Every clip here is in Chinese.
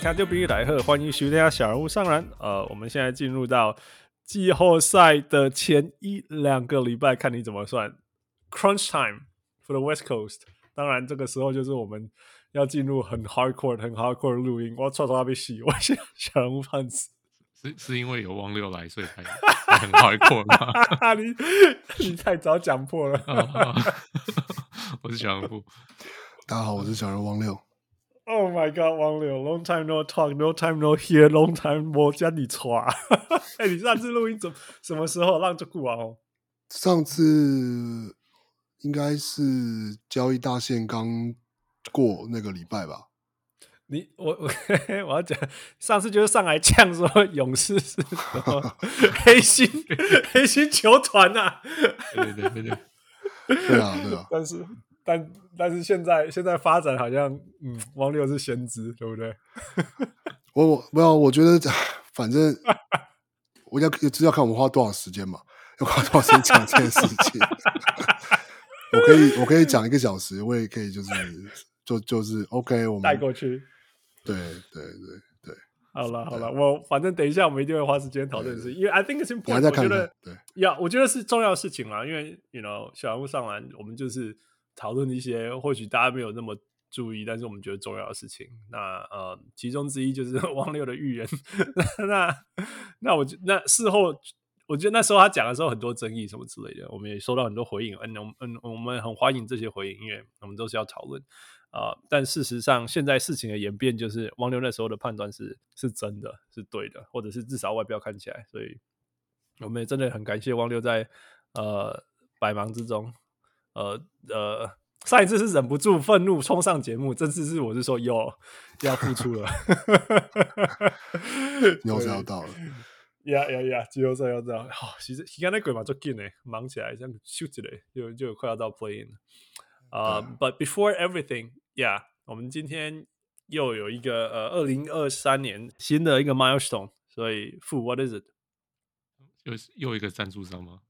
听就比来喝，欢迎收听小人物上篮。呃，我们现在进入到季后赛的前一两个礼拜，看你怎么算。Crunch time for the West Coast。当然，这个时候就是我们要进入很 hardcore、很 hardcore 的录音。我操，他被洗，我是小人物胖子。是是因为有汪六来，所以才 很 hardcore 吗？你你太早讲破了。我是小人物。大家好，我是小人汪六。Oh my god，王柳，Long time no talk，No time no hear，Long time 我将你抓。哎，你上次录音怎么什么时候让这顾啊？哦，上次。应该是交易大限刚过那个礼拜吧。你我我 我要讲，上次就是上来呛说勇士是什么 黑心黑心球团呐、啊。对对对对，对啊对啊。但是但但是现在现在发展好像嗯，汪六是先知，对不对？我我没有，我觉得反正我要知道看我们花多少时间嘛，要花多少时间讲这件事情。我可以，我可以讲一个小时，我也可以，就是，就就是 OK，我们带过去。对对对对，好了好了，我反正等一下我们一定会花时间讨论事，因为 I think it's important。我觉得对呀，我觉得是重要事情啦，因为 you know 小人物上完，我们就是讨论一些或许大家没有那么注意，但是我们觉得重要的事情。那呃，其中之一就是 汪六的预言。那那我那事后。我觉得那时候他讲的时候很多争议什么之类的，我们也收到很多回应，嗯嗯，我们很欢迎这些回应，因为我们都是要讨论啊、呃。但事实上，现在事情的演变就是汪六那时候的判断是是真的是对的，或者是至少外表看起来，所以我们也真的很感谢汪六在呃百忙之中，呃呃上一次是忍不住愤怒冲上节目，这次是我是说有要付出了，有是要到了。呀呀呀！季后赛要这样，好，其实时间那鬼嘛，就紧呢，忙起来，像休息嘞，就就快要到 play in 啊。But before everything，yeah，我们今天又有一个呃，二零二三年新的一个 milestone，所以负 What is it？又又一个赞助商吗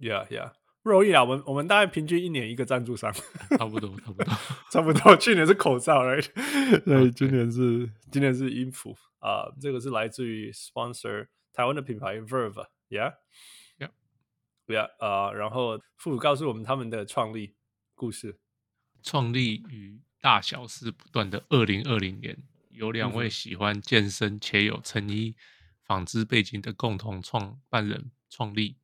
？Yeah yeah，不容易啊。我们我们大概平均一年一个赞助商，差不多差不多 差不多。去年是口罩，right？对，今年是今年是音符啊。这个是来自于 sponsor。台湾的品牌 Verve，Yeah，Yeah，Yeah，啊，然后父母告诉我们他们的创立故事。创立与大小事不断的二零二零年，有两位喜欢健身且有成衣纺织背景的共同创办人创立。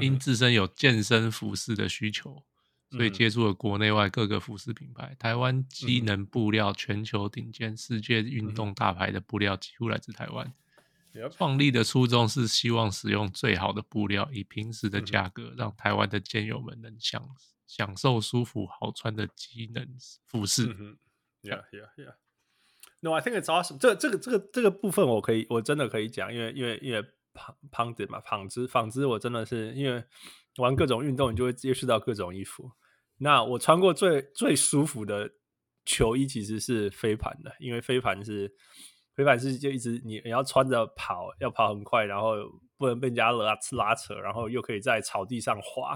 因自身有健身服饰的需求，所以接触了国内外各个服饰品牌。台湾机能布料全球顶尖世界运动大牌的布料几乎来自台湾。创立的初衷是希望使用最好的布料，以平时的价格，让台湾的健友们能享享受舒服好穿的机能服饰。Yeah, yeah, yeah. No, I think it's awesome. 这、这个、这个、这个部分我可以，我真的可以讲，因为、因为、因为胖胖子嘛，纺织、纺织，我真的是因为玩各种运动，你就会接触到各种衣服。那我穿过最最舒服的球衣其实是飞盘的，因为飞盘是。飞盘是就一直你你要穿着跑，要跑很快，然后不能被人家拉拉扯，然后又可以在草地上滑，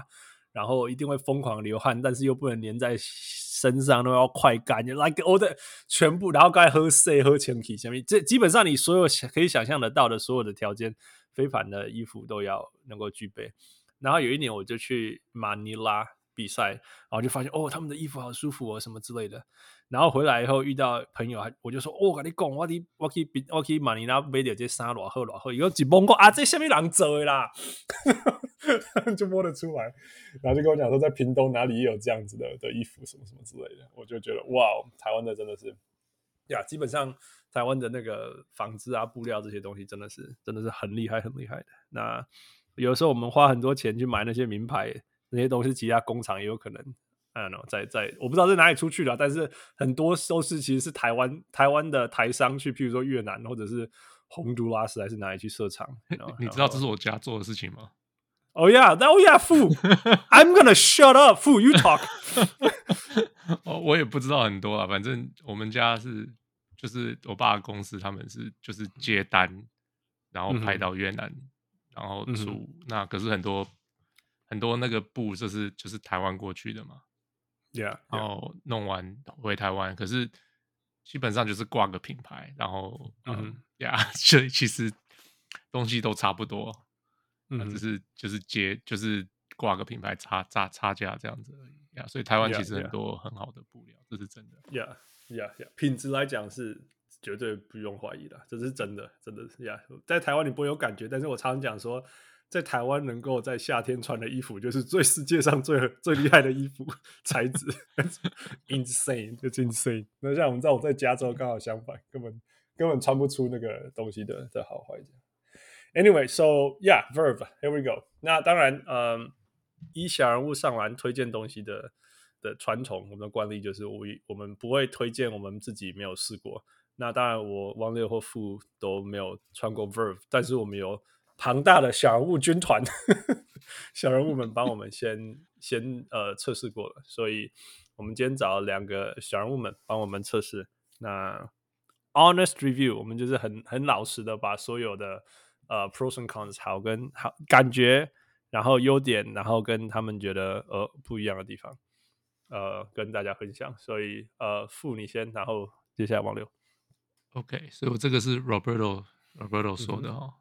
然后一定会疯狂流汗，但是又不能粘在身上，都要快干。like all the 全部，然后该喝水喝前提下面，这基本上你所有可以想象得到的所有的条件，非凡的衣服都要能够具备。然后有一年我就去马尼拉比赛，然后就发现哦，他们的衣服好舒服哦，什么之类的。然后回来以后遇到朋友，我就说：“哦，跟你讲，我去我去我去马尼拉买的这衫偌好偌好。”有几摸过啊，这下面人做的啦？就摸得出来。然后就跟我讲说，在屏东哪里也有这样子的的衣服，什么什么之类的。我就觉得哇，台湾的真的是呀，基本上台湾的那个纺织啊、布料这些东西，真的是真的是很厉害、很厉害的。那有时候我们花很多钱去买那些名牌那些东西，其他工厂也有可能。I don't know，在在我不知道在哪里出去了，但是很多都是其实是台湾台湾的台商去，譬如说越南或者是洪都拉斯还是哪里去设厂。你知道这是我家做的事情吗？Oh yeah oh yeah food im gonna shut up，Fu，you talk 哦，我也不知道很多啊，反正我们家是就是我爸的公司，他们是就是接单，然后派到越南，嗯、然后出、嗯、那可是很多。很多那个布就是就是台湾过去的嘛，Yeah，然后弄完回台湾，可是基本上就是挂个品牌，然后嗯呀，所以其实东西都差不多，嗯，只是就是接就是挂个品牌差差差价这样子而已呀。所以台湾其实很多很好的布料，这是真的。Yeah，Yeah，Yeah，品质来讲是绝对不用怀疑的，这是真的，真的是呀。在台湾你不会有感觉，但是我常常讲说。在台湾能够在夏天穿的衣服，就是最世界上最最厉害的衣服材质，insane，就是 insane。那像我们在我在加州刚好相反，根本根本穿不出那个东西的的好坏。Anyway，so yeah，Verve，here we go。那当然，嗯，以小人物上篮推荐东西的的传统，我们的惯例就是我我们不会推荐我们自己没有试过。那当然，我汪六或富都没有穿过 Verve，但是我们有。庞大的小人物军团，小人物们帮我们先先呃测试过了，所以我们今天找两个小人物们帮我们测试。那 honest review，我们就是很很老实的把所有的呃 pros and cons 好跟好感觉，然后优点，然后跟他们觉得呃不一样的地方，呃跟大家分享。所以呃付你先，然后接下来王六。OK，所以我这个是 Roberto Roberto 说的哦。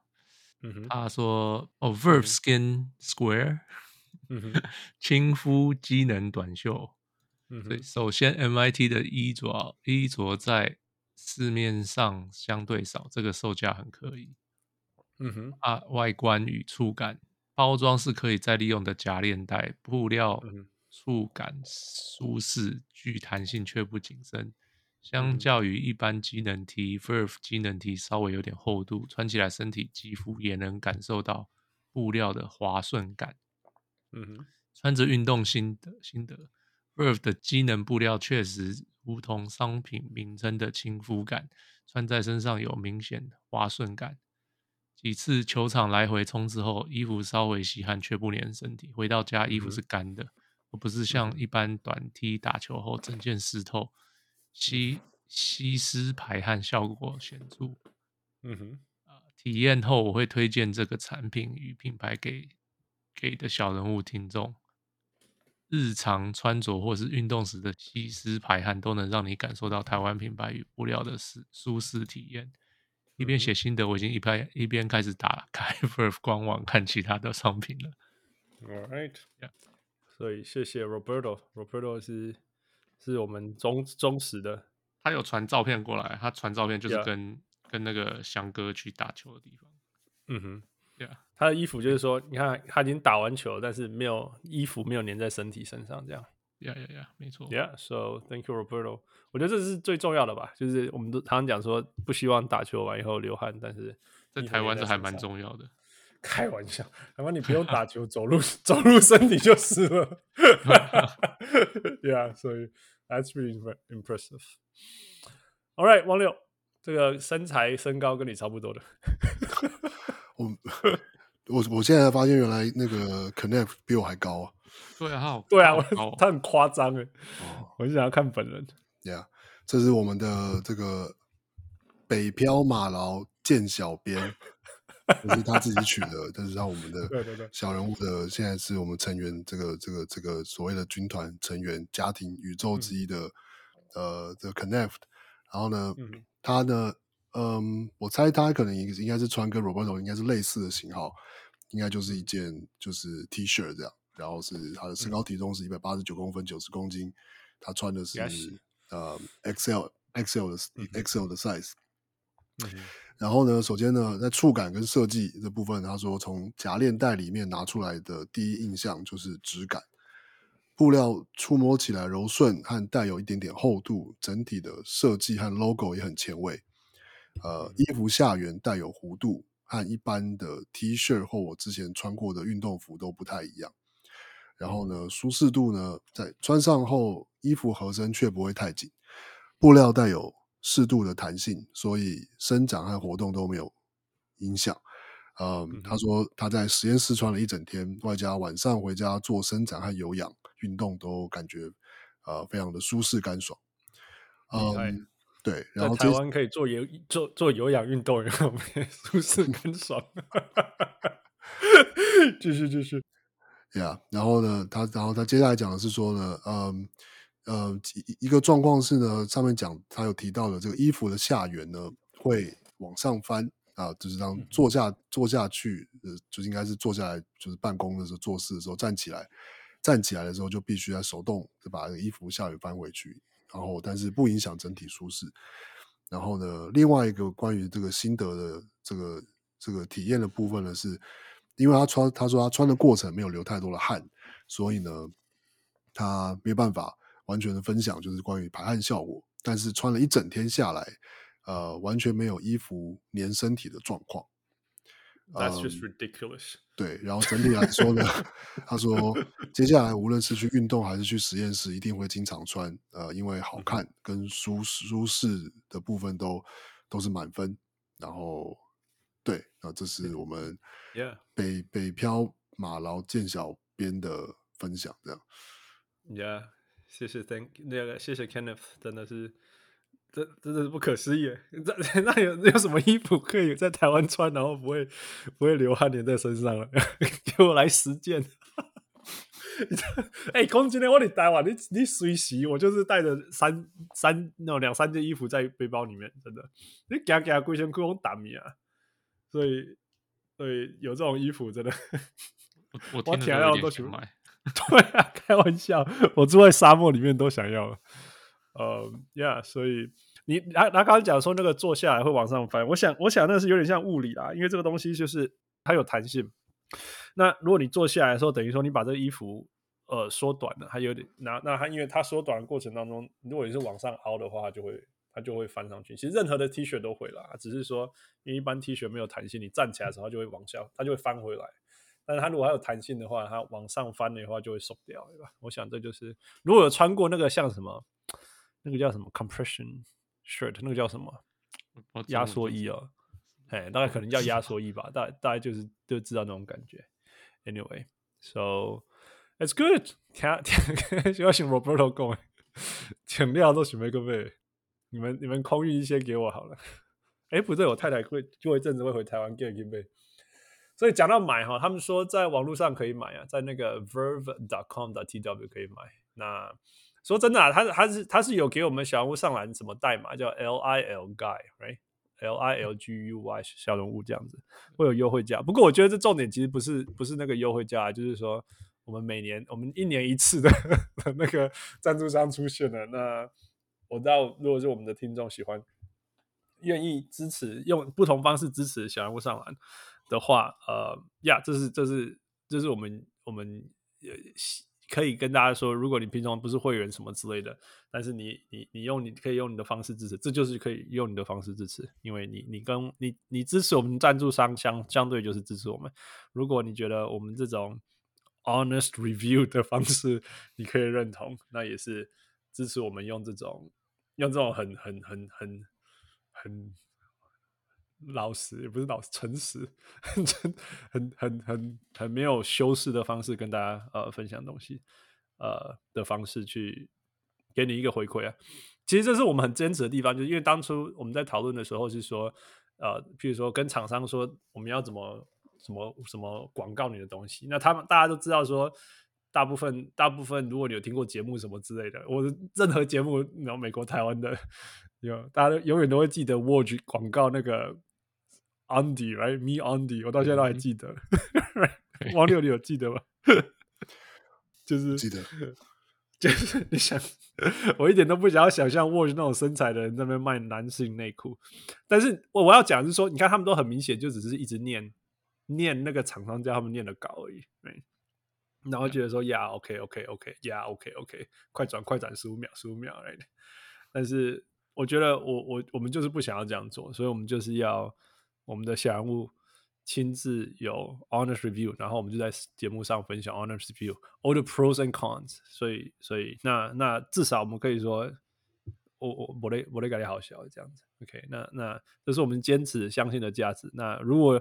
嗯哼、他说：“哦，Verve Skin Square，嗯、亲肤机能短袖。嗯、所以首先，MIT 的衣着衣着在市面上相对少，这个售价很可以。嗯哼，啊，外观与触感，包装是可以再利用的夹链袋，布料触感舒适，具弹性却不紧身。”相较于一般机能 T、嗯、Verve 机能 T 稍微有点厚度，穿起来身体肌肤也能感受到布料的滑顺感。嗯哼，穿着运动心得心得，Verve 的机能布料确实如同商品名称的亲肤感，穿在身上有明显的滑顺感。几次球场来回冲刺后，衣服稍微吸汗却不粘身体，回到家衣服是干的，嗯、而不是像一般短 T 打球后整件湿透。吸吸湿排汗效果显著，嗯哼，啊，体验后我会推荐这个产品与品牌给给的小人物听众。日常穿着或是运动时的吸湿排汗都能让你感受到台湾品牌与布料的舒舒适体验。一边写心得，我已经一边一边开始打开 Verve 官网看其他的商品了。All right，yeah. 所以谢谢 Roberto，Roberto 是。是我们忠忠实的，他有传照片过来，他传照片就是跟.跟那个翔哥去打球的地方。嗯哼，对啊，他的衣服就是说，你看他已经打完球，但是没有衣服没有粘在身体身上，这样。呀呀呀，没错。Yeah，so thank you Roberto。我觉得这是最重要的吧，就是我们都常常讲说，不希望打球完以后流汗，但是在台湾这还蛮重要的。开玩笑，台湾你不用打球，走路走路身体就湿了。Yeah，所以。That's really impressive. All right，王六，这个身材身高跟你差不多的。我我我现在发现原来那个 Kenneth 比我还高啊。对啊，对啊，他很夸张哎。哦，我就想要看本人。Yeah，这是我们的这个北漂马劳见小编。这是他自己取的，但是让我们的小人物的现在是我们成员，这个这个这个所谓的军团成员家庭宇宙之一的、嗯、呃的 Connect，然后呢，嗯、他呢，嗯，我猜他可能应应该是穿跟 Roberto 应该是类似的型号，应该就是一件就是 T 恤这样，然后是他的身高体重是一百八十九公分九十公斤，他穿的是。呃 XL XL 的 XL 的 size。嗯然后呢，首先呢，在触感跟设计这部分，他说从夹链袋里面拿出来的第一印象就是质感，布料触摸起来柔顺和带有一点点厚度，整体的设计和 logo 也很前卫。呃，衣服下缘带有弧度，和一般的 T 恤或我之前穿过的运动服都不太一样。然后呢，舒适度呢，在穿上后衣服合身却不会太紧，布料带有适度的弹性，所以生长和活动都没有影响。嗯，嗯，他说他在实验室穿了一整天，外加晚上回家做伸展和有氧运动，都感觉呃非常的舒适干爽。嗯。对，然后台湾可以做有做做有氧运动，然后 舒适干爽。继续继续，呀，yeah, 然后呢，他然后他接下来讲的是说呢，嗯呃一一个状况是呢，上面讲他有提到的这个衣服的下缘呢会往上翻啊，就是当坐下坐下去，呃，就应该是坐下来，就是办公的时候做事的时候站起来，站起来的时候就必须要手动就把这个衣服下缘翻回去。然后，但是不影响整体舒适。然后呢，另外一个关于这个心得的这个这个体验的部分呢，是因为他穿，他说他穿的过程没有流太多的汗，所以呢，他没有办法完全的分享，就是关于排汗效果。但是穿了一整天下来，呃，完全没有衣服粘身体的状况。That's just ridiculous. 嗯，对，然后整体来说呢，他说接下来无论是去运动还是去实验室，一定会经常穿，呃，因为好看跟舒舒适的部分都都是满分。然后，对，那这是我们北.北漂马劳健小编的分享，这样。Yeah，谢谢 Thank 那个谢谢 Kenneth，真的是。真真的是不可思议！那 那有有什么衣服可以在台湾穿，然后不会不会流汗粘在身上了？给我来十件！哎、欸，空今天我得带哇，你你随时我就是带着三三那种两三件衣服在背包里面，真的，你夹夹贵先贵用打米啊！所以所以有这种衣服真的，我我天要都想买。对啊，开玩笑，我住在沙漠里面都想要。呃呀，所以。你他他刚刚讲说那个坐下来会往上翻，我想我想那是有点像物理啦，因为这个东西就是它有弹性。那如果你坐下来的时候，等于说你把这个衣服呃缩短了，它有点那那它因为它缩短的过程当中，如果你是往上凹的话，它就会它就会翻上去。其实任何的 T 恤都会啦，只是说因为一般 T 恤没有弹性，你站起来的时候它就会往下，它就会翻回来。但是它如果还有弹性的话，它往上翻的话就会松掉，对吧？我想这就是如果有穿过那个像什么那个叫什么 compression。shirt 那个叫什么？压缩衣哦，哎，大概可能叫压缩衣吧，大大概就是就知道那种感觉。Anyway，so it's good。听 要请 Roberto 讲，请料都准备个备，你们你们空运一些给我好了。哎，不对，我太太会过一阵子会回台湾给准备。所以讲到买哈，他们说在网络上可以买啊，在那个 verve.com.tw 可以买。那说真的啊，他他是他是有给我们小人物上篮什么代码叫 L I L Guy，right？L I L G U Y 小人物这样子会有优惠价。不过我觉得这重点其实不是不是那个优惠价，就是说我们每年我们一年一次的那个赞助商出现了。那我知道，如果是我们的听众喜欢愿意支持用不同方式支持小人物上篮的话，呃，呀，这是这是这是我们我们呃。可以跟大家说，如果你平常不是会员什么之类的，但是你你你用你可以用你的方式支持，这就是可以用你的方式支持，因为你你跟你你支持我们赞助商相相对就是支持我们。如果你觉得我们这种 honest review 的方式你可以认同，那也是支持我们用这种用这种很很很很很。老实也不是老实，诚实，很很很很很没有修饰的方式跟大家呃分享东西，呃的方式去给你一个回馈啊。其实这是我们很坚持的地方，就因为当初我们在讨论的时候是说，呃，譬如说跟厂商说我们要怎么什么什么广告你的东西，那他们大家都知道说，大部分大部分如果你有听过节目什么之类的，我的任何节目，然后美国台湾的 有大家都永远都会记得 Watch 广告那个。Andy，right？Me Andy，我到现在都还记得。王六，你有记得吗？就是记得，就是你想，我一点都不想要想象 Watch 那种身材的人在那边卖男性内裤。但是我我要讲的是说，你看他们都很明显，就只是一直念念那个厂商叫他们念的稿而已。然后觉得说呀，OK，OK，OK，呀，OK，OK，快转快转，十五秒，十五秒，right？但是我觉得我我我们就是不想要这样做，所以我们就是要。我们的小人物亲自有 honest review，然后我们就在节目上分享 honest review，all the pros and cons。所以，所以那那至少我们可以说，我我我的我的感觉好小这样子。OK，那那这是我们坚持相信的价值。那如果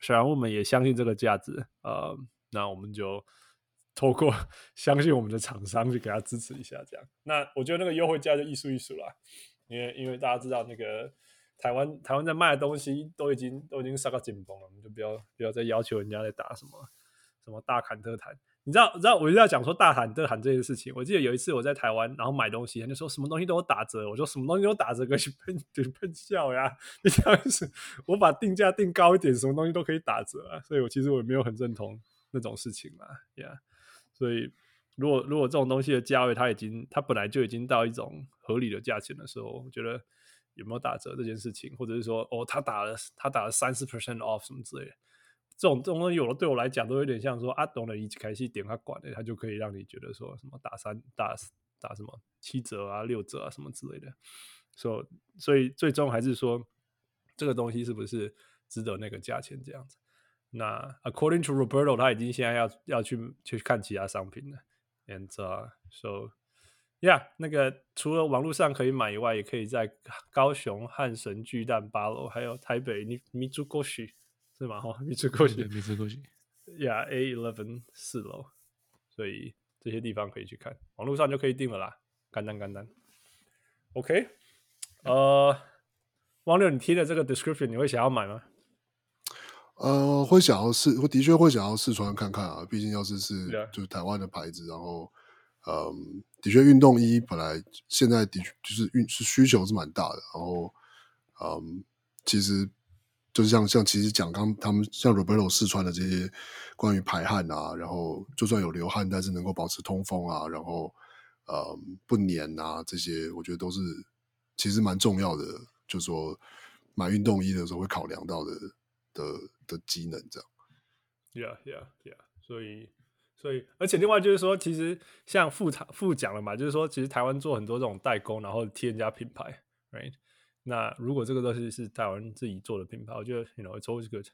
小人物们也相信这个价值，呃，那我们就透过相信我们的厂商去给他支持一下，这样。那我觉得那个优惠价就一数一数啦，因为因为大家知道那个。台湾台湾在卖的东西都已经都已经杀到紧绷了，我们就不要不要再要求人家在打什么什么大砍特砍。你知道你知道我一直在讲说大砍特砍这件事情。我记得有一次我在台湾，然后买东西，他就说什么东西都有打折，我说什么东西都打折，可以喷 就喷笑呀！你这样子，我把定价定高一点，什么东西都可以打折啊。所以我其实我也没有很认同那种事情嘛呀。所以如果如果这种东西的价位它已经它本来就已经到一种合理的价钱的时候，我觉得。有没有打折这件事情，或者是说，哦，他打了他打了三十 percent off 什么之类的，这种这种东西有的对我来讲都有点像说啊，懂了，一开始点他管的，他就可以让你觉得说什么打三打打什么七折啊、六折啊什么之类的，所、so, 所以最终还是说这个东西是不是值得那个价钱这样子？那 according to Roberto，他已经现在要要去去看其他商品了，and、so。呀，yeah, 那个除了网络上可以买以外，也可以在高雄汉神巨蛋八楼，还有台北你米珠过去是吗？哈，米珠过去，米珠过去。呀，A eleven 四楼，所以这些地方可以去看，网络上就可以订了啦，干单干单。OK，呃，汪六，你听了这个 description，你会想要买吗？呃，会想要试，我的确会想要试穿看看啊，毕竟要是是 Yeah. 就是台湾的牌子，然后。嗯，的确，运动衣本来现在的确就是运是需求是蛮大的。然后，嗯，其实就是像像其实讲刚他们像 Roberto 试穿的这些关于排汗啊，然后就算有流汗，但是能够保持通风啊，然后嗯不粘啊，这些我觉得都是其实蛮重要的。就是说买运动衣的时候会考量到的的的机能这样。Yeah, yeah, yeah. 所以。所以，而且另外就是说，其实像副厂副讲了嘛，就是说，其实台湾做很多这种代工，然后贴人家品牌，right？那如果这个东西是台湾自己做的品牌，我觉得，you know，it's always good。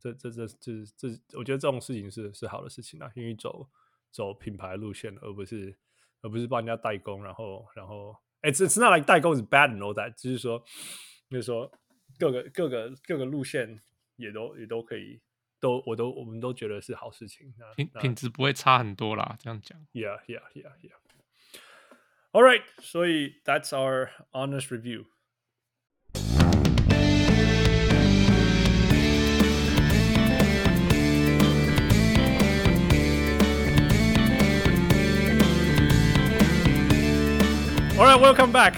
这这这这这，我觉得这种事情是是好的事情啊，因为走走品牌路线，而不是而不是帮人家代工，然后然后，it's it's not like 代工是 bad and all that，就是说，就是说各个各个各个路线也都也都可以。都，我都，我们都觉得是好事情。品品质不会差很多啦，这样讲。Yeah, yeah, yeah, yeah. All right, 所以 that's our honest review. All right, welcome back.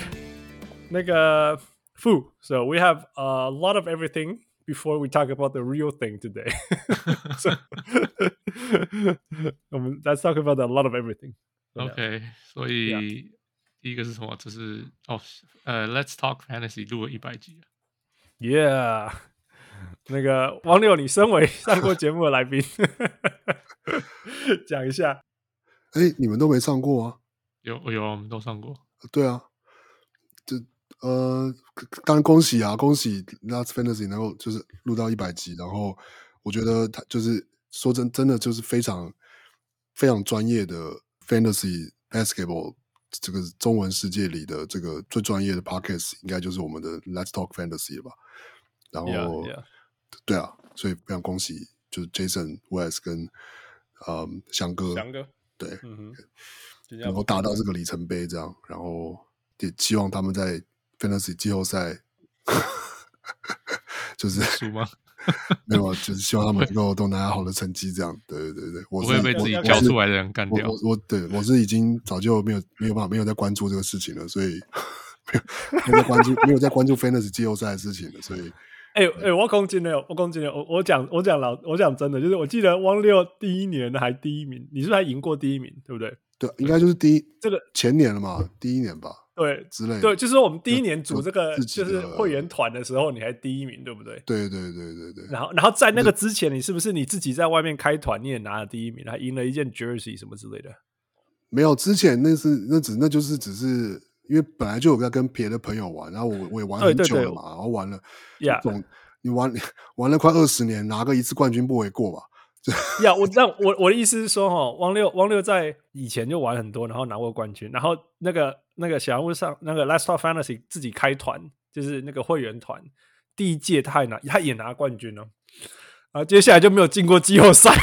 那个 Fu, so we have a lot of everything. Before we talk about the real thing today, so, let's talk about a lot of everything. OK，所以第一个是什么？就是哦，呃，Let's Talk Fantasy 录了一百集 Yeah，那个王六，你身为上过节目的来宾，讲一下。哎，你们都没上过啊？有有，我们都上过。对啊，这。 呃，当然恭喜啊，恭喜 Last Fantasy 能够就是录到一百集，然后我觉得他就是说真真的就是非常非常专业的 Fantasy Basketball 这个中文世界里的这个最专业的 Podcast，应该就是我们的 Let's Talk Fantasy 了吧？然后 yeah, yeah. 对啊，所以非常恭喜，就是 Jason West 跟嗯翔哥，翔哥对，能够达到这个里程碑，这样，然后也希望他们在。Fantasy 季后赛 就是输吗？没有，就是希望他们能够都拿下好的成绩，这样。对对对对，我不会被自己教出来的人干掉。我我，我对我是已经早就没有没有办法没有在关注这个事情了，所以 没有没有在关注没有在关注 Fantasy 季后赛的事情了，所以。哎哎、我讲真的，我讲真的，我我讲我讲老我讲真的，就是我记得汪六第一年还第一名，你是不是还赢过第一名？对不对？对，应该就是第一这个前年了嘛，第一年吧。对，之类对，就是说我们第一年组这个就是会员团的时候，你还第一名，对不对？对对对对对。然后，然后在那个之前，你是不是你自己在外面开团，你也拿了第一名，还赢了一件 jersey 什么之类的？没有，之前那是那只那就是只是因为本来就有在跟别的朋友玩，然后我我也玩很久了嘛，然后玩了，总你玩 玩了快二十年，拿个一次冠军不为过吧？呀，我那我我的意思是说，哈，汪六汪六在以前就玩很多，然后拿过冠军，然后那个那个小人物上那个 Let's Talk Fantasy 自己开团，就是那个会员团，第一届他也拿他也拿冠军了，啊，接下来就没有进过季后赛，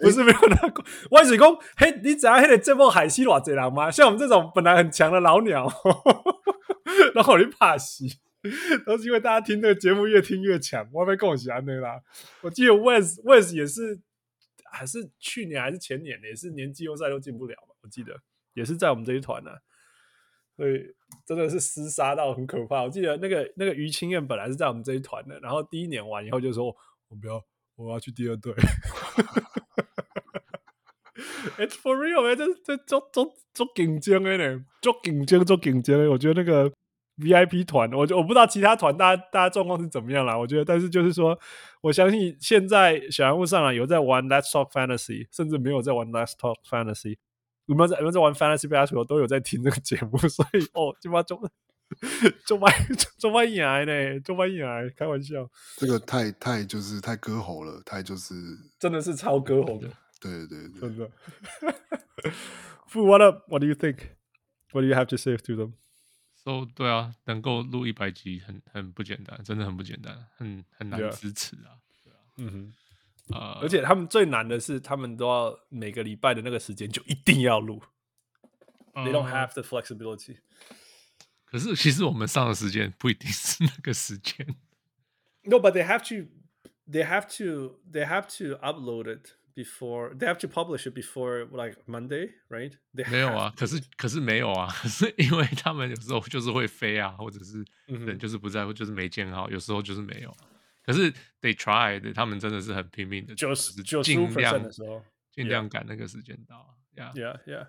不是没有拿过。我是讲，嘿，你知道那个这波海西偌济人吗？像我们这种本来很强的老鸟，然后你怕死。都是因为大家听这个节目越听越强，我被共喜安那啦。我记得 Wes Wes 也是，还是去年还是前年，也是连季后赛都进不了嘛。我记得也是在我们这一团呢、啊，所以真的是厮杀到很可怕。我记得那个那个于清燕本来是在我们这一团的，然后第一年完以后就说：“我不要，我要去第二队。”It's for real 哎，这这做做做竞争的呢，做竞争做竞争的，我觉得那个。VIP 团，我就我不知道其他团大家大家状况是怎么样啦。我觉得，但是就是说，我相信现在小人物上来有在玩 Let's Talk Fantasy，甚至没有在玩 Let's Talk Fantasy，有没有在有没有在玩 Fantasy Basketball 都有在听这个节目，所以哦，就把中中班 中班赢来呢，中班赢来，开玩笑，这个太太就是太割喉了，太就是真的是超割喉的，对对对，真的。Fu, what up? What do you think? What do you have to say to them? So 对啊，能够录一百集很很不简单，真的很不简单，很很难支持啊。Yeah. 对啊，嗯哼，啊、呃，而且他们最难的是，他们都要每个礼拜的那个时间就一定要录。Uh, They don't have the flexibility。可是其实我们上的时间不一定是那个时间。No, but they have to, they have to, they have to upload it. Before they have to publish it before like Monday, right? 没有啊，可是可是没有啊，可是因为他们有时候就是会飞啊，或者是人就是不在乎，就是没建好，有时候就是没有。可是 they tried，他们真的是很拼命的，就是尽量的时候，尽量赶那个时间到。Yeah, yeah, yeah,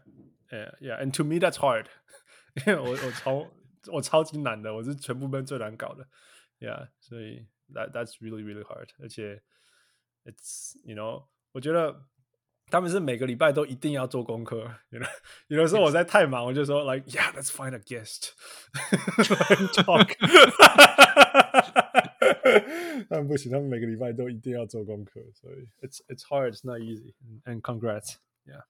yeah, yeah. And to me, that's hard. 因为我我超我超级难的，我是全部班最难搞的。Yeah，所以 that that's really really hard。而且 it's you know。 我觉得他们是每个礼拜都一定要做功课。有的有的时候我在太忙，我就说 like yeah let's find a guest talk。但不行，他们每个礼拜都一定要做功课，所以 it's it's hard, it's not easy. And congrats, yeah.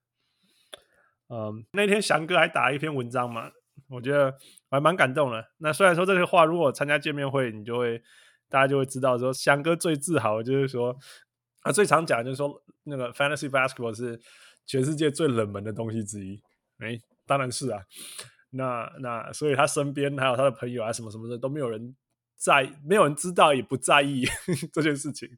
嗯，那天翔哥还打了一篇文章嘛，我觉得还蛮感动的。那虽然说这些话，如果参加见面会，你就会大家就会知道说，翔哥最自豪的就是说。啊，最常讲的就是说，那个 fantasy basketball 是全世界最冷门的东西之一。哎，当然是啊。那那所以他身边还有他的朋友啊，什么什么的都没有人在，没有人知道，也不在意 这件事情。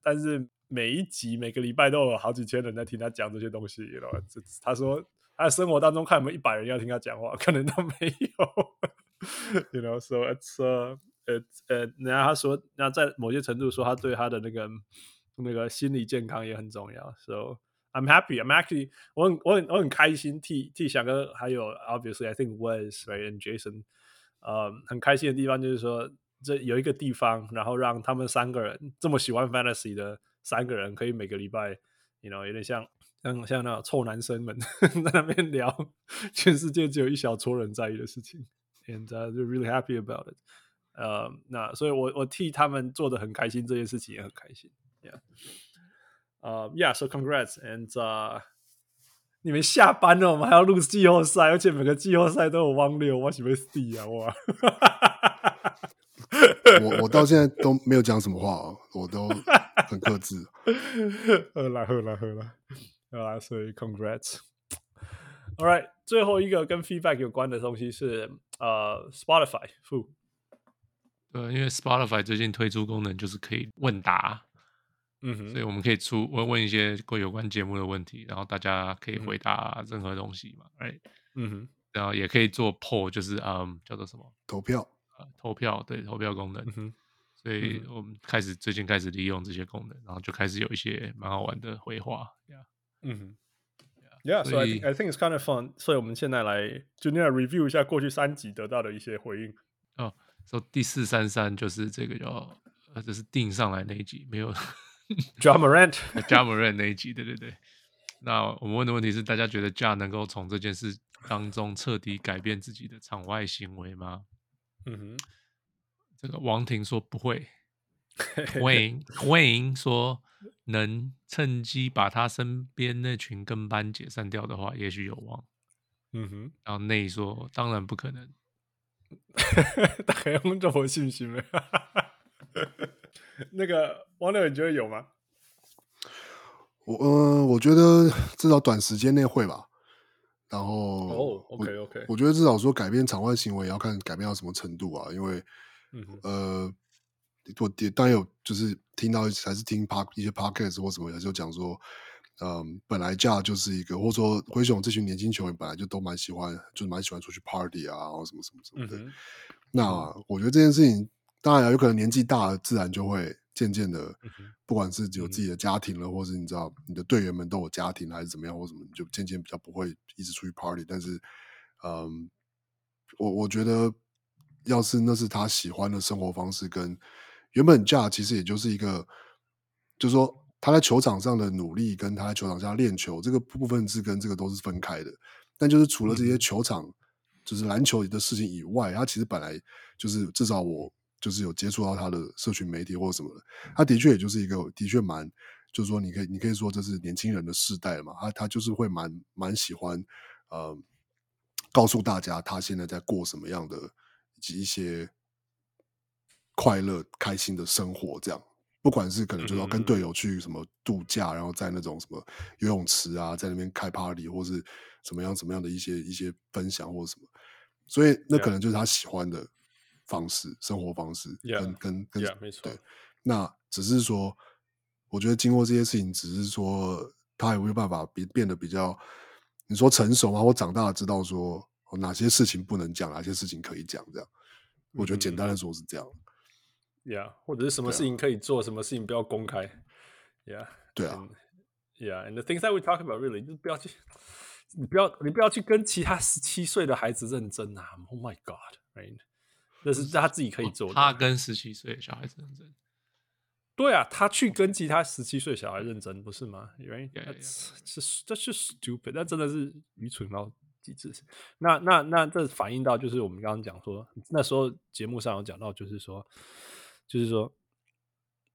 但是每一集每个礼拜都有好几千人在听他讲这些东西。You know? 他说他生活当中看有没有一百人要听他讲话，可能都没有。You know, so it's uh, it's uh, 然后他说，那在某些程度说，他对他的那个。那个心理健康也很重要，so I'm happy. I'm actually 我很我很我很开心替替翔哥还有 obviously I think Wes right and Jason，呃，很开心的地方就是说这有一个地方，然后让他们三个人这么喜欢 fantasy 的三个人可以每个礼拜，you know 有点像像像那种臭男生们 在那边聊全世界只有一小撮人在意的事情，and uh, they're really happy about it。呃，那所以我我替他们做的很开心，这件事情也很开心。Yeah. Uh, yeah. So congrats. And uh, 你们下班了，我们还要录季后赛，而且每个季后赛都有汪六，我喜欢死啊！哇，我我到现在都没有讲什么话哦，我都很克制。喝啦喝啦喝啦，好啦，所以 congrats。All right，最后一个跟 feedback 有关的东西是呃、uh, Spotify。呃，因为 Spotify 最近推出功能，就是可以问答。嗯哼，所以我们可以出问问一些关有关节目的问题，然后大家可以回答任何东西嘛，哎、嗯，嗯哼，然后也可以做 poll，就是嗯叫做什么投票？啊投票，对投票功能，嗯哼，所以我们开始最近开始利用这些功能，然后就开始有一些蛮好玩的回话，yeah, 嗯哼，yeah，so I think I think it's kind of fun，所以我们现在来就那样 review 一下过去三集得到的一些回应。哦，说、so、第四三三就是这个叫呃这是定上来那一集没有。Ja Morant，Ja Morant 那一集，对对对。那我们问的问题是：大家觉得 Ja 能够从这件事当中彻底改变自己的场外行为吗？嗯哼。这个王庭说不会，Wayne Wayne 说能趁机把他身边那群跟班解散掉的话，也许有望。嗯哼，然后内说当然不可能，大家用这么信心没？那个王六，你觉得有吗？我嗯、呃，我觉得至少短时间内会吧。然后哦、oh,，OK OK，我，我觉得至少说改变场外行为也要看改变到什么程度啊。因为，嗯、呃，我也当然有就是听到还是听 Park 一些 Podcast 或什么，也就讲说，嗯，本来 Ja 就是一个，或者说灰熊这群年轻球员本来就都蛮喜欢，就是蛮喜欢出去 Party 啊，然后什么什么什么的。嗯、那我觉得这件事情，当然有可能年纪大了，自然就会。渐渐的，不管是有自己的家庭了，嗯、或是你知道你的队员们都有家庭，还是怎么样，或什么，你就渐渐比较不会一直出去 party。但是，嗯，我我觉得，要是那是他喜欢的生活方式，跟原本 Ja 其实也就是一个，就是说他在球场上的努力，跟他在球场下练球这个部分是跟这个都是分开的。但就是除了这些球场，嗯、就是篮球的事情以外，他其实本来就是至少我。就是有接触到他的社群媒体或者什么的，他的确也就是一个的确蛮，就是说你可以你可以说这是年轻人的世代嘛，他他就是会蛮蛮喜欢呃告诉大家他现在在过什么样的以及一些快乐开心的生活，这样。不管是可能就是要跟队友。去什么度假，然后在那种什么游泳池啊，在那边开 party 或是什么样什么样的一些一些分享或者什么，所以那可能就是他喜欢的。方式，生活方式跟 Yeah. 跟跟 Yeah, 没错。对，那只是说，我觉得经过这些事情，只是说他有没有办法变变得比较，你说成熟吗？我长大了知道说哪些事情不能讲，哪些事情可以讲，这样。我觉得简单的说是这样。Yeah，或者是什么事情可以做，啊、什么事情不要公开。Yeah，对啊。Yeah，and the things that we talk about really，就不要去，你不要你不要去跟其他十七岁的孩子认真啊！Oh my God，right？那是他自己可以做的。他跟十七岁的小孩子认真。对啊，他去跟其他十七岁小孩认真，不是吗？Right？这是这是 stupid，那真的是愚蠢到极致。那那那这反映到就是我们刚刚讲说，那时候节目上有讲到，就是说，就是说，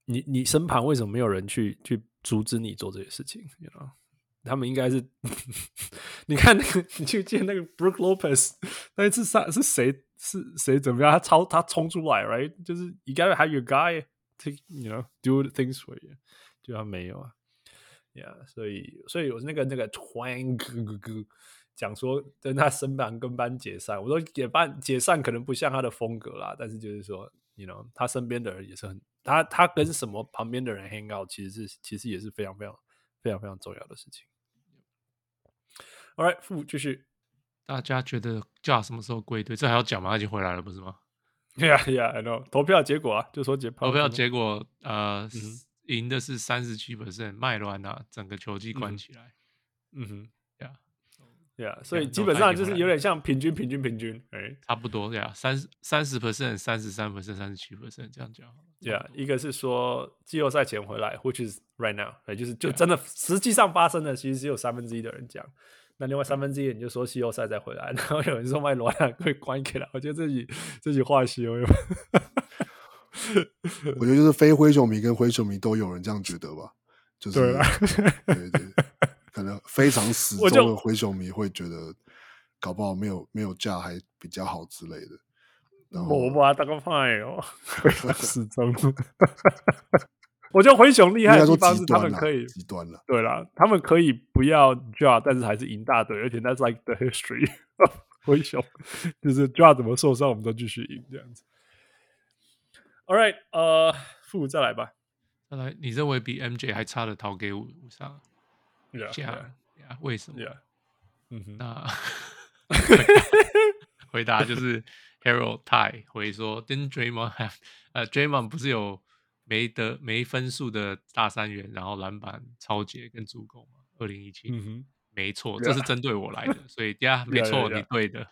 你你身旁为什么没有人去去阻止你做这些事情？You know? 他们应该是，你看那个，你去见那个 Brook Lopez 那一次上是谁是谁怎么样？他超他冲出来，right？就是 you gotta have your guy take you know do the things for you，就他没有啊，yeah，所以所以我那个那个 Twang 哥哥哥讲说跟他身旁跟班解散，我说解班解散可能不像他的风格啦，但是就是说，you know，他身边的人也是很他他跟什么旁边的人 hang out，其实是其实也是非常非常。非常非常重要的事情。All right，复继续。大家觉得 Ja 什么时候归队？这还要讲吗？他已经回来了，不是吗？Yeah，Yeah，I know。投票结果啊，就说解投票结果，呃，赢、嗯、的是三十七 percent，麦乱啊，整个球季关起来。嗯哼，Yeah。Yeah，所以基本上就是有点像平均、平均、平均，哎，差不多呀，三三十 percent、三十三 percent、三十七 percent 这样讲。Yeah，一个是说季后赛前回来，which is right now，哎，就是就真的实际上发生的，其实只有三分之一的人讲。那另外三分之一你就说季后赛再回来，然后有人说麦罗兰会关起来，我觉得这句这句话西有用。我觉得就是非灰熊迷跟灰熊迷都有人这样觉得吧，就是对对对。可能非常死忠的灰熊迷会觉得，搞不好没有没有 Ja 还比较好之类的。我把他打个派哦，非常死忠。我觉得灰熊厉害的地方是他们可以极端了，对啦，他们可以不要 Ja，但是还是赢大队，而且 That's like the history。灰熊就是 Ja 怎么受伤，我们都继续赢这样子。All right，呃，副再来吧，再来，你认为比 MJ 还差的投给五五上？Yeah, 这样呀，yeah, 为什么？嗯哼，那 回答就是 Harold Tai 回说，Didn't Draymond have？呃，Draymond 不是有没得没分数的大三元，然后篮板、超杰跟助攻嘛？二零一七，嗯哼，没错，这是针对我来的，所以呀，没错，你对的。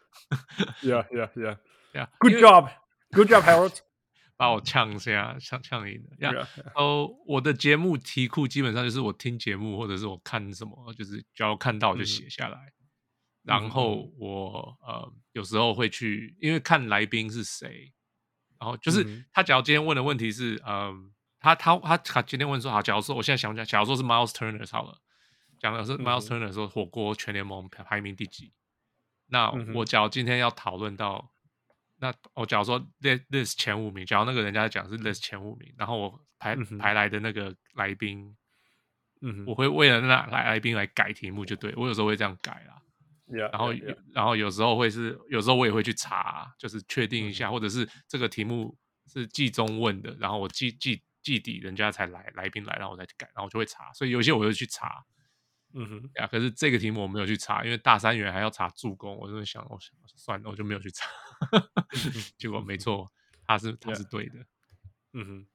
Yeah, yeah, yeah, yeah. Good job, good job, Harold. 把我呛一下，呛呛赢的呀。哦，我的节目题库基本上就是我听节目或者是我看什么，就是只要看到就写下来。嗯、然后我呃有时候会去，因为看来宾是谁，然后就是他，假如今天问的问题是，嗯，他他他他今天问说，好，假如说我现在想讲，假如说是 Miles Turner 好了，讲的是 Miles Turner 说火锅全联盟排排名第几？那我假如今天要讨论到，那我假如说 list 前五名，假如那个人家讲是 list 前五名，然后我排排来的那个来宾，嗯，我会为了那来来宾来改题目，就对，我有时候会这样改啦。Yeah, 然后 yeah, yeah. 然后有时候会是，有时候我也会去查，就是确定一下，或者是这个题目是季中问的，然后我季季季底人家才来来宾来，然后我再去改，然后我就会查，所以有些我就去查，嗯哼，呀，可是这个题目我没有去查，因为大三元还要查助攻，我就想，我想算了，我就没有去查，结果没错，他是他是对的，嗯哼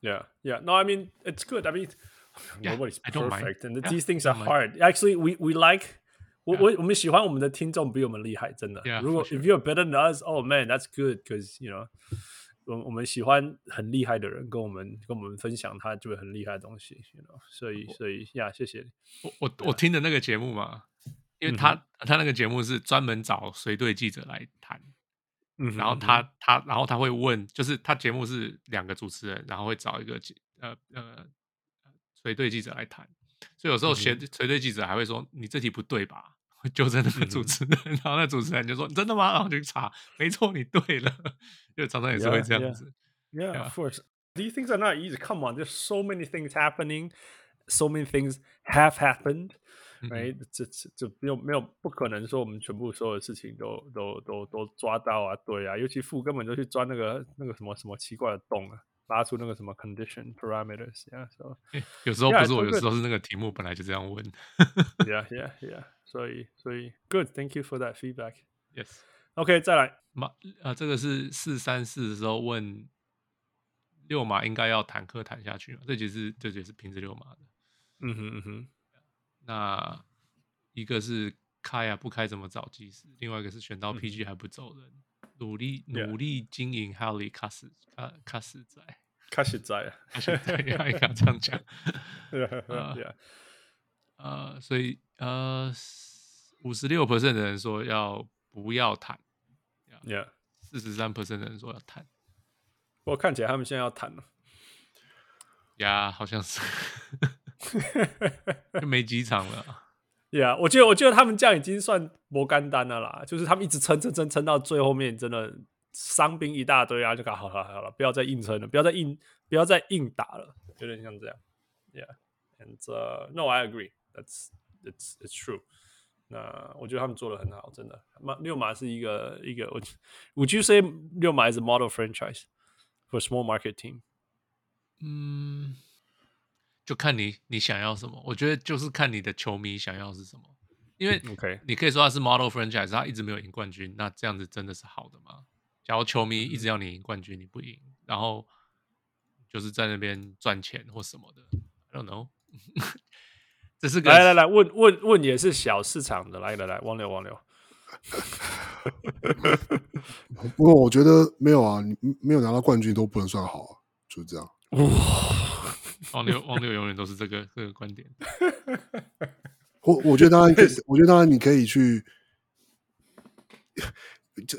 ，Yeah，Yeah，Yeah，No，I mean it's good. I mean nobody's perfect, and these things are hard. Actually, we we like. 我我我们喜欢我们的听众比我们厉害，真的。如果 if you're better than us，oh man，that's good，because you know，我我们喜欢很厉害的人跟我们跟我们分享他就会很厉害的东西，you know，所以所以呀，谢谢你。我我我听的那个节目嘛，因为他他那个节目是专门找随队记者来谈，嗯，然后他他然后他会问，就是他节目是两个主持人，然后会找一个呃呃随队记者来谈，所以有时候随随队记者还会说你这题不对吧？会纠正那个主持人，嗯、然后那主持人就说：“真的吗？”然后就去查，没错，你对了。就常常也是会这样子。Yeah, yeah. yeah, of course. These things are not easy. Come on, there's so many things happening, so many things have happened, right？、嗯、这这这没有没有不可能说我们全部所有的事情都都都都抓到啊，对啊。尤其副根本就去钻那个那个什么什么奇怪的洞啊。拉出那个什么 condition parameters，yeah，so，有时候不是我，有时候是那个题目本来就这样问，yeah，yeah，yeah，所以所以 good，thank you for that feedback，yes，OK，、再来，马啊，这个是四三四的时候问六马应该要坦克弹下去吗？这就是这就是平时六马的，嗯哼嗯哼，那一个是开啊不开怎么找技师，另外一个是选到 PG 还不走人。嗯努力努力经营哈利卡斯卡卡斯在卡斯在啊，卡斯在应该这样讲。呃，呃，所以呃，五十六 percent 的人说要不要谈，Yeah，四十三 percent 的人说要谈。不过看起来他们现在要谈了，呀，好像是，就没几场了。Yeah，我觉得我觉得他们这样已经算摩干单了啦，就是他们一直撑撑撑撑到最后面，真的伤兵一大堆啊，就搞好好好了，不要再硬撑了，不要再硬不要再硬打了，有点像这样。Yeah，and、uh, no, I agree. That's it's it's true. 那我觉得他们做的很好，真的。马溜马是一个一个，我 Would you say 溜马 is a model franchise for small market team？嗯。就看你你想要什么，我觉得就是看你的球迷想要是什么，因为 OK，你可以说他是 model franchise，他一直没有赢冠军，那这样子真的是好的吗？假如球迷一直要你赢冠军，你不赢，然后就是在那边赚钱或什么的，I don't know。这是个来来来问问问也是小市场的，来来来，王六王六。不过我觉得没有啊，你没有拿到冠军都不能算好啊，就是这样。王六，王六永远都是这个这个观点。我我觉得当然可以，我觉得当然你可以去，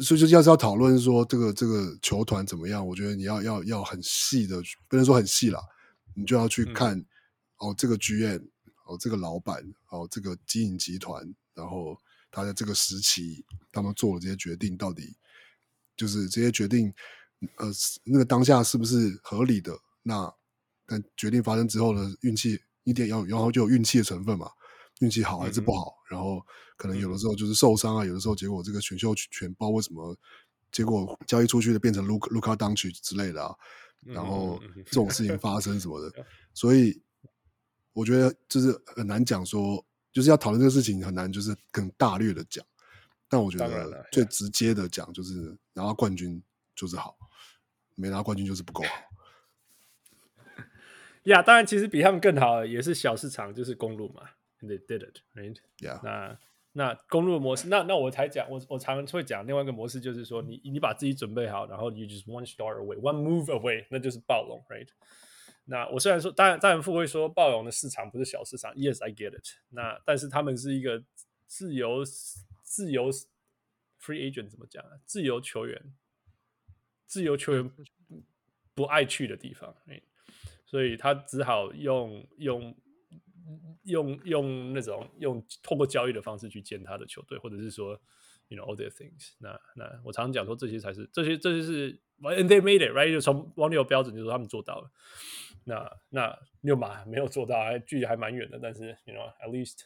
所以就要是要讨论说这个这个球团怎么样。我觉得你要要要很细的，不能说很细啦，你就要去看、嗯、哦这个 GM 哦这个老板哦这个经营集团，然后他在这个时期他们做了这些决定，到底就是这些决定呃那个当下是不是合理的？那但决定发生之后呢，运气一定要，然后就有运气的成分嘛，运气好还是不好，嗯、然后可能有的时候就是受伤啊，嗯、有的时候结果这个选秀权不知道为什么，结果交易出去的变成卢卢卡当曲之类的啊，然后这种事情发生什么的，嗯、所以我觉得就是很难讲说，就是要讨论这个事情很难，就是更大略的讲，但我觉得最直接的讲就是拿到冠军就是好，没拿冠军就是不够好。呀，yeah, 当然，其实比他们更好的也是小市场，就是公路嘛。They did it, right? Yeah. 那那公路的模式，那那我才讲，我我常常会讲另外一个模式，就是说你你把自己准备好，然后 you just one star away, one move away，那就是暴龙，right? 那我虽然说，当然当然富会说暴龙的市场不是小市场，Yes, I get it。那但是他们是一个自由自由 free agent 怎么讲啊？自由球员。自由球员不爱去的地方，所以他只好用用用用那种用透过交易的方式去建他的球队，或者是说，you know all their things 那。那那我常常讲说，这些才是这些这些是，and they made it right，就从王六标准就是说他们做到了。那那六马没有做到，还距离还蛮远的，但是 you know at least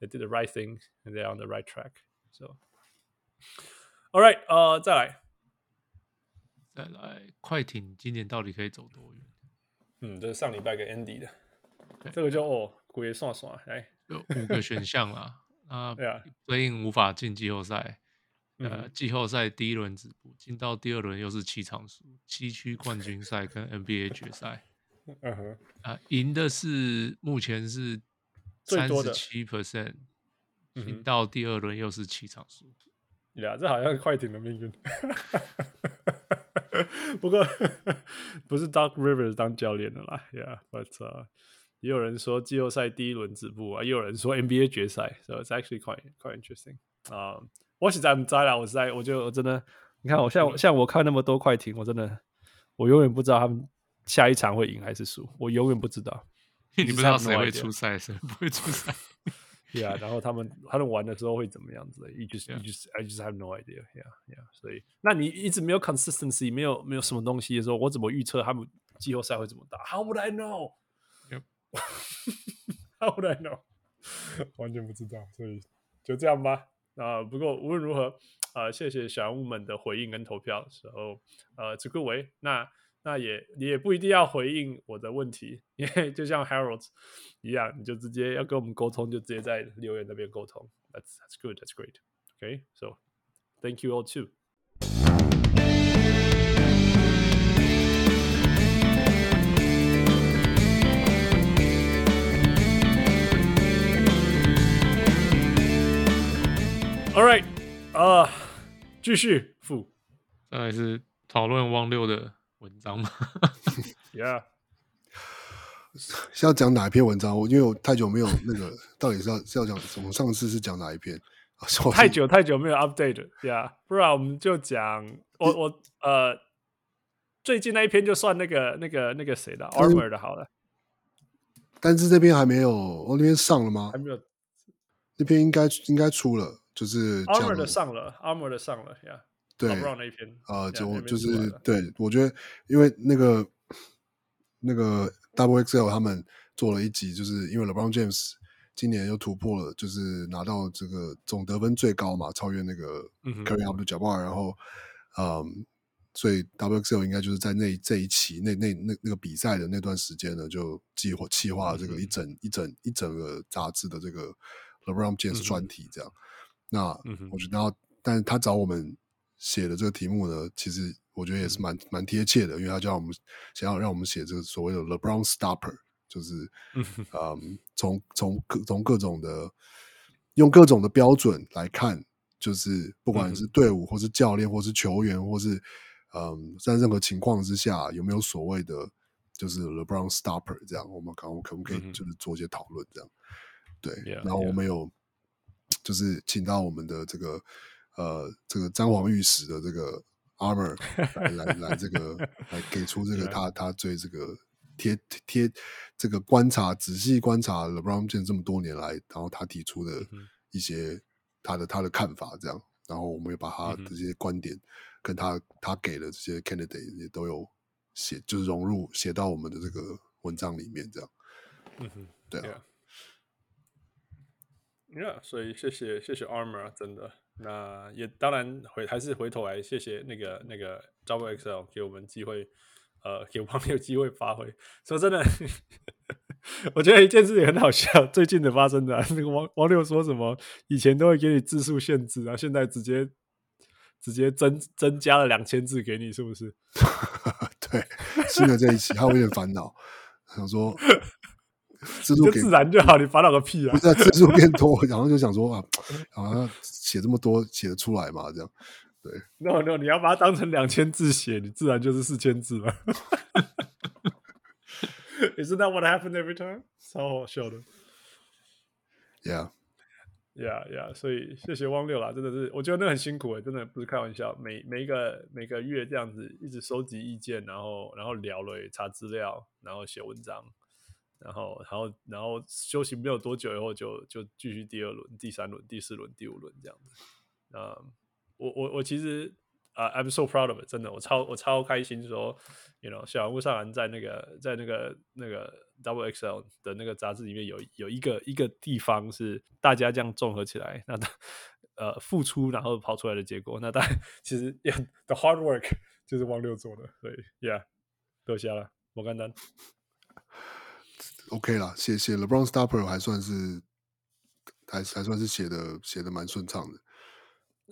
they did the right thing and they're on the right track。So all right，呃，再来。再来，快艇今年到底可以走多远？嗯，这是上礼拜给 Andy 的，这个就哦，鬼算算，哎，有五个选项啦。啊，对啊，最近无法进季后赛，呃，季后赛第一轮止步，进到第二轮又是七场输，七区冠军赛跟 NBA 决赛，嗯哼，啊，赢的是目前是三十七 percent，进到第二轮又是七场输，呀，这好像是快艇的命运。不过不是 Doc Rivers 当教练的啦，Yeah，but、uh, 也有人说季后赛第一轮止步啊，也有人说 NBA 决赛，So it's actually quite quite interesting 啊、uh,。我实在不知道啦，我实在我就我真的，你看我像我像我看那么多快艇，我真的我永远不知道他们下一场会赢还是输，我永远不知道。你不知道谁会出赛，谁不会出赛。对啊，然后他们他们玩的时候会怎么样子？You just, you just, I just have no idea. Yeah, yeah. 所以，那你一直没有 consistency，没有没有什么东西的时候，我怎么预测他们季后赛会怎么打？How would I know? Yep. How would I know? 完全不知道，所以就这样吧。啊、不过无论如何，啊、呃，谢谢小人物们的回应跟投票的时候，呃，这个为那。那也你也不一定要回应我的问题，因为就像 Harold 一样，你就直接要跟我们沟通，就直接在留言那边沟通。That's that's good, that's great. Okay, so thank you all too. All right, 啊、uh,，继续付，再来是讨论汪六的。文章吗？Yeah，是要讲哪一篇文章？我因为我太久没有那个，到底是要是要讲，我们上次是讲哪一篇？太久太久没有 update，Yeah，不然我们就讲我我呃最近那一篇就算那个那个那个谁的 Armor 的好了。但是这边还没有，我那边上了吗？还没有，那边应该应该出了，就是 Armor 的上了，Armor 的上了，Yeah。对，啊、呃，就就是对，我觉得因为那个那个 Double XL 他们做了一集，就是因为 LeBron James 今年又突破了，就是拿到这个总得分最高嘛，超越那个 Kareem Abdul-Jabbar，然后嗯，所以 Double XL 应该就是在那这一期那那那那个比赛的那段时间呢，就计划计划了这个一整、嗯、一整一整个杂志的这个 LeBron James 专题这样。嗯、那我觉得，然后但是他找我们。写的这个题目呢，其实我觉得也是蛮蛮贴切的，因为他叫我们想要让我们写这个所谓的 LeBron Stopper，就是嗯，从从各从各种的用各种的标准来看，就是不管是队伍或是教练或是球员或是嗯，在任何情况之下有没有所谓的就是 LeBron Stopper 这样，我们可我可不可以就是做一些讨论这样，对然后我们有就是请到我们的这个。呃，这个詹皇御史的这个 armor 来来来，这个来给出这个他他对这个贴贴这个观察仔细观察 LeBron James 这么多年来，然后他提出的一些他的他的看法，这样，然后我们也把他这些观点跟他他给的这些 candidate 也都有写，就是融入写到我们的这个文章里面，这样，嗯哼，对啊，Yeah，所以谢谢谢谢 armor，真的。那也当然回还是回头来谢谢那个那个 Double XL 给我们机会，呃，给王六 机会发挥。说真的，我觉得一件事情很好笑，最近的发生的、那个王王六说什么，以前都会给你字数限制，然后现在直接直接增增加了两千字给你，是不是？对，新的这一期他有点烦恼，想说。字数自然就好，你烦恼个屁啊！不是字数变多，然后就想说啊，好像写这么多写得出来嘛？这样对。No No，你要把它当成两千字写，你自然就是四千字了。Isn't that what happened every time？超好笑的。Yeah。Yeah, yeah，所以谢谢汪六啦，真的是，我觉得那很辛苦诶，真的不是开玩笑。每每一个每个月这样子一直收集意见，然后然后聊了，查资料，然后写文章，然后然后然后休息没有多久以后就就继续第二轮、第三轮、第四轮、第五轮这样子。啊、嗯，我我我其实。啊、，I'm so proud of it，真的，我超我超开心说，，you know，小人物上篮在那个在那个那个 Double XL 的那个杂志里面有有一个一个地方是大家这样综合起来，那呃付出然后跑出来的结果，那当然其实 yeah,，the hard work 就是汪六做的，所以 yeah，多谢了，我简单，OK 啦，写写 LeBron Stopper 还算是还还算是写的写的蛮顺畅的。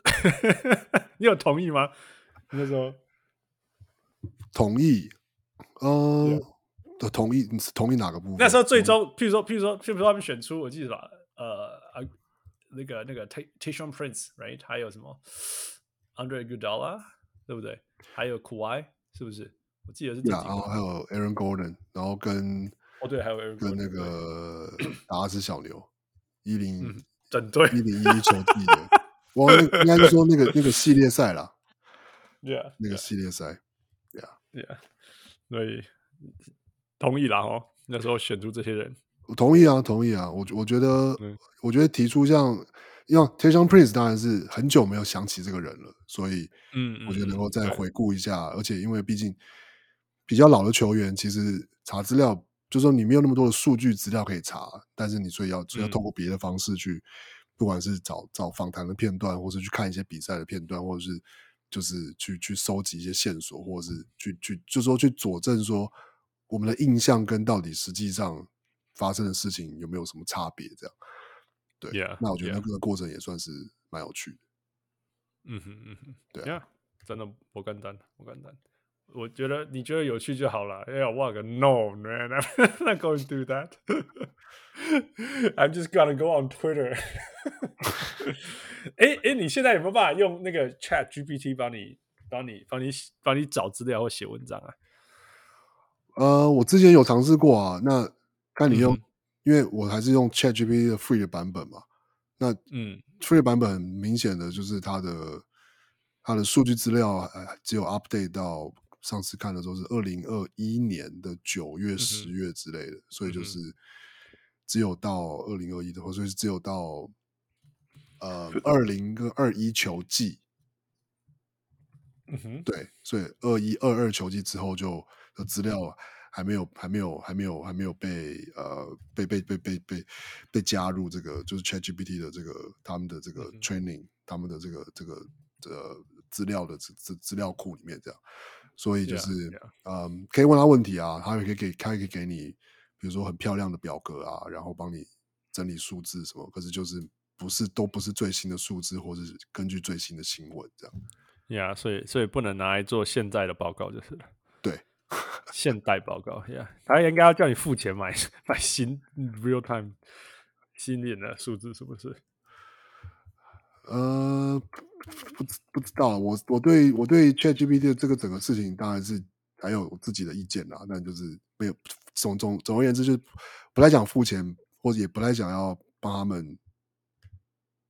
你有同意吗？那时候同意，嗯、呃.同意，你是同意哪个部分？那时候最终，譬如说，譬如说，譬如说，他们选出，我记得吧，呃，啊，那个那个 Tayshaun Prince，right？还有什么 Andre Iguodala，对不对？还有 Kawhi，是不是？我记得是这几个。然后还有 Aaron Gordon，然后跟哦对，还有 Aaron 跟那个 达拉斯小牛一零整队一零一球季的。我应该是说那个那个系列赛啦，Yeah，那个系列赛，Yeah，Yeah，所以同意啦哦。那时候选出这些人，我同意啊，同意啊。我我觉得，我觉得提出像，因为 Tayshaun Prince 当然是很久没有想起这个人了，所以嗯，我觉得能够再回顾一下。而且因为毕竟比较老的球员，其实查资料就是说你没有那么多的数据资料可以查，但是你所以要要通过别的方式去。不管是找找访谈的片段，或是去看一些比赛的片段，或者是就是去去收集一些线索，或者是去去就是说去佐证说我们的印象跟到底实际上发生的事情有没有什么差别？这样对，yeah, 那我觉得那个过程也算是蛮有趣的。嗯哼嗯哼，对啊，真的不简单，不简单。我觉得你觉得有趣就好了。哎呀，我个 No man，I'm not going to do that。I'm just gonna go on Twitter。哎哎，你现在有没有办法用那个 Chat GPT 帮你帮你帮你帮你找资料或写文章啊？呃，我之前有尝试过啊。那看你用，嗯、因为我还是用 Chat GPT 的 Free 的版本嘛。那嗯，Free 版本很明显的就是它的它的数据资料只有 update 到。上次看的时候是二零二一年的九月、十月之类的，嗯，所以就是只有到二零二一的话，所以只有到呃二零跟二一球季，嗯哼，对，所以二一、二二球季之后就的资料还没有、还没有、还没有、还没有被呃被被被被被被加入这个就是 ChatGPT 的这个他们的这个 training，嗯、他们的这个这个呃资料的资资资料库里面这样。所以就是.嗯，可以问他问题啊，他也可以给，他也可以给你，比如说很漂亮的表格啊，然后帮你整理数字什么。可是就是不是都不是最新的数字，或者是根据最新的新闻这样。呀、yeah，所以所以不能拿来做现在的报告就是了。对，现代报告呀，yeah, 他应该要叫你付钱买 买新 real time 新年的数字，是不是？呃，不不知道，我我对我对 ChatGPT 的这个整个事情当然是还有我自己的意见啦，但就是没有总总总而言之，就是不太想付钱，或者也不太想要帮他们，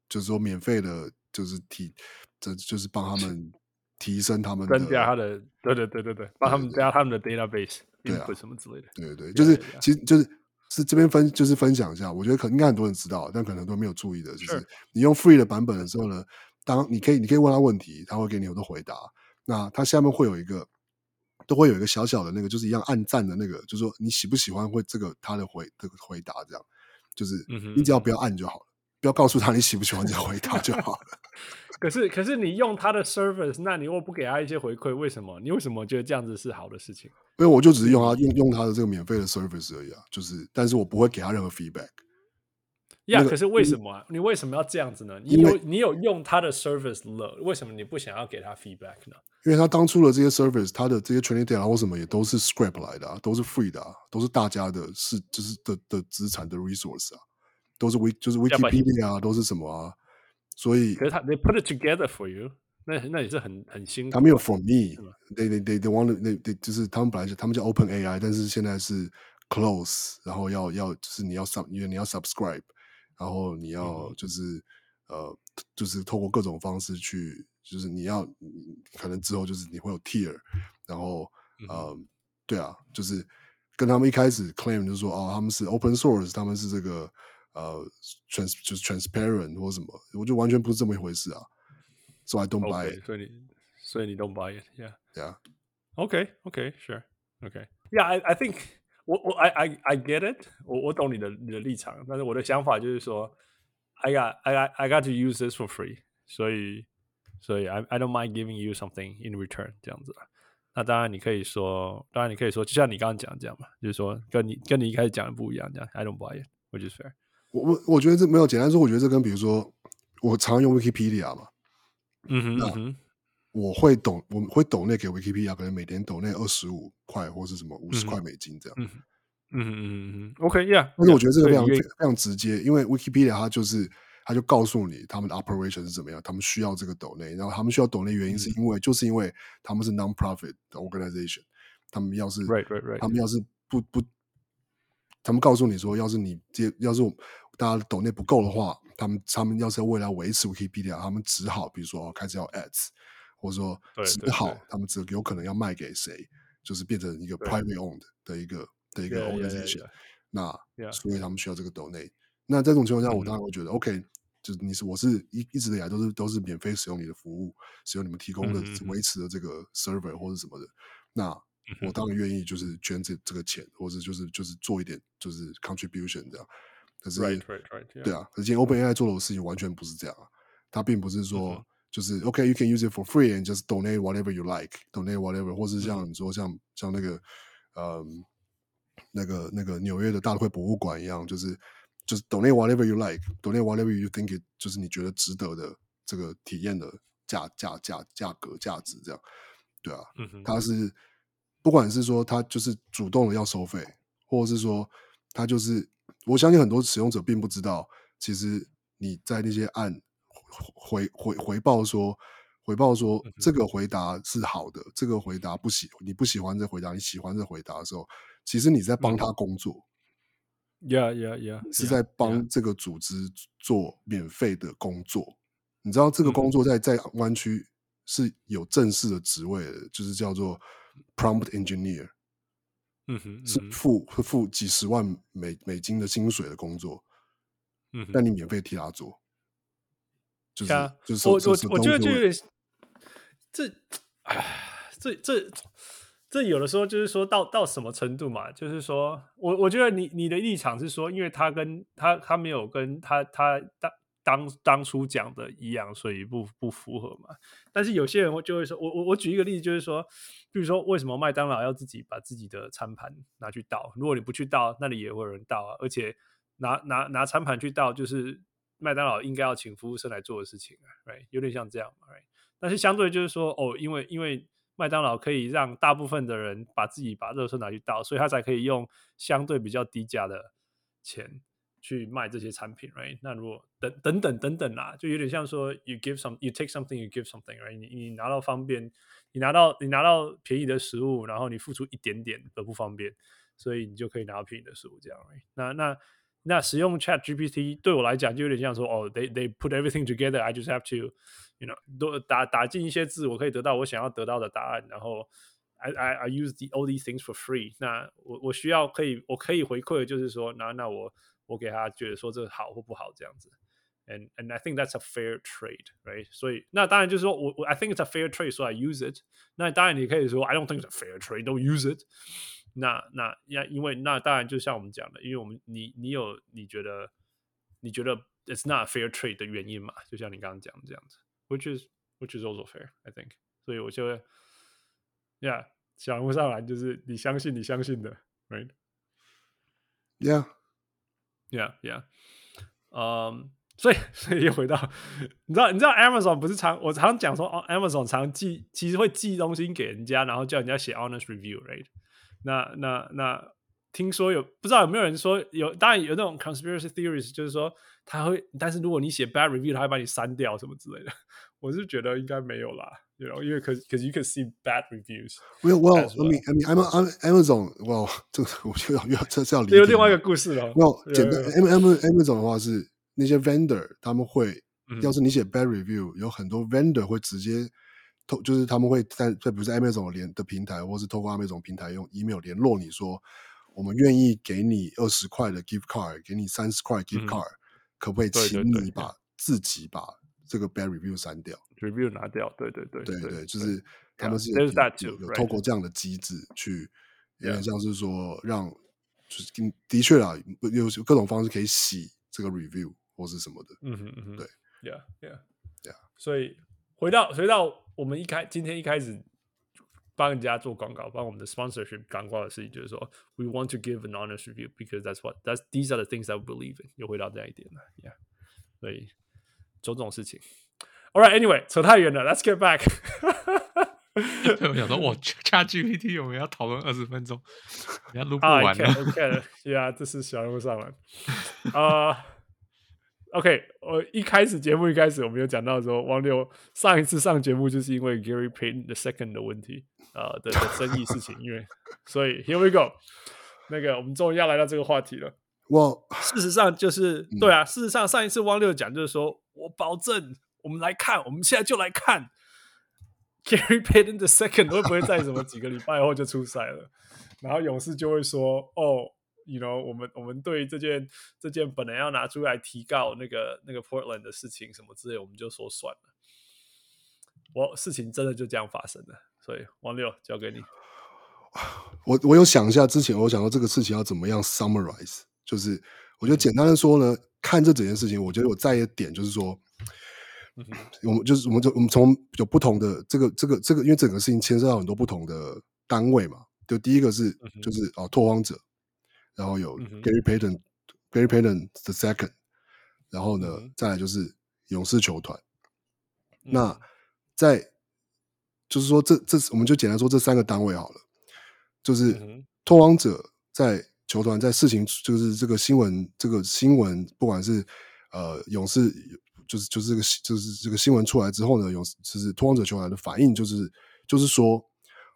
就是说免费的，就是提，这就是帮他们提升他们，增加他的，对对对对对，帮他们加他们的 database，对啊，什么之类的，对对对，就是其实就是。是这边分就是分享一下，我觉得可能应该很多人知道，但可能都没有注意的，就是你用 free 的版本的时候呢，当你可以你可以问他问题，他会给你很多回答。那他下面会有一个，都会有一个小小的那个，就是一样按赞的那个，就是说你喜不喜欢会这个他的回这个回答这样，就是你只要不要按就好了，不要告诉他你喜不喜欢这个回答就好了。可是可是你用他的 service，那你又不给他一些回馈，为什么？你为什么觉得这样子是好的事情？因为我就只是用他用用他的这个免费的 service 而已啊，就是，但是我不会给他任何 feedback。呀、yeah, 那个，可是为什么、啊？你为什么要这样子呢？你有你有用他的 service 了，为什么你不想要给他 feedback 呢？因为他当初的这些 service，他的这些 training data 或什么也都是 scrap 来的啊，都是 free 的啊，都是大家的，是就是的的资产的 resource 啊，都是 w 就是 Wikipedia 啊，都是什么啊？所以，可是他 they put it together for you，那那也是很很辛苦。他没有 for me，they they they they want they they 就是他们本来是他们叫 Open AI，但是现在是 close，然后要要就是你要 sub，因为你要 subscribe，然后你要就是、嗯、呃，就是透过各种方式去，就是你要可能之后就是你会有 tier，然后呃，嗯、对啊，就是跟他们一开始 claim 就是说哦，他们是 open source，他们是这个呃 trans 就是 transparent 或什么，我就完全不是这么一回事啊，so I don't buy it。所以你所以你 don't buy it，yeah，yeah。Okay, okay, sure, okay. Yeah, I I think 我我 I I I get it，我我懂你的你的立场，但是我的想法就是说，I got I got I got to use this for free，所以所以 I I don't mind giving you something in return 这样子。那当然你可以说，当然你可以说，就像你刚刚讲这样嘛，就是说跟你跟你一开始讲的不一样，这样 I don't buy it，which is fair。我我我觉得这没有简单说，我觉得这跟比如说我常用 Wikipedia 嘛，嗯哼嗯哼。我会懂，我会抖那给 Wikipedia，可能每天抖内二十五块或是什么五十块美金这样。嗯嗯嗯嗯嗯，OK，Yeah。但是我觉得这个非常非常直接，因为 Wikipedia 它就是它就告诉你他们的 operation 是怎么样，他们需要这个抖内，然后他们需要抖内原因是因为就是因为他们是 non-profit 的 organization，他们要是 right right right，他们要是不不，他们告诉你说，要是你接要是大家抖内不够的话，他们他们要是要为了维持 Wikipedia，他们只好比如说开始要 ads。或者说，只好他们只有可能要卖给谁，就是变成一个 private owned 的一个的一个 organization。那所以他们需要这个 donate。那在这种情况下，我当然会觉得 OK，就是你是我是一一直以来都是都是免费使用你的服务，使用你们提供的维持的这个 server 或者什么的。那我当然愿意就是捐这这个钱，或者就是就是做一点就是 contribution 这样。可是，对啊，可是今天 OpenAI 做的事情完全不是这样啊，它并不是说。就是 OK，you、can use it for free and just donate whatever you like，donate whatever，或是像你说像、嗯、像那个，嗯，那个那个纽约的大都会博物馆一样，就是就是 donate whatever you like，donate whatever you think it，就是你觉得值得的这个体验的价价价价格价值这样，对啊，嗯哼，他是不管是说它就是主动的要收费，或者是说它就是我相信很多使用者并不知道，其实你在那些按。回回回报说，回报说这个回答是好的，这个回答不喜你不喜欢这回答，你喜欢这回答的时候，其实你在帮他工作。Yeah, yeah, yeah，是在帮这个组织做免费的工作。你知道这个工作在在湾区是有正式的职位的，就是叫做 prompt engineer。嗯哼，是付会付几十万美美金的薪水的工作。嗯，但你免费替他做。就是啊，就是、我我我觉得就有点，这，唉，这这这有的时候就是说到到什么程度嘛？就是说我我觉得你你的立场是说，因为他跟他他没有跟他他当当当初讲的一样，所以不不符合嘛。但是有些人就会说，我我我举一个例子，就是说，比如说为什么麦当劳要自己把自己的餐盘拿去倒？如果你不去倒，那里也会有人倒啊。而且拿拿拿餐盘去倒，就是。麦当劳应该要请服务生来做的事情啊，right? 有点像这样，right? 但是相对就是说，哦，因为因为麦当劳可以让大部分的人把自己把垃圾拿去倒，所以他才可以用相对比较低价的钱去卖这些产品，right? 那如果等等等等等啦，就有点像说，you give some, you take something, you give something，right? 你你拿到方便，你拿到你拿到便宜的食物，然后你付出一点点的不方便，所以你就可以拿到便宜的食物，这样，right? 那那。那使用 Chat GPT 对我来讲就有点像说，哦，they they put everything together. I just have to, you know，都打打进一些字，我可以得到我想要得到的答案。然后，I I I use the all these things for free 那。那我我需要可以我可以回馈的就是说，那那我我给他觉得说这个好或不好这样子。And and I think that's a fair trade, right？所以那当然就是说我我 I think it's a fair trade, so I use it。那当然你可以说 I don't think it's a fair trade, don't use it。 那那呀，因为那当然就像我们讲的，因为我们你你有你觉得你觉得 it's not fair trade 的原因嘛？就像你刚刚讲的这样子，which is which is also fair, I think。所以我就会，yeah，想不上来就是你相信你相信的，right？Yeah，yeah，yeah。嗯，所以所以又回到，你知道你知道 Amazon 不是常我常讲说哦，Amazon 常寄其实会寄东西给人家，然后叫人家写 honest review，right？那那那，听说有不知道有没有人说有，当然有那种 conspiracy theories，就是说他会，但是如果你写 bad review，他会把你删掉什么之类的。我是觉得应该没有啦，you know，因为可可 you can see bad reviews。Well, well, I mean, I mean, I'm I'm Amazon。Well，这个我就要要这是要理解。有另外一个故事了。那简单，M M Amazon 的话是那些 vendor 他们会，嗯、要是你写 bad review，有很多 vendor 会直接透，就是他们会在在比如说 Amazon 连的平台，或是透过 Amazon 平台用 email 联络你说，我们愿意给你二十块的 gift card，给你三十块 gift card，、嗯、可不可以请你把自己把这个 bad review 删掉，review 拿掉？对对对对对，就是他们是有.透过这样的机制去，有.点像是说让，就是的确啊，有各种方式可以洗这个 review 或是什么的。嗯哼嗯哼，对，Yeah Yeah Yeah。所以回到回到我们一开今天一开始帮人家做广告，帮我们的 sponsorship 广告的事情，就是说，we want to give an honest review because that's what that's these are the things that we believe in。又回到这样一点了，Yeah。所以做这种事情，All right，Anyway，扯太远了，Let's get back。我想说，我 ChatGPT 我们要讨论二十分钟，人家录不完了。OK，Yeah，这是小人物上来。啊、 uh,，OK，我一开始节目一开始我们有讲到说，王六上一次上节目就是因为 Gary Payton the Second 的问题，呃的的争议事情，因为所以 Here we go，那个我们终于要来到这个话题了。我事实上就是、嗯、对啊，事实上上一次汪六讲就是说我保证，我们来看，我们现在就来看。Gary Payton the second 会不会在什么几个礼拜后就出赛了？然后勇士就会说：“哦，you know，我们我们对这件这件本来要拿出来提告那个那个 Portland 的事情什么之类，我们就说算了。”我事情真的就这样发生了，所以王六交给你。我我有想一下，之前我想到这个事情要怎么样 summarize，就是我觉得简单的说呢，看这整件事情，我觉得我在意的点就是说。我们就是，我们就我们从有不同的这个这个这个，因为整个事情牵涉到很多不同的单位嘛。就第一个是就是啊，拓荒者，然后有 Gary Payton，Gary Payton the second，然后呢，再来就是勇士球团。那在就是说，这这我们就简单说这三个单位好了。就是拓荒者在球团在事情，就是这个新闻，这个新闻，不管是呃勇士。就是就是这个就是这个新闻出来之后呢，有就是拓荒者球团的反应就是就是说，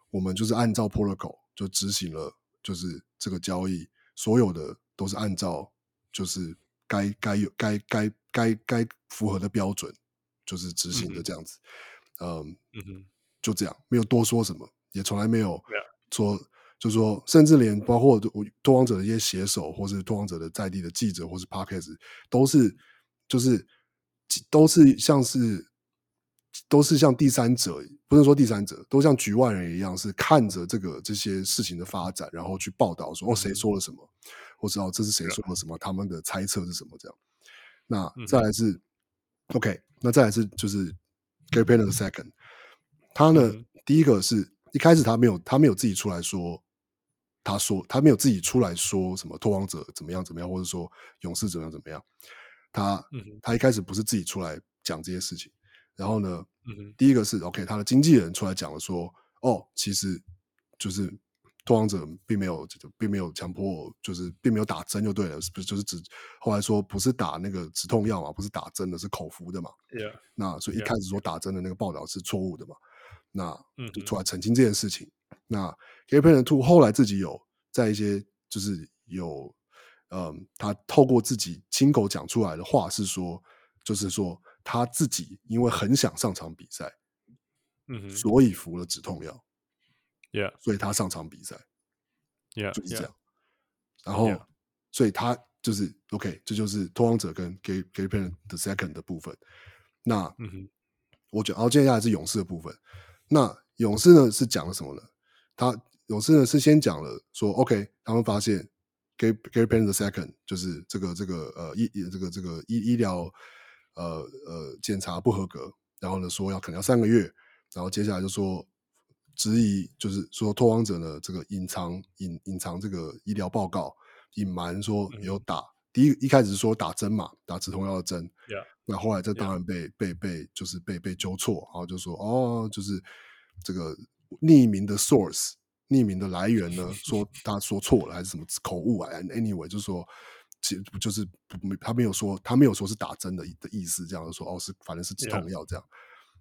我们就是按照 protocol 就执行了，就是这个交易，所有的都是按照就是该该有该该该该符合的标准，就是执行的这样子，嗯嗯，就这样，没有多说什么，也从来没有说，就是说，甚至连包括拓荒者的一些写手，或是拓荒者的在地的记者，或是 podcast 都是就是。都是像是，都是像第三者，不是说第三者，都像局外人一样，是看着这个这些事情的发展，然后去报道说哦，谁说了什么，我知道这是谁说了什么，他们的猜测是什么这样。那再来是、嗯、OK，那再来是就是 Gary Payton the second，他呢、嗯、第一个是一开始他没有他没有自己出来说，他说他没有自己出来说什么拓荒者怎么样怎么样，或者说勇士怎么样怎么样。他他一开始不是自己出来讲这些事情，然后呢，嗯、第一个是 OK，他的经纪人出来讲了说，哦，其实就是拓荒者并没有并没有强迫，就是并没有打针就对了，是不是就是指后来说不是打那个止痛药嘛，不是打针的，是口服的嘛，Yeah. 那所以一开始说打针的那个报道是错误的嘛，那嗯，就出来澄清这件事情。嗯、那 Payton Two 后来自己有在一些就是有。嗯，他透过自己亲口讲出来的话是说，就是说他自己因为很想上场比赛，嗯哼，所以服了止痛药，Yeah，所以他上场比赛，Yeah，就是这样。Yeah. 然后，Yeah. 所以他就是 OK，这就是拓荒者跟 Gary Gary Payton the second 的部分。那，嗯哼，我觉得，然后接下来是勇士的部分。那勇士呢是讲了什么呢？他勇士呢是先讲了说，OK，他们发现。Gary Gary Payton the second 就是这个这个呃医这个这个医医疗呃呃检查不合格，然后呢说要可能要三个月，然后接下来就说质疑就是说拓荒者呢这个隐藏隐隐藏这个医疗报告，隐瞒说有打、嗯、第一一开始是说打针嘛，打止痛药的针.那后来这当然被.被被就是被被纠错，然后就说哦就是这个匿名的 source。匿名的来源呢，说他说错了还是什么口误啊？Anyway，就是说，其实就是他没有说他没有说是打针的的意思，这样说哦是反正是止痛药这样。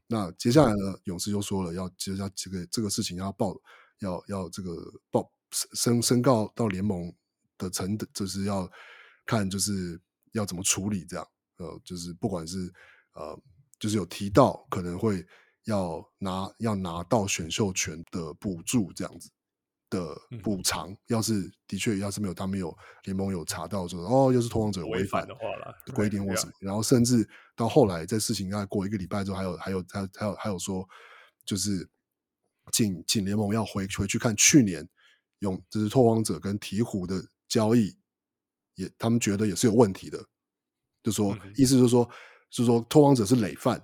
那接下来呢，勇士就说了要接下这个这个事情要报要要这个报申申告到联盟的层，就是要看就是要怎么处理这样。呃，就是不管是呃，就是有提到可能会要拿要拿到选秀权的补助这样子的补偿，嗯、要是的确要是没有他们有联盟有查到说哦，又是拓荒者违反的话了规定或什么，然后甚至到后来在事情大概过一个礼拜之后，还有还有还有还有还有说，就是请请联盟要回回去看去年用就是拓荒者跟鹈鹕的交易，也他们觉得也是有问题的。就说，意思就是说，就是说，拓荒者是累犯，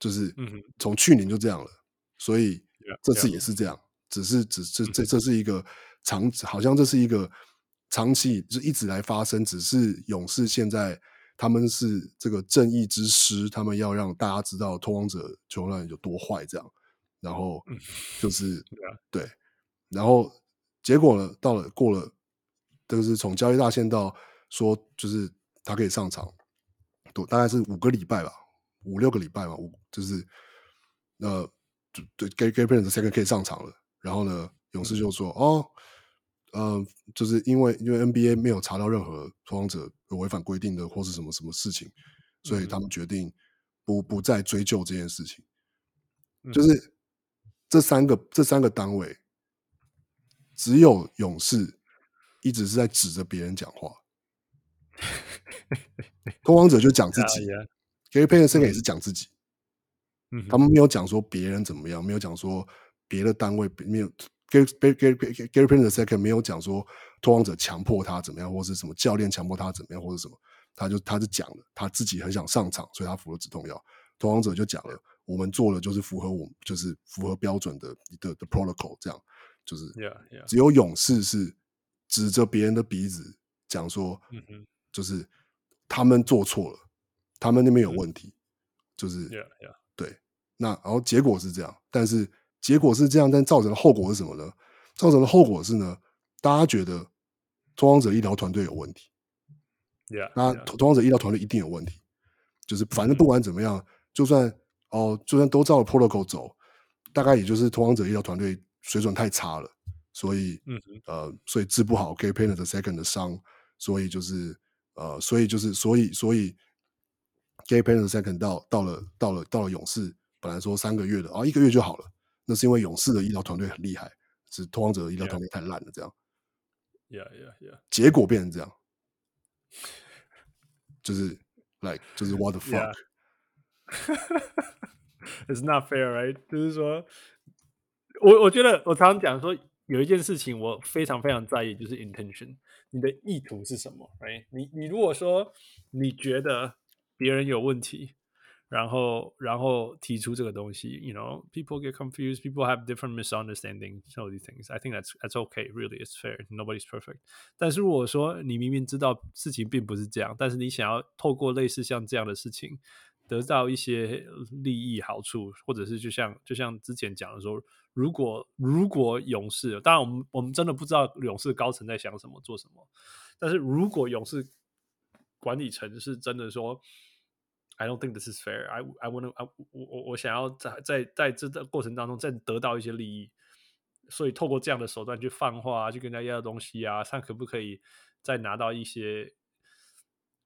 就是从去年就这样了，所以这次也是这样，只是只是这这是一个长，好像这是一个长期就一直来发生，只是勇士现在他们是这个正义之师，他们要让大家知道拓荒者球员有多坏，这样，然后就是对，然后结果呢，到了过了，就是从交易大限到说，就是他可以上场。多大概是五个礼拜吧，五六个礼拜吧，五就是呃，就对，Gary Gary Payton II 可以上场了。然后呢，勇士就说：“哦，呃，就是因为因为 NBA 没有查到任何拓荒者有违反规定的或是什么什么事情，所以他们决定不不再追究这件事情。嗯”就是这三个这三个单位，只有勇士一直是在指着别人讲话。拓荒者就讲自己，Gary Payton 也是讲自己，嗯，他们没有讲说别人怎么样，没有讲说别的单位没有 Gary Gary Gary Payton II 没有讲说拓荒者强迫他怎么样，或是什么教练强迫他怎么样，或者什么，他就他是讲了，他自己很想上场，所以他服了止痛药。拓荒者就讲了，我们做的就是符合我们就是符合标准的的的 protocol，这样就是只有勇士是指着别人的鼻子讲说，嗯就是他们做错了，他们那边有问题，就是.对。那然后结果是这样，但是结果是这样，但造成的后果是什么呢？造成的后果是呢，大家觉得拓荒者医疗团队有问题。Yeah, 那拓荒者医疗团队一定有问题，就是反正不管怎么样，就算哦，就算都照了 protocol 走，大概也就是拓荒者医疗团队水准太差了，所以嗯呃，所以治不好 Gary Payton II 的伤，所以就是。呃，所以就是，所以所以，Gary Payton II 到到了到了到了勇士，本来说三个月的啊、哦，一个月就好了。那是因为勇士的医疗团队很厉害，是拓荒者的医疗团队太烂了，这样。Yeah, yeah, yeah. 结果变成这样，就是 like 就是 What the fuck? It's not fair, right? 就是说，我我觉得我常常讲说。有一件事情我非常非常在意，就是 intention，你的意图是什么？Right？你你如果说你觉得别人有问题，然后然后提出这个东西，you know，people get confused，people have different misunderstandings，all these things。I think that's that's okay. Really, it's fair. Nobody's perfect。但是如果说你明明知道事情并不是这样，但是你想要透过类似像这样的事情得到一些利益好处，或者是就像就像之前讲的说。如果如果勇士，当然我们我们真的不知道勇士高层在想什么做什么，但是如果勇士管理层是真的说，I don't think this is fair. I I want to 我我我想要在在在这个过程当中再得到一些利益，所以透过这样的手段去放话，去跟人家要东西啊，看可不可以再拿到一些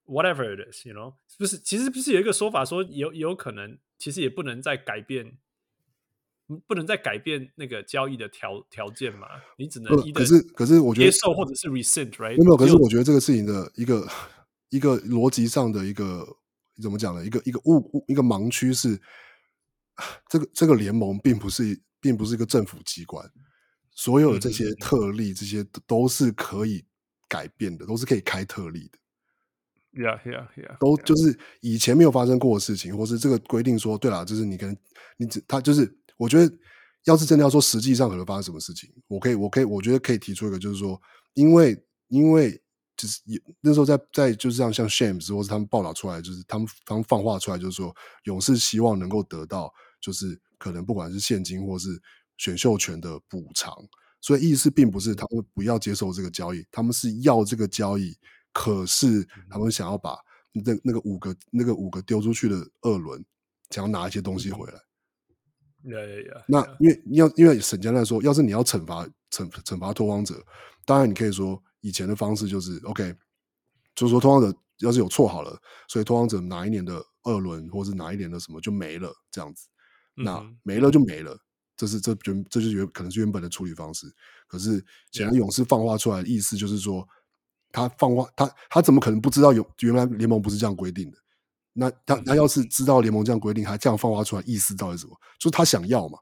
whatever it is，you know，不是其实不是有一个说法说有有可能，其实也不能再改变。不能再改变那个交易的条条件嘛？你只能可是可是我觉得接受或者是 rescind，right？没有，可是我觉得这个事情的一个一个逻辑上的一个怎么讲呢？一个一个误误一个盲区是，这个这个联盟并不是并不是一个政府机关，所有的这些特例这些都是可以改变的，都是可以开特例的。Yeah, yeah, yeah。都就是以前没有发生过的事情，或是这个规定说，对啦，就是你跟你只他就是。我觉得，要是真的要说实际上可能发生什么事情，我可以，我可以，我觉得可以提出一个，就是说，因为，因为就是也那时候在在就是这样，像 Shams 或是他们报道出来，就是他们他们放话出来，就是说，勇士希望能够得到，就是可能不管是现金或是选秀权的补偿，所以意思并不是他们不要接受这个交易，他们是要这个交易，可是他们想要把那那个五个那个五个丢出去的二轮，想要拿一些东西回来。Yeah, yeah, yeah. 那因为要因为沈家来说，要是你要惩罚惩惩罚拓荒者，当然你可以说以前的方式就是 OK，就是说拓荒者要是有错好了，所以拓荒者哪一年的二轮或是哪一年的什么就没了这样子，那没了就没了，这是这原这就是原可能是原本的处理方式。可是显然勇士放话出来的意思就是说，他放话他他怎么可能不知道有原来联盟不是这样规定的？那他他要是知道联盟这样规定，还这样放话出来，意思到底是什么？就是他想要嘛。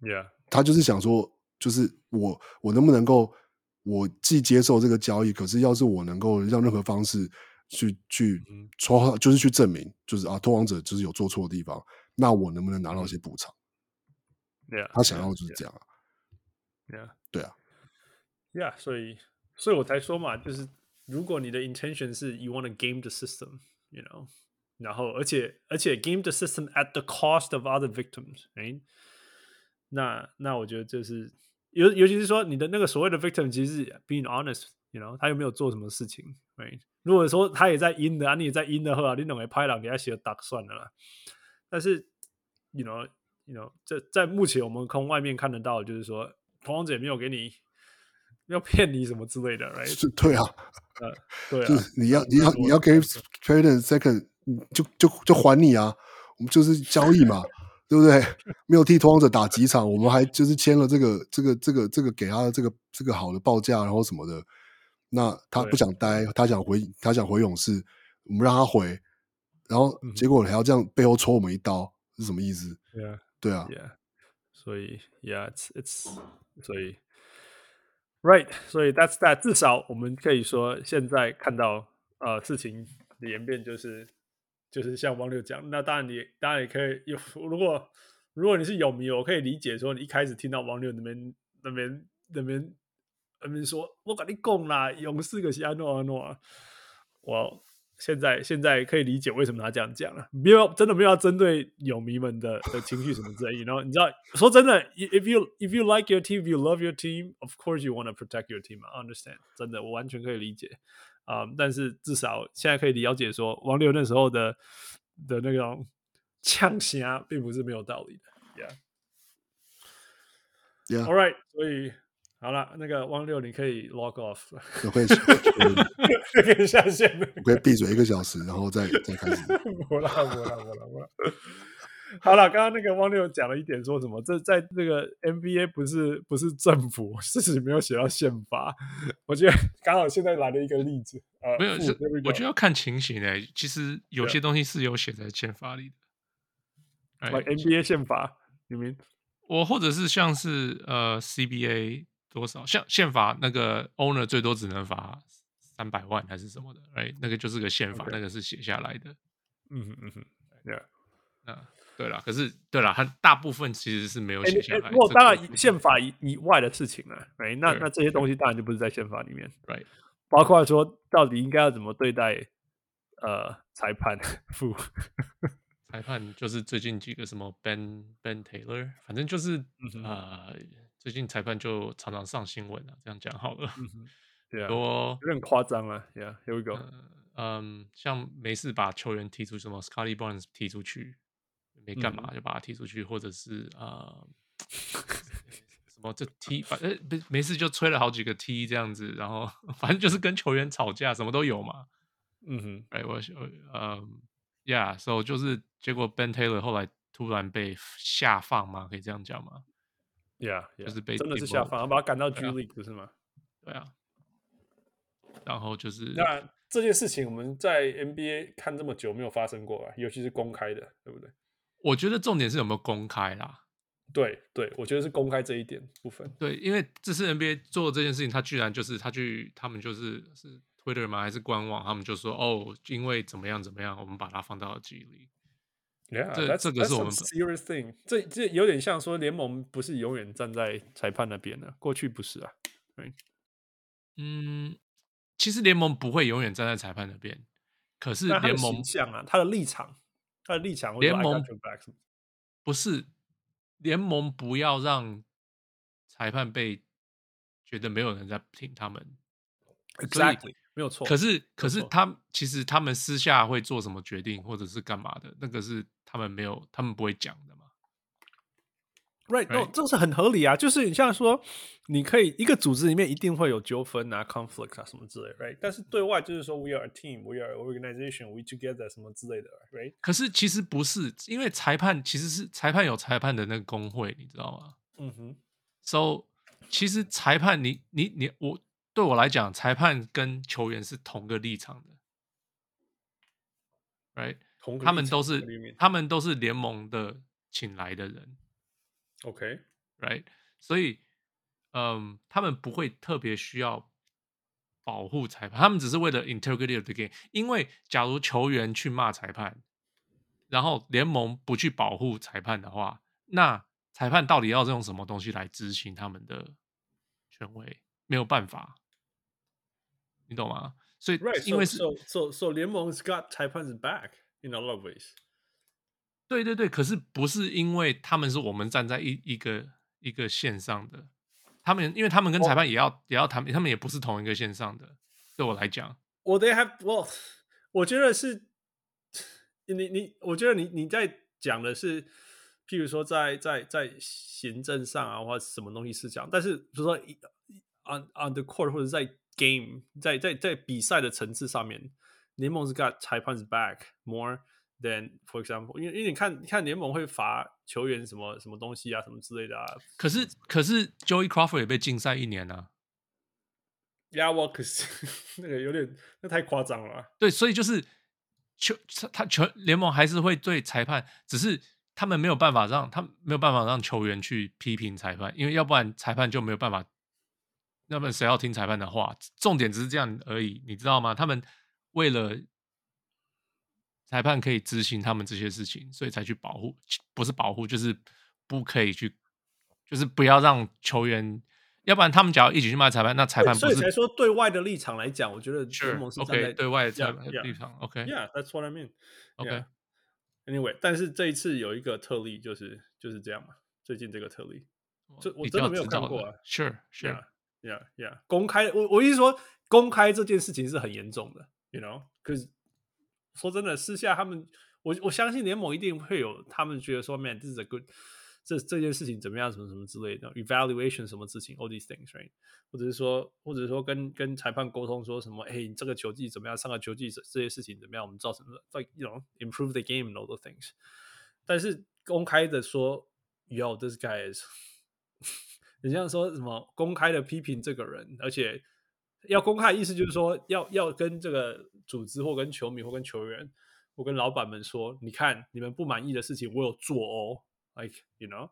Yeah，他就是想说，就是我我能不能够，我既接受这个交易，可是要是我能够让任何方式去去戳，就是去证明，就是啊，拓王者就是有做错的地方，那我能不能拿到一些补偿？Yeah，他想要的就是这样啊。Yeah，对啊。Yeah，所以所以我才说嘛，就是如果你的 intention 是 you want to game the system，you know，然后而且而且 game the system at the cost of other victims，right？那那我觉得这是尤尤其是说你的那个所谓的 victim，其实是 being honest，you know，他又没有做什么事情，right？如果说他也在阴的啊，你也在阴的话，你弄个拍了给他写打算了啦。但是，you know，you know，在在目前我们从外面看得到，就是说拓荒者也没有给你，没有骗你什么之类的，right？对啊，呃，对啊，就是你要你要你要给 trade second，就就就还你啊，我们就是交易嘛。对不对？没有替拓荒者打几场，我们还就是签了这个、这个、这个、这个给他的这个、这个好的报价，然后什么的。那他不想待，他想回，他想回勇士，我们让他回，然后结果还要这样背后戳我们一刀，是什么意思？对啊，对啊，所以，yeah，it's it's，所以，right，所以 that's that。至少我们可以说，现在看到呃事情的演变就是。就是像王六讲，那当然你当然也可以有。如果如果你是勇迷，我可以理解说，你一开始听到王六那边那边那边那边说，我跟你讲啦，勇士可是安诺安诺。我现在现在可以理解为什么他这样讲了，没有真的没有要针对勇迷们的的情绪什么之类。然后你知道，说真的，if you if you like your team，if you love your team, of course you want to protect your team, understand？真的我完全可以理解。啊、um，但是至少现在可以了解说，王六那时候的的那种呛声，并不是没有道理的。Yeah，yeah，all right，所以好了，那个王六你可以 log off，我可以，可以下线了，我可以闭嘴一个小时，然后再再开始。我啦，我啦，我啦，我啦。好了，刚刚那个汪六讲了一点，说什么？这在这个 NBA 不是不是政府，事实没有写到宪法。我觉得刚好现在来了一个例子。呃，没有，是我觉得要看情形诶、欸。其实有些东西是有写在宪法里的。Like NBA 宪法，你们？我或者是像是呃 CBA 多少，像宪法那个 owner 最多只能罚三百万还是什么的，哎，那个就是个宪法.那个是写下来的。嗯哼嗯哼，Yeah，那。对了，可是对了，它大部分其实是没有写下来。不过当然，宪法以以外的事情呢，哎，那那这些东西当然就不是在宪法里面。Right，包括说到底应该要怎么对待呃裁判负 裁判就是最近几个什么 Ben Ben Taylor，反正就是、嗯、呃最近裁判就常常上新闻了、啊，这样讲好了。对啊，多有点夸张了。Yeah，here we go。嗯，像没事把球员踢出什么 Scotty Barnes 踢出去。没干嘛就把他踢出去，嗯、或者是呃什么这踢反正没没事就吹了好几个踢这样子，然后反正就是跟球员吵架，什么都有嘛。嗯哼，哎我呃，Yeah，so 就是结果 Ben Taylor 后来突然被下放嘛，可以这样讲吗？Yeah，, yeah 就是被真的是下放，把他赶到 G League 不是吗？对啊。然后就是那这件事情我们在 NBA 看这么久没有发生过啊，尤其是公开的，对不对？我觉得重点是有没有公开啦。对对，我觉得是公开这一点部分。对，因为这次 NBA 做这件事情，他居然就是他去，他们就是是 Twitter 吗？还是官网？他们就说哦，因为怎么样怎么样，我们把它放到了记忆里。Yeah, 这这个是我们 serious thing。这这有点像说联盟不是永远站在裁判那边的，过去不是啊。对，嗯，其实联盟不会永远站在裁判那边，可是联盟像啊，他的立场。他的立场，联盟不是联盟，不要让裁判被觉得没有人在听他们。Exactly，没有错。可是，可是他其实他们私下会做什么决定，或者是干嘛的，那个是他们没有，他们不会讲的嘛。Right，哦 Right. 这是很合理啊。就是你像说，你可以一个组织里面一定会有纠纷啊、conflict 啊什么之类，Right？但是对外就是说，We are a team，We are an organization，We together 什么之类的，Right？可是其实不是，因为裁判其实是裁判有裁判的那个工会，你知道吗？嗯哼。So，其实裁判你你你我对我来讲，裁判跟球员是同个立场的，Right？同他们都是？他们都是联盟的请来的人。OK，right? 所以，嗯，他们不会特别需要保护裁判，他们只是为了 integrity of the game。因为假如球员去骂裁判，然后联盟不去保护裁判的话，那裁判到底要用什么东西来执行他们的权威？没有办法，你懂吗？所以，right，因为是 so so so 联盟 got 裁判 back in a lot of ways。对对对，可是不是因为他们是我们站在一一个一个线上的，他们因为他们跟裁判也要、oh. 也要谈，他们也不是同一个线上的。对我来讲，我、they have well，我觉得是，你你，我觉得你你在讲的是，譬如说在在在行政上啊，或者什么东西是这样，但是比如说 on on the court 或者在 game 在在在比赛的层次上面，联盟是 got 裁判是 back more。Then, for example，因为因为你看，你看联盟会罚球员什么什么东西啊，什么之类的啊。可是可是，Joey Crawford 也被禁赛一年啊。Yeah, well，可是 那个有点，那太夸张了啊。对，所以就是球他球联盟还是会对裁判，只是他们没有办法让他没有办法让球员去批评裁判，因为要不然裁判就没有办法。要不然谁要听裁判的话？重点只是这样而已，你知道吗？他们为了。裁判可以执行他们这些事情，所以才去保护，不是保护，就是不可以去，就是不要让球员，要不然他们只要一起去骂裁判，那裁判不是。所以才说对外的立场来讲，我觉得联盟是站在 sure, okay, 对外的立场。OK，Yeah，that's、okay. what I mean. OK，Anyway. 但是这一次有一个特例，就是就是这样嘛。最近这个特例，这我真的没有看过啊。Sure，Sure，Yeah，Yeah，公开，我我意思说，公开这件事情是很严重的，You know，可是。说真的，私下他们，我我相信联盟一定会有他们觉得说，man，这是 a good，这这件事情怎么样，什么什么之类的，evaluation 什么事情，all these things，right？或者是说，或者是说跟跟裁判沟通说什么，哎，你这个球技怎么样？上个球技这这些事情怎么样？我们造成了，like you know improve the game，all those things。但是公开的说，yo，this guy is，你像说什么公开的批评这个人，而且。要公开，意思就是说，要要跟这个组织或跟球迷或跟球员我跟老板们说，你看你们不满意的事情，我有做哦。Like you know,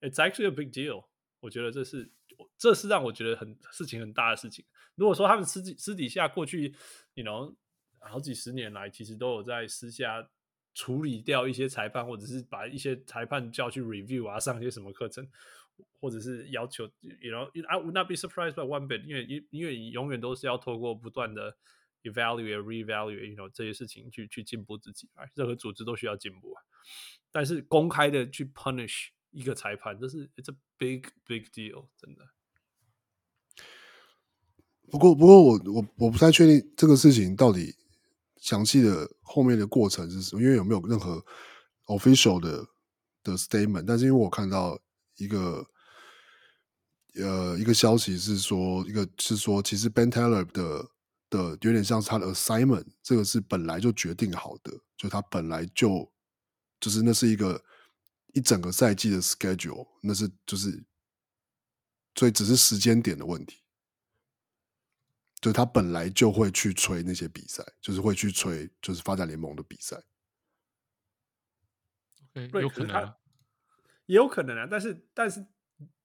it's actually a big deal。我觉得这是这是让我觉得很事情很大的事情。如果说他们私底私底下过去，you know，好几十年来，其实都有在私下处理掉一些裁判，或者是把一些裁判叫去 review 啊，上一些什么课程。或者是要求，you know，I would not be surprised by one bit，因为因为你永远都是要透过不断的 evaluate、reevaluate，you know 这些事情去去进步自己啊。任何组织都需要进步啊。但是公开的去 punish 一个裁判，这是 it's a big big deal，真的。不过不过我我我不太确定这个事情到底详细的后面的过程是什么，因为有没有任何 official 的的 statement，但是因为我看到。一个呃，一个消息是说，一个是说，其实 Ben Taylor 的的有点像是他的 assignment，这个是本来就决定好的，就他本来就就是那是一个一整个赛季的 schedule，那是就是，所以只是时间点的问题，就他本来就会去吹那些比赛，就是会去吹就是发展联盟的比赛。Okay, 有可能啊。也有可能啊，但是但是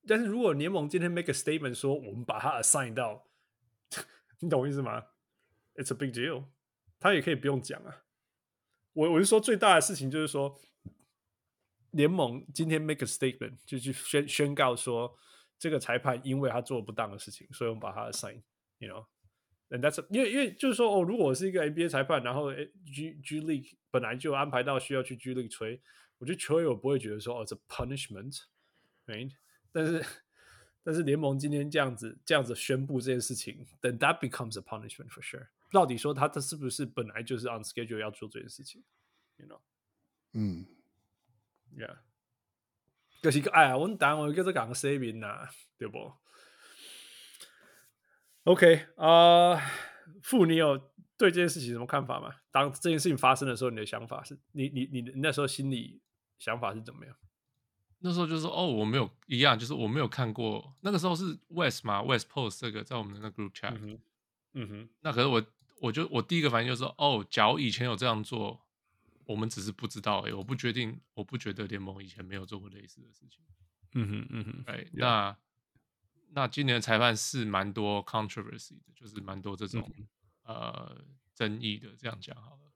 但是如果联盟今天 make a statement 说我们把他 assign 到，你懂我意思吗？It's a big deal，他也可以不用讲啊。我我是说最大的事情就是说，联盟今天 make a statement 就去宣宣告说这个裁判因为他做不当的事情，所以我们把他 assign，you know，and that's 因为因为就是说哦，如果我是一个 NBA 裁判，然后 G G League 本来就安排到需要去 G League 吹。我觉得球员我不会觉得说哦，这 punishment，right？但是但是联盟今天这样子这样子宣布这件事情，then that becomes a punishment for sure。到底说他他是不是本来就是 on schedule 要做这件事情？You know？嗯，Yeah。就是哎呀，我等我叫做讲声明呐，对不？OK 啊、呃，傅，你有对这件事情什么看法吗？当这件事情发生的时候，你的想法是你你你那时候心里想法是怎么样？那时候就是哦，我没有一样，就是我没有看过。那个时候是 West 嘛，West Post 这个在我们的那 group chat。嗯哼，嗯哼。那可是我，我就我第一个反应就是说，哦，假如以前有这样做，我们只是不知道而已。我不决定，我不觉得联盟以前没有做过类似的事情。嗯哼，嗯哼。哎，那那今年的裁判是蛮多 controversy 的，就是蛮多这种、嗯、呃争议的。这样讲好了。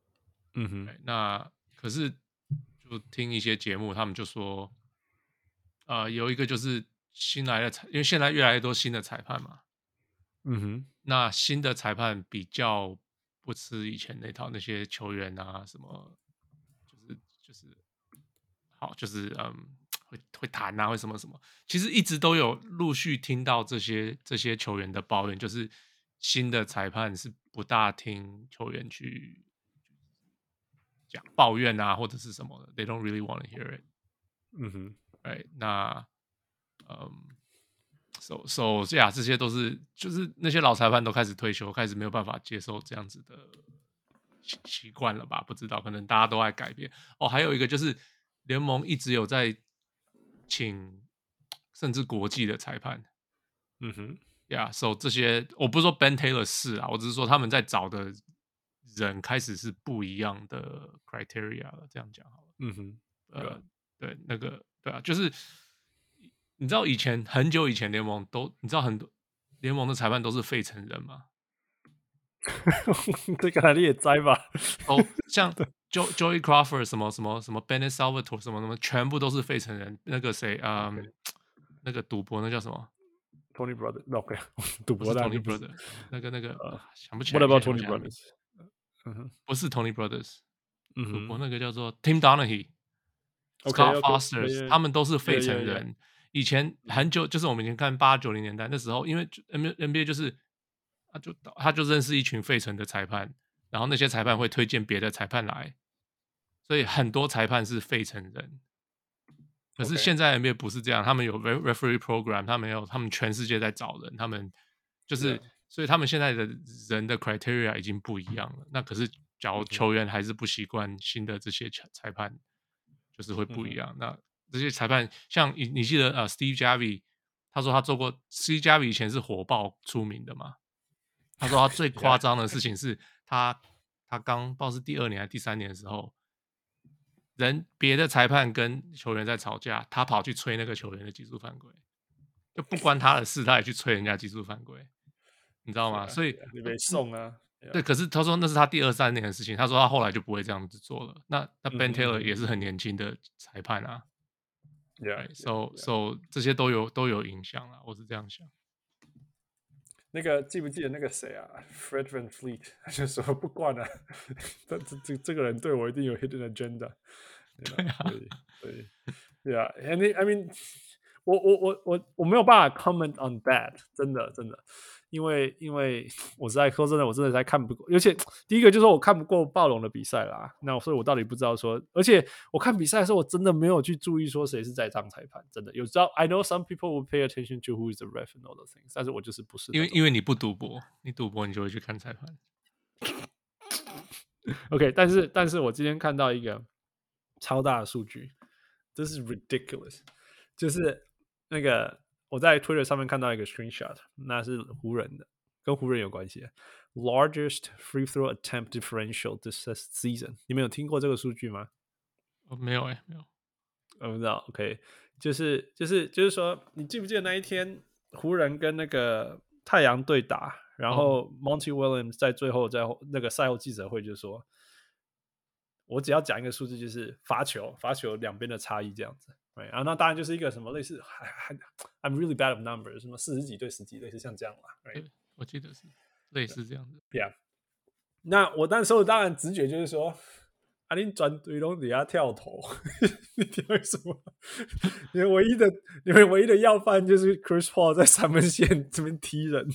嗯哼。那可是就听一些节目，他们就说。啊、呃，有一个就是新来的裁，因为现在越来越多新的裁判嘛，嗯哼，那新的裁判比较不吃以前那套，那些球员啊什么，就是就是好，就是嗯，会会谈啊，会什么什么，其实一直都有陆续听到这些这些球员的抱怨，就是新的裁判是不大听球员去讲抱怨啊，或者是什么的，They don't really want to hear it，嗯哼。哎，那，嗯，so so 这样，这些都是就是那些老裁判都开始退休，开始没有办法接受这样子的习习惯了吧？不知道，可能大家都爱改变。哦，还有一个就是联盟一直有在请，甚至国际的裁判。嗯哼，呀，yeah，so 这些我不是说 Ben Taylor 是啊，我只是说他们在找的人开始是不一样的 criteria 了。这样讲好了。嗯哼，呃，对，那个。对啊，就是你知道以前很久以前联盟都你知道很多联盟的裁判都是费城人吗？这个你也栽吧？哦，像 Jo Joey Crawford 什么什么什么 Bennett Salvatore 什么什么，全部都是费城人。那个谁啊？Okay. 那个赌博那叫什么？Tony Brothers？OK，赌博的 Tony Brothers。那个那个、uh, 想不起来。What about Tony Brothers？不是 Tony Brothers。嗯哼，赌博那个叫做 Tim Donaghy。Scott Foster. 他们都是费城人。以前很久，就是我们以前看八九零年代那时候，因为 NBA 就是他就他就认识一群费城的裁判，然后那些裁判会推荐别的裁判来，所以很多裁判是费城人。可是现在 NBA 不是这样，他们有 referee program，他们有他们全世界在找人，他们就是.所以他们现在的人的 criteria 已经不一样了。那可是，假如球员还是不习惯新的这些裁判。就是会不一样。嗯、那这些裁判，像你，你记得呃，Steve Javie，他说他做过，Steve Javie 以前是火爆出名的嘛。他说他最夸 张的事情是他，他刚不知道是第二年还是第三年的时候，人别的裁判跟球员在吵架，他跑去吹那个球员的技术犯规，就不关他的事，他也去吹人家技术犯规，你知道吗？所以你被送啊。对，可是他说那是他第二三年的事情。他说他后来就不会这样子做了。那那 Ben Taylor 也是很年轻的裁判啊。对、嗯 right,，so yeah, so. 这些都有都有影响了。我是这样想。那个记不记得那个谁啊，Fred Van Fleet，他就说不管了，这这这这个人对我一定有 hidden agenda。对啊，对对啊。And I mean，我我我我我没有办法 comment on that，真的真的。因为，因为 我实在说真的，我真的在看不过。而且第一个就是说我看不过暴龙的比赛啦。那所以我到底不知道说，而且我看比赛的时候，我真的没有去注意说谁是在场裁判。真的有知道，I know some people will pay attention to who is the ref and all those things。但是我就是不是，因为因为你不赌博，你赌博你就会去看裁判。OK，但是但是我今天看到一个超大的数据，这是 ridiculous，就是那个。我在 Twitter 上面看到一个 screenshot，那是湖人的，跟湖人有关系。Largest free throw attempt differential this season，你们有听过这个数据吗？哦，没有哎，没有，我不知道。OK，就是就是就是说，你记不记得那一天湖人跟那个太阳对打，然后 Monty Williams 在最后在那个赛后记者会就说，我只要讲一个数字，就是罚球罚球两边的差异这样子。对啊，那当然就是一个什么类似，还还 I'm really bad of numbers，什么四十几对十几，类似像这样嘛。对，我记得是类似这样子。Yeah，那我那时候当然直觉就是说，啊，你转对龙底下跳投，你为什么？你们唯一的，你们唯一的要犯就是 Chris Paul 在三分线这边踢人，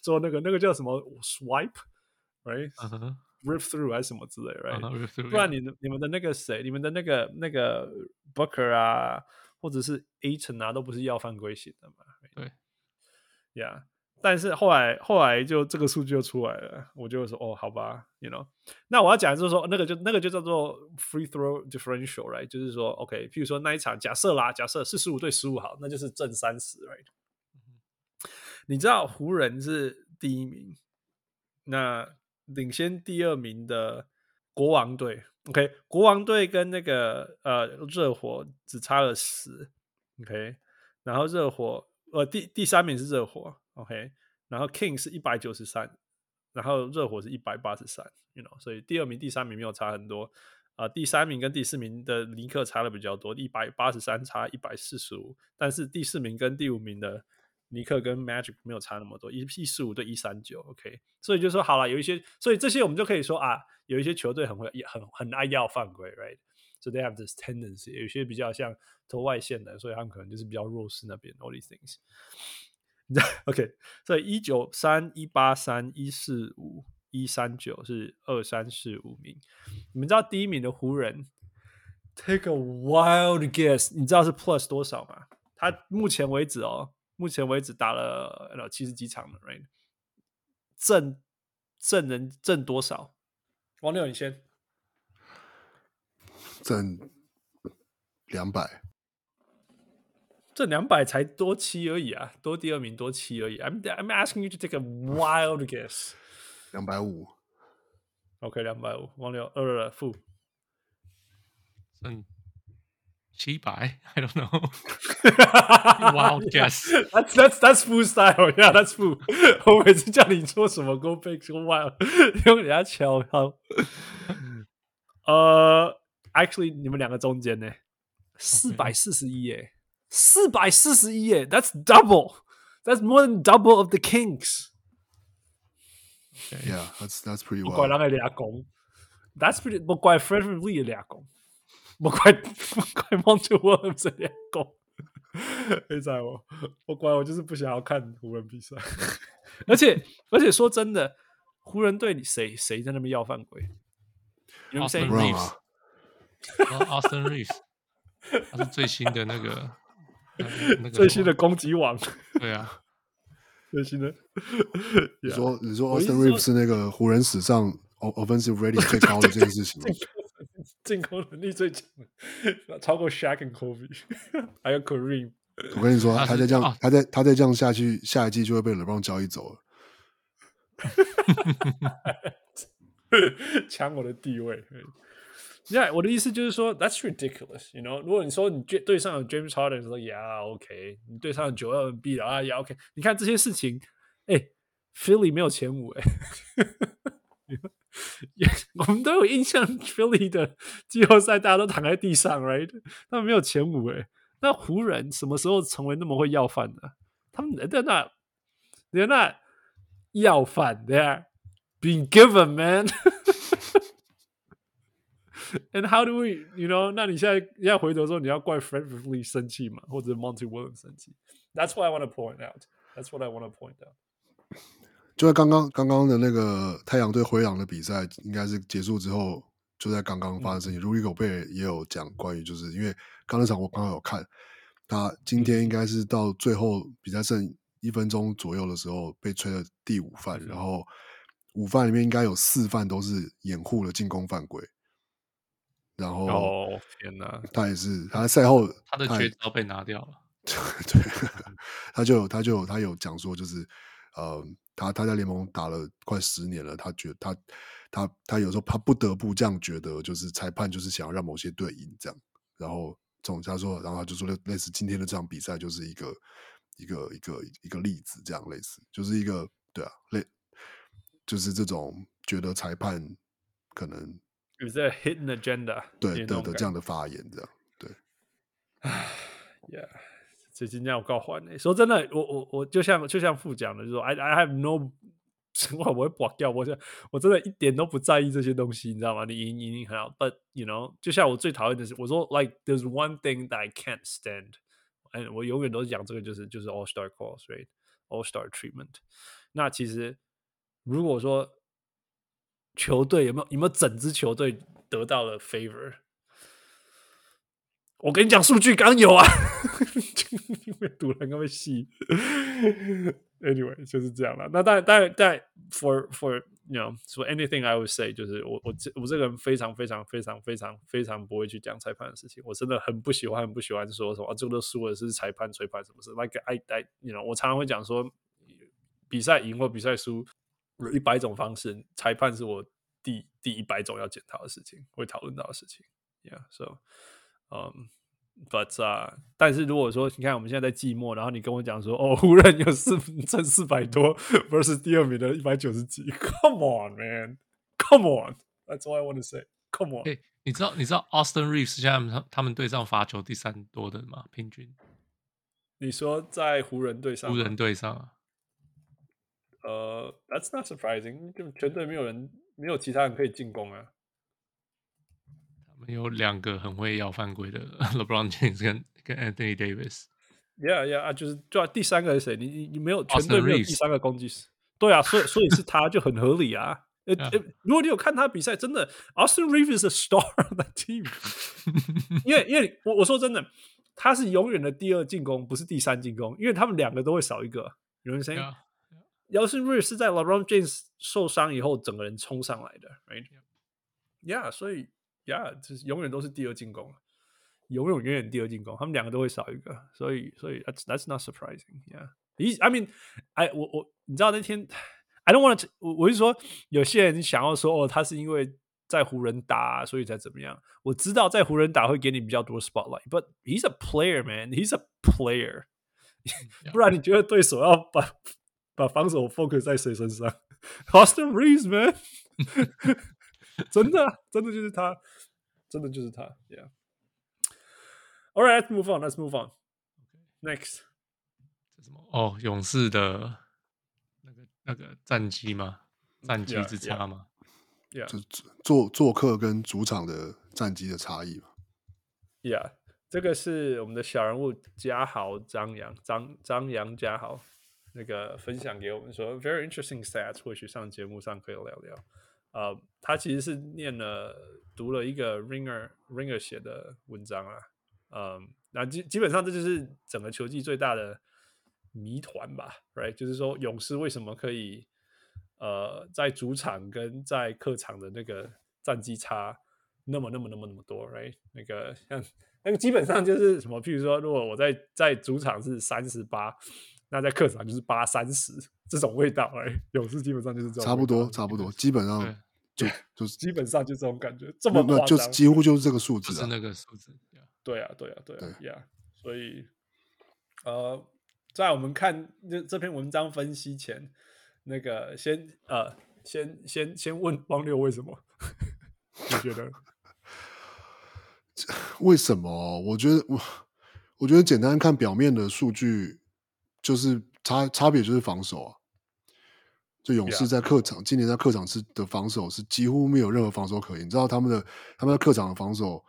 做那个那个叫什么 swipe，right？、Uh -huh. Rip through 还是什么之类，right？、Uh -huh, 不然你你们的那个谁，你们的那个那个 Booker 啊或者是 Ayton 啊，都不是要犯规型的嘛。对，Yeah。但是后来后来就这个数据就出来了，我就说哦，好吧，You know。那我要讲的就是说，那个就那个就叫做 free throw differential，right？就是说，OK，譬如说那一场假设啦，假设四十五对十五好，那就是正三十，right？你知道湖人是第一名，那领先第二名的国王队，OK，国王队跟那个呃热火只差了十，OK，然后热火呃第第三名是热火。OK，然后 King 是一百九十三，然后热火是一百八十三，you know，所以第二名、第三名没有差很多，啊、第三名跟第四名的尼克差的比较多，一百八十三差一百四十五，但是第四名跟第五名的尼克跟 Magic 没有差那么多，一一四五对一三九，OK，所以就说好了，有一些，所以这些我们就可以说啊，有一些球队很会很很爱要犯规，right？So they have this tendency，有些比较像投外线的，所以他们可能就是比较弱势那边，all these things。OK，所以一九三、一八三、一四五、一三九是二三四五名。你们知道第一名的湖人？Take a wild guess，你知道是 Plus 多少吗？他目前为止哦，目前为止打了七十几场了，Right？正正人正多少？王六，你先。正两百。这两百才多七而已啊，多第二名多七而已。I'm I'm asking you to take a wild guess。两百五。OK，两百五。王六二二负。嗯，七百？I don't know。wild guess。That's that's that's full style. Yeah, that's full。我每次叫你说什么，Go big, go wild，用人家敲好。呃，Actually，你们两个中间呢？四百四十一耶。四百四十一耶，That's double. That's more than double of the Kings. Yeah, that's that's pretty. 不怪人家俩攻，That's pretty. 不怪 Fred VanVleet 俩攻， 不怪 我怪 Monty Williams 俩攻。你知道我，不怪我就是不想要看湖人比赛。而且而且说真的，湖人队里谁谁在那边要犯规？Austin Reeves，Austin Reeves，他是最新的那个。那个、最新的攻击王，对啊，最新的。你说，你说，Austin Reeves 是那个湖人史上 offensive rating 最高的这件事情，进攻能力最强，超过 Shaq 跟 Kobe，还有 Kareem。我跟你说，他再这样，他再他再这样下去，下一季就会被 LeBron 交易走了，抢我的地位。Yeah，我的意思就是说，That's ridiculous，you know。如果你说你对上有 James Harden，说 Yeah，OK，你对上有九二 B 的啊，Yeah，OK。你看这些事情，哎，Philly 没有前五，哎，我们都有印象，Philly 的季后赛大家都躺在地上，Right？他们没有前五，哎，那湖人什么时候成为那么会要饭的？他们人在那，人在那要饭，They're being given, man。And how do we, you know？那你现在要回头说你要怪 Fred VanVleet 生气嘛，或者 Monty Williams 生气？That's what I want to point out. That's what I want to point out. 就在刚刚刚刚的那个太阳对灰狼的比赛，应该是结束之后，就在刚刚发生事情。Rudy Gobert 也有讲关于，就是因为刚那场我刚好有看，他今天应该是到最后比赛剩一分钟左右的时候被吹了第五犯，然后五犯里面应该有四犯都是掩护了进攻犯规。然后，哦天哪，他也是，他赛后他的绝招被拿掉了。对，他就他就他有讲说，就是呃，他他在联盟打了快十年了，他觉得他他他有时候他不得不这样觉得，就是裁判就是想要让某些队赢这样。然后这种他说，然后他就说类类似今天的这场比赛就是一个一个一个一个例子，这样类似就是一个对啊，类就是这种觉得裁判可能。有在 hidden agenda，对对的这样的发言，这样对。唉，Yeah，这今天我告诉你，说真的，我我我就像就像副讲的，就是说，I I have no，我我会 bỏ 掉，我我真的一点都不在意这些东西，你知道吗？你赢赢赢很好，But you know，就像我最讨厌的是，我说 Like there's one thing that I can't stand，哎，我永远都是讲这个，就是就是 All Star calls，right？All Star treatment。那其实如果说。球队有没有有没有整支球队得到了 favor？我跟你讲，数据刚有啊，因为赌人刚被戏。Anyway，就是这样了。那当然，当然，但 for for you know for anything I would say，就是我我这我这个人非常非常非常非常非常不会去讲裁判的事情。我真的很不喜欢很不喜欢说什么、啊、这个都输了是裁判吹判什么事。Like I I you know，我常常会讲说，比赛赢或比赛输有一百种方式，裁判是我第第一百种要检讨的事情，会讨论到的事情。Yeah，so。嗯、um,，but 啊、uh,，但是如果说你看我们现在在季末，然后你跟我讲说，哦，湖人有四挣四百多，versus 第二名的一百九十几，Come on man，Come on，That's all I want to say，Come on。欸、你知道你知道 Austin Reeves 现在他们他们队上罚球第三多的吗？平均？你说在湖人队上？湖人队上啊？呃、uh,，That's not surprising，就全队没有人，没有其他人可以进攻啊。有两个很会要犯规的 LeBron James 跟跟 Anthony Davis。Yeah, yeah 啊，就是就第三个是谁？你你你没有全队没有第三个攻击手。对啊，所以所以是他就很合理啊。呃呃，如果你有看他比赛，真的 Austin Reeves is a star of the team。因为因为我我说真的，他是永远的第二进攻，不是第三进攻，因为他们两个都会少一个。有人说，Austin Reeves 是在 LeBron James 受伤以后整个人冲上来的，right？Yeah，所以。Yeah，就是永远都是第二进攻，永永远远第二进攻，他们两个都会少一个，所以所以 that's that's not surprising。Yeah，I mean，哎，我我你知道那天，I don't want to，我我是说，有些人想要说哦，他是因为在湖人打，所以才怎么样？我知道在湖人打会给你比较多 spotlight，but he's a player man，he's a player。不然你觉得对手要把把防守 focus 在谁身上？Austin Reeves man，真的真的就是他。 真的就是他，Yeah。All right, let's move on. Let's move on. Next，这什么？哦，勇士的那个那个战绩吗？战绩之差吗？Yeah，, yeah. 就做做客跟主场的战绩的差异嘛？Yeah，这个是我们的小人物嘉豪张扬张张扬嘉豪那个分享给我们说，Very interesting stats，或许上节目上可以聊聊。呃、uh,，他其实是念了读了一个 Ringer Ringer 写的文章啊，嗯，那基基本上这就是整个球季最大的谜团吧，right？就是说勇士为什么可以呃在主场跟在客场的那个战绩差那么那么那么那么多，right？那个像那个基本上就是什么？譬如说，如果我在在主场是三十八，那在客场就是八三十。这种味道哎，勇士基本上就是这种，差不多，差不多，基本上就就是基本上就这种感觉，这么就几乎就是这个数字，是那个数字。对啊，对啊，对啊，呀、yeah，所以呃，在我们看这这篇文章分析前，那个先呃，先先先问汪六为什么？你觉得 为什么？我觉得我我觉得简单看表面的数据，就是差差别就是防守啊。就勇士在客场.今年在客场是的防守是几乎没有任何防守可言。你知道他们的他们在客场的防守，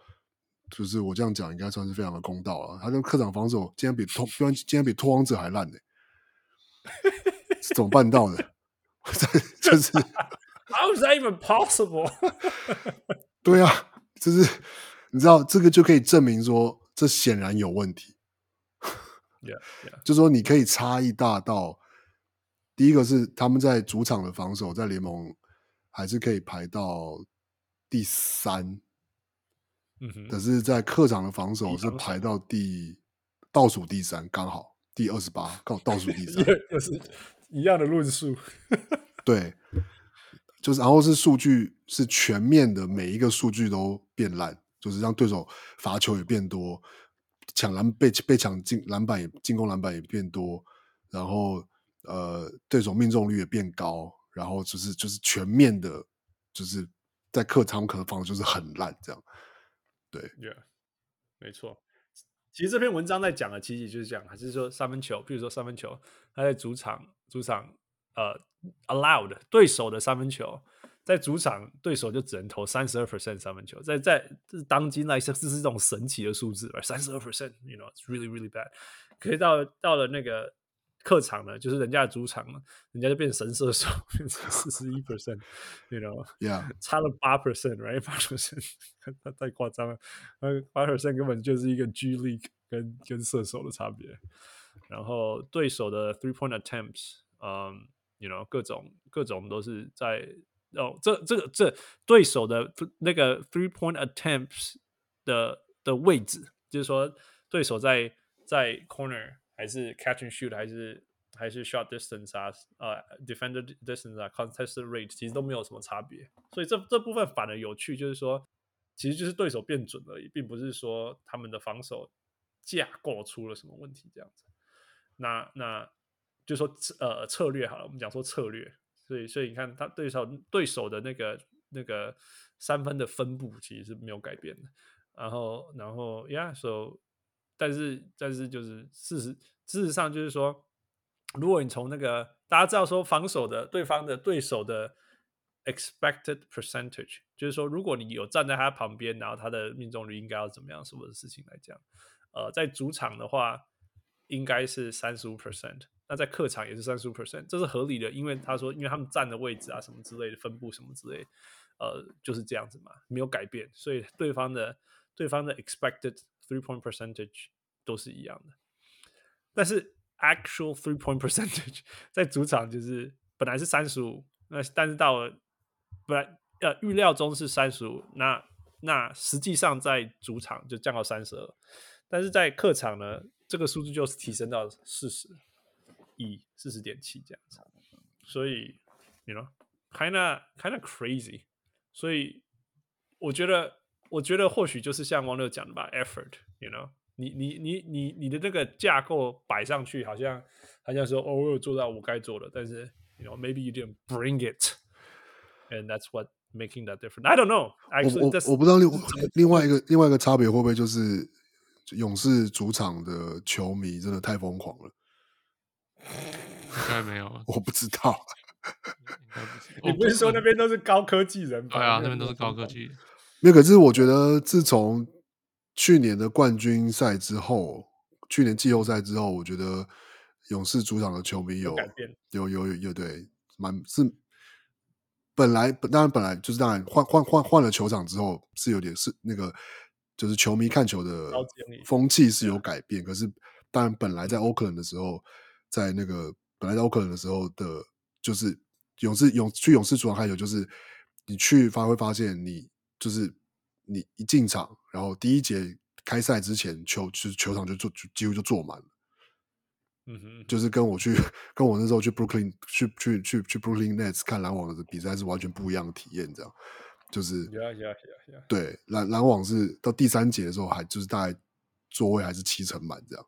就是我这样讲应该算是非常的公道了。他的客场防守竟然比拓，居然竟然比拓荒者还烂呢、欸，是怎么办到的？就是 How is that even possible？对啊，就是你知道这个就可以证明说，这显然有问题。Yeah, yeah. 就说你可以差异大到。第一个是他们在主场的防守，在联盟还是可以排到第三，嗯哼，可是在客场的防守是排到第倒数第三，刚好第二十八，刚好倒数第 三，就是一样的论述，对，就是然后是数据是全面的，每一个数据都变烂，就是让对手罚球也变多，抢篮被被抢进篮板也进攻篮板也变多，然后。呃，对手命中率也变高，然后就是就是全面的，就是在客场可能防守就是很烂这样。对，Yeah，没错。其实这篇文章在讲的，其实就是讲，还是说三分球，比如说三分球，他在主场主场呃 allowed 对手的三分球，在主场对手就只能投三十二 percent 三分球，在在这是当今来说，这是一种神奇的数字，三十二 percent，you know，it's really really bad。可是到到了那个。客场呢，就是人家的主场呢，人家就变成神射手，变成四十一 percent，you know，yeah，差了八 percent，right，八 percent，太太夸张了，那八 percent 根本就是一个 G League 跟跟射手的差别。然后对手的 three point attempts，嗯，you know，各种各种都是在哦，这这个这对手的那个 three point attempts 的的位置，就是说对手在在 corner。还是 catch and shoot，还是还是 short distance 啊，呃、defender distance 啊，contest rate，其实都没有什么差别。所以这这部分反而有趣，就是说，其实就是对手变准而已，并不是说他们的防守架构出了什么问题这样子。那那就说呃策略好了，我们讲说策略。所以所以你看他对手对手的那个那个三分的分布其实是没有改变的。然后然后 yeah，so。但是，但是就是事实，事实上就是说，如果你从那个大家知道说防守的对方的对手的 expected percentage，就是说，如果你有站在他旁边，然后他的命中率应该要怎么样，什么的事情来讲，呃，在主场的话应该是三十五 percent，那在客场也是三十五 percent，这是合理的，因为他说，因为他们站的位置啊，什么之类的分布什么之类，呃，就是这样子嘛，没有改变，所以对方的对方的 expected Three point percentage 都是一样的，但是 actual three point percentage 在主场就是本来是三十五，那但是到了本来呃预料中是三十五，那那实际上在主场就降到三十二，但是在客场呢，这个数字就是提升到四十一四十点七这样子，所以 you know kinda kinda crazy，所以我觉得。我觉得或许就是像王六讲的吧，effort，you know，你你你你你的那个架构摆上去，好像好像说哦，我有做到我该做的，但是，you know，maybe you didn't bring it，and that's what making that difference。I don't know。我我我不知道另 另外一个另外一个差别会不会就是勇士主场的球迷真的太疯狂了？应该没有，我不知道。你不是说那边都是高科技人吧？对啊，那边都是高科技。没有，可是我觉得自从去年的冠军赛之后，去年季后赛之后，我觉得勇士主场的球迷有有有有有对，蛮是本来当然本来就是当然换换换换了球场之后是有点是那个就是球迷看球的风气是有改变，可是当然本来在欧克兰的时候，在那个本来在欧克兰的时候的，就是勇士勇去勇士主场看球，就是你去发会发现你。就是你一进场，然后第一节开赛之前，球就是球场就坐就几乎就坐满了。嗯哼，就是跟我去跟我那时候去 Brooklyn 去去去去 Brooklyn Nets 看篮网的比赛是完全不一样的体验，这样就是。Yeah, yeah, yeah, yeah. 对，篮篮网是到第三节的时候还就是大概座位还是七成满这样。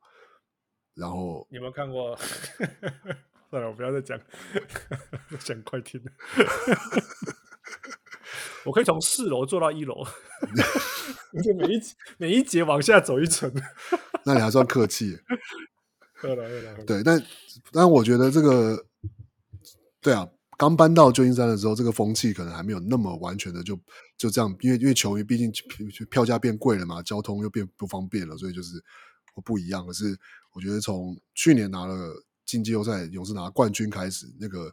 然后你有没有看过？算了，我不要再讲，讲快听了。我可以从四楼坐到一楼，我就每一每一节往下走一层。那你还算客气。对，但但我觉得这个，对啊，刚搬到旧金山的时候，这个风气可能还没有那么完全的就就这样，因为因为球迷毕竟票价变贵了嘛，交通又变不方便了，所以就是不一样。可是我觉得从去年拿了进季后赛，勇士拿冠军开始，那个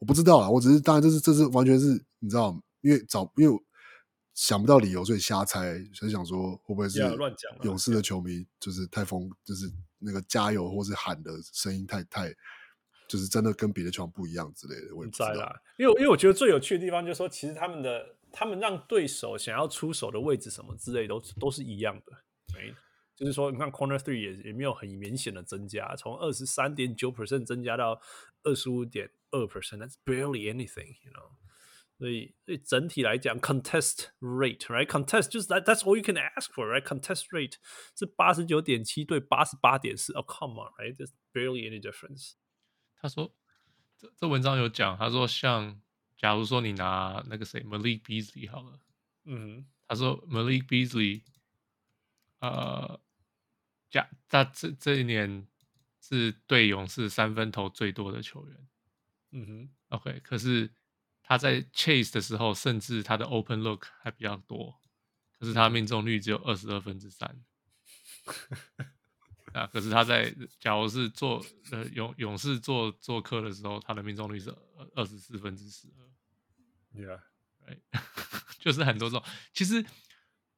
我不知道啊，我只是当然这是这是完全是你知道。因为找，因为想不到理由，所以瞎猜，所以想说会不会是勇士的球迷就是太疯，就是那个加油或是喊的声音太太，就是真的跟别的球不一样之类的。我也不知道啦，因为因为我觉得最有趣的地方就是说，其实他们的他们让对手想要出手的位置什么之类都都是一样的，对，就是说你看 corner three 也也没有很明显的增加，从二十三点九 percent 增加到二十五点二 percent，that's barely anything，you know。所以，所以整体来讲，contest rate，right？contest 就是 that，that's all you can ask for，right？contest rate 是八十九点七对八十八点四，哦，come on，right？There's barely any difference。他说，这这文章有讲，他说像，假如说你拿那个谁，Malik Beasley 好了，嗯，他说 Malik Beasley，呃，假他这这一年是对勇士三分投最多的球员，嗯哼，OK，可是。他在 chase 的时候，甚至他的 open look 还比较多，可是他命中率只有二十二分之三。啊，可是他在假如是做呃勇勇士做做客的时候，他的命中率是二十四分之十二。Yeah，哎，就是很多种。其实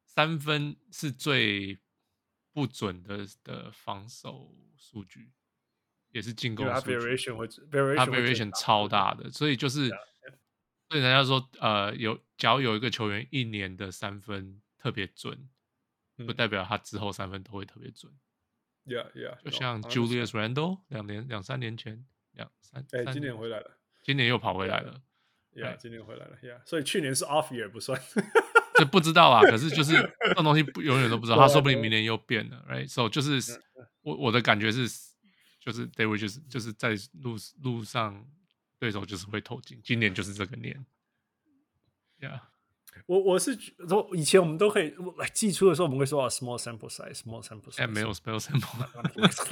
三分是最不准的的防守数据，也是进攻数据。variation 会它 variation 超大的，所以就是，所以人家说，呃，有假如有一个球员一年的三分特别准，不代表他之后三分都会特别准。Yeah, yeah，就像 Julius Randle 两年两三年前两三，哎，今年回来了，今年又跑回来了。Yeah，今年回来了。Yeah，所以去年是 off year 不算，这不知道啊。可是就是这种东西不 永远都不知道，他说不定明年又变了，right？So 就是我我的感觉是，就是 They were 就是就是在路路上对手就是会投进，今年就是这个年。Yeah。我我是说，以前我们都可以来寄出的时候，我们会说啊，small sample size，small sample size。哎，没有 small sample。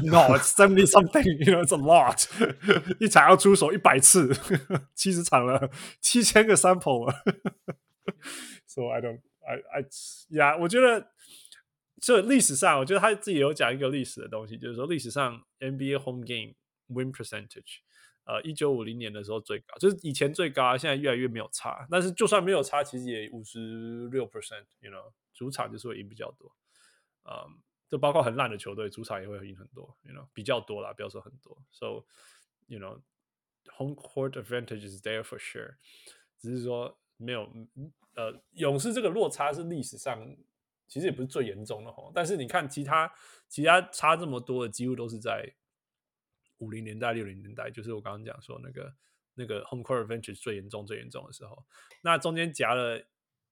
No，it's seventy something，you know，it's a lot。一场要出手一百次，七十场了，七千个 sample 了。So I don't，I I，yeah，我觉得这历史上，我觉得他自己有讲一个历史的东西，就是说历史上 NBA home game win percentage。呃，一九五零年的时候最高，就是以前最高，现在越来越没有差。但是就算没有差，其实也五十六 percent，you know，主场就是会赢比较多。嗯，就包括很烂的球队，主场也会赢很多，you know，比较多啦，不要说很多。So，you know，home court advantage is there for sure。只是说没有，呃，勇士这个落差是历史上其实也不是最严重的吼。但是你看其他其他差这么多的，几乎都是在。五零年代、六零年代，就是我刚刚讲说那个那个 home court advantage 最严重、最严重的时候，那中间夹了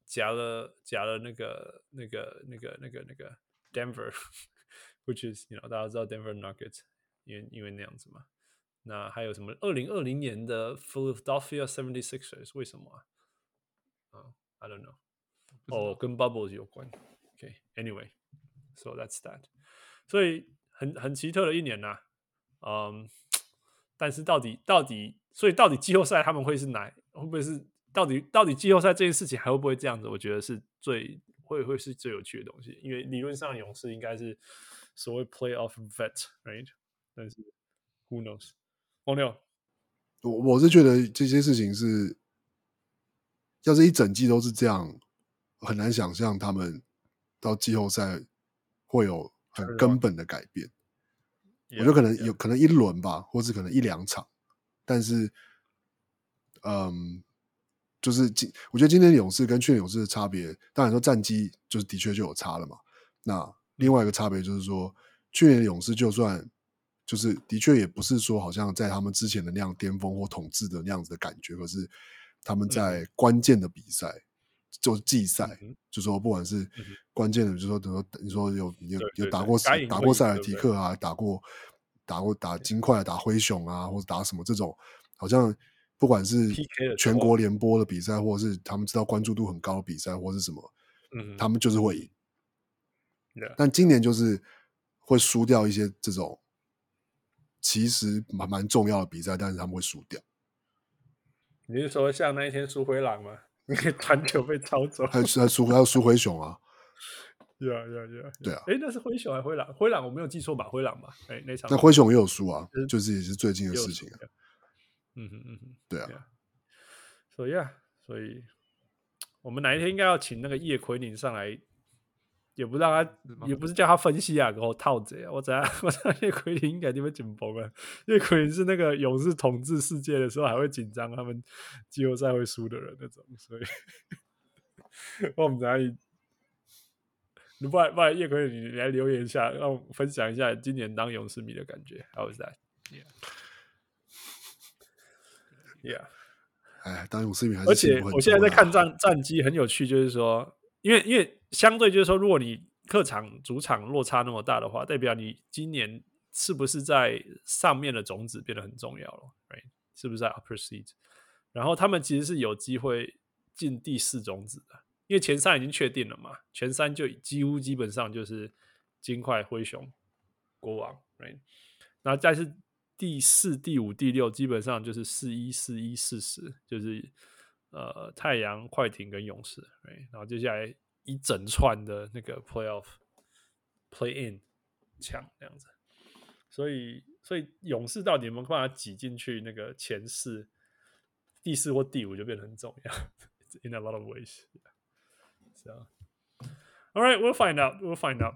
夹了夹了那个那个那个那个那个 Denver，which is you know 大家知道 Denver Nuggets，因为因为那样子嘛。那还有什么？二零二零年的 Philadelphia Seventy Sixers 为什么啊？啊、uh,，I don't know。哦，跟 bubbles 有关。OK，Anyway，so、okay, that's that。所以很很奇特的一年呐、啊。嗯，但是到底到底，所以到底季后赛他们会是哪？会不会是到底到底季后赛这件事情还会不会这样子？我觉得是最会会是最有趣的东西，因为理论上勇士应该是所谓 playoff vet，right？但是 who knows？王六，我我是觉得这些事情是，要是一整季都是这样，很难想象他们到季后赛会有很根本的改变。我觉得可能有可能一轮吧，或是可能一两场，但是，嗯，就是今我觉得今年勇士跟去年勇士的差别，当然说战绩就是的确就有差了嘛。那另外一个差别就是说，去年的勇士就算就是的确也不是说好像在他们之前的那样巅峰或统治的那样子的感觉，可是他们在关键的比赛。就是季赛，嗯、就说不管是关键的，嗯、就说等于说你说有有有打过打过塞尔提克啊，打过打过打金块、打灰熊啊，或者打什么这种，好像不管是全国联播的比赛，或者是他们知道关注度很高的比赛，或者是什么，嗯，他们就是会赢。嗯、但今年就是会输掉一些这种其实蛮蛮重要的比赛，但是他们会输掉。你是说像那一天输灰狼吗？你可以传球被抄走，还是还输还要输灰熊啊？对啊，对啊，对啊，对啊。哎，那是灰熊还是灰狼？灰狼我没有记错吧？灰狼吧？哎，那场。那灰熊也有输啊，就是也是最近的事情啊。嗯哼嗯哼，对啊。所以啊，所以我们哪一天应该要请那个叶奎宁上来。也不让他，也不是叫他分析啊，给我套贼啊！我知道，我知道叶奎林应该就会紧绷啊。叶奎林是那个勇士统治世界的时候还会紧张，他们季后赛会输的人那种，所以我们在，你不然不然叶奎林，你来留言一下，让我分享一下今年当勇士迷的感觉。How was that? Yeah, yeah. 哎，当勇士迷还是，而且我现在在看战战绩很有趣，就是说，因为因为。相对就是说，如果你客场、主场落差那么大的话，代表你今年是不是在上面的种子变得很重要了？Right? 是不是在 upper seed？然后他们其实是有机会进第四种子的，因为前三已经确定了嘛，前三就几乎基本上就是金块、灰熊、国王，Right？然后再是第四、第五、第六，基本上就是四一、四一、四十，就是呃太阳、快艇跟勇士，Right？然后接下来。一整串的那个 playoff play in 抢这样子，所以所以勇士到底有没有办法挤进去那个前四、第四或第五就变得很重要。In a lot of ways. So, all right, we'll find out. We'll find out.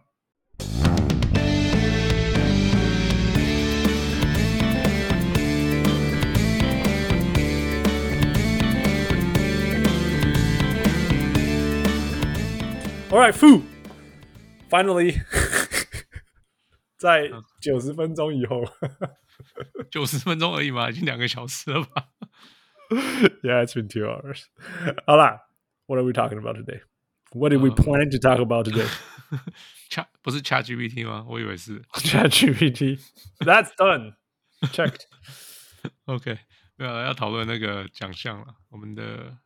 All right, Fu. Finally，在九十分钟以后，九十分钟而已嘛，已经两个小时了吧？Yeah, it's been two hours. 好啦，What are we talking about today? What did we plan to talk about today? Chat 不是 Chat GPT 吗？我以为是 Chat GPT. That's done. Checked. OK，没有要讨论那个奖项了。我们的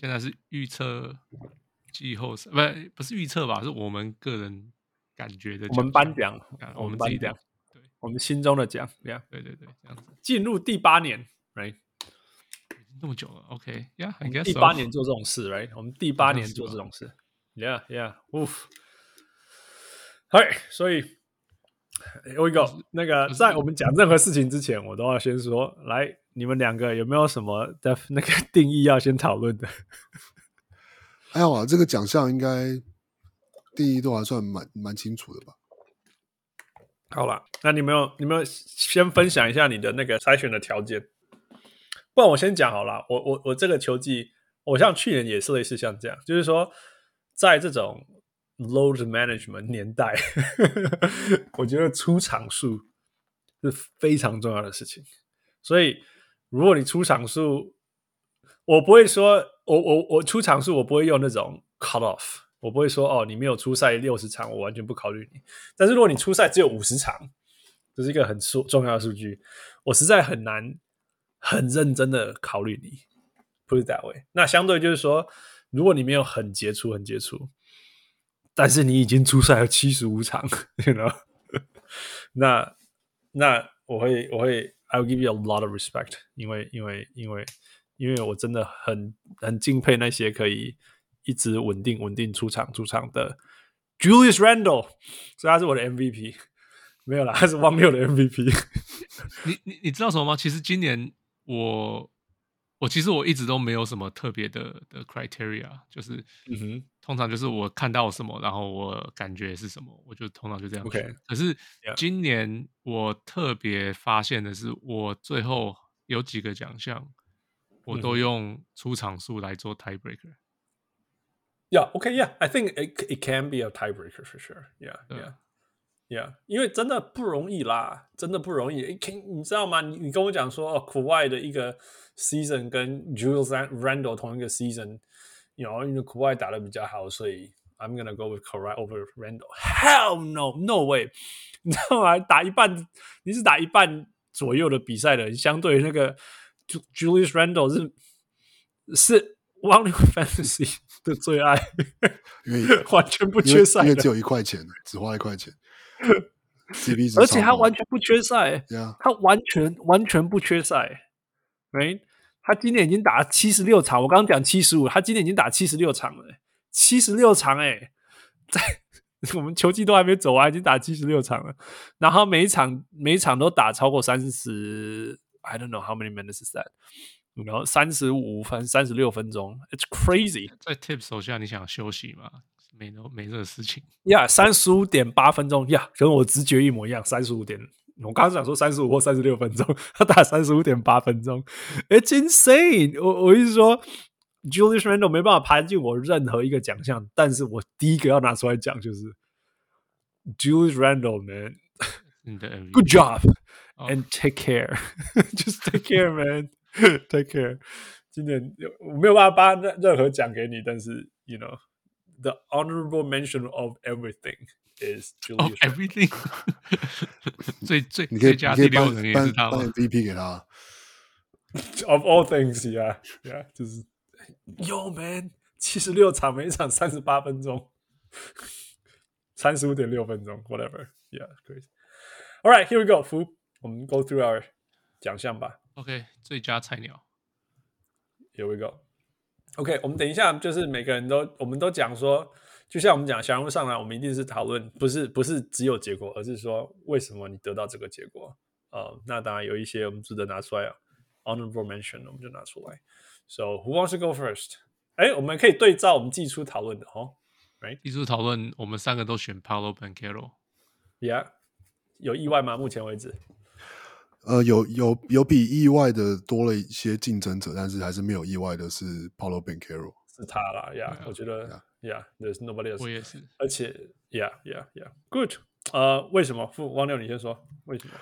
现在是预测。 季后赛不不是预测吧，是我们个人感觉的。我们颁奖，我们自己讲，对，我们心中的奖，这样，对对对，这样子。进入第八年，right？那么久了，OK，呀，应该第八年做这种事，right？我们第八年做这种事，Yeah Yeah，Oof。Hi，所以，Here we go。那个在我们讲任何事情之前，我都要先说，来，你们两个有没有什么的那个定义要先讨论的？还好啊，这个奖项应该定义都还算蛮蛮清楚的吧。好了，那你们有你们有先分享一下你的那个筛选的条件？不然我先讲好了。我我我这个球季，我像去年也是类似像这样，就是说在这种 load management 年代，我觉得出场数是非常重要的事情。所以如果你出场数，我不会说，我我我出场数我不会用那种 cut off，我不会说哦，你没有出赛六十场，我完全不考虑你。但是如果你出赛只有五十场，这是一个很数重要的数据，我实在很难很认真的考虑你。Put it that way。那相对就是说，如果你没有很杰出、很杰出，但是你已经出赛了七十五场，you know，那那我会我会 I'll give you a lot of respect，因为因为。因为我真的很很敬佩那些可以一直稳定稳定出场出场的 Julius Randle，所以他是我的 MVP。没有啦，他是汪六的 MVP。你你你知道什么吗？其实今年我我其实我一直都没有什么特别的的 criteria，就是嗯哼，通常就是我看到什么，然后我感觉是什么，我就通常就这样。OK，可是今年我特别发现的是，我最后有几个奖项。我都用出场数来做 tiebreaker。Yeah, OK, yeah, I think it it can be a tiebreaker for sure. Yeah, yeah, yeah. 因为真的不容易啦，真的不容易。Can, 你知道吗？你你跟我讲说，哦，Kawhi 的一个 season 跟 Julius Randle 同一个 season，you know, 因为 Kawhi 打得比较好，所以 I'm gonna go with Kawhi over Randle. Hell no, no way！你知道吗？打一半，你是打一半左右的比赛的，相对于那个。 Julius Randle 是是 One Fantasy 的最爱，因为 完全不缺赛，因为只有一块钱，只花一块钱 而且他完全不缺赛.他完全完全不缺赛。哎，他今年已经打了七十六场，我刚刚讲七十五，他今年已经打七十六场了，七十六场哎，在 我们球季都还没走完，已经打七十六场了，然后每一场每一场都打超过三十。I don't know how many minutes is that，然后三十五分、三十六分钟，It's crazy。在 Tip 手下，你想休息吗？没，没这个事情。呀，三十五点八分钟，呀，跟我直觉一模一样。三十五点，我刚刚讲说三十五或三十六分钟，他打三十五点八分钟，It's insane 我。我我意思说，Julius Randle 没办法排进我任何一个奖项，但是我第一个要拿出来讲就是 Julius Randle，man，Good job。And take care, just take care, man. Take care. 今年我没有办法颁任何奖给你，但是，you know, the honorable mention of everything is Julius. Of everything. 最最你可以加第六人也是他颁 MVP 给他。 Of all things, yeah, yeah. 就是 Yo, man，七十六场，每一场三十八分钟，三十五点六分钟，whatever. Yeah, crazy. All right, here we go. 福。 我们 go through our 奖项吧。OK，最佳菜鸟，Here we go。OK，我们等一下就是每个人都，我们都讲说就像我们讲，小人物上来，我们一定是讨论，不是不是只有结果，而是说为什么你得到这个结果。呃，那当然有一些我们值得拿出来啊，honorable mention，我们就拿出来。So who wants to go first？哎，我们可以对照我们寄出讨论的哦。Right？寄出讨论，我们三个都选 Paolo Banchero。Yeah，有意外吗？目前为止，呃，有有有比意外的多了一些竞争者，但是还是没有意外的是 Paulo Bencaro。是他啦，Yeah，我觉得。Yeah. Yeah，there's nobody else。我也是，而且，Yeah，Yeah，Yeah，Good。呃，为什么？付汪六，你先说为什么？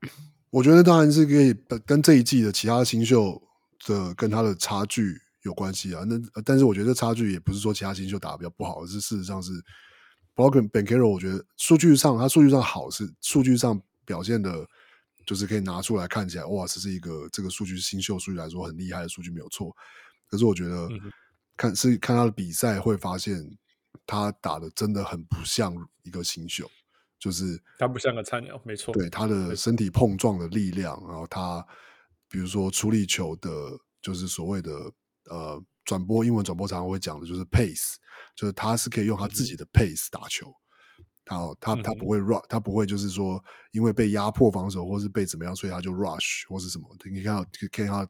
我觉得当然是可以跟这一季的其他新秀的跟他的差距有关系啊。那但是我觉得差距也不是说其他新秀打的比较不好，而是事实上是 Paolo Banchero，我觉得数据上他数据上好，是数据上表现的，就是可以拿出来看起来，哇，这是一个这个数据新秀数据来说很厉害的数据，没有错。可是我觉得。嗯看是看他的比赛，会发现他打的真的很不像一个新秀，就是他不像个菜鸟，没错。对他的身体碰撞的力量，然后他比如说处理球的，就是所谓的呃转播英文转播常常会讲的，就是 pace，就是他是可以用他自己的 pace 打球。他他他不会 rush，他不会就是说因为被压迫防守或是被怎么样，所以他就 rush 或是什么。你看到可以看到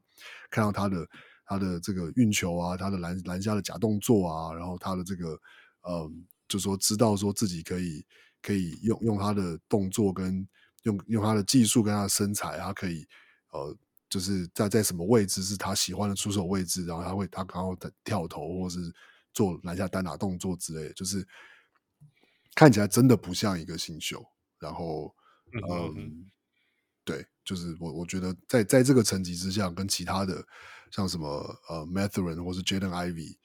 看到他的。他的这个运球啊，他的篮篮下的假动作啊，然后他的这个，嗯，就说知道说自己可以可以用用他的动作跟用用他的技术跟他的身材，他可以呃，就是在在什么位置是他喜欢的出手位置，然后他会他刚好跳投或是做篮下单打动作之类的，就是看起来真的不像一个新秀。然后，嗯，对，就是我我觉得在在这个层级之下，跟其他的。像什么呃，Mathurin 或是 Jaden Ivey，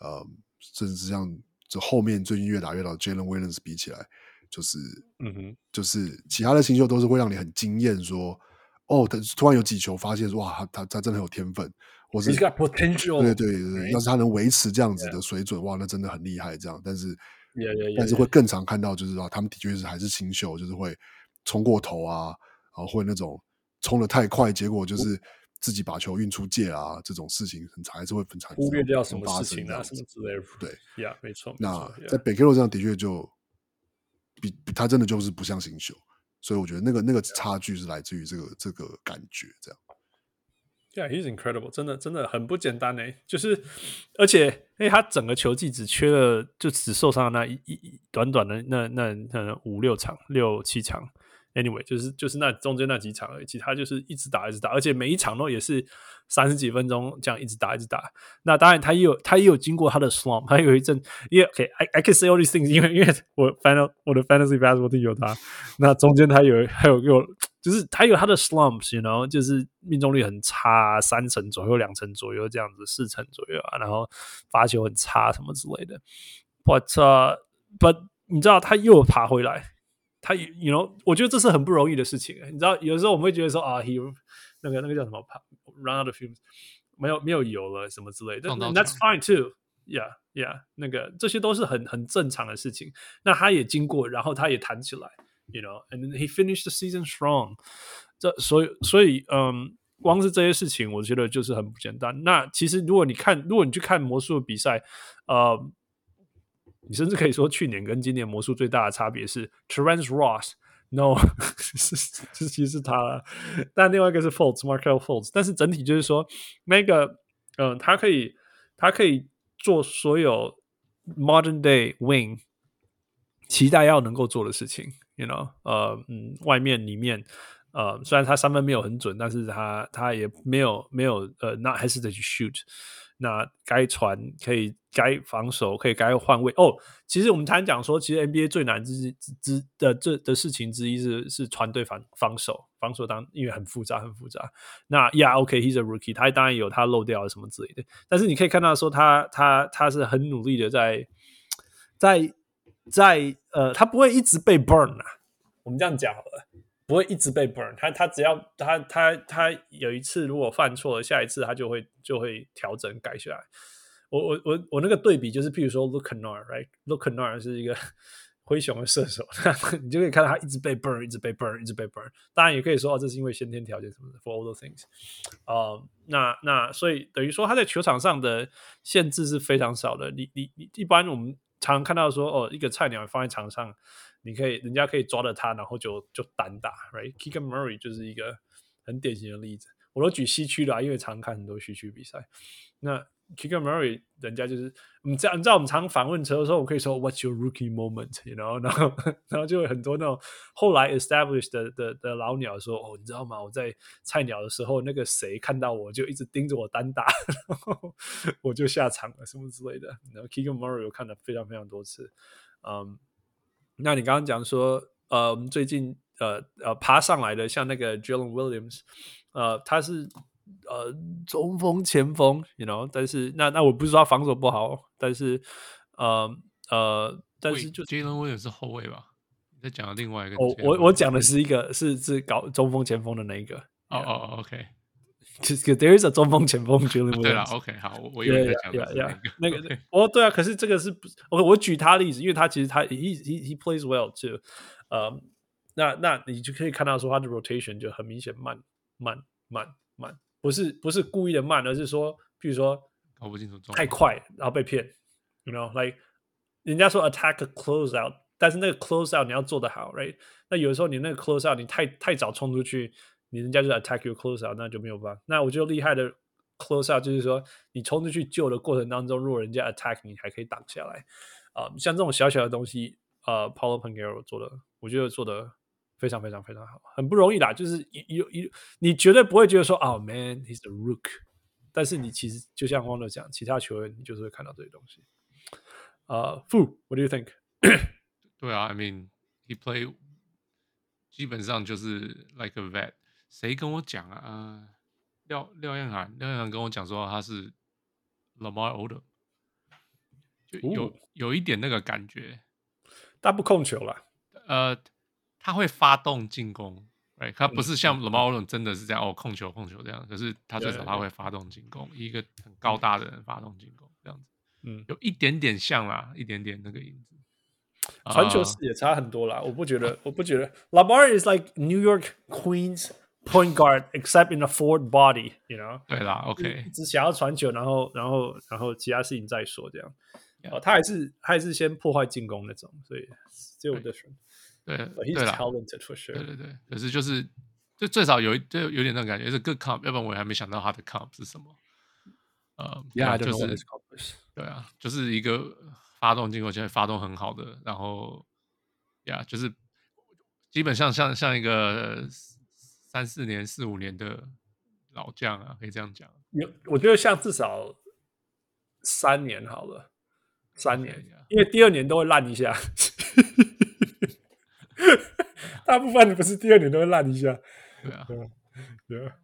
呃，甚至像这后面最近越打越老 Jalen Williams 比起来，就是嗯哼，就是其他的新秀都是会让你很惊艳，说哦，他突然有几球发现说哇，他他他真的很有天分，或是 got potential，对对，要是他能维持这样子的水准，哇，那真的很厉害。这样，但是 yeah, yeah, yeah, 但是会更常看到就是说他们的确是还是新秀，就是会冲过头啊，然后会那种冲的太快，结果就是。自己把球运出界啊，这种事情很常还是会很常忽略掉什么事情啊，什么之类的。对，呀，没错。那在 Banchero 这样的确就比他真的就是不像新秀，所以我觉得那个那个差距是来自于这个这个感觉这样。Yeah，he's incredible，真的真的很不简单呢，就是而且因为他整个球季只缺了，就只受伤的那一一短短的那那那五六场六七场。Anyway，就是就是那中间那几场而已，其他就是一直打一直打，而且每一场都也是三十几分钟这样一直打一直打。那当然他也有他也有经过他的 slump，他有一阵，因为 OK，I I can say all these things，因为因为我 final 我的 fantasy basketball 都有他。那中间他有还有有就是他有他的 slumps，you know，就是命中率很差，三成左右两成左右这样子，四成左右啊，然后罚球很差什么之类的。But、uh, but 你知道他又爬回来。他，you know，我觉得这是很不容易的事情。你知道，有时候我们会觉得说啊，he 那个那个叫什么，run out of fumes，没有没有油了什么之类的。That's fine too，yeah yeah，那个这些都是很很正常的事情。那他也经过，然后他也弹起来，you know，and he finished the season strong。这所以所以嗯，光是这些事情，我觉得就是很不简单。那其实如果你看，如果你去看魔术的比赛，呃。你甚至可以说，去年跟今年魔术最大的差别是 Terence Ross，no，是是其实是他了，但另外一个是 Fultz，Markelle Fultz，但是整体就是说，那个，嗯、呃，他可以，他可以做所有 Modern Day Wing 期待要能够做的事情，you know，呃，嗯，外面里面，呃，虽然他三分没有很准，但是他他也没有没有呃，not hesitate to shoot。那该传可以，该防守可以，该换位哦。其实我们常讲说，其实 NBA 最难之之的这的事情之一是是团队防防守，防守当因为很复杂很复杂。那 Yeah，OK，he's a rookie，他当然有他漏掉了什么之类的。但是你可以看到说，他他他是很努力的在在在呃，他不会一直被 burn 啊。我们这样讲好了。不会一直被 burn，他他只要他他他有一次如果犯错了，下一次他就会就会调整改下来。我我我我那个对比就是，譬如说 Luke Kennard，right？Luke Kennard 是一个 灰熊的射手，你就可以看到他一直被 burn，一直被 burn，一直被 burn。当然也可以说哦，这是因为先天条件什么的，for all the things。呃，那那所以等于说他在球场上的限制是非常少的。你你你一般我们常看到说，哦，一个菜鸟放在场上，你可以人家可以抓着他，然后就就单打，right？Keegan Murray 就是一个很典型的例子。我都举西区的，因为常看很多西区比赛。那 Keegan Murray，人家就是，你知道，你知道我们常访问车的时候，我可以说 What's your rookie moment？You know，然后然后就会很多那种后来 established 的的的老鸟说，哦，你知道吗？我在菜鸟的时候，那个谁看到我就一直盯着我单打，然后我就下场了，什么之类的。然后 Keegan Murray 我看了非常非常多次。嗯，那你刚刚讲说，呃，我们最近呃呃爬上来的，像那个 Jalen Williams，呃，他是。呃，中锋、前锋，you know，但是那那我不知道防守不好，但是呃呃，但是就 Jalen Williams 是后卫吧？你在讲的另外一个？我我我讲的是一个是是搞中锋、前锋的那一个。哦哦，OK。There is a 中锋、前锋 Williams。对了，OK，好，我我以为在讲的是那个。那个，哦，对啊，可是这个是不？OK，我举他例子，因为他其实他 he he he plays well too。呃，那那你就可以看到说他的 rotation 就很明显慢慢慢慢。不是不是故意的慢，而是说，譬如说搞不清楚太快，然后被骗，you know，like 人家说 attack a close out，但是那个 close out 你要做得好，right？那有的时候你那个 close out 你太太早冲出去，你人家就 attack your closer，那就没有办法。那我觉得厉害的 close out 就是说，你冲出去救的过程当中，如果人家 attack 你，还可以挡下来。啊、像这种小小的东西，呃，Paulo p a n g e r o 做的，我觉得做的。非常非常非常好，很不容易啦。就是有有你绝对不会觉得说，哦、oh,，man，he's a rook。但是你其实就像汪德讲，其他球员你就是会看到这些东西。啊、uh,，Fu，what do you think？对啊，I mean he play 基本上就是 like a vet。谁跟我讲啊？呃、廖廖彦涵，廖彦涵跟我讲说他是 Lamar Odom，就有、哦、有一点那个感觉。他不控球了，呃。他会发动进攻，哎，他不是像 Lamar Odom 真的是这样哦，控球控球这样，可是他最少他会发动进攻，一个很高大的人发动进攻这样子，嗯，有一点点像啦，一点点那个影子，传球视野差很多啦，我不觉得，我不觉得 Lamar is like New York Queens point guard except in a forward body，you know？对啦，OK，只想要传球，然后然后然后其他事情再说这样，哦，他还是他还是先破坏进攻那种，所以只有 different。对，对了，sure. 对对对，可是就是，就最少有一就有点那种感觉，是 good comp，要不然我还没想到他的 comp 是什么。呃，Yeah，就是对啊，就是一个发动进攻，现在发动很好的，然后呀，yeah, 就是基本上像像一个三四年、四五年的老将啊，可以这样讲。有，我觉得像至少三年好了，三年.因为第二年都会烂一下。大部分不是第二年都会烂一下，对啊，对啊，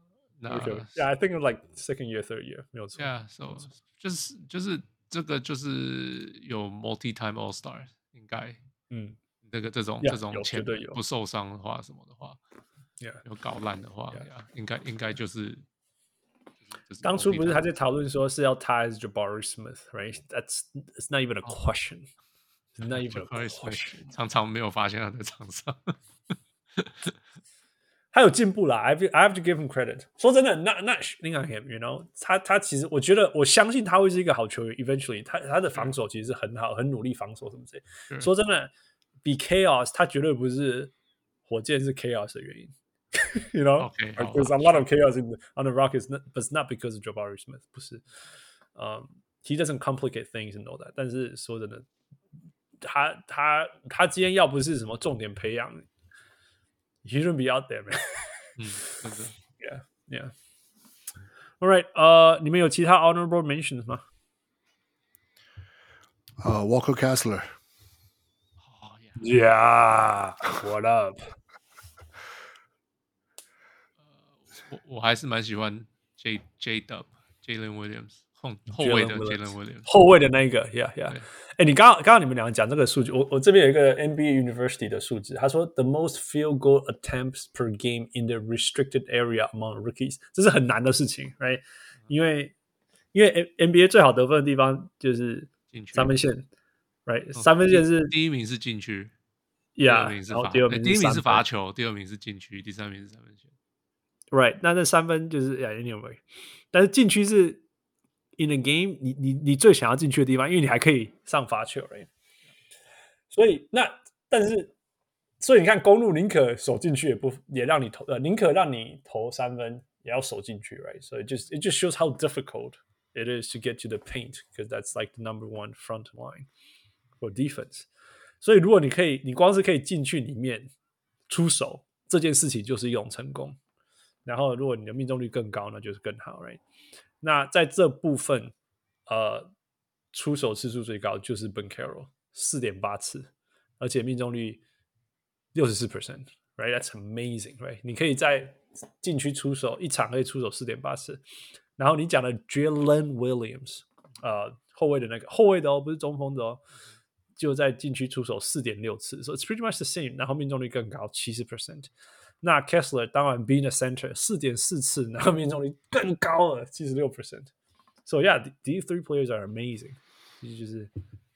那 Yeah, I think like second year, third year 没有错，Yeah, so 就是就是这个就是有 multi-time All Star 应该，嗯，这个这种这种前不受伤的话什么的话有搞烂的话，应该应该就是，当初不是还在讨论说是要他还是 Jabari Smith，right？That's it's not even a question. Not even a question. 常常没有发现他在场上。他有进步啦，I I have to give him credit。说真的，not not shitting on him，you know，他他其实我觉得我相信他会是一个好球员。Eventually，他他的防守其实是很好，很努力防守什么之类。嗯、说真的，比 Chaos 他绝对不是火箭是 Chaos 的原因。you know，there's、okay, a lot of chaos in the, on the Rockets，but it's not because of Jabari Smith，不是。嗯、um,，he doesn't complicate things and all that。但是说真的，他他他今天要不是什么重点培养。You shouldn't be out there, man. 嗯，真的。Yeah, yeah. All right. Uh，你们有其他 honorable mentions 吗？呃、uh,，Walker Kessler。Oh, yeah. What up？ 我我还是蛮喜欢 J J Dub Jalen Williams 后后卫的 Jalen Williams 后卫的那一个，Yeah, Yeah. 哎，你刚刚刚刚你们两个讲这个数据，我我这边有一个 NBA University 的数字，他说 the most field goal attempts per game in the restricted area among rookies，这是很难的事情，right？因为因为 NBA 最好得分的地方就是三分线，right？三分线是第一名是禁区，第二名是第二名，第一名是罚球，第二名是禁区，第三名是三分线 ，right？那这三分就是 anyway，但是禁区是。In the game，你你你最想要进去的地方，因为你还可以上罚球，right? 所以那但是，所以你看公路宁可守进去也不也让你投呃宁可让你投三分也要守进去，right？所以 just it just shows how difficult it is to get to the paint because that's like the number one front line for defense。所以如果你可以，你光是可以进去里面出手这件事情就是一种成功。 然后如果你的命中率更高，那就是更好，right？那在这部分，呃，出手次数最高就是 ben carrol 四点八次，而且命中率六十四 percent，right？That's amazing，right？你可以在禁区出手一场可以出手四点八次，然后你讲的 Jalen Williams，呃，后卫的那个后卫的哦，不是中锋的哦，就在禁区出手四点六次，so it's pretty much the same，然后命中率更高七十 percent。那 Kessler 当然 being a center 四点四次，然后命中率更高了七十六 percent。So yeah, these three players are amazing，其实就是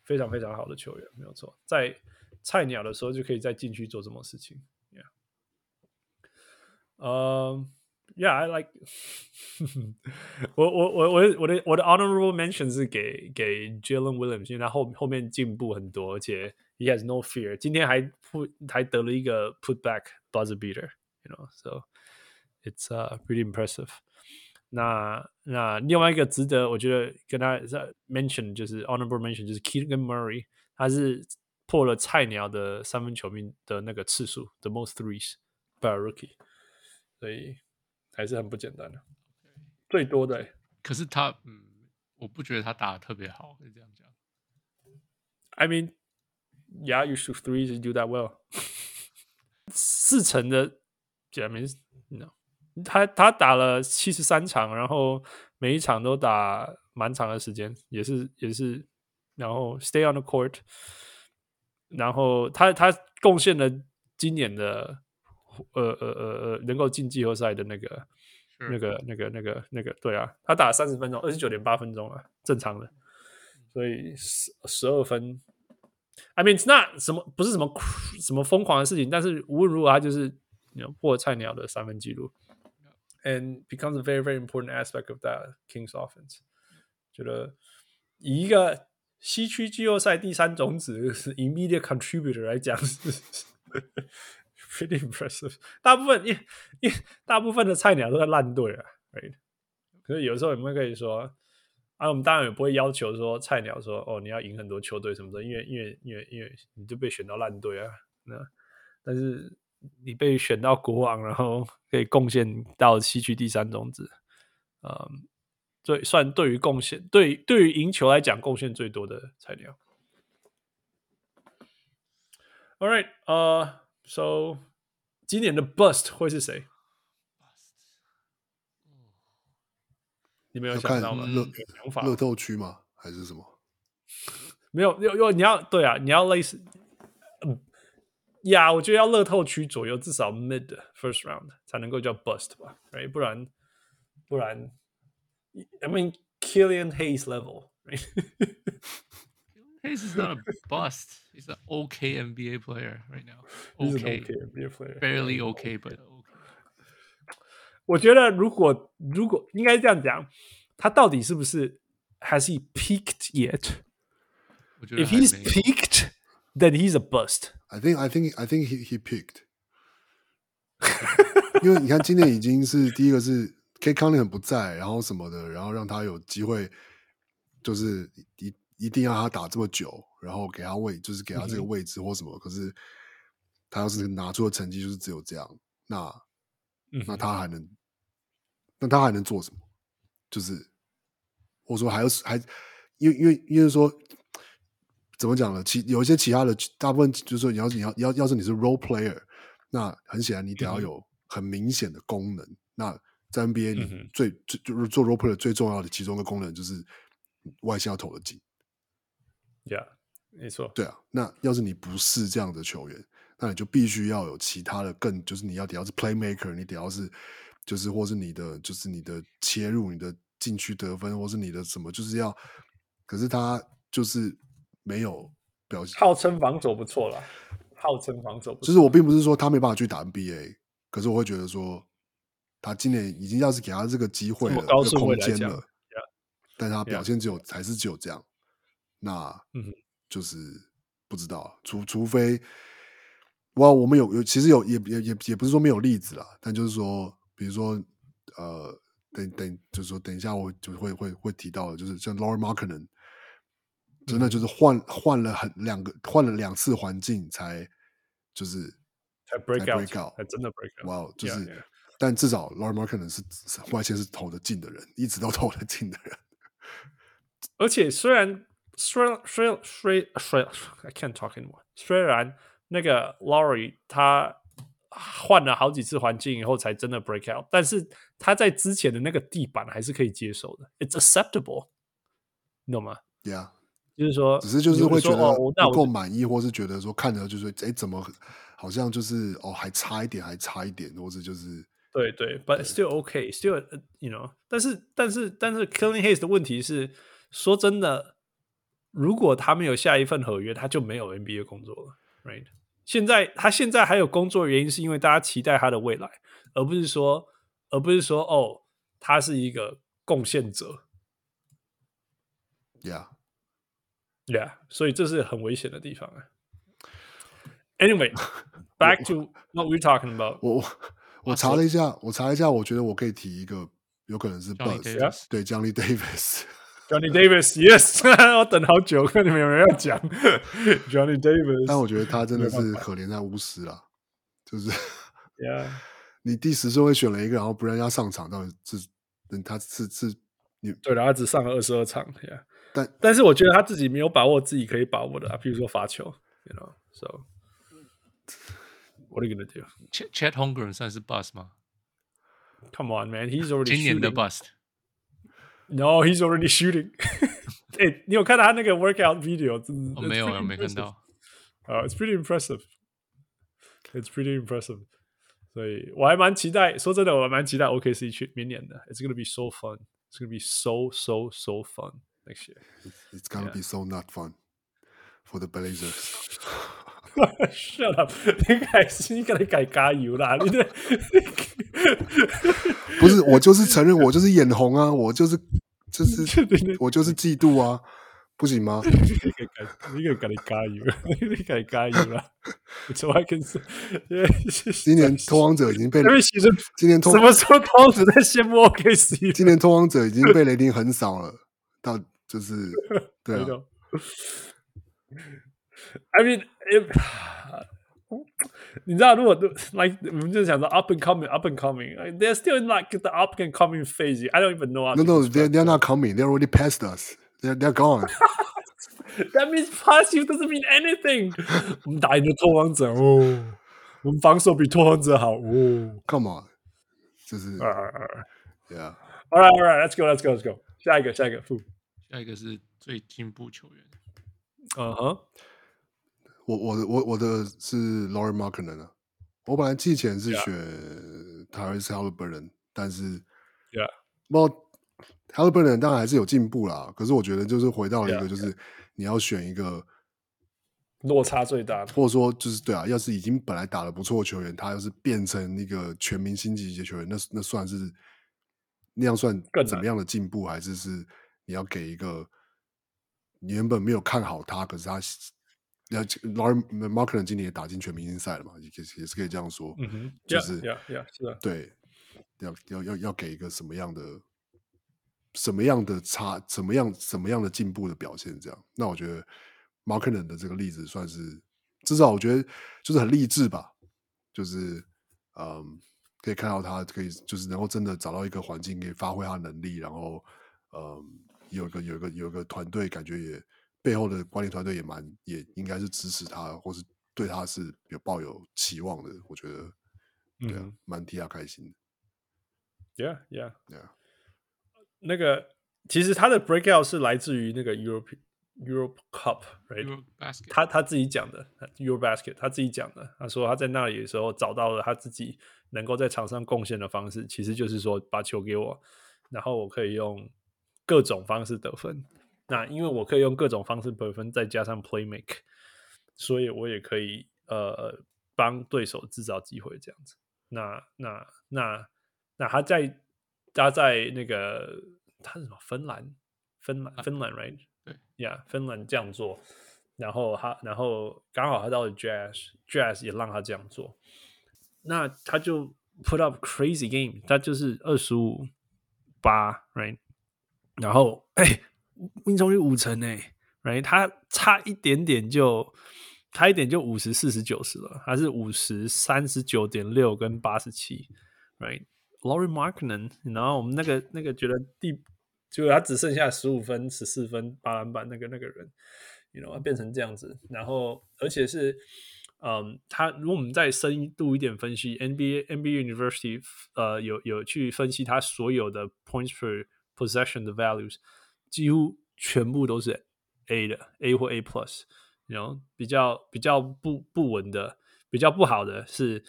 非常非常好的球员，没有错。在菜鸟的时候就可以在禁区做这种事情。Yeah，嗯、um,，Yeah，I like 我我我我我的我的 honorable mention 是给给 Jalen Williams，因为他后后面进步很多，而且 he has no fear。今天还 put 还得了一个 putback buzzer beater，you know，so it's uh pretty impressive。那那另外一个值得我觉得跟他 mention 就是 honorable mention 就是 Keegan Murray，他是破了菜鸟的三分球命的那个次数，the most threes by a rookie，所以还是很不简单的，最多的。可是他，嗯，我不觉得他打得特别好，可以这样讲。I mean, Yeah, you shoot threes, you do that well。四成的，I mean, no。他他打了七十三场，然后每一场都打蛮长的时间，也是也是，然后 stay on the court，然后他他贡献了今年的呃呃呃呃能够进季后赛的那个、嗯、那个那个那个那个对啊，他打了三十分钟，二十九点八分钟啊，正常的，所以十十二分，I mean 那什么不是什么什么疯狂的事情，但是无论如何他就是破菜鸟的三分纪录。And becomes a very, very important aspect of that Kings offense。觉得以一个西区季后赛第三种子是 immediate contributor 来讲 pretty impressive。大部分因因大部分的菜鸟都在烂队啊，right？可是有时候你们可以说啊，我们当然也不会要求说菜鸟说哦，你要赢很多球队什么的，因为因为因为因为你就被选到烂队啊。那但是。你被选到国王，然后可以贡献到西区第三种子，嗯，最算对于贡献，对对于赢球来讲贡献最多的菜鸟。All right，呃、，So 今年的 bust 会是谁？你没有想到吗？乐乐透区吗？还是什么？没有，有有你要对啊，你要类似。呀，yeah, 我觉得要乐透区左右，至少 mid first round 才能够叫 bust 吧，right？不然不然，I mean Killian Hayes level。Hayes is not a bust. He's an OK NBA player right now. OK, OK NBA player. Barely OK, but OK。 我觉得如果如果应该这样讲，他到底是不是 Has he peaked yet? If he's peaked, then he's a bust. I think I think I think he he peaked. 因为你看今年已经是第一个是 Cunningham 不在，然后什么的，然后让他有机会，就是一一定要他打这么久，然后给他位，就是给他这个位置或什么。嗯、可是他要是拿出的成绩就是只有这样，那那他还能，那他还能做什么？就是我说还有还，因为因为因为说。怎么讲呢？其有一些其他的，大部分就是说，你要你要要要是你是 role player，那很显然你得要有很明显的功能。嗯、那在 NBA 你最、嗯、最就是做 role player 最重要的其中的功能就是外线要投得进。Yeah，没错。对啊，那要是你不是这样的球员，那你就必须要有其他的更，就是你要得要是 playmaker，你得要是就是或是你的就是你的切入、你的禁区得分，或是你的什么，就是要。可是他就是。没有表现，号称防守不错了，号称防守不错。就是我并不是说他没办法去打 NBA，可是我会觉得说，他今年已经要是给他这个机会了，这个空间了，但他表现只有.还是只有这样，那嗯，就是不知道，除除非，哇，我们有有其实有也也也也不是说没有例子啦，但就是说，比如说呃，等等，就是说等一下我就会会会提到的，就是像 Lauri Markkanen 真的就是换换了很两个换了两次环境才就是才 break out，break out，才真的 break out，哇，wow，就是 yeah, yeah. 但至少 Lauri Markkanen 是外线是投得进的人，一直都投得进的人，而且虽然。虽虽虽虽，I can't talk anymore。虽然那个 Laurie 他换了好几次环境以后才真的 break out，但是他在之前的那个地板还是可以接受的，It's acceptable，你懂吗？Yeah，就是说，只是就是会觉得不够满意，哦、或是觉得说看着就是哎，怎么好像就是哦还差一点，还差一点，或者就是对对，But still OK，still you know，但是但是但是 Killing Hayes 的问题是说真的。如果他没有下一份合约，他就没有 NBA 工作了，right？现在他现在还有工作的原因是因为大家期待他的未来，而不是说，而不是说，哦，他是一个贡献者，yeah，yeah，所以这是很危险的地方啊。Anyway，back to what we're talking about 我。我我查了一下，我查了一下，我觉得我可以提一个，有可能是 Buzz，对，Johnny Davis。Johnny Davis，Yes，我等好久，看你们有没有要讲 Johnny Davis。但我觉得他真的是可怜在巫师了，就是，Yeah，你第十顺位选了一个，然后不让他上场，到底是，他是是，你对，了他只上了二十二场，Yeah，但但是我觉得他自己没有把握自己可以把握的啊，比如说罚球，You know，So，What are you gonna do？Chet Holmgren 算是 bust 吗？Come on, man，He's already 今年的 bust。No, he's already shooting 欸。你有看到他那个 workout video？我、哦、没有，我没看到。Uh, it's pretty impressive. It's pretty impressive. 所以我还蛮期待。说真的，我还蛮期待 OKC 去明年的。It's gonna be so fun. It's gonna be so so so fun next year. It's gonna be so not fun for the Blazers. Shut up！你改，你加油啦！你对。不是我就是承认我就是眼红啊，我就是就是我就是嫉妒啊，不行吗？你你加油，你改加油今年拓荒者已经被今年什么时候拓荒者在羡慕 OKC？今年者已经被雷霆横扫了，到就是对啊。I mean, if, 你知道，如果 like 我们就想说 up and coming, up and coming, they're still in like the up and coming phase. I don't even know. No, no, they're they're not coming. They're already past us. They're they're gone. That means past you doesn't mean anything. 我们打赢了拓荒者哦，我们防守比拓荒者好哦。Come on，就是 Yeah. All right, all right. Let's go, let's go, let's go. 下一个，下一个，下一个是最进步球员。嗯哼。 我我的我我的是 Lauri Markkanen 啊，我本来季前是选 Tyrese Haliburton，但是，Yeah，不，Halliburton 当然还是有进步啦。可是我觉得就是回到了一个，就是你要选一个落差最大的，或者说就是对啊，要是已经本来打的不错的球员，他要是变成一个全明星级的球员，那那算是那样算怎么样的进步，还是是你要给一个你原本没有看好他，可是他。要 Lauri Markkanen 今年也打进全明星赛了嘛？也也是可以这样说，嗯哼，就是对，要要要要给一个什么样的什么样的差，怎么样怎么样的进步的表现？这样，那我觉得 Markkanen 的这个例子算是至少我觉得就是很励志吧，就是嗯，可以看到他可以就是能够真的找到一个环境，可以发挥他的能力，然后嗯，有一个有一个有一个团队，感觉也。背后的管理团队也蛮，也应该是支持他，或是对他是有抱有期望的。我觉得，对啊，蛮、嗯、替他开心的。Yeah, yeah, yeah. 那个其实他的 breakout 是来自于那个 Europe Europe basket. 他他自己讲的 Euro Basket，他自己讲的。他说他在那里的时候找到了他自己能够在场上贡献的方式，其实就是说把球给我，然后我可以用各种方式得分。那因为我可以用各种方式得分，再加上 play make，所以我也可以呃帮对手制造机会这样子。那那那那他在他在那个他是什么？芬兰芬兰芬兰 right 对。呀芬兰这样做，然后他，然后刚好他到了 Jazz，Jazz 也让他这样做，那他就 put up crazy game，他就是二十五八，right，然后 哎，命中率五成哎，right，他差一点点就差一点就五十四十九十了，还是五十三十九点六跟八十七，right，Laurie Markkanen，然后我们那个那个觉得第，就他只剩下十五分十四分八篮板那个那个人。You know, 变成这样子，然后而且是，嗯，他如果我们再深度一点分析，NBA NBA University 呃有有去分析他所有的 points per possession 的 values，几乎全部都是 A 的 A 或 A plus，然后比较比较不不稳的，比较不好的是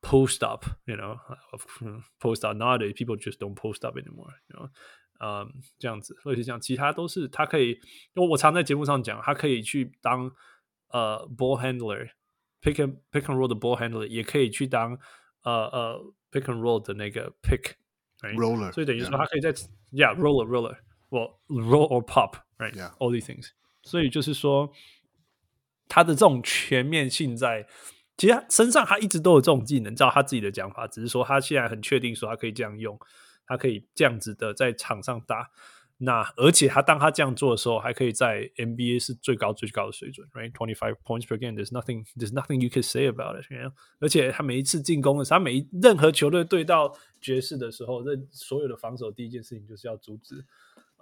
post up，you know post up nowadays people just don't post up anymore，you know。嗯，这样子，或者是这样，其他都是他可以，因为我常在节目上讲，他可以去当呃 ball handler，pick and pick and roll 的 ball handler，也可以去当呃呃 pick and roll 的那个 pick roller，所以等于说他可以在 yeah roller roller，我 roll or pop，right，all these things，所以就是说他的这种全面性在，其实他身上他一直都有这种技能，照他自己的讲法，只是说他现在很确定说他可以这样用。他可以这样子的在场上打，那而且他当他这样做的时候，还可以在 NBA 是最高最高的水准，right？Twenty five points per game，there's nothing there's nothing you can say about it，you know? 而且他每一次进攻的时候，他每一任何球队对到爵士的时候，这所有的防守第一件事情就是要阻止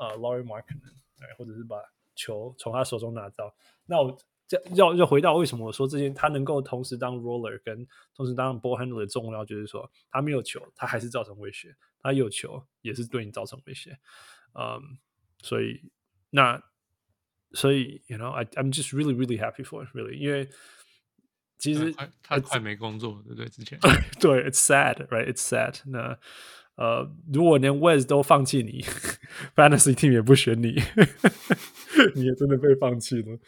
呃 Laurie Markkanen，或者是把球从他手中拿到。那我这要要回到为什么我说这些他能够同时当 roller 跟同时当 ball handler 的重要，就是说他没有球，他还是造成威胁。他有球也是对你造成威胁，嗯、um,，所以那所以，you know，I I'm just really really happy for it, really，因为其实他快没工作，对不对？之前对，it's sad，right？It's sad。那呃，如果连 Wes 都放弃你，Fantasy team 也不选你，你也真的被放弃了。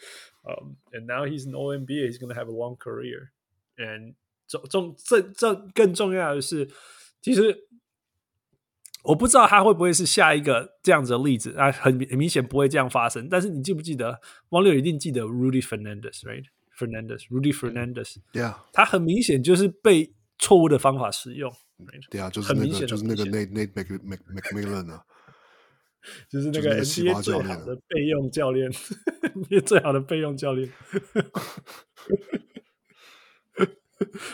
嗯、um,，and now he's an All NBA，he's gonna have a long career。and 重重这这更重要的是，其实。我不知道他会不会是下一个这样子的例子啊，很很明显不会这样发生。但是你记不记得，汪六一定记得 Rudy Fernandez，right？Fernandez，Rudy Fernandez，yeah，他很明显就是被错误的方法使用。对啊，就是那个 就是那个 Nate Nate Mc McMillan 啊，就是那个 NBA 最好的备用教练，NBA 最好的备用教练。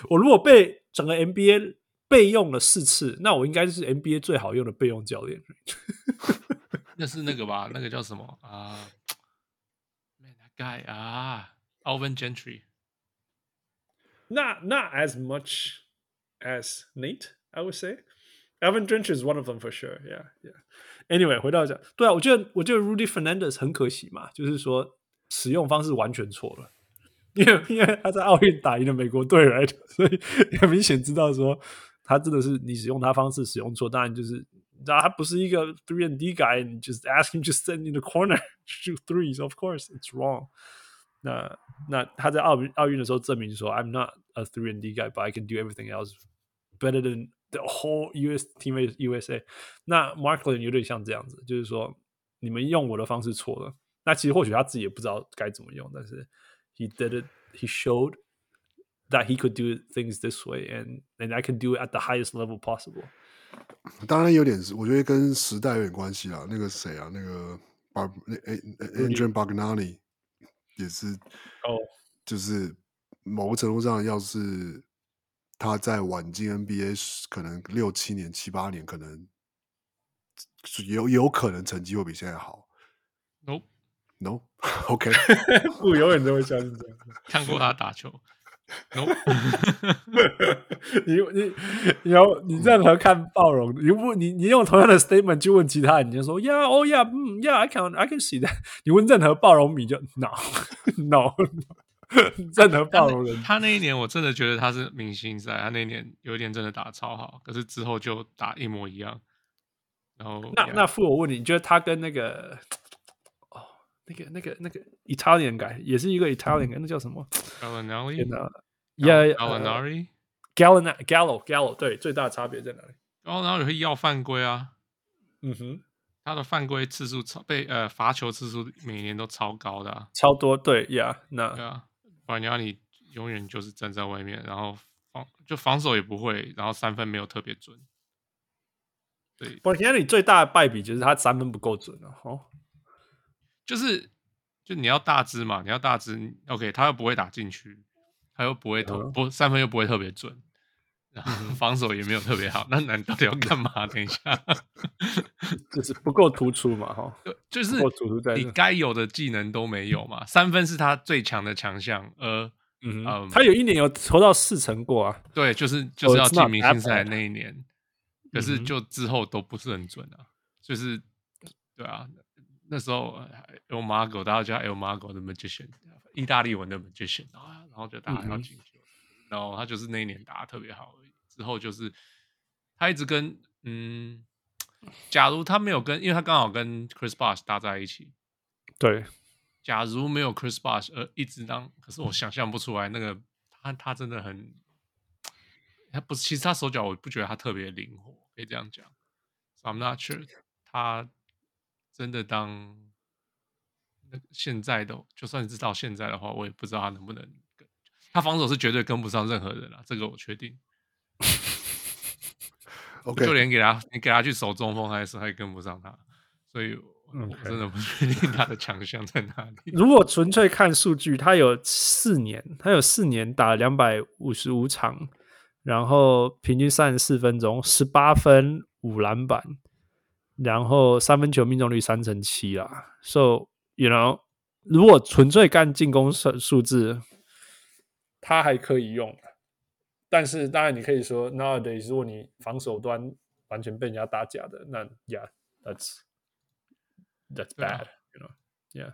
我如果被整个 NBA。备用了四次，那我应该是 NBA 最好用的备用教练。那是那个吧？那个叫什么啊？Man, that guy 啊，Alvin Gentry。Not not as much as Nate, I would say. Alvin Gentry is one of them for sure. Yeah, yeah. Anyway，回到讲，对啊，我觉得我觉得 Rudy Fernandez 很可惜嘛，就是说使用方式完全错了，因为因为他在奥运打赢了美国队来的，所以很明显知道说。他真的是你使用他方式使用错，当然就是你知道他不是一个 three and D guy，你 just ask him to stand in the corner shoot threes，of course it's wrong 那。那那他在奥运奥运的时候证明说，I'm not a three and D guy，but I can do everything else better than the whole US team USA。那 Markkanen 有点像这样子，就是说你们用我的方式错了。那其实或许他自己也不知道该怎么用，但是 he did it，he showed。That he could do things this way, and and I can do it at the highest level possible. 当然有点，我觉得跟时代有点关系啦。那个谁啊，那个 Bar 那 Andrew Bargnani 也是哦，就是某个程度上，要是 他在晚进 NBA，可能六七年、七八年，可能有有可能成绩会比现在好。No，No，OK，不永远都会相信这样。看过他打球。No. 你你你要你任何看暴龙，你不你你用同样的 statement 去问其他人，你就说 Yeah, oh yeah, 嗯 Yeah, I can I can see that。你问任何暴龙迷就 No No，, 何暴龙人他，他那一年我真的觉得他是明星赛，他那一年有一点真的打超好，可是之后就打一模一样。然后那那副我问你，你觉得他跟那个？那个、那个、那个 Italian guy 也是一个 Italian guy，、嗯、那叫什么？Gallinari，Yeah，Gallinari，Gallo，Gallo，对，最大的差别在哪里？Gallinari 会要犯规啊。嗯哼，他的犯规次数超被呃罚球次数每年都超高的、啊，超多。对呀，那对啊，不然你要你永远就是站在外面，然后防就防守也不会，然后三分没有特别准。对，瓦尼亚里最大的败笔就是他三分不够准了、啊。哦，就是就你要大支嘛，你要大支，OK，他又不会打进去，他又不会投、嗯、不三分又不会特别准。防守也没有特别好，那难道要干嘛？等一下，就是不够突出嘛，哈，就是你该有的技能都没有嘛。三分是他最强的强项，呃，嗯，嗯，他有一年有投到四成过啊，对，就是就是要进明星赛那一年，可是就之后都不是很准啊，就是对啊，那时候 El Mago 大家叫 El Mago 的 Magician，意大利文的 Magician 啊，然后就大家要进球，然后他就是那一年打的特别好。之后就是他一直跟嗯，假如他没有跟，因为他刚好跟 Chris Bosh 搭在一起。对，假如没有 Chris Bosh 而一直当，可是我想象不出来那个他他真的很，他不是，其实他手脚我不觉得他特别灵活，可以这样讲。So I'm not sure 他真的当那现在的，就算知道现在的话，我也不知道他能不能跟。他防守是绝对跟不上任何人了，这个我确定。OK，就连给他，你给他去守中锋，还是还跟不上他，所以我真的不确定他的强项在哪里。如果纯粹看数据，他有四年，他有四年打了两百五十五场，然后平均三十四分钟，十八分五篮板，然后三分球命中率三成七啦。So you know，如果纯粹干进攻数数字，他还可以用。但是当然，你可以说，nowadays，如果你防守端完全被人家打假的，那 yeah，that's that's bad，you know，yeah。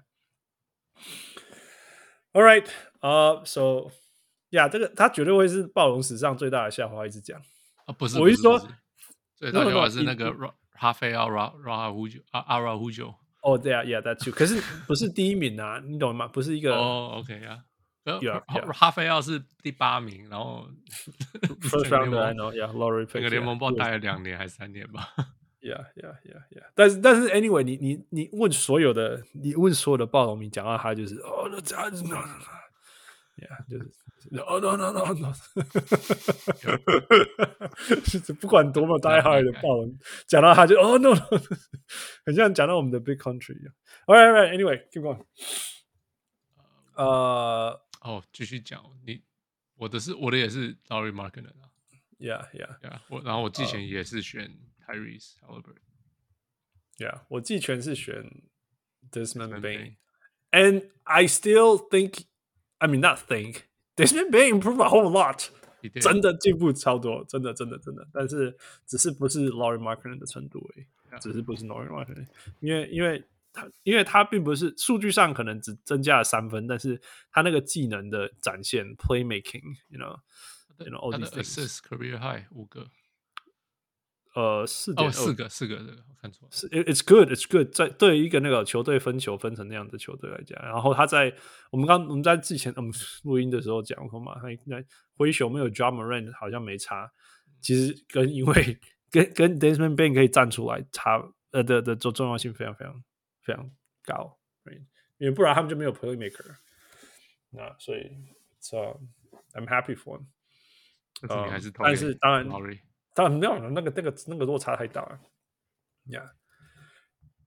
All right，呃、uh,，so yeah，这个他绝对会是暴龙史上最大的笑话，一直讲啊，不是，我一说，最大的笑话是那个哈菲奥拉拉胡九阿阿拉胡九。哦，对啊，yeah，that's true。可是不是第一名啊，你懂吗？不是一个哦、oh,，OK 啊。Yeah, yeah. 哈菲奥是第八名，然后 First round, I know, yeah, lottery pick, 那个联盟不知道待了两年还是三年吧。Yeah, yeah, yeah, yeah. 但是但是，anyway，你你你问所有的，你问所有的暴龙迷，讲到他就是哦，那这样子，Yeah，就是哦，no no no no，就是不管多么 die hard 的暴龙，讲到他就哦 no，很像讲到我们的 big country 一样。Alright, alright, anyway, keep going. 呃。哦，继续讲你，我的是我的也是 Lauri Markkanen 啊，Yeah Yeah Yeah，我然后我季前也是选 Tyrese Haliburton，Yeah，我季前是选 Desmond Bane，and I still think，I mean not think Desmond Bane improved a whole lot，真的进步超多，真的真的真的，但是只是不是 Lauri Markkanen 的程度而已，yeah. 只是不是 Lauri Markkanen，因为因为。 他因为他并不是数据上可能只增加了三分，但是他那个技能的展现，playmaking，you know，you these things career high 五个，呃，四点、哦、四个四个这个我看错了，是 it's good，it's good，在对于一个那个球队分球分成那样的球队来讲，然后他在我们刚我们在之前我们录音的时候讲过嘛，他那灰熊没有 d r u m m r a n 好像没差，其实跟因为 跟跟 Desmond Bane 可以站出来差呃的的重重要性非常非常。非常高，right? 因为不然他们就没有 playmaker。那所以，so I'm happy for him。呃，还是但是当然，当然没有那个那个那个落差太大了。Yeah，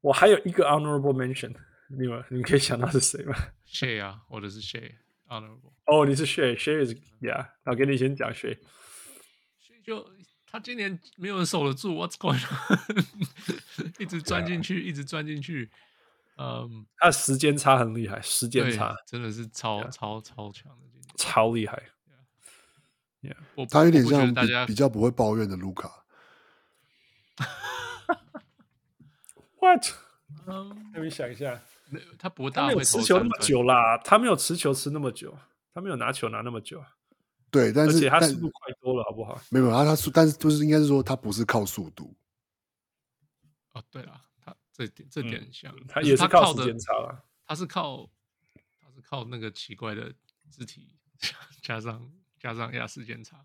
我还有一个 honorable mention，你们你们可以想到是谁吗？Shai 啊，我的是 Shai honorable。哦，你是 Shai，Shai 是 Yeah，我给你先讲 Shai。就他今年没有人守得住，What's going on？一直钻进去，一直钻进去。嗯，他时间差很厉害，时间差真的是超、yeah. 超超强的，超厉害。Yeah. 他有点像大家比较不会抱怨的卢卡。What？嗯，让你想一下，他不大，他没有持球那么久啦，他没有持球持那么久，他没有拿球拿那么久。对，但是他速度快多了，好不好？没有，他他速，但是就是应该是说他不是靠速度。哦，对了。这点这点很像，嗯、他也是靠时间差了。他是靠，他是靠那个奇怪的肢体加上加上压时间差。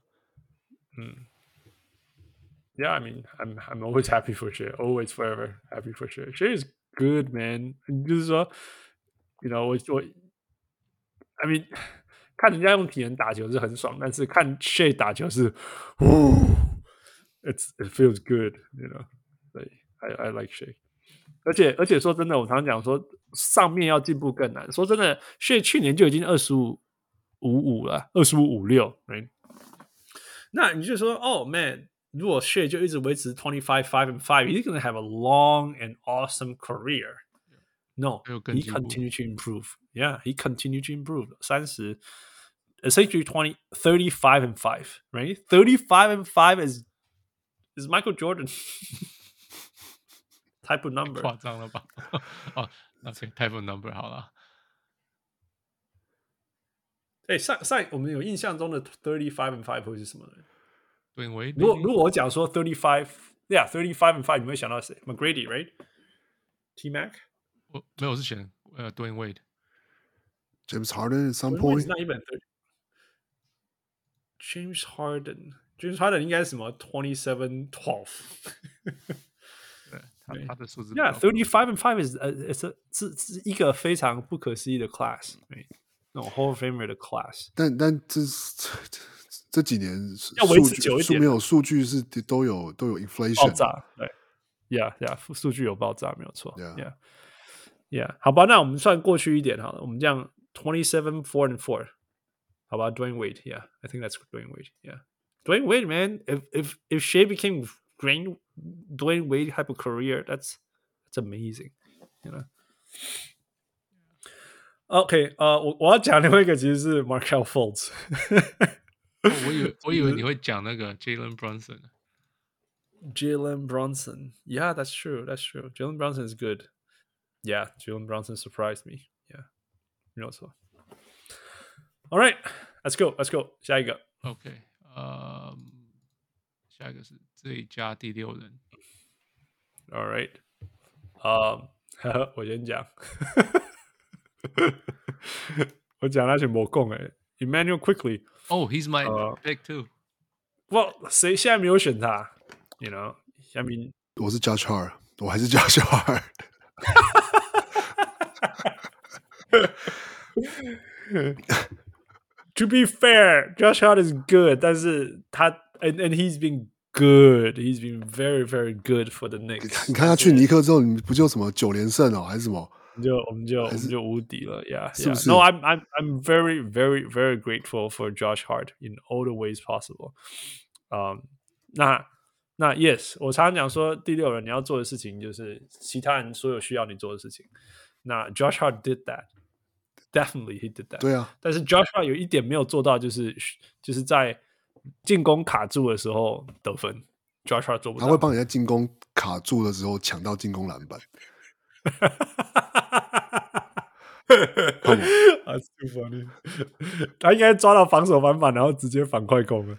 嗯 yeah, I mean, I'm I'm always happy for Shea, always forever happy for Shea. Shea is good, man. 就是说，you know，我我，I mean，看人家用体能打球是很爽，但是看 Shea 打球是，呜，it's it feels good，you know。所以，I I like Shea。而且而且说真的，我常常讲说，上面要进步更难。说真的，Shea 去年就已经二十五五五了，二十五五六，right？那你就说，哦，man。如果 Shea 就一直维持 twenty five five and five, he's going to have a long and awesome career. No, he continue to improve. Yeah, he continue to improve. 三十 essentially 20, 35 and five, right? 35 and five is is Michael Jordan type of number. 夸张了吧？哦，那这 type of number 好了。哎，上上我们有印象中的 thirty five and five 会是什么呢？对，我如果如果我讲说 thirty five，yeah，thirty five and five，你会想到谁？McGrady right？T Mac？我没有，是选呃 Dwyane Wade，James Harden at some point。那一本 James Harden，James Harden 应该是什么 twenty seven twelve？ 对，他他的数字。Yeah，thirty five and five is 呃是是是一个非常不可思议的 class，那种 Hall of Famer 的 class。但但这是。这几年要维持久一点，没有数据是都有都有 inflation 爆炸，对，yeah yeah，数据有爆炸没有错，yeah yeah，好吧，那我们算过去一点好了，我们这样 twenty seven four and four，好吧，Dwyane Wade，yeah，I think that's Dwyane Wade，yeah，Dwyane Wade man，if if if Shea became Dwyane Dwyane Wade type of career，that's that's amazing，you know。OK，呃，我我要讲另外一个其实是 Markelle Fultz。哦、我以为我以为你会讲那个 Jalen Brunson。Jalen Brunson, yeah, that's true, that's true. Jalen Brunson is good. Yeah, Jalen Brunson surprised me. Yeah，没有错。All right, let's go, let's go. 下一个。OK，呃、um,， 下一个是最佳第六人。All right，呃、um,，我先讲。我讲那些没共诶，Immanuel Quickley。Oh, he's my pick too. Well, 谁现在没有选他？You know, I mean，我是 Josh Hart，我还是 Josh Hart。 To be fair, Josh Hart is good，但是他 and and he's been good, he's been very very good for the Knicks。你看他去尼克之后，你不就什么九连胜哦，还是什么？就我们就我们就无敌了，Yeah, yeah. No, I'm I'm I'm very very very grateful for Josh Hart in all the ways possible. Um, 那那 Yes，我常常讲说，第六人你要做的事情就是其他人所有需要你做的事情。那 Josh Hart did that, definitely he did that. 对啊，但是 Josh Hart 有一点没有做到，就是就是在 进攻卡住的时候得分。Josh Hart 做不到，他会帮人家进攻卡住的时候抢到进攻篮板。That's too funny。他应该抓到防守篮板，然后直接反快攻了。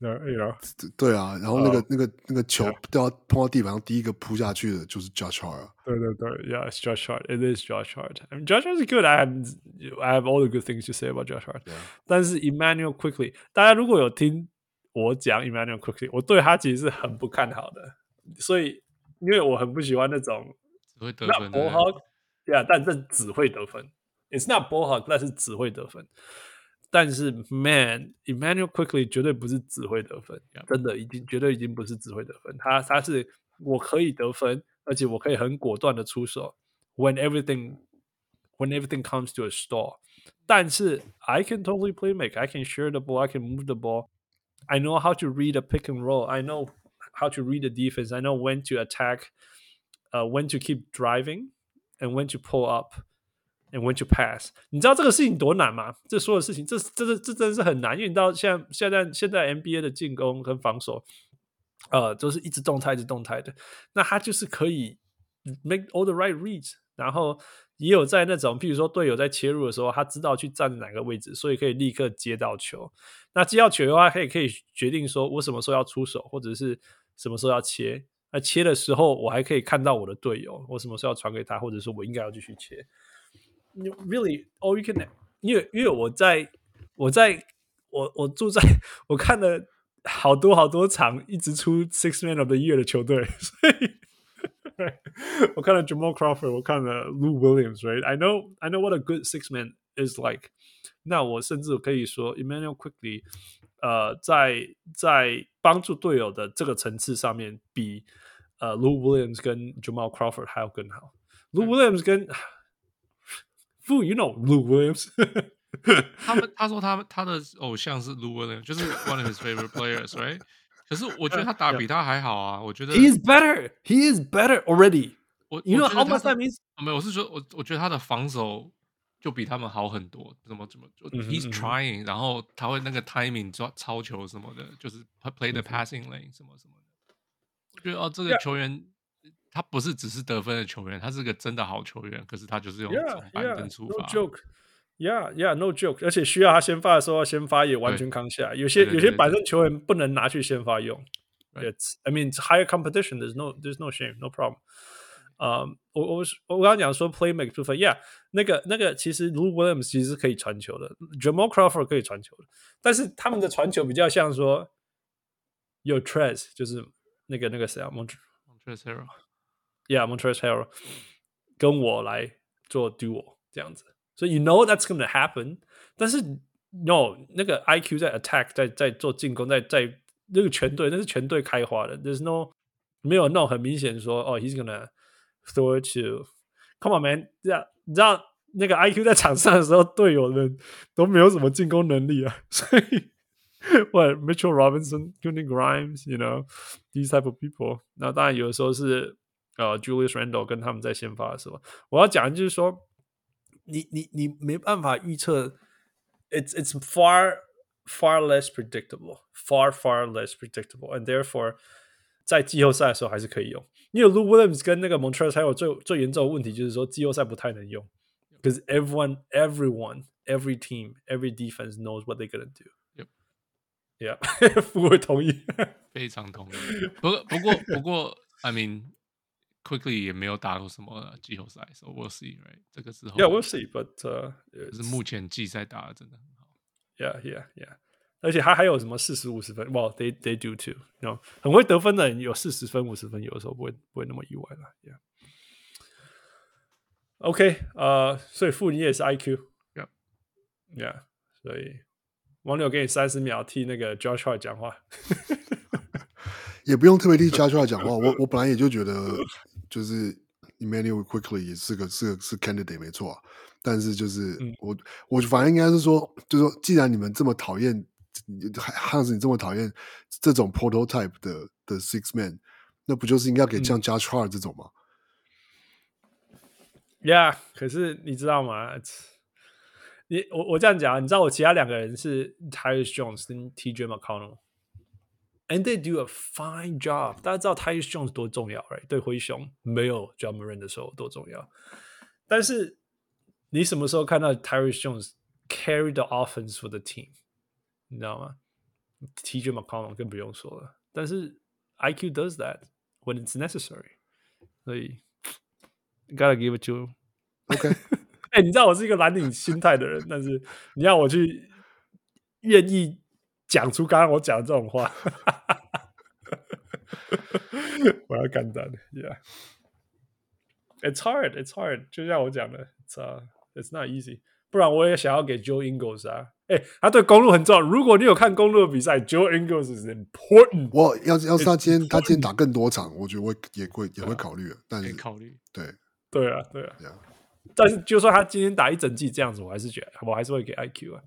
对对啊，然后那个、uh, 那个那个球掉碰到地板上，第一个扑下去的就是 Josh Hart。对对对，Yeah，it's Josh Hart。It is Josh Hart。I mean, Josh Hart is good. I have I have all the good things to say about Josh Hart。但是 Emmanuel Quickley，大家如果有听我讲 Emmanuel Quickley，我对他其实是很不看好的。所以，因为我很不喜欢那种只会得分的。对啊，但这只会得分。It's not ball hawk，但是只会得分。但是，Man，Immanuel Quickley 绝对不是只会得分，yeah. 真的已经绝对已经不是只会得分。他他是我可以得分，而且我可以很果断的出手。When everything when everything comes to a stall，但是 I can totally play make，I can share the ball，I can move the ball，I know how to read a pick and roll，I know how to read the defense，I know when to attack，呃、uh,，when to keep driving。And when to pull up, And when to pass，你知道这个事情多难吗？这所有事情，这这这这真是很难，因为你知道现在现在现在 NBA 的进攻跟防守，呃，都是一直动态、一直动态的。那他就是可以 make all the right reads，然后也有在那种，譬如说队友在切入的时候，他知道去站哪个位置，所以可以立刻接到球。那接到球的话，可以可以决定说我什么时候要出手，或者是什么时候要切。那切的时候，我还可以看到我的队友，我什么时候要传给他，或者说我应该要继续切。Really, all you can，因为因为我在我在我我住在我看了 好多好多场一直出 Six Man of the Year 的球队，所以我看了 Jamal Crawford，我看了 Lou Williams，right？I know I know what a good six man is like。那我甚至可以说 Immanuel Quickley，呃，在在帮助队友的这个层次上面，比呃 Lou Williams 跟 Jamal Crawford 还要更好。Lou Williams 跟 Fu，you know Lou Williams。他们他说他们他的偶像是 Lou Williams，就是 one of his favorite players，right？可是我觉得他打比他还好啊，我觉得 he is better，he is better already。我 you know how much that means？没有，我是说我我觉得他的防守就比他们好很多，怎么怎么就 he's trying，然后他会那个 timing 抓超球什么的，就是 play the passing lane 什么什么的。我觉得哦，这个球员 他不是只是得分的球员，他是个真的好球员，可是他就是用从板凳出发。Yeah, yeah, no joke。而且需要他先发的时候，先发也完全扛下来。有些有些板凳球员不能拿去先发用。It's, I mean, higher competition. There's no, there's no shame, no problem. 啊，我我我刚刚讲说 playmake 部分，Yeah，那个那个其实 Lou Williams 其实是可以传球的，Jamal Crawford 可以传球的，但是他们的传球比较像说有 Trez，就是那个那个谁啊 ，Montrezl Harrell，Yeah，Montrezl Harrell 跟我来做 duo 这样子。所以 you know that's going to happen，但是 no 那个 IQ 在 attack 在在做进攻，在在那个全队那是全队开花的，there's no 没有那种很明显说哦 he's gonna throw it to come on man，这样你知道那个 IQ 在场上的时候，队友们都没有什么进攻能力啊，所以 what Mitchell Robinson、Quentin Grimes，you know these type of people，那当然有的时候是 呃 Julius Randle 跟他们在先发的时候，我要讲的就是说。你你你没办法预测，it's it's far far less predictable, far far less predictable, and therefore 在季后赛的时候还是可以用。因为 Lou Williams 跟那个 Montrezl 还有最最严重的问题就是说季后赛不太能用，because everyone everyone every team every defense knows what they're gonna do. Yep, yeah，不会同意，非常同意。不过不过不过，I mean。 Quickly 也没有打过什么季后赛，so we'll see，right？这个时候，Yeah，we'll see，but 呃，是目前季赛打的真的很好，Yeah，Yeah，Yeah，而且他还有什么四十五十分，Well they they do too，you know，很会得分的人有四十分五十分，有的时候不会不会那么意外了，Yeah。OK，呃，所以傅你也是 IQ，Yeah，Yeah，所以王柳给你三十秒替那个 Josh Hart 讲话，也不用特别替 Josh Hart 讲话，我我本来也就觉得。就是 Immanuel Quickley 也是个是个是 candidate 没错啊，但是就是、嗯、我我反正应该是说，就是说，既然你们这么讨厌，汉斯你这么讨厌这种 prototype 的的 six man，那不就是应该给像 Josh Hart 这种吗、嗯、？Yeah，可是你知道吗？你我我这样讲，你知道我其他两个人是 tyrus Jones 跟 TJ McConnell。And they do a fine job。大家知道 Tyus Jones 多重要，right？对灰熊没有 Ja Morant 的时候多重要。但是你什么时候看到 Tyus Jones carry the offense for the team？你知道吗？TJ McConnell 更不用说了。但是 IQ does that when it's necessary。所以 gotta give it to OK。哎，你知道我是一个蓝领心态的人，但是你要我去愿意。讲出刚刚我讲的这种话， 我要干单的，Yeah，it's hard，it's hard，就像我讲的，it's uh, it's not easy。不然我也想要给 Joe Ingles 啊，哎，他对公鹿很重要。如果你有看公鹿的比赛，Joe Ingles is important。我要要是他今天他今天打更多场，我觉得我也会也会考虑的。但是考虑，对对啊对啊。但是就算他今天打一整季这样子，我还是觉得我还是会给 IQ 啊，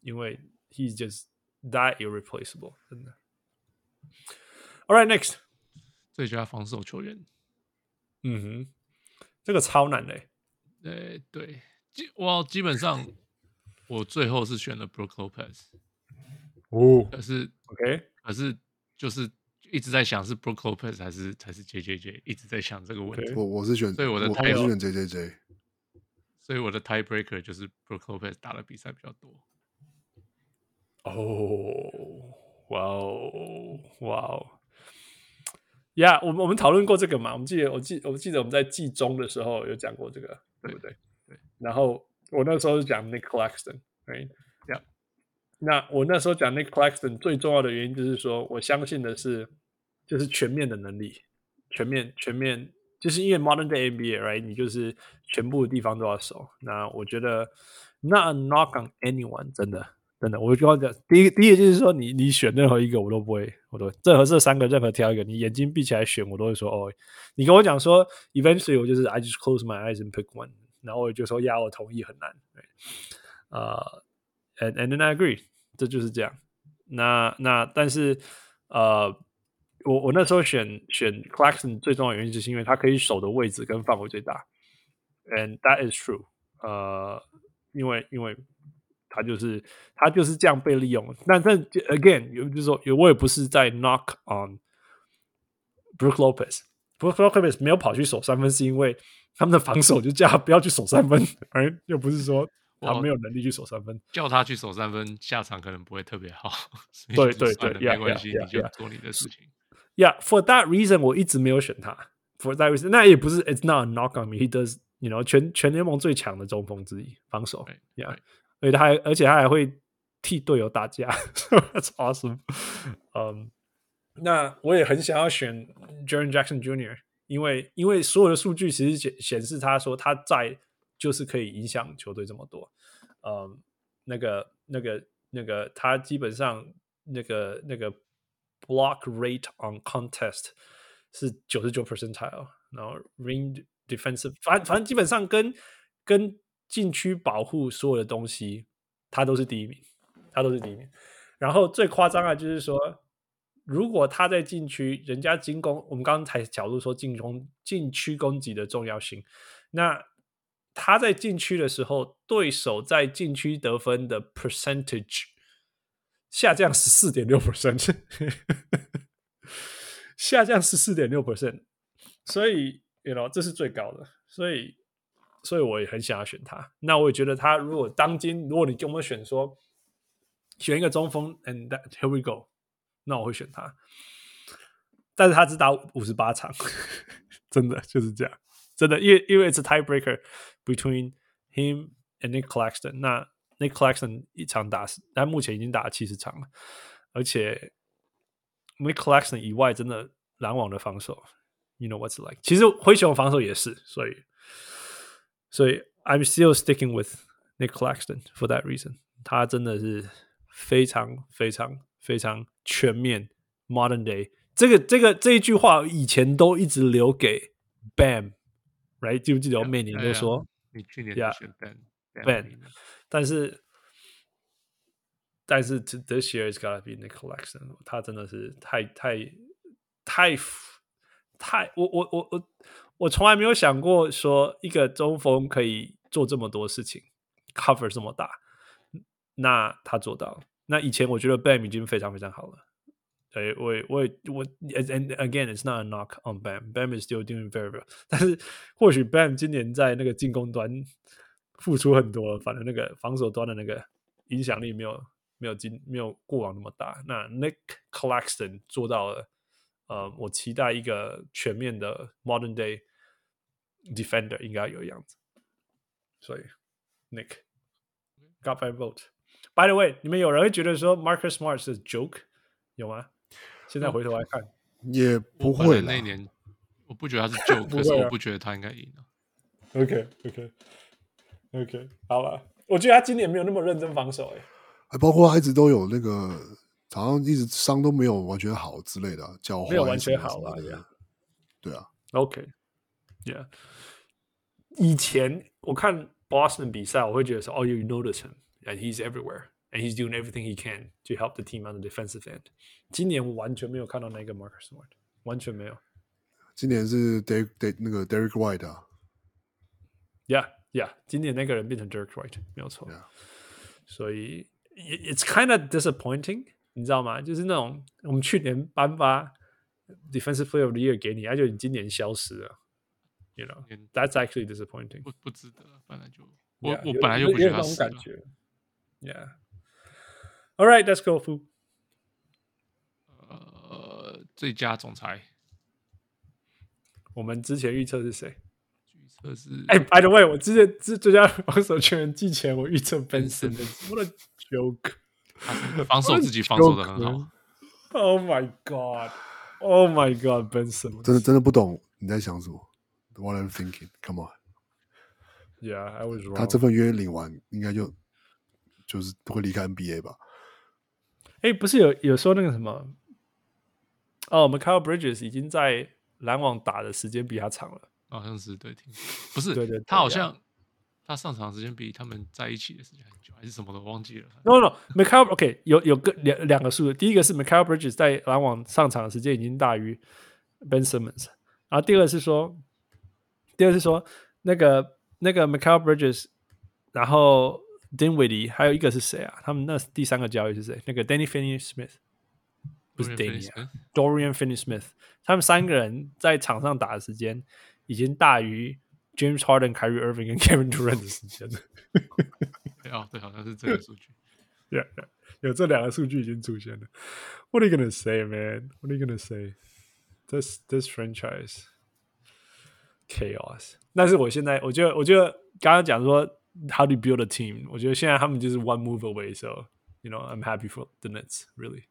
因为 he's just。That irreplaceable，真的。All right, next， 最佳防守球员。嗯哼，这个超难嘞。对对，基我基本上我最后是选了 Brook Lopez。哦，可是 OK，可是就是一直在想是 Brook Lopez 还是还是 JJJ，一直在想这个问题。我我是选，所以我的我是选 JJJ，所以我的 tiebreaker 就是 Brook Lopez 打的比赛比较多。哦，哇哦，哇哦，呀，我们我们讨论过这个嘛？我们记得，我记，我记得我们在季中的时候有讲过这个，对不对？对。然后我那时候是讲 Nick Claxton，right？呀。那我那时候讲 Nick Claxton 最重要的原因就是说，我相信的是，就是全面的能力，全面全面，就是因为 Modern Day NBA，right？你就是全部的地方都要守。那我觉得，not a knock on anyone，真的真的，我就跟你讲，第一第一个就是说你，你选任何一个我都不会，我都任何这三个任何挑一个，你眼睛闭起来选，我都会说哦。你跟我讲说，eventually 我就是 I just close my eyes and pick one，然后我就说呀，我同意很难，啊、uh,。And and then I agree，这就是这样。那那但是呃，我我那时候选选 Clarkson，最重要的原因就是因为他可以守的位置跟范围最大。And that is true。呃，因为因为他就是他就是这样被利用。那但 again，有就是说，我也不是在 knock on Brook Lopez。Brook Lopez 没有跑去守三分，是因为他们的防守就叫他不要去守三分，而又不是说。他没有能力去守三分，叫他去守三分，下场可能不会特别好。对对对，没关系，你就做你的事情。Yeah，for that reason，我一直没有选他。For that reason，那也不是，It's not a knock on me. He does，you know，全全联盟最强的中锋之一，防守。Yeah，而且他还，而且他还会替队友打架。That's awesome。嗯，那我也很想要选 Jaren Jackson Jr.，因为因为所有的数据其实显显示他说他在。就是可以影响球队这么多，嗯，那个、那个、那个，他基本上那个、那个 block rate on contest 是九十九 percentile，然后 ring defensive，反反正基本上跟跟禁区保护所有的东西，他都是第一名，他都是第一名。然后最夸张的就是说，如果他在禁区，人家进攻，我们刚才角度说进攻禁区攻击的重要性，那。他在禁区的时候，对手在禁区得分的 percentage 下降十四点六 percent，下降十四点六 percent，所以，you know，这是最高的，所以，所以我也很想要选他。那我也觉得他如果当今，如果你给我们选说选一个中锋，and that, here we go，那我会选他。但是他只打五十八场，真的就是这样。真的，因为因为是 tiebreaker between him and Nick Claxton。那 Nick Claxton 一场打，但目前已经打了七十场了，而且 Nick Claxton 以外，真的篮网的防守，you know what's like。其实灰熊防守也是，所以所以 I'm still sticking with Nick Claxton for that reason。他真的是非常非常非常全面 modern day。这个这个这一句话以前都一直留给 Bam。Right？记不记得我每年都说 yeah, yeah, 你去年选 Ben Ben，但是但是 This year is gotta be Nick Claxton，他真的是太太太太我我我我 我从来没有想过说一个中锋可以做这么多事情，cover 这么大，那他做到了。那以前我觉得 Bam 已经非常非常好了。对，我也我也我，and again, it's not a knock on Bam. Bam is still doing very well. 但是或许 Bam 今年在那个进攻端付出很多，反正那个防守端的那个影响力没有没有今没有过往那么大。那 Nick Claxton 做到了，呃，我期待一个全面的 modern day defender 应该有样子。所以 Nick got my vote. By the way，你们有人会觉得说 Marcus Smart 是 joke 有吗？现在回头来看，也不会。那一年，我不觉得他是 joke，，可是我不觉得他应该赢。OK，OK，OK，好吧。我觉得他今年没有那么认真防守，哎，还包括他一直都有那个，好像一直伤都没有完全好之类的，脚踝没有完全好啊。对啊，OK，Yeah。以前我看 Boston 比赛，我会觉得说，哦，You notice him and he's everywhere。And he's doing everything he can to help the team on the defensive end。今年我完全没有看到那个 Marcus Smart，完全没有。今年是 Derek 那个 Derek White 啊。Yeah, yeah，今年那个人变成 Derek White，没有错。所以 it's kind of disappointing，你知道吗？就是那种我们去年颁发 Defensive Player of the Year 给你，而且你今年消失了。You know, that's actually disappointing。不不值得，本来就我、yeah, 我本来就不觉得他死了。Yeah。All right, let's go. Fu. 呃，最佳总裁，我们之前预测是谁？预测是哎，By the way，我之前最最佳防守球员季前我预测 Ben Simmons，what a joke！他防守自己防守的很好。Oh my god! Oh my god, Benson！真的真的不懂你在想什么。What you thinking? Come on. Yeah, I was wrong. 他这份约领完，应该就就是会离开 NBA 吧？哎，不是有有说那个什么？哦，Mikal Bridges 已经在篮网打的时间比他长了。好像是对，听不是，对对对他好像他上场时间比他们在一起的时间很久，还是什么都，忘记了。No No，Mikal OK 有有个两两个数字，第一个是 Mikal Bridges 在篮网上场的时间已经大于 Ben Simmons，然后第二个是说，第二个是说那个那个 Mikal Bridges，然后 Dinwiddie 还有一个是谁啊？他们那第三个交易是谁？那个 Danny Finney-Smith 不是 Danny 啊，Dorian Finney-Smith，他们三个人在场上打的时间。已经大于 James Harden、Kyrie Irving 跟 Kevin Durant 的时间了。对啊，对，好像是这个数据。 yeah, yeah，有这两个数据已经出现了。What are you gonna say, man? What are you gonna say? This this franchise chaos。但是我现在，我觉得，我觉得刚刚讲说 How do you build a team？我觉得现在他们就是 one move away。So you know, I'm happy for the Nets. Really,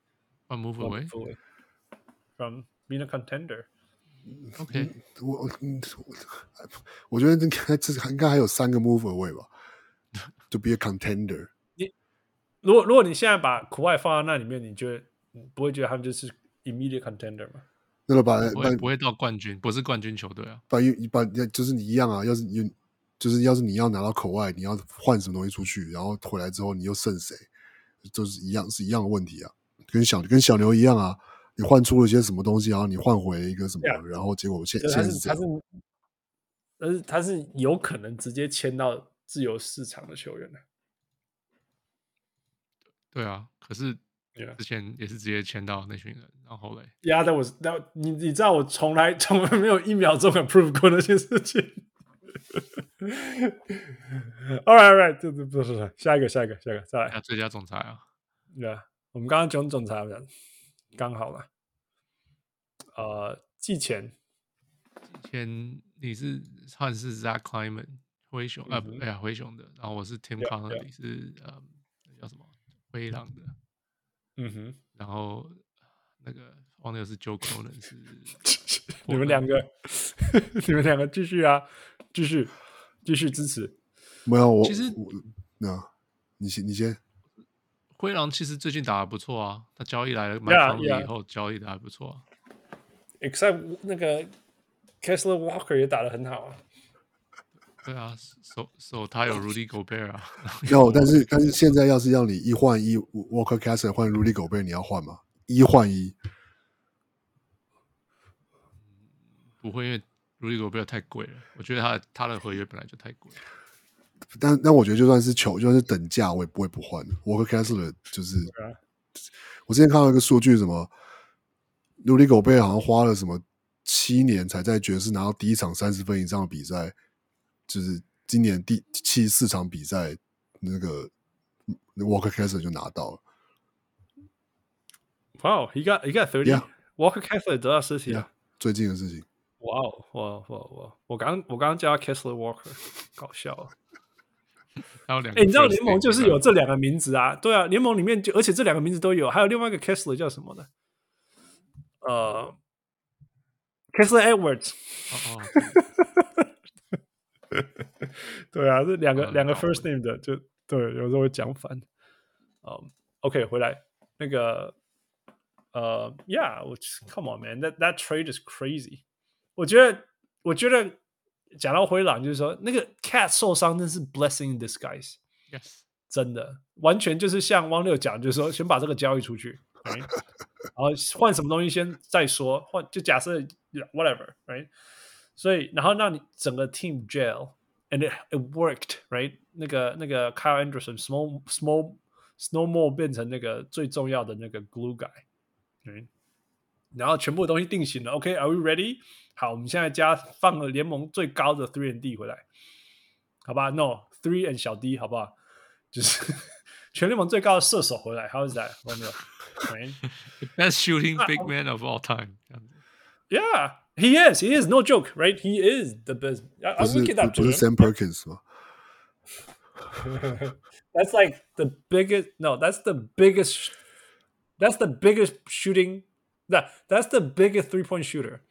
one move away from being a contender. OK，我我觉得应该这应该还有三个 move away 吧，to be a contender。你如果如果你现在把苦外放在那里面，你觉得不会觉得他们就是 immediate contender 吗？那个把不会不会到冠军，不是冠军球队啊。把把就是你一样啊，要是你就是要是你要拿到口外，你要换什么东西出去，然后回来之后你又剩谁，就是一样是一样的问题啊，跟小跟小牛一样啊。你换出了些什么东西，然后你换回一个什么，yeah, 然后结果现现在是这样，他是，但是他是有可能直接签到自由市场的球员的。对啊，可是之前也是直接签到那群人，然后嘞，Yeah, that was that 你你知道我从来从来没有一秒钟 approve 过那些事情。all right, all right，这这不是下一个，下一个，下一个，再来。最佳总裁啊，对啊，我们刚刚讲总裁了。刚好了，呃，季前，季前你是算是 Zach Kleiman 灰熊、嗯、呃，哎呀灰熊的，然后我是 Tim yeah. 是呃叫什么灰狼的，嗯哼，然后那个忘了是 Joe Cronin 是，你们两个，你们两个继续啊，继续继续支持，没有我其实那，你先你先。灰狼其实最近打的不错啊，他交易来了蛮多以后，交易的还不错啊。Except 那个 Kessler Walker 也打的很好啊。对啊，手手他有 Rudy Gobert 啊。有，但是但是现在要是要你一换一，Walker Kessler 换 Rudy Gobert，你要换吗？一换一？不会，因为 Rudy Gobert 太贵了。我觉得他他的合约本来就太贵。但但我觉得就算是球，就算是等价，我也不会不换。我和 Kessler 就是.我之前看到一个数据，什么努力狗贝好像花了什么七年才在爵士拿到第一场三十分以上的比赛，就是今年第七十四场比赛，那个 Walker Kessler 就拿到了。Wow, he got he got thirty. Yeah. Walker Kessler 得到事情啊，最近的事情。哇哦哇哇哇！我刚我刚刚叫他 Kessler Walker，搞笑啊。还有两个，哎，你知道联盟就是有这两个名字啊？对啊，联盟里面就而且这两个名字都有，还有另外一个 Kessler 叫什么呢？呃，Kessler Edwards。哦 哦，对啊，这两个两个 first name 的就对，有时候会讲反。嗯，OK，回来那个呃，Yeah，我 Come on man，that that trade is crazy。我觉得，我觉得。讲到灰狼，就是说那个 Cat 受伤，真是 blessing in disguise。Yes，真的，完全就是像汪六讲，就是说先把这个交易出去，right? 然后换什么东西先再说，换就假设 whatever，right？所以然后让你整个 team gel，and it, it worked，right？那个那个 Kyle Anderson small small snowball 变成那个最重要的那个 glue guy，right? 然后全部的东西定型了，OK？Are、okay, we ready？好，我们现在加放了联盟最高的 three and D 回来，好吧？No，three and 小 D，好不好？就是全联盟最高的射手回来。How is that？有没有？Best shooting big man of all time. Yeah, he is. He is. No joke, right? He is the best. 不是不是 Sam Perkins 吗？ that's like the biggest. No, that's the biggest. That's the biggest shooting. That that's the biggest three point shooter.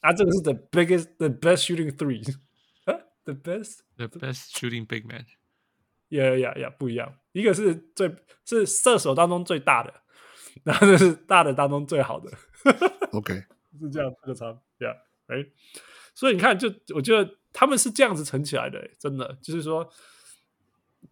啊，这个是 the biggest, the best shooting threes. The best, the best shooting big man. Yeah, yeah, yeah，不一样。一个是最是射手当中最大的，然后就是大的当中最好的。 OK，是这样，这个差，Yeah，right。所以你看，就我觉得他们是这样子撑起来的，真的就是说，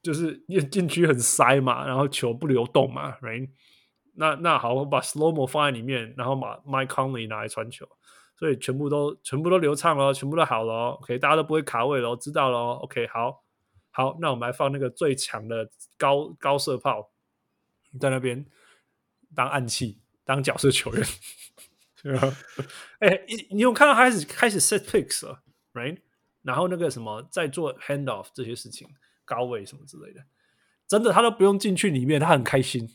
就是禁区很塞嘛，然后球不流动嘛，right？ 那那好，我把 slow mo 放在里面，然后把 Mike Conley 拿来传球，所以全部都全部都流畅了，全部都好了，OK，大家都不会卡位了，知道了，OK，好，好，那我们来放那个最强的高高射炮在那边当暗器，当角色球员。对吧？哎、你你有看到他开始开始 set picks 了，right？然后那个什么在做 handoff 这些事情，高位什么之类的，真的他都不用进去里面，他很开心。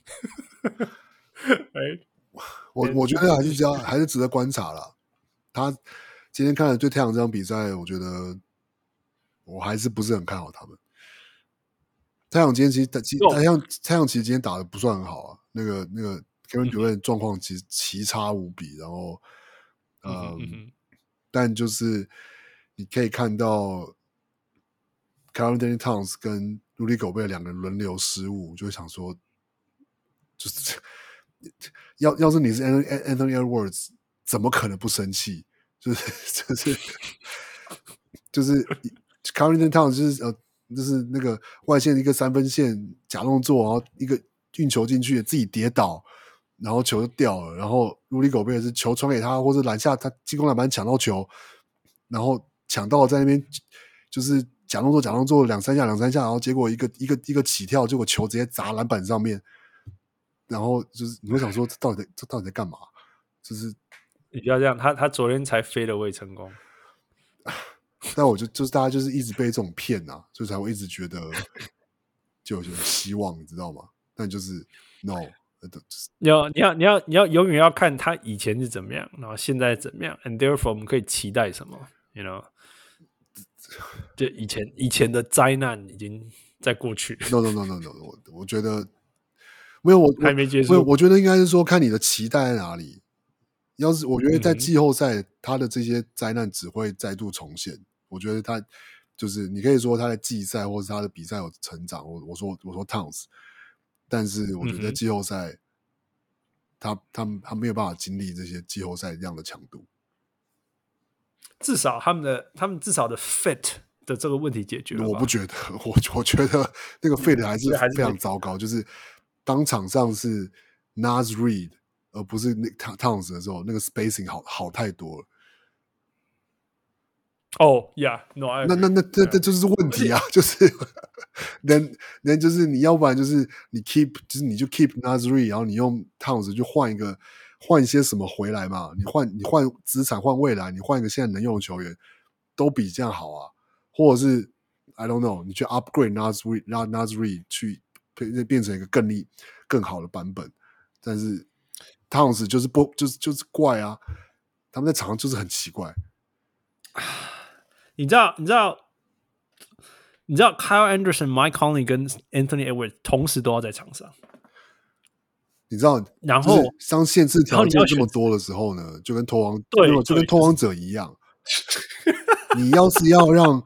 哎，我我觉得还是这样，还是值得观察啦。他今天看了对太阳这场比赛，我觉得我还是不是很看好他们。太阳今天其实太阳太阳其实今天打的不算很好啊，那个那个。Kevin Durant 状况其实奇差无比，然后，呃、嗯，嗯但就是你可以看到 Karl-Anthony Towns 跟 Rudy Gobert 两个人轮流失误，就会想说，就是要要是你是 Anthony Edwards，怎么可能不生气？就是 就是就是 Karl-Anthony Towns 就是呃，就是那个外线一个三分线假动作，然后一个运球进去，自己跌倒。然后球就掉了，然后 Rudy Gobert 是球传给他，或者篮下他进攻篮板抢到球，然后抢到了在那边就是假动作假动作两三下两三下，然后结果一个一个一个起跳，结果球直接砸篮板上面，然后就是你会想说这到底这到底在干嘛？就是你不要这样，他他昨天才飞了未成功，但我就就是大家就是一直被这种骗啊，所以才会一直觉得就有希望，你知道吗？但就是 no。你要你要你要你要永远要看他以前是怎么样，然后现在怎么样，and therefore 我们可以期待什么？You know，就以前以前的灾难已经在过去。No no no no no，我我觉得没有我还没结束。我我觉得应该是说看你的期待在哪里。要是我觉得在季后赛，他的这些灾难只会再度重现。嗯、我觉得他就是你可以说他的季赛或者他的比赛有成长。我我说我说 Towns。但是我觉得季后赛，他他他没有办法经历这些季后赛这样的强度。至少他们的他们至少的 fit 的这个问题解决了。我不觉得，我我觉得那个 fit 还是非常糟糕。就是当场上是 Nas Reed 而不是那 Towns 的时候，那个 spacing 好好太多了。哦、oh,，Yeah，No，那那那这这就是问题啊，就是那那就是你要不然就是你 keep，就是你就 keep Naz Reid，然后你用 Towns 就换一个换一些什么回来嘛，你换你换资产换未来，你换一个现在能用的球员，都比这样好啊，或者是 I don't know，你去 upgrade Naz Reid，让 Naz Reid 去变变成一个更厉更好的版本，但是 Towns 就是不就是就是怪啊，他们在场上就是很奇怪。你知道，你知道，你知道，Kyle Anderson、Mike Conley 跟 Anthony Edwards 同时都要在场上。你知道，然后当限制条件这么多的时候呢，就跟拓荒对，就跟拓荒者一样。你要是要让，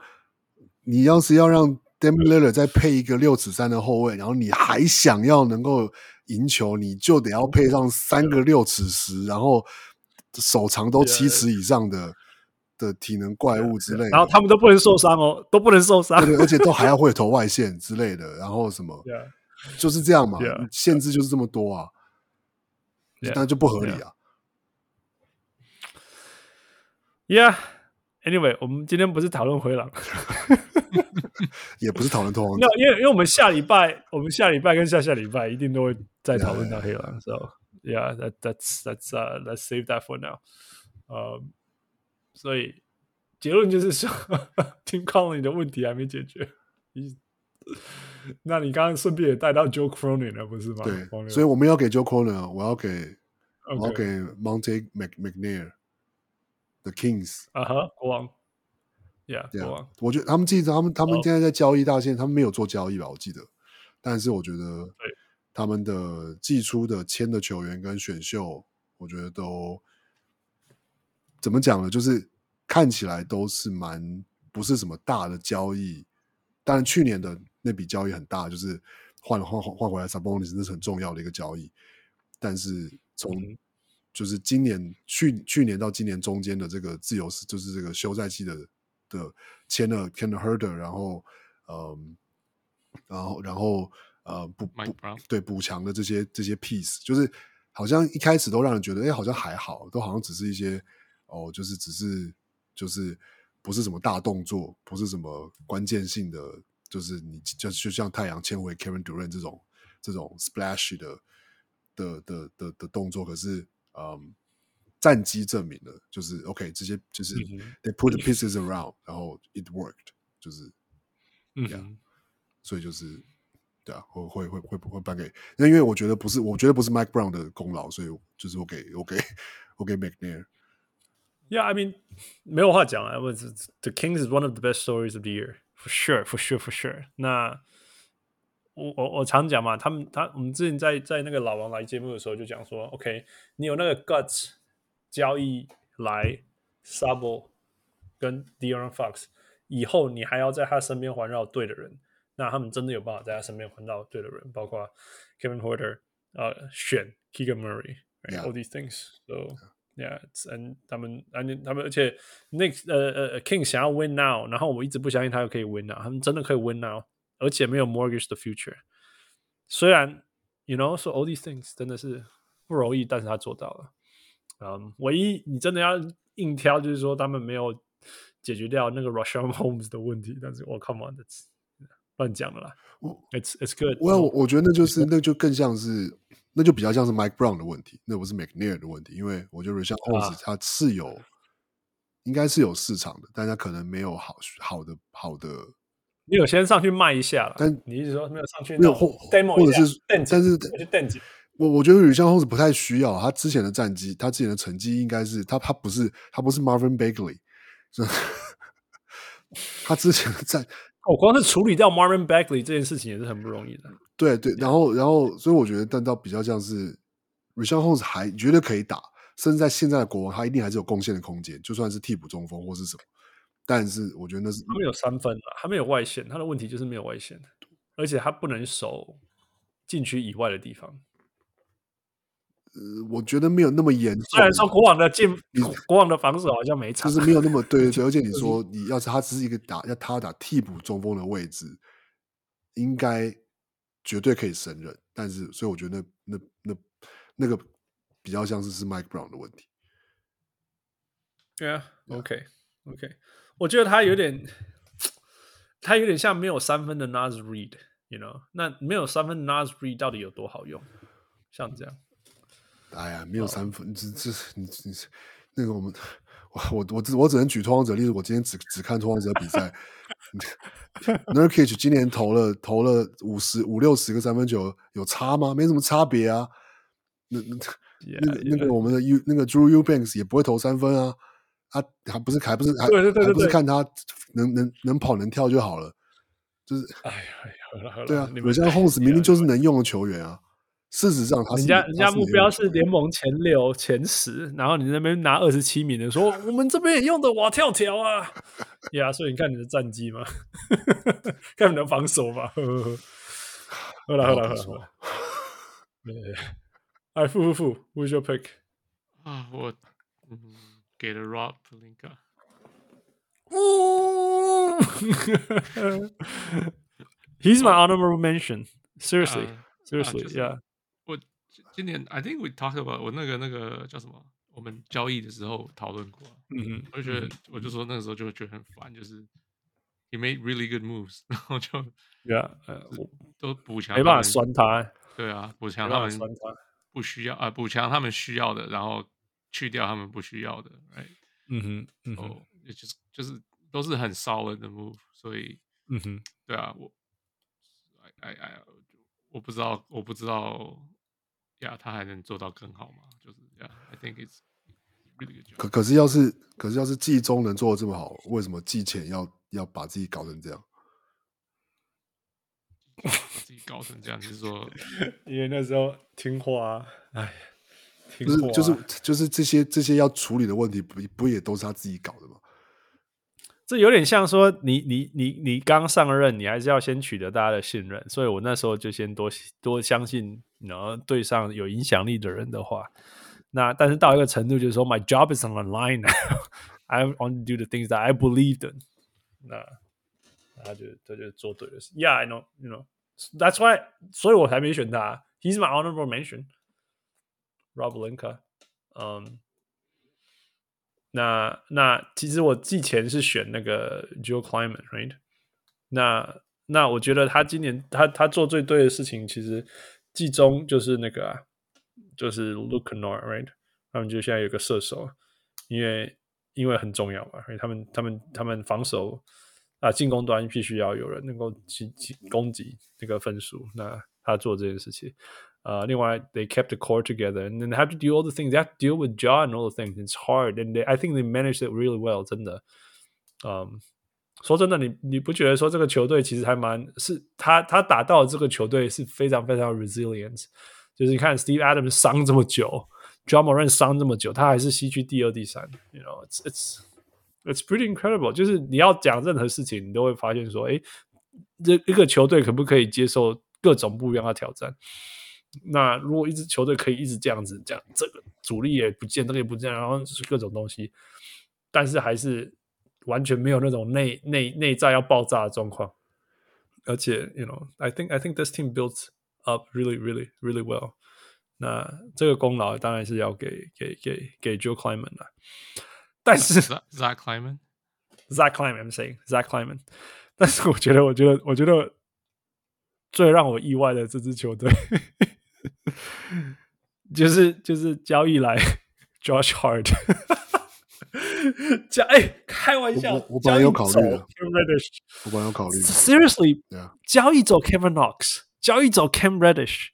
你要是要让 Damian Lillard 再配一个六尺三的后卫，然后你还想要能够赢球，你就得要配上三个六尺十，然后手长都七尺以上的。的体能怪物之类的，然后他们都不能受伤哦，都不能受伤，对，而且都还要会投外线之类的，然后什么，yeah. 就是这样嘛，yeah. 限制就是这么多啊，那、yeah. 就不合理啊。Yeah，Anyway，我们今天不是讨论灰狼，也不是讨论拓荒，因为因为因为我们下礼拜，我们下礼拜跟下下礼拜一定都会再讨论到黑狼，So yeah，that that's that's uh let's save that for now，呃、um,。所以结论就是说，Tim Connelly 的问题还没解决。那你刚刚顺便也带到 Joe Cronin 了，不是吗？对，所以我们要给 Joe Cronin，我要给.我要给 Monte McNair，The Kings。啊哈，国王。，Yeah，对啊国王，我觉得他们记得他们他们好现在在交易大线，他们没有做交易吧？我记得，但是我觉得他们的寄出的签的球员跟选秀，我觉得都怎么讲呢？就是看起来都是蛮不是什么大的交易。当然，去年的那笔交易很大，就是换换换换回来 Sabonis 那是很重要的一个交易。但是从嗯就是今年去去年到今年中间的这个自由市，就是这个休赛期的的签了 Kenneth Huerter，然后嗯，然后然后呃补补对补强的这些这些 piece，就是好像一开始都让人觉得哎好像还好，都好像只是一些哦就是只是就是不是什么大动作，不是什么关键性的，就是你就就像太阳签回 Kevin Durant 这种这种 splash 的的的的的动作，可是嗯，战绩证明了，就是 OK，这些就是嗯哼 they put the pieces around，然后 it worked，就是嗯 Yeah 哼，所以就是对啊，我会会会会颁给，那因为我觉得不是，我觉得不是 Mike Brown 的功劳，所以就是我给我给我给 McNair。 Yeah, I mean，没有话讲啊。我 The Kings is one of the best stories of the year, for sure, for sure, for sure 那。 那我我我常讲嘛，他们他我们之前在在那个老王来节目的时候就讲说，OK，你有那个 guts 交易来 Sabo 跟 De'Aaron Fox，以后你还要在他身边环绕对的人，那他们真的有办法在他身边环绕对的人，包括 Kevin Porter，呃，选 Keegan Murray，right，all、Yeah. these things，so。Yeah，and 他们，and 他们，而且那呃呃，King 想要 win now，然后我一直不相信他又可以 win now，他们真的可以 win now，而且没有 mortgage 的 future 虽然，you know，so all these things 真的是不容易，但是他做到了。嗯，唯一你真的要硬挑，就是说他们没有解决掉那个 Russia Homes 的问题。但是，我 come on，乱讲了啦。我，it's it's good。我，我觉得那就是，那就更像是，那就比较像是 Mike Brown 的问题。那不是 Mcnair 的问题，因为我就是像 Homes，它是有，应该是有市场的，但它可能没有好好的好的。你有先上去卖一下了，但你一直说没有上去，没有或 demo 或者是，但是我我我觉得 Richaun Holmes 不太需要，他之前的战绩，他之前的成绩应该是他他不是他不是 Marvin Bagley，他之前的战。我、哦、光是处理掉 Marvin Bagley 这件事情也是很不容易的。对对，然后然后，所以我觉得，但到比较像是 Richaun Holmes 还绝对可以打，甚至在现在的国王，他一定还是有贡献的空间，就算是替补中锋或是什么。但是我觉得那是他没有三分啊，他没有外线，他的问题就是没有外线，而且他不能守禁区以外的地方。呃，我觉得没有那么严重。虽然说国王的进，国王的防守好像没差，就是没有那么 对对对。而且你说你要是他只是一个打要他打替补中锋的位置，应该绝对可以胜任。但是，所以我觉得那那那那个比较像是是 Mike Brown 的问题。对啊，OK OK，我觉得他有点，他有点像没有三分的 Nas Reid，you know？那没有三分的 Nas Reid 到底有多好用？像这样。哎呀，没有三分，这这你你那个我们，我我我只我只能举拓荒者例子。我今天只只看拓荒者比赛 Nurkic 今年投了投了五十五六十个三分球，有差吗？没什么差别啊。那那那个 yeah. 那个我们的 U 那个 Drew Eubanks 也不会投三分啊，他还不是还不是还对对对对还不是看他能能能跑能跳就好了，就是哎呀，对啊，有些 Holmes 明明就是能用的球员啊。事实上他，人家人家目标是联盟前六、前十，然后你那边拿二十七名的，说我们这边也用的哇跳跳啊，呀、yeah,，所以你看你的战绩嘛，看你的防守嘛，呵呵呵，好了好了好了，对，哎，付付付，Who's your pick 啊？我嗯 给了 Rob Pelinka，哦，He's my honorable mention，seriously、uh,。Seriously,、uh, 就是 yeah. 我今年 I think we talked about 我那个那个叫什么？我们交易的时候讨论过。嗯嗯，我就觉得、嗯、我就说那个时候就觉得很烦，就是 he made really good moves，然后就 yeah，呃，都补强，没办法酸他。对啊，补强他们不需要啊，补强他们需要的，然后 去掉他们不需要的，right？嗯哼，嗯哼，也、就是就是都是很 solid 的 move，所以嗯哼，对啊，我，I I I。我不知道，我不知道，呀，他还能做到更好吗？就是呀，I think it's really good job。可可是要是可是要是季中能做的这么好，为什么季前要要把自己搞成这样？把自己搞成这样，就是说，因为那时候听话，哎，听就是就是就是这些这些要处理的问题，不不也都是他自己搞的吗？这有点像说你，你你你你刚上任，你还是要先取得大家的信任，所以我那时候就先多多相信，然后对上有影响力的人的话。那但是到一个程度，就是说，my job is on the line I want to do the things that I believe in。那他就他就做对了事。Yeah, I know, you know, that's why，所以我才没选他。He's my honorable mention, Rob Linka，。嗯。那那其实我季前是选那个 Joe Klieman，right？那那我觉得他今年他他做最对的事情，其实季中就是那个，就是 Luke Nor，Right？他们就现在有个射手，因为因为很重要嘛，因为他们他们他们防守啊进攻端必须要有人能够去去攻击那个分数，那他做这件事情。Uh, 另外，they kept the core together, and then they have to do all the things. They have to deal with Ja and all the things. It's hard, and they, I think they managed it really well. 真的，嗯、um,，说真的，你你不觉得说这个球队其实还蛮是他他打到的这个球队是非常非常 resilient。就是你看 Steve Adams 伤这么久，Ja Morant 伤这么久，他还是西区第二、第三。You know, it's it's it's pretty incredible。就是你要讲任何事情，你都会发现说，哎，这一个球队可不可以接受各种不一样的挑战？ 那如果一支球队可以一直这样子，这样这个主力也不见，那个也不见，然后就是各种东西，但是还是完全没有那种内内内在要爆炸的状况。而且，you know，I think I think this team built up really, really, really well。那这个功劳当然是要给给给给 Joe Klieman 了。但是 Zach Kleiman，Zach Kleiman，I'm saying Zach Kleiman。但是我觉得，我觉得，我觉得最让我意外的这支球队。就是就是交易来 Josh Hart，交哎、欸、开玩笑，我，我本来有考虑的我本来有考虑，Seriously，yeah. 交易走 Kevin Knox，交易走 Cam Reddish，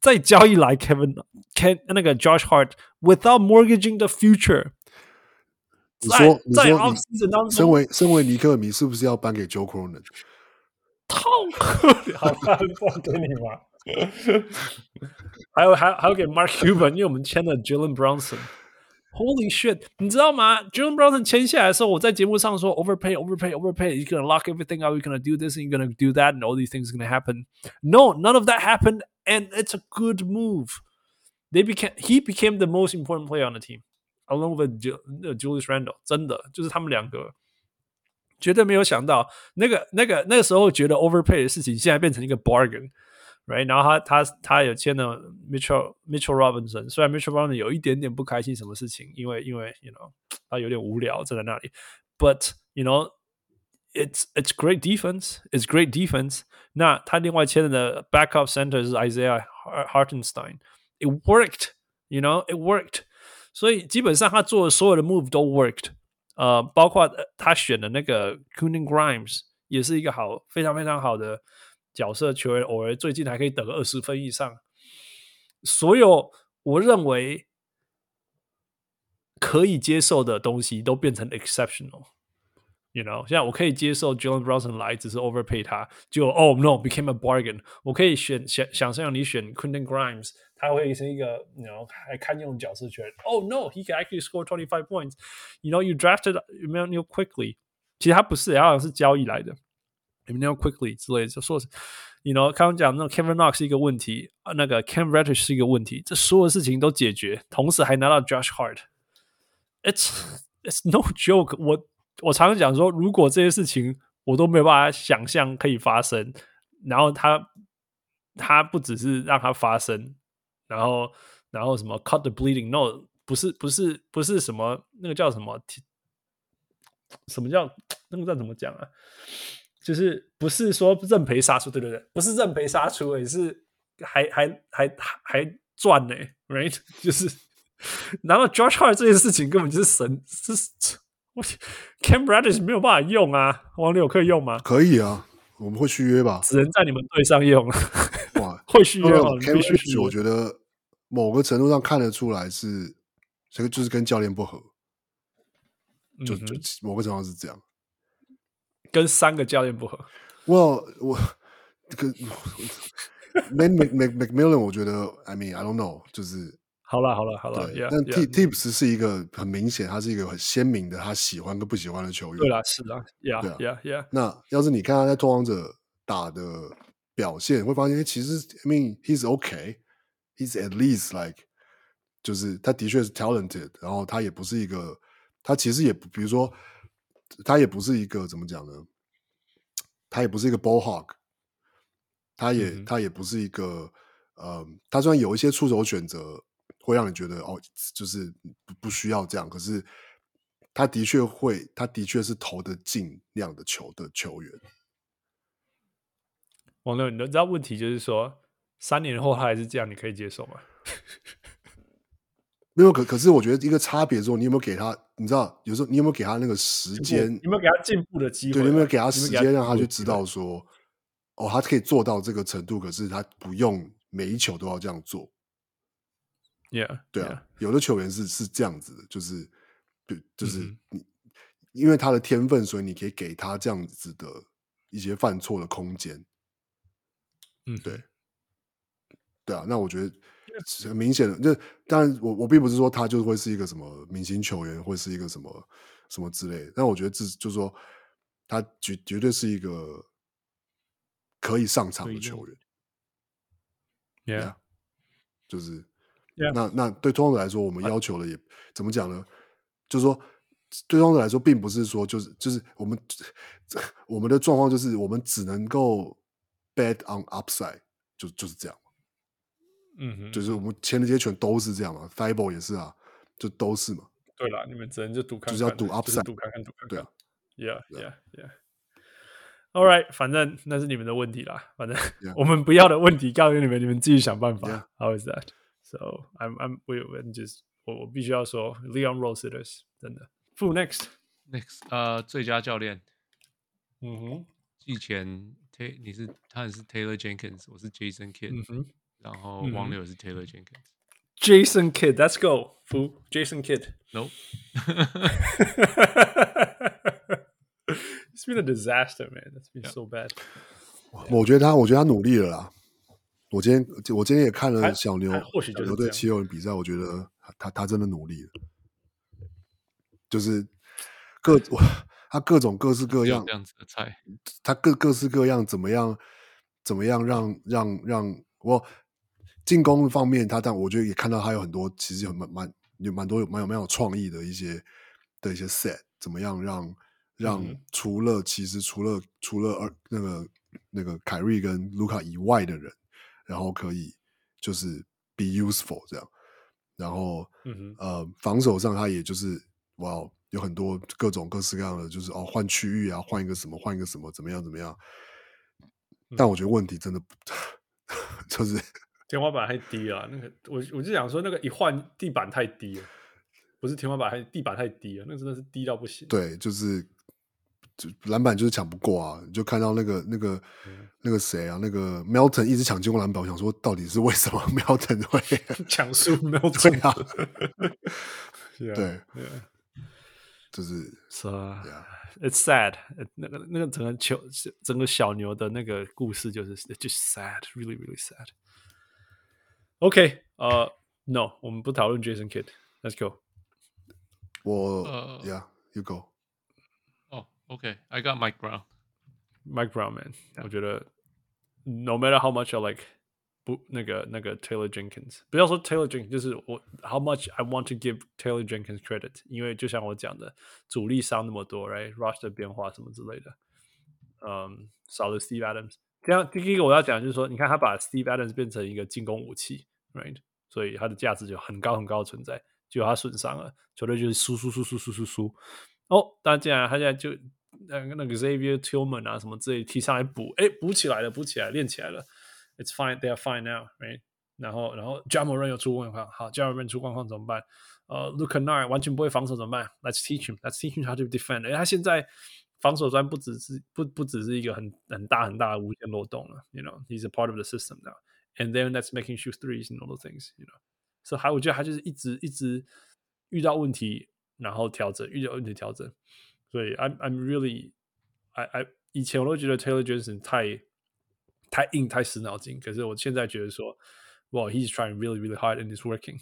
再交易来 Kevin Ken 那个 Josh Hart，without mortgaging the future。你说你说你身为身为尼克米，是不是要颁给 Joe Cronin？痛苦，好吧，放给你吧。还有还还有给 Mark Cuban，因为我们签了 Jalen Brunson。Holy shit！你知道吗？Jalen Brunson 签下来的时候，我在节目上说 overpay, overpay, overpay. You're gonna lock everything up. You're gonna do this and you're gonna do that, and all these things are gonna happen. No, none of that happened, and it's a good move. They became he became the most important player on the team, along with Julius Randle. 真的就是他们两个， 绝对没有想到那个那个那个时候觉得 overpay 的事情，现在变成一个 bargain。Right，然后他他他有签了 Mitchell Mitchell Robinson，虽然 Mitchell Robinson 有一点点不开心什么事情，因为因为 you know 他有点无聊站在那里，But you know it's it's great defense，it's great defense。那他另外签的 backup center 是 Isaiah Hartenstein，it worked，you know it worked。所以基本上他做的所有的 move 都 worked， 呃，包括他选的那个 Quentin Grimes 也是一个好非常非常好的。角色球员偶尔最近还可以得个二十分以上，所有我认为可以接受的东西都变成 exceptional。You know，现在我可以接受 Jalen Brunson 来，只是 overpay 他，就 Oh no became a bargain。我可以选想想象你选 Quentin Grimes，他会是一个 you know 还堪用角色球员。Oh no，he can actually score twenty five points。You know you drafted Immanuel Quickley，其实他不是，他好像是交易来的。Immanuel Quickley 之类的，就说是，you know，刚刚讲那个 Kevin Knox 是一个问题，那个 Cam Reddish 是一个问题，这所有事情都解决，同时还拿到 Josh Hart，it's it's no joke 我。我我常常讲说，如果这些事情我都没有办法想象可以发生，然后他他不只是让它发生， 然后然后什么 cut the bleeding，no，不是不是不是什么那个叫什么，什么叫那个叫怎么讲啊？就是不是说认赔杀出，对对对，不是认赔杀出，也是还还还还赚呢，right？就是，然后 Josh Hart 这件事情根本就是神，是我 Cam Reddish 没有办法用啊，王六可以用吗？可以啊，我们会续约吧？只能在你们队上用。哇，会续约吗？Cam Reddish 我觉得某个程度上看得出来是这个就是跟教练不合，就就某个情况是这样。跟三个教练不合。我我这个 Man Mc Mc McMillan，我觉得 I mean I don't know，就是好了好了好了但 yeah. Tips 是一个很明显，他是一个很鲜明的，他喜欢跟不喜欢的球员。对啦，是啦，yeah yeah yeah。那要是你看他在拓荒者打的表现，会发现其实 I mean he's okay，he's at least like，就是他的确是 talented，然后他也不是一个，他其实也不，比如说他也不是一个怎么讲呢？他也不是一个 ball hog，他也、嗯他也不是一个，呃，他虽然有一些出手选择会让你觉得哦，就是不不需要这样，可是他的确会，他的确是投得进那样的球的球员。王六，你知道问题就是说，三年后他还是这样，你可以接受吗？没有，可可是我觉得一个差别之后，你有没有给他？你知道，有时候你有没有给他那个时间？有没有给他进步的机会？对，你有没有给他时间让他去知道说，哦，他可以做到这个程度，可是他不用每一球都要这样做。？Yeah，对啊，有的球员是是这样子的，就是对，就是嗯你、因为他的天分，所以你可以给他这样子的一些犯错的空间。嗯，对，对啊，那我觉得很明显的。就当然我，我我并不是说他就会是一个什么明星球员，会是一个什么什么之类的。但我觉得这就是说，他绝绝对是一个可以上场的球员。Yeah，就是 Yeah 那那对通常来说，我们要求的也怎么讲呢？就是说，对拓荒者来说，并不是说就是就是我们 我们的状况就是我们只能够 bet on upside，就就是这样。嗯哼，就是我们签的这些球员都是这样嘛 i b l 也是啊，就都是嘛。对了，你们只能就赌看看，就是要赌 upside 赌看看，赌看看。对啊，Yeah，Yeah，Yeah。All right，反正那是你们的问题啦。反正 Yeah 我们不要的问题告诉你们，你们自己想办法。Yeah How is that? So I'm I'm we we just 我我必须要说，Leon Rose it is 真的。Fu next，Next，呃，最佳教练，嗯哼，季前 Ta 你是他是 Taylor Jenkins，我是 Jason Kidd，、然后王柳是 Taylor Jenkins。，Jason Kidd，Let's go Fu Jason Kidd。No，It's been a disaster, man. That's been Yeah. so bad. 我觉得他，我觉得他努力了啦。我今天我今天也看了小牛还或许小牛对就是这样七六人比赛，我觉得他他真的努力了，就是各我他各种各式各样这，样子的菜，他各各式各样怎么样怎么样让让让我进攻方面，他但我觉得也看到他有很多其实有蛮蛮有蛮多有蛮有蛮有创意的一些的一些 set，怎么样让让除了、其实除了除了二那个那个凯瑞跟卢卡以外的人，然后可以就是 be useful 这样，然后呃防守上他也就是哇有很多各种各式各样的，就是哦换区域啊，换一个什么换一个什么怎么样怎么样，但我觉得问题真的不 就是天花板太低了啊。那个我我就想说，那个一换地板太低了，不是天花板，还地板太低了，那真的是低到不行。对，就是就篮板就是抢不过啊！你就看到那个那个、嗯那个谁啊，那个 Melton 一直抢进攻篮板，我想说到底是为什么 Melton 会抢输没 有对啊？对，就是是啊 Yeah ，It's sad。那个那个整个球整个小牛的那个故事就是 it's just sad，really really sad。OK，呃、uh,，No，我们不讨论 Jason Kidd，Let's go。我、呃 Yeah，you go。哦，OK，I、got Mike Brown。 Mike Brown man，、我觉得 no matter how much I like 不那个那个 Taylor Jenkins，不要说 Taylor Jenkins，就是我 how much I want to give Taylor Jenkins credit，因为就像我讲的，主力伤那么多，Right？Rush 的变化什么之类的，嗯，少了 Steve Adams，这样第一个我要讲就是说，你看他把 Steve Adams 变成一个进攻武器，right，所以他的价值就很高很高的存在，就他损伤了，球队就是输输输输输输输，哦，但既然他现在就那个那个 Xavier Tillman 啊什么之类提上来补，哎，补起来了，补起来，练起来了 ，It's fine, they are fine now, right？然后然后 Ja Morant 又出状况，好，Ja Morant 出状况怎么办？呃，Luke Kennard 完全不会防守怎么办？Let's teach him, let's teach him how to defend。哎，他现在防守端不只是不不只是一个很很大很大的无限漏洞了，You know, he's a part of the system now, and then that's making shoot threes and all those things, you know。所以还我觉得他就是一直一直。 遇到问题然后调整，遇到问题调整。所以 I'm I'm really I I 以前我都觉得 Taylor Jensen 太 太硬太死脑筋，可是我现在觉得说，Well he's trying really really hard and it's working。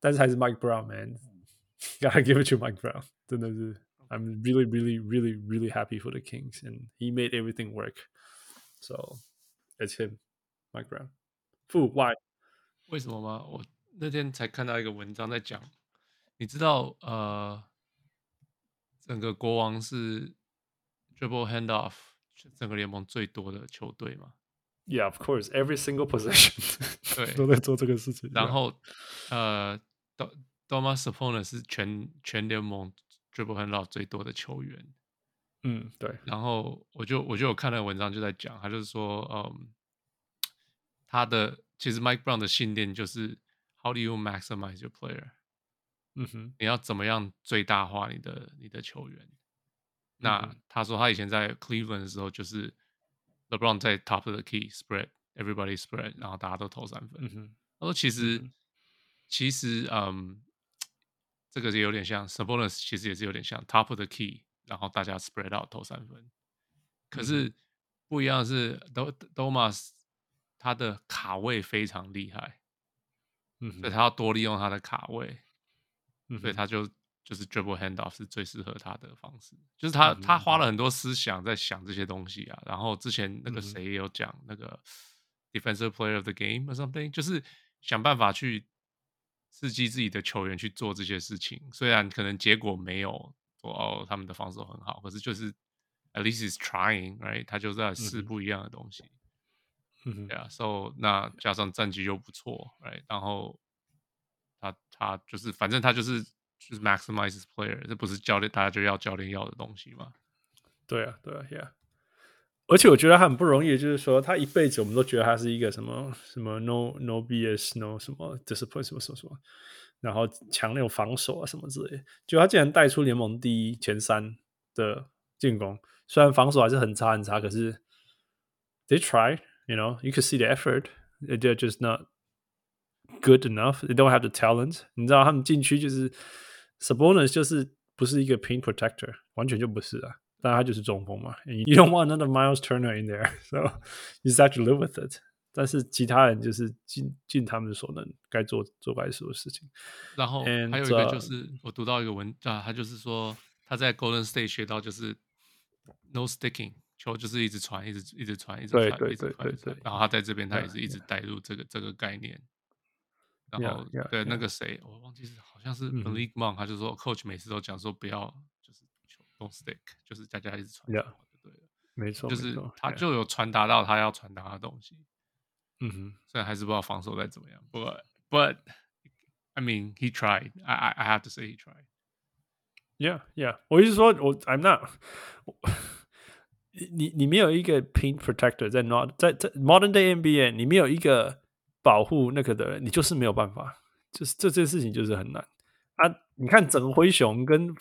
但是还是 Mike Brown man，gotta give it to Mike Brown，真的是 I'm really really really really happy for the Kings and he made everything work。So it's him Mike Brown。Fu why？为什么吗？我那天才看到一个文章在讲，你知道呃。整个国王是 dribble handoff 整个联盟最多的球队嘛？Yeah, of course, every single possession 对都在做这个事情。然后呃，Domas Sabonis 是全全联盟 dribble handoff 最多的球员。嗯，对。然后我就我就有看那个文章就在讲，他就是说，嗯，他的其实 Mike Brown 的信念就是 How do you maximize your player？嗯哼，你要怎么样最大化你的你的球员？那他说他以前在 Cleveland 的时候，就是 LeBron 在 top of the key spread，everybody spread，然后大家都投三分。嗯、他说其实、嗯、其实嗯，这个也有点像 Sabonis，其实也是有点像 top of the key，然后大家 spread out 投三分。可是不一样的是，Domas 他的卡位非常厉害，嗯，所以他要多利用他的卡位。嗯、所以他就就是 dribble handoff 是最适合他的方式，就是他、嗯、他花了很多思想在想这些东西啊。然后之前那个谁也有讲、嗯、那个 defensive player of the game or something，就是想办法去刺激自己的球员去做这些事情。虽然可能结果没有说哦他们的防守很好，可是就是 at least is trying，right？他就在试不一样的东西。嗯，对啊，so 那加上战绩又不错，right？然后。他他就是，反正他就是就是 maximize player，这不是教练大家就要教练要的东西吗？对啊，对啊，Yeah。而且我觉得他很不容易，就是说他一辈子我们都觉得他是一个什么什么 no no BS no 什么 discipline 什么什么什么，然后强那种防守啊什么之类的，就他竟然带出联盟第一前三的进攻，虽然防守还是很差很差，可是 they try，you know，you can see the effort，they're just not。Good enough. They don't have the talent. 你知道他们禁区就是 Sabonis 就是不是一个 paint protector，完全就不是啊。但他就是中锋嘛。You don't want another Miles Turner in there, so you just have to live with it. 但是其他人就是尽尽他们所能，该做做该做的事情。然后还有一个就是我读到一个文啊，他就是说他在 Golden State 学到就是 no sticking，球就是一直传，一直一直传，一直传，一直传。然后他在这边他也是一直带入这个这个概念。然后 yeah, yeah, 对 yeah. 那个谁，我忘记是好像是 Malik Monk，他就说 Coach 每次都讲说不要就是球 don't stick，就是大家一直传，yeah, 对，没错，就是他就有传达到他要传达的东西。嗯哼，虽然还是不知道防守再怎么样，but but I mean he tried，I I I have to say he tried。Yeah yeah，我意思说我 I'm not，你你没有一个 paint protector 在 not 在在 modern day NBA，你没有一个。 保护那个的人，你就是没有办法，就是这件事情就是很难啊！你看整个灰熊跟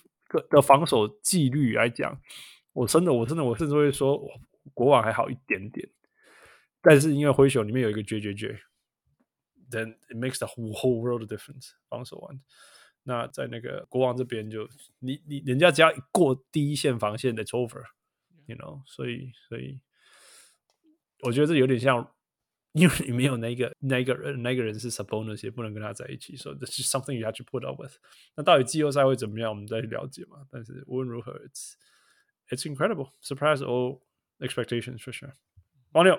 的防守纪律来讲，我真的，我真的，我甚至会说，国王还好一点点。但是因为灰熊里面有一个 JJJ，then it makes the whole world difference。防守完，那在那个国王这边就你你人家只要一过第一线防线的 it's over，you know，所以所以我觉得这有点像。因为你没有那个那个人，那个人是 Sabonis 也不能跟他在一起，所以 this is something you have to put up with。那到底季后赛会怎么样，我们再去了解嘛。但是无论如何，it's it's incredible, surprise all expectations for sure。王六，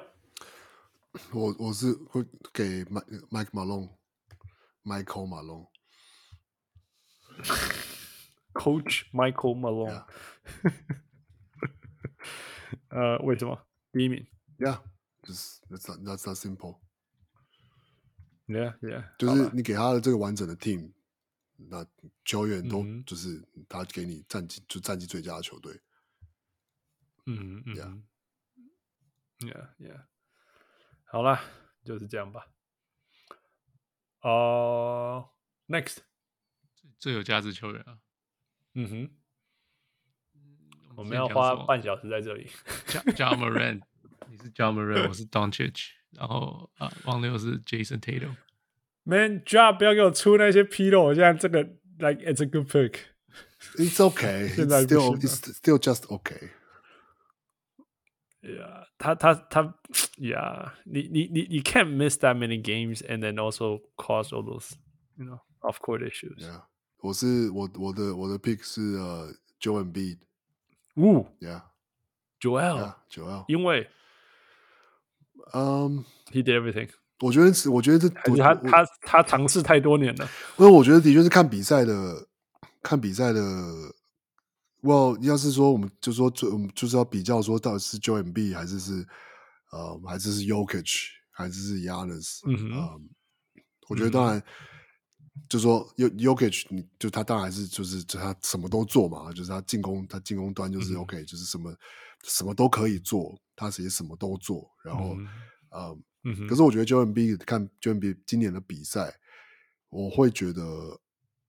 我我是会给 Mike Mike Malone，Michael Malone，Coach Michael Malone。呃，为什么？第一名，Yeah。 就是，That's that's that simple。Yeah, yeah。就是你给他的这个完整的 team，那球员都就是他给你战绩就战绩最佳的球队。嗯嗯，Yeah, yeah, yeah。好了，就是这样吧。哦，Next，最有价值球员啊。嗯哼。我们要花半小时在这里。Ja Morant。你是 Ja Morant，我是 Doncic，然后啊，王六是 Jason Tatum。Man，Ja 不要给我出那些纰漏，我现在这个 like it's a good pick. It's okay.现 It's 在不 still 行了 it's still just okay. Yeah，他他他，Yeah，你你你你 can't miss that many games and then also cause all those you know off court issues. Yeah，我是我我的我的 pick 是呃 Joel Embiid。 Ooh, Yeah, Joel，、 yeah, Joel。因为 嗯，he did everything，我觉得是，我觉得这他他他尝试太多年了。因为我觉得的确是看比赛的，看比赛的。Well，要是说我们就说就，我们就是要比较说到底是 Joel Embiid 还是是呃还是是 Yokich，还是是 Giannis。嗯哼嗯，我觉得当然、就说 Yo Jokic，你就他当然是就是就他什么都做嘛，就是他进攻他进攻端就是 OK，、就是什么什么都可以做，他其实什么都做，然后嗯可是我觉得 Joel Embiid 看 Joel Embiid 今年的比赛，我会觉得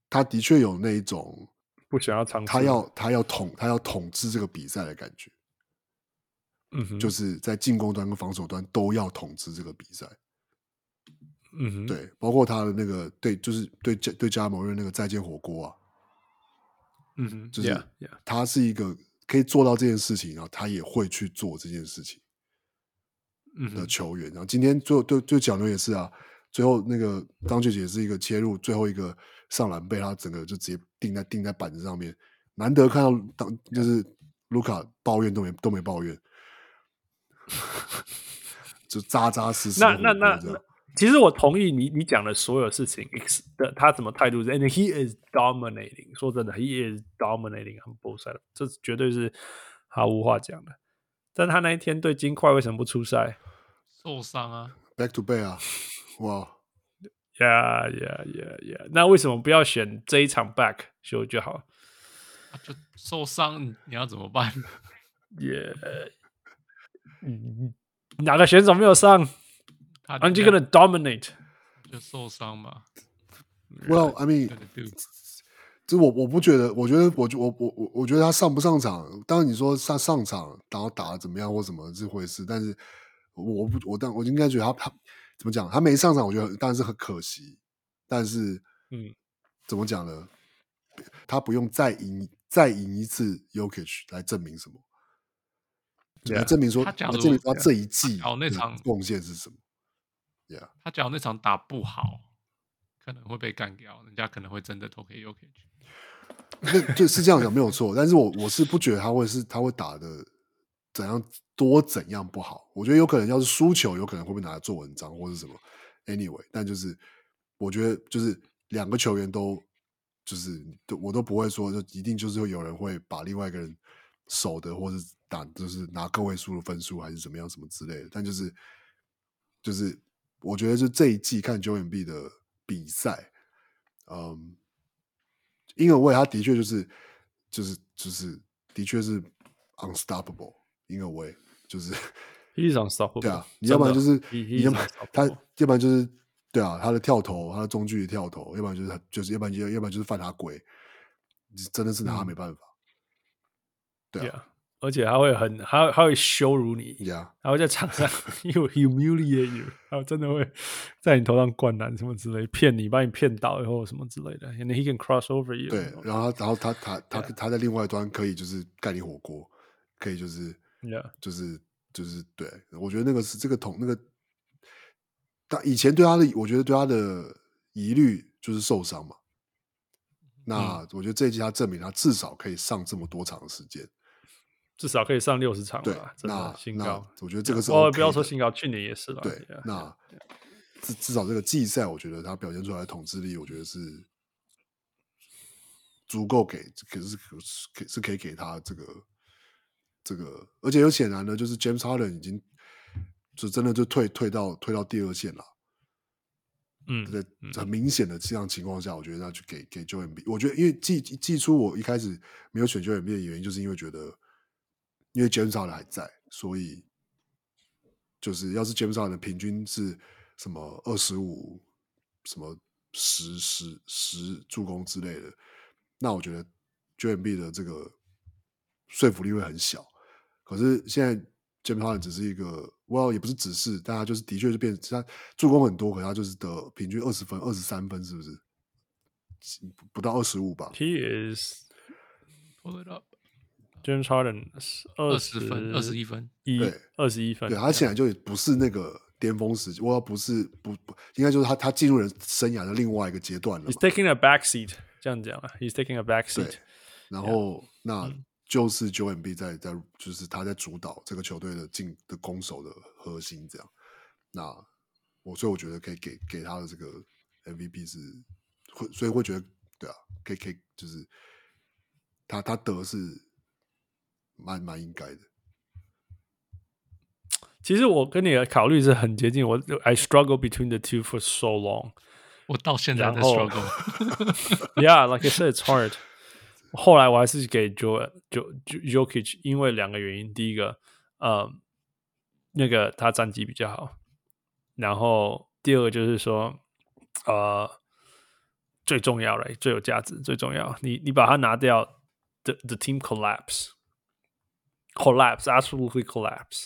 他的确有那一种不想要尝试，他要他要统他要统治这个比赛的感觉，嗯哼，就是在进攻端跟防守端都要统治这个比赛。嗯哼，对，包括他的那个对，就是对对加盟人那个再见火锅啊，嗯哼，就是 yeah, yeah. 他是一个可以做到这件事情，然后他也会去做这件事情。的球员，然后今天最后对对角牛也是啊，最后那个张俊杰是一个切入，最后一个上篮被他整个就直接钉在钉在板子上面，难得看到当就是卢卡抱怨都没都没抱怨，就扎扎实实的那那那那，其实我同意你你讲的所有事情，ex 的他怎么态度是，and he is dominating。说真的，he is dominating on both sides，这绝对是毫无话讲的。但他那一天对金块为什么不出赛受伤啊，back to back 啊，哇，？Yeah, yeah, yeah, yeah。那为什么不要选这一场 back 秀就好他就受伤，你你要怎么办？？Yeah，嗯，哪个选手没有上他？Aren't you gonna dominate？就受伤嘛。Well, I do 这我我不觉得，我觉得我我我我我觉得他上不上场，当然你说上上场，然后打得怎么样或什么这回事，但是我不我当我应该觉得他他怎么讲，他没上场，我觉得当然是很可惜，但是嗯，怎么讲呢？他不用再赢再赢一次 Yokich 来证明什么，来 Yeah 证明说来他证明说他这一季哦那场贡献是什么？Yeah，他假如那场打不好，可能会被干掉，人家可能会真的投给 Jokic。那就是这样讲没有错，但是我我是不觉得他会是他会打的怎样多怎样不好，我觉得有可能要是输球，有可能会被拿来做文章或是什么。Anyway，但就是我觉得就是两个球员都就是都我都不会说就一定就是会有人会把另外一个人守的或是打就是拿个位数的分数还是怎么样什么之类的，但就是就是我觉得是这一季看 Joel Embiid 的比赛，嗯。因为我他的确就是就是就是的确是 unstoppable，因为我就是 He's unstoppable。对啊，你要不然就是你要不然他要不然就是对啊，他的跳投，他的中距离跳投，要不然就是就是要不然就要不然就是犯他规，真的是拿他没办法。对啊 Yeah，而且他会很，他会他会羞辱你他会在场上 you humiliate you，他真的会在你头上灌篮什么之类，骗你，把你骗倒以后什么之类的，and he can cross over you。对，然后他然后他他他他在另外一端可以就是盖你火锅，可以就是。就是就是对，我觉得那个是这个桶那个，但以前对他的，我觉得对他的疑虑就是受伤嘛。那我觉得这一季他证明他至少可以上这么多场的时间，至少可以上六十场对了，，真那的新高。我觉得这个是、哦 OK，不要说的新高，去年也是了。对 Yeah，那至至少这个季赛，我觉得他表现出来的统治力，我觉得是足够给，可是可是可是可以给他这个这个，而且有显然的，就是 James Harden 已经就真的就退退到退到第二线了。嗯，在嗯很明显的这样情况下，我觉得要去给给 Joel Embiid。我觉得因为季季初我一开始没有选 Joel Embiid 的原因，就是因为觉得因为 James Harden 还在，所以就是要是 James Harden 平均是什么二十五、什么十十十助攻之类的，那我觉得 j m b 的这个说服力会很小。可是现在 James 只是一个，Well 也不是只是，大家就是的确是变，他助攻很多，可他就是得平均二十分、二十三分，是不是？不到二十五吧。He is Pull it up，James Harden 二十分，二十一一分，一对二十一分。对他显然就不是那个巅峰时期，我要不是不不，应该就是他他进入人生涯的另外一个阶段了 He's。taking a back seat，这样讲啊，He's taking a back seat。，然后那嗯就是 Joel Embiid 在在就是他在主导这个球队的进的攻守的核心这样。那我所以我觉得可以给给他的这个 MVP 是会，所以会觉得对啊，可以可以就是他他得是蛮蛮应该的。其实我跟你的考虑是很接近，我 I struggle between the two for so long。我到现在在 struggle。Yeah, like I said, it's hard. 后来我还是给 Jo Jo Jokic，因为两个原因。第一个，呃，那个他战绩比较好。然后第二个就是说，呃，最重要的，最有价值，最重要。你你把它拿掉，the the team collapse, collapse, absolutely collapse。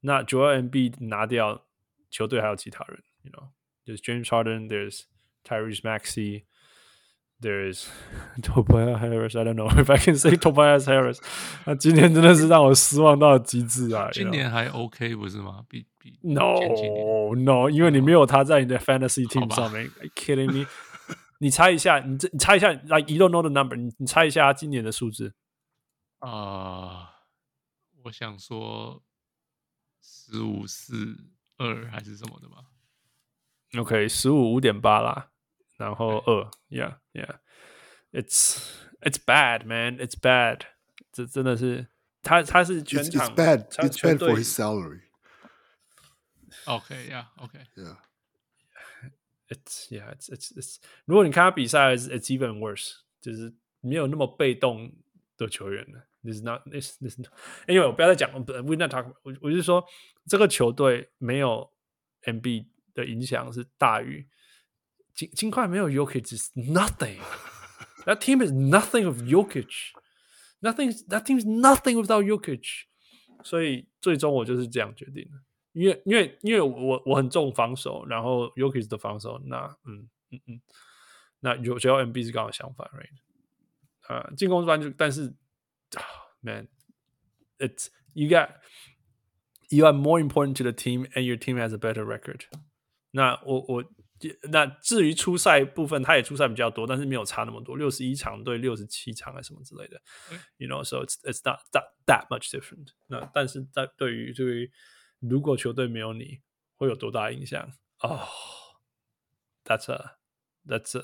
那 Joel Embiid 拿掉，球队还有其他人，you know，就是 James Harden, there's Tyrese Maxey。There's Tobias Harris. I don't know if I can say Tobias Harris. 那今年真的是让我失望到极致啊！今年还 OK 不是吗？比比 No 前几年 No，因为你没有他在你的 Fantasy 好 team 吧上面。Are you kidding me？你猜一下，你这你猜一下，like you don't know the number，你你猜一下他今年的数字。啊、 我想说十五四二还是什么的吧。OK，十五五点八啦，然后二，Yeah Yeah，It's It's bad man, It's bad。这真的是他他是全场 it's bad. 全 It's 全 bad for 队 his salary. OK，Yeah，OK，、Yeah. It's yeah, it's it's it's. 如果你看他比赛，it's it's even worse，就是没有那么被动的球员了。This is not this this. Anyway，我不要再讲了。We not talk。我我是说，这个球队没有 MB 的影响是大于金金块没有 Yokic is nothing。That team is nothing of Yokic。Nothing. That team is nothing without Yokic。所以最终我就是这样决定的。因为因为因为我我很重防守，然后 Yokic 的防守，那嗯嗯嗯，那有只要 MB 是刚好相反，right？啊、呃，进攻端就但是、啊、，man，it's you got you are more important to the team and your team has a better record 那。那我我那至于出赛部分，他也出赛比较多，但是没有差那么多，六十一场对六十七场啊什么之类的、嗯、，you know，so it's it's not that that much different 那。那但是在对于对于如果球队没有你，会有多大影响？哦、oh,，That's a That's a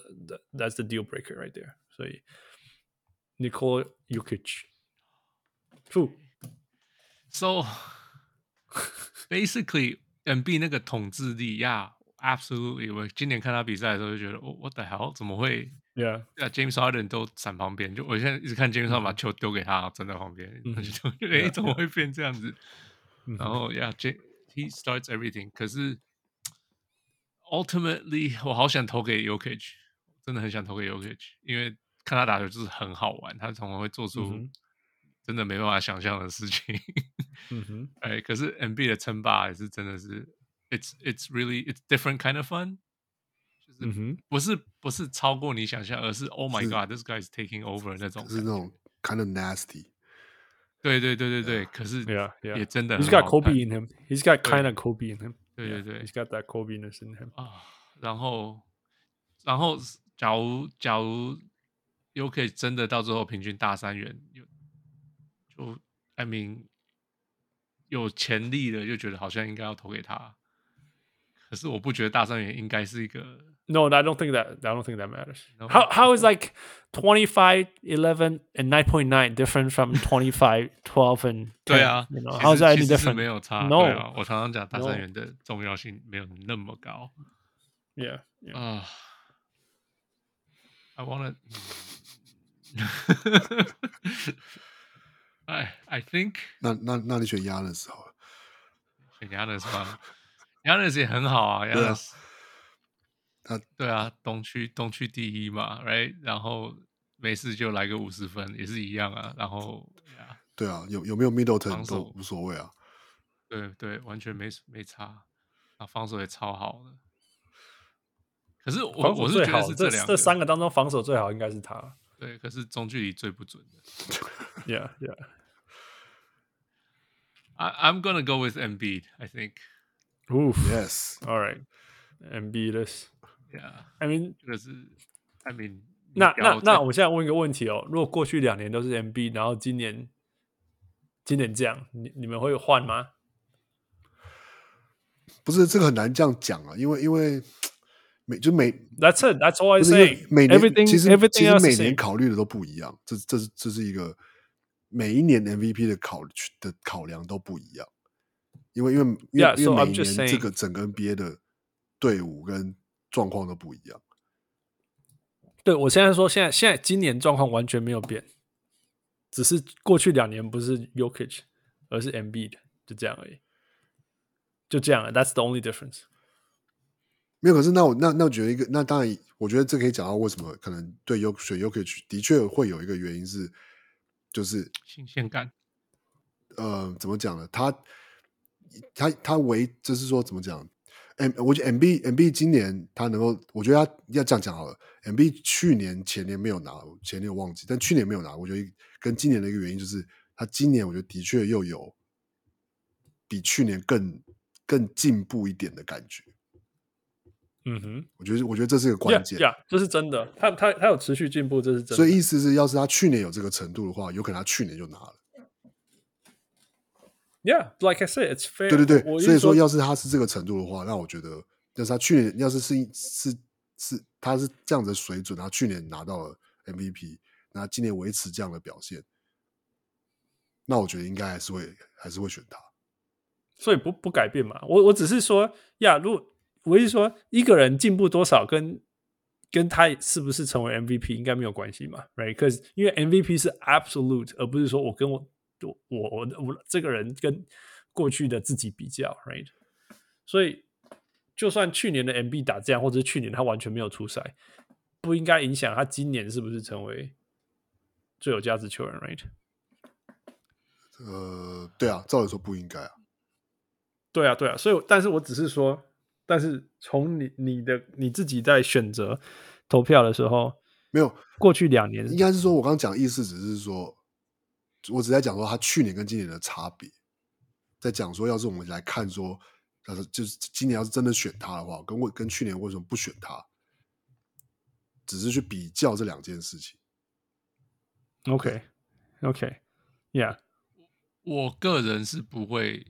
That's the deal breaker right there。所以 ，Nikola Jokic，Who So basically MB 那个统治力呀、yeah,，Absolutely。我今年看他比赛的时候就觉得，哦，What the hell？怎么会？Yeah，啊，James Harden 都闪旁边，就我现在一直看 James Harden 把球丢给他，站在旁边，嗯、就觉得哎，怎么会变这样子？然后，Yeah， yeah，he starts everything。可是 ultimately，我好想投给 Jokic，真的很想投给 Jokic，因为 看他打球就是很好玩，他常常会做出真的没办法想象的事情。嗯哼，哎，可是 MB 的称霸也是真的是，it's it's really it's different kind of fun，就是不是不是超过你想象，而是 Oh my God，this guy is taking over 那种，是那种 kind of nasty。对对对对对，可是也真的，He's got Kobe in him，He's got kind of Kobe in him。对对对，He's got that Kobe-ness in him。啊，然后然后假如假如UK 真的到最后平均大三元，有就 I mean 有潜力的，就觉得好像应该要投给他。可是我不觉得大三元应该是一个。No, I don't think that. I don't think that matters. No. How how is like twenty five, eleven, and nine point nine different from twenty five, twelve, and 对啊 you know, how's that any different? 没有差。 No. 对啊，我常常讲大三元的重要性没有那么高。 Yeah. yeah. 啊、uh,，I wanna 哎 I think 那那那你选 Giannis 好了，选 Giannis 吗？Giannis 也很好啊，Giannis。他对啊，东区东区第一嘛，right？然后没事就来个五十分，也是一样啊。然后，对啊，有有没有 Middleton 都无所谓啊。对对，完全没没差。啊，防守也超好的。可是我我是觉得是两这三个当中防守最好应该是他。对，可是中距离最不准的。Yeah, yeah. I I'm gonna go with Embiid. I think. Oof. Yes，All right. Embiid this. Yeah，I mean，这个是 I mean 那那那我现在问一个问题哦，如果过去两年都是 Embiid，然后今年今年这样，你你们会换吗？不是这个很难这样讲啊，因为因为每就每 That's it. That's all I say. 每年其实其实每年考虑的都不一样。这这是这是一个每一年 MVP 的考的考量都不一样。因为因为因为因为每年这个整个 NBA 的队伍跟状况都不一样。对我现在说，现在现在今年状况完全没有变，只是过去两年不是 Yokich，而是 MB 的就这样而已。就这样，That's the only difference. 没有，可是那我那那我觉得一个，那当然，我觉得这可以讲到为什么可能对优选 Jokic 的确会有一个原因是，就是新鲜感。呃，怎么讲呢？他他他唯就是说怎么讲？M 我觉得 MB MB 今年他能够，我觉得他要这样讲好了。MB 去年前年没有拿，前年我忘记，但去年没有拿，我觉得跟今年的一个原因就是他今年我觉得的确又有比去年更更进步一点的感觉。嗯哼，我觉得我觉得这是一个关键。呀，这是真的。他他他有持续进步，这是真的。所以意思是，要是他去年有这个程度的话，有可能他去年就拿了。Yeah, like I said, it's fair。对对对，所以说，要是他是这个程度的话，那我觉得，要是他去年要是是是是他是这样子的水准，他去年拿到了 MVP，那今年维持这样的表现，那我觉得应该还是会还是会选他。所以不不改变嘛？我我只是说呀，如果我是说一个人进步多少跟跟他是不是成为 MVP 应该没有关系嘛？Right？Because 因为 MVP 是 absolute，而不是说我跟我我我我这个人跟过去的自己比较，Right？所以就算去年的 MB 打这样，或者是去年他完全没有出赛，不应该影响他今年是不是成为最有价值球员，Right？呃，对啊，照理说不应该啊。对啊，对啊，所以，但是我只是说，但是从你你的你自己在选择投票的时候，没有过去两年应该是说，我刚刚讲的意思只是说，我只在讲说他去年跟今年的差别，在讲说，要是我们来看说，要是就是今年要是真的选他的话，跟我跟去年为什么不选他，只是去比较这两件事情。OK，OK，Yeah，我个人是不会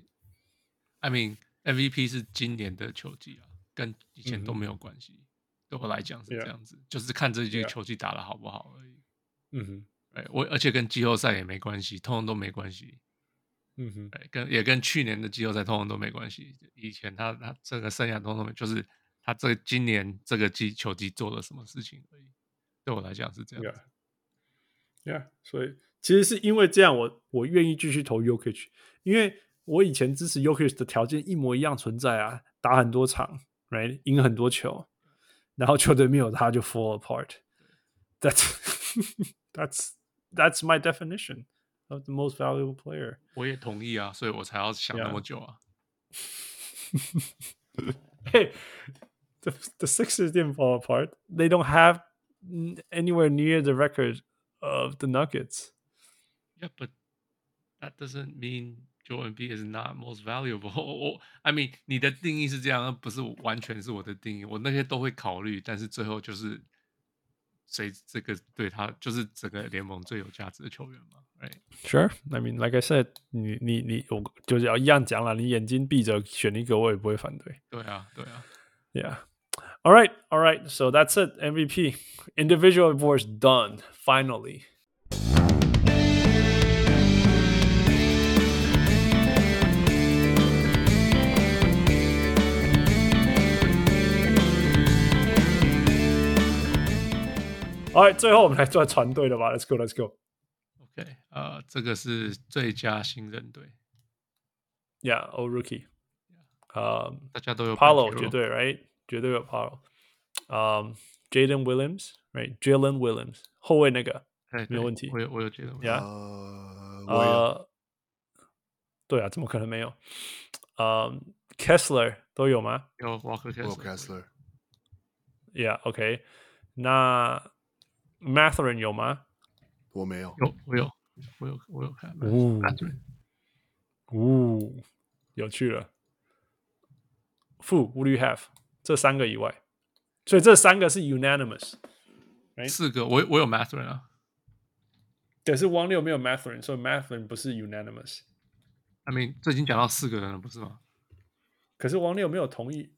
，I mean MVP 是今年的球季啊，跟以前都没有关系。对我来讲是这样子，就是看这届球季打得好不好而已。嗯哼，哎，我而且跟季后赛也没关系，通通都没关系。嗯哼，哎，跟也跟去年的季后赛通通都没关系。以前他他这个生涯通通，就是他这今年这个季球季做了什么事情而已。对我来讲是这样子。Yeah，所以其实是因为这样我，我我愿意继续投 Jokic，因为我以前支持 Jokic 的条件一模一样存在啊，打很多场，right，赢很多球，然后球队没有他就 fall apart。That's that's that's my definition of the most valuable player。我也同意啊，所以我才要想那么久啊。嘿 the the Sixers didn't fall apart. They don't have anywhere near the record of the Nuggets. Yeah, but that doesn't mean Joel Embiid is not most valuable. 我 I mean，你的定义是这样，不是完全是我的定义。我那些都会考虑，但是最后就是谁这个对他就是整个联盟最有价值的球员嘛？Right? Sure. I mean, like I said，你你你，我就是要一样讲了。你眼睛闭着选一个，我也不会反对。对啊，对啊。 Yeah. All right, all right. So that's it. MVP, individual awards done. Finally. All right，最后我们来做团队的吧。Let's go, let's go. OK，呃，这个是最佳新人队。 Yeah, all rookie. 呃、um,，大家都有 Paolo 绝对 right，绝对有 Paolo。嗯，Jaden Williams，right，Jalen Williams 后卫那个没有问题。我有我有 Jalen。 Yeah，呃，呃，对啊，怎么可能没有？嗯，Kessler 都有吗？有 Walker Kessler。 Kessler。 Yeah，OK，、okay. 那 Mathurin 有吗？我没有，有我有我有我有看。哦 Mathurin 哦，有趣了。Fu, what do you have？这三个以外，所以这三个是 unanimous。四个，我我有 Mathurin 啊。可是王六没有 Mathurin，所以 Mathurin 不是 unanimous。I mean，这已经讲到四个人了，不是吗？可是王六没有同意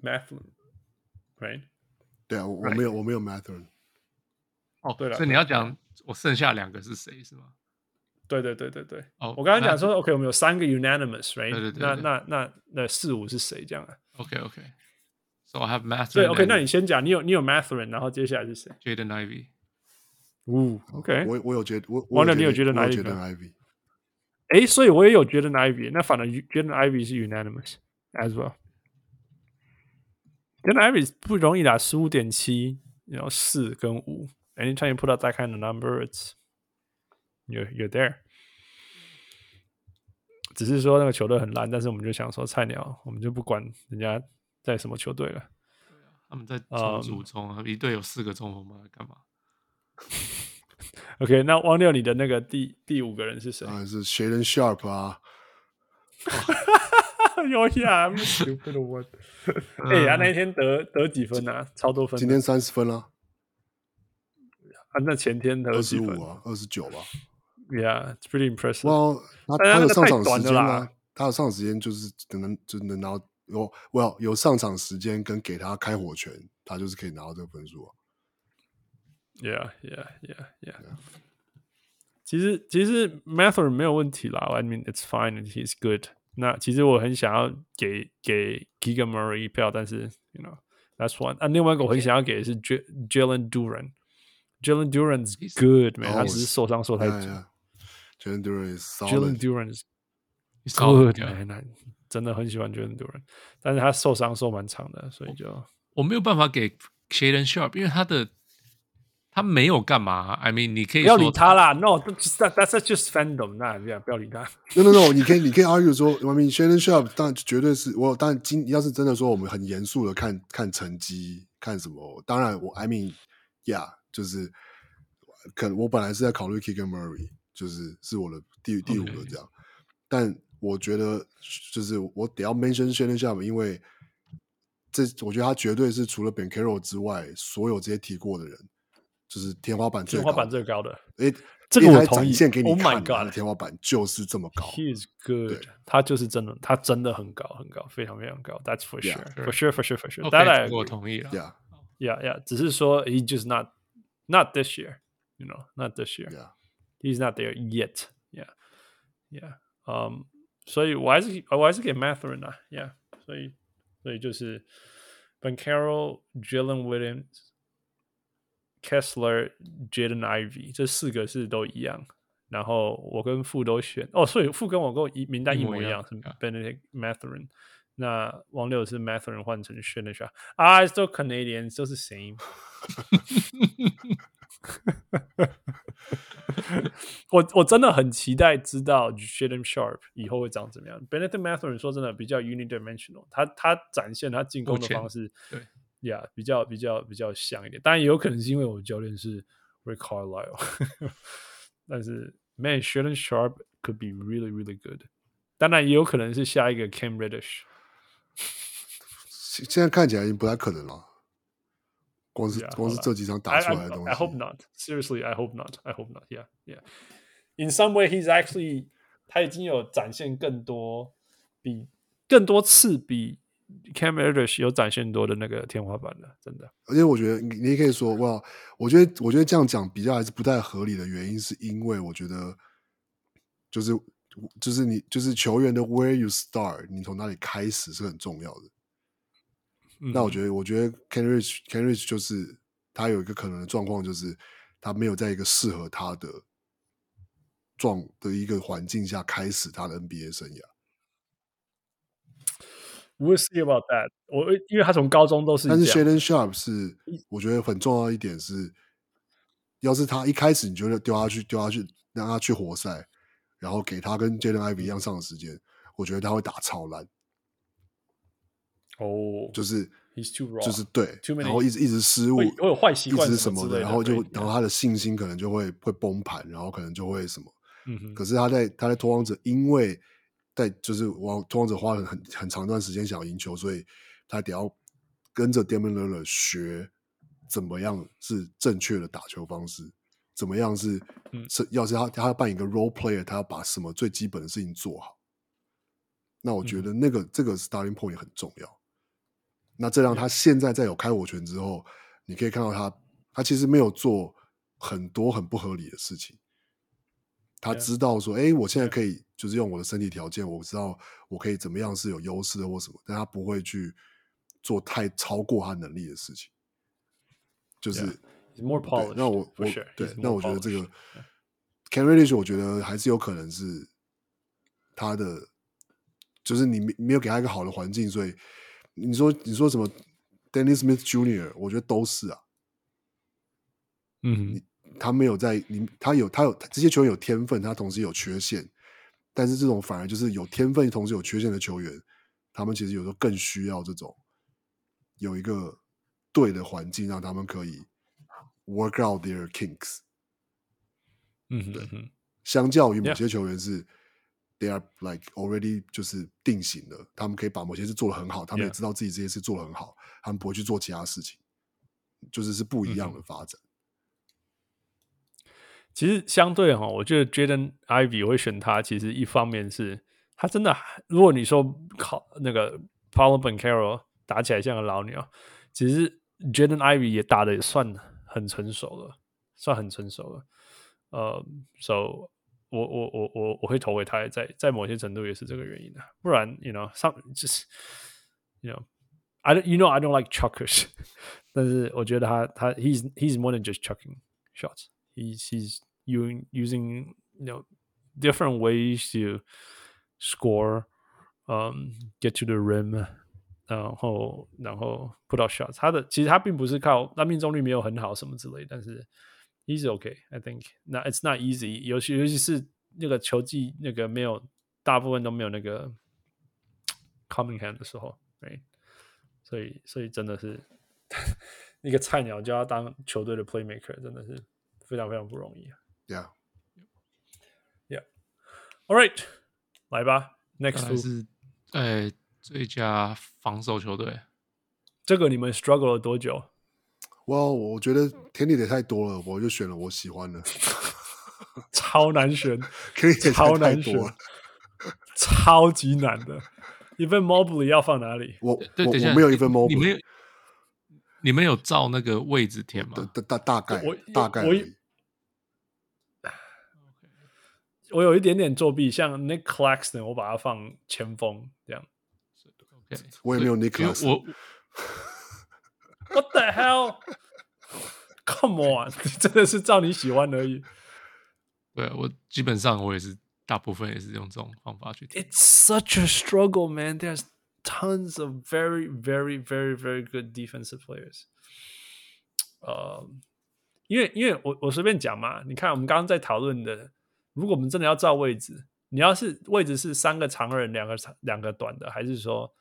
Mathurin，right？对啊，我我没有我没有 Mathurin。哦，对了所以你要讲我剩下两个是谁是吗？对对对对对。哦，我刚刚讲那说，OK，我们有三个 unanimous，right？对对对对那那那那四五是谁这样啊？OK OK。So I have Mathurin。对，OK，那你先讲，你有你有 Mathurin，然后接下来是谁？Jaden Ivey。哦，OK，我我有觉得我我你有觉得哪一个 Ivy？哎，所以我也有觉得 Ivy，那反而觉得 Ivy 是 unanimous as well。觉得 Ivy 不容易打十五点七，然后四跟五，anytime you put out that kind of number，it's you're you're there。只是说那个球队很烂，但是我们就想说菜鸟，我们就不管人家在什么球队了。他们在嗯重组中啊，一队有四个中锋嘛，干嘛？OK，那汪六，你的那个第第五个人是谁？啊是 Shaden Sharp 啊，有呀，I'm stupid one。哎呀，那一天得得几分啊？超多分。今天三十分了，啊，那前天的二十五啊，二十九吧。？Yeah，it's pretty impressive。well 那他的上场时间啊啦，他的上场时间就是只能就能拿到有，well 有上场时间跟给他开火权，他就是可以拿到这个分数啊。Yeah, yeah, yeah, yeah. 其实其实 Mathurin 没有问题啦。I mean, it's fine, and he's good. 那其实我很想要给给 Murray 一票，但是 you know that's one。啊，另外一个我很想要给的是 J Jalen Duran。Jalen Duran's good man，、Oh, 他只是受伤受太久。Jalen Duran is Jalen solid. Duran's He's solid, good man，那真的很喜欢 Jalen Duran，但是他受伤受蛮长的，所以就我没有办法给 Shaden Sharp，因为他的他没有干嘛。I mean，你可以不要理他啦。No，that that's just fandom，那这样不要理他。No no no，你可以你可以 argue 说，I mean Shaden Sharp 当然绝对是我，当然今要是真的说我们很严肃的看看成绩，看什么，当然我 I mean yeah，就是可能我本来是在考虑 Keegan Murray，就是是我的第第五个这样但我觉得就是我得要 mention Shannon Sharp，因为这我觉得他绝对是除了 Ben Carroll 之外，所有这些提过的人，就是天花板最高，天花板最高的。诶，这个我同意展现给你 Oh my 看，他的天花板就是这么高。He is good，对他就是真的，他真的很高很高，非常非常高。That's for Yeah, sure, for sure, for sure, for sure. OK，That I 这个我.同意了。Yeah, Yeah, yeah. 只是说 he just not not this year, you know, not this year. yeah. He's not there yet. Yeah, yeah. Um，所以我还是我还是给 Mathurin 啊，Yeah。所以所以就是 Ben Carroll、Jalen Williams、Kessler、Jaden Ivey 这四个是都一样。然后我跟傅都选哦，所以傅跟我跟我一名单一模一样，是一模一样 Benedict Mathurin。那王六是 Mathurin 换成 Shannon Sharp 啊，still Canadians 都是 same。我我真的很期待知道 Shaden Sharp 以后会长怎么样。Benedict Mathurin 说真的比较 unidimensional，他他展现他进攻的方式，对呀，yeah, 比较比较比较像一点。当然也有可能是因为我教练是 Rick Carlisle，但是 Man Shaden Sharp could be really really good。当然也有可能是下一个 Cam Reddish。现在看起来已经不太可能了。光是光是这几场打出来的东西 I hope not. Seriously, I hope not. I hope not. Yeah, yeah. In some way, he's actually 他已经有展现更多比更多次比 Cam Reddish 有展现多的那个天花板了，真的。而且我觉得你你也可以说，哇，我觉得我觉得这样讲比较还是不太合理的原因，是因为我觉得就是就是你就是球员的 where you start，你从哪里开始是很重要的。嗯、那我觉得，我觉得 Kenrich Kenrich 就是他有一个可能的状况，就是他没有在一个适合他的状的一个环境下开始他的 NBA 生涯。We'll see about that 我。我因为他从高中都是，但是 Shaden Sharp 是我觉得很重要一点是，要是他一开始你觉得丢下去丢下去让他去活塞，然后给他跟 Jaden Ivey 一样上的时间，我觉得他会打超烂。哦，就是 He's too 就是对 Too many- 然后一直一直失误，会会有坏习惯一直什么的，然后就然后他的信心可能就会会崩盘，然后可能就会什么。嗯哼，可是他在他在拓荒者，因为在就是往拓荒者花了很很长一段时间想要赢球，所以他得要跟着 Damian Lillard 学怎么样是正确的打球方式，怎么样是嗯是要是他他要扮演一个 role player，他要把什么最基本的事情做好。那我觉得那个、这个 starting point 也很重要。那这让他现在在有开火权之后，你可以看到他，他其实没有做很多很不合理的事情。他知道说，哎，我现在可以就是用我的身体条件，我知道我可以怎么样是有优势的或什么，但他不会去做太超过他能力的事情。就是。More 那我我.对那我觉得这个 c a n Reddish，我觉得还是有可能是他的，就是你没没有给他一个好的环境，所以你说你说什么 Dennis Smith Jr.，我觉得都是啊，嗯他没有在你他有他有这些球员有天分，他同时有缺陷，但是这种反而就是有天分同时有缺陷的球员，他们其实有时候更需要这种有一个对的环境，让他们可以 work out their kinks。嗯哼嗯哼，相较于某.些球员是 they are like already 就是定型了，他们可以把某些事做得很好，他们也知道自己这些事做得很好，他们不会去做其他事情，就是是不一样嗯的发展。其实相对哈，我觉得 Jaden Ivy 我会选他，其实一方面是他真的，如果你说考那个 Paolo Banchero 打起来像个老鸟，其实 Jaden Ivy 也打的也算很成熟了，算很成熟了。呃、uh,，so 我我我我我会投给他，在在某些程度也是这个原因的，不然 you know 上就是 you know I don't you know I don't like chuckers，但是我觉得他他 he's he's more than just chucking shots。He's he's using using you know different ways to score, um, get to the rim，然后然后 put out shots。他的其实他并不是靠他命中率没有很好什么之类，但是 he's okay, I think. 那 it's not easy，尤其尤其是那个球技那个没有大部分都没有那个 coming hand 的时候，right？所以所以真的是一个菜鸟就要当球队的 playmaker，真的是。非常非常不容易。 Yeah, yeah. All right，来吧。Next 是呃最佳防守球队。这个你们 struggle 了多久？ 哇、well,，我觉得田里的太多了，我就选了我喜欢的。超难选，可以超难选，超级难的。一份 Mobley 要放哪里？我对，我等一下我没有一份 Mobley。你们有你们有照那个位置填吗？大大大概我大概我我有一点点作弊，像 Nick Claxton，我把它放前锋这样。Okay, 我也没有 Nick Claxton。我 What the hell？Come on，真的是照你喜欢而已。对，我基本上我也是，大部分也是用这种方法去填。It's such a struggle, man. There's tons of very, very, very, very good defensive players. 呃、uh,，因为因为我我随便讲嘛，你看我们刚刚在讨论的，如果我们真的要照位置，你要是位置是三个长人，两个长两个短的，还是说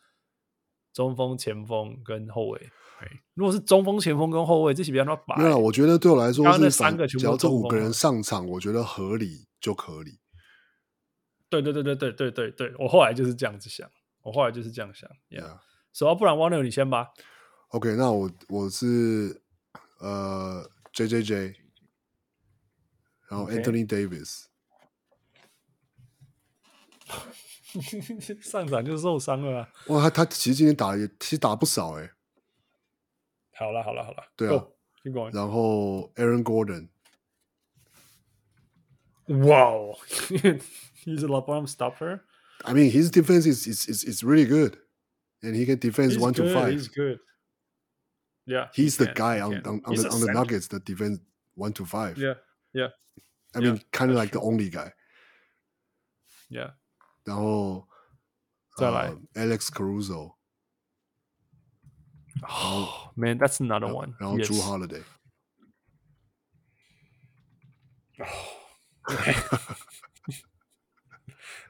中锋、前锋跟后卫？如果是中锋、前锋跟后卫，这些比较白。没有，我觉得对我来说是三个全部只要这五个人上场，我觉得合理就可以。对对对对对对对对，我后来就是这样子想，我后来就是这样想。Yeah，所以 Yeah. 不然 Warner 你先吧。OK，那我我是呃 J J J，然后. Anthony Davis。上场就受伤了、啊。哇，他他其实今天打也其实打不少哎、欸。好了好了好了，对啊，继续然后 Aaron Gordon。哇哦，He's a LeBron stopper. I mean, his defense is is is is really good, and he can defend He's one good, to five. He's good. Yeah, He's he the can, guy he on can. on, on He's the a on the center. Nuggets that defend one to five. Yeah, yeah, I mean, yeah, kind of that's like the true. only guy. yeah. 然后再来呃 Alex Caruso， Oh man, that's another 然后 one. 然后 Yes. Drew Holiday。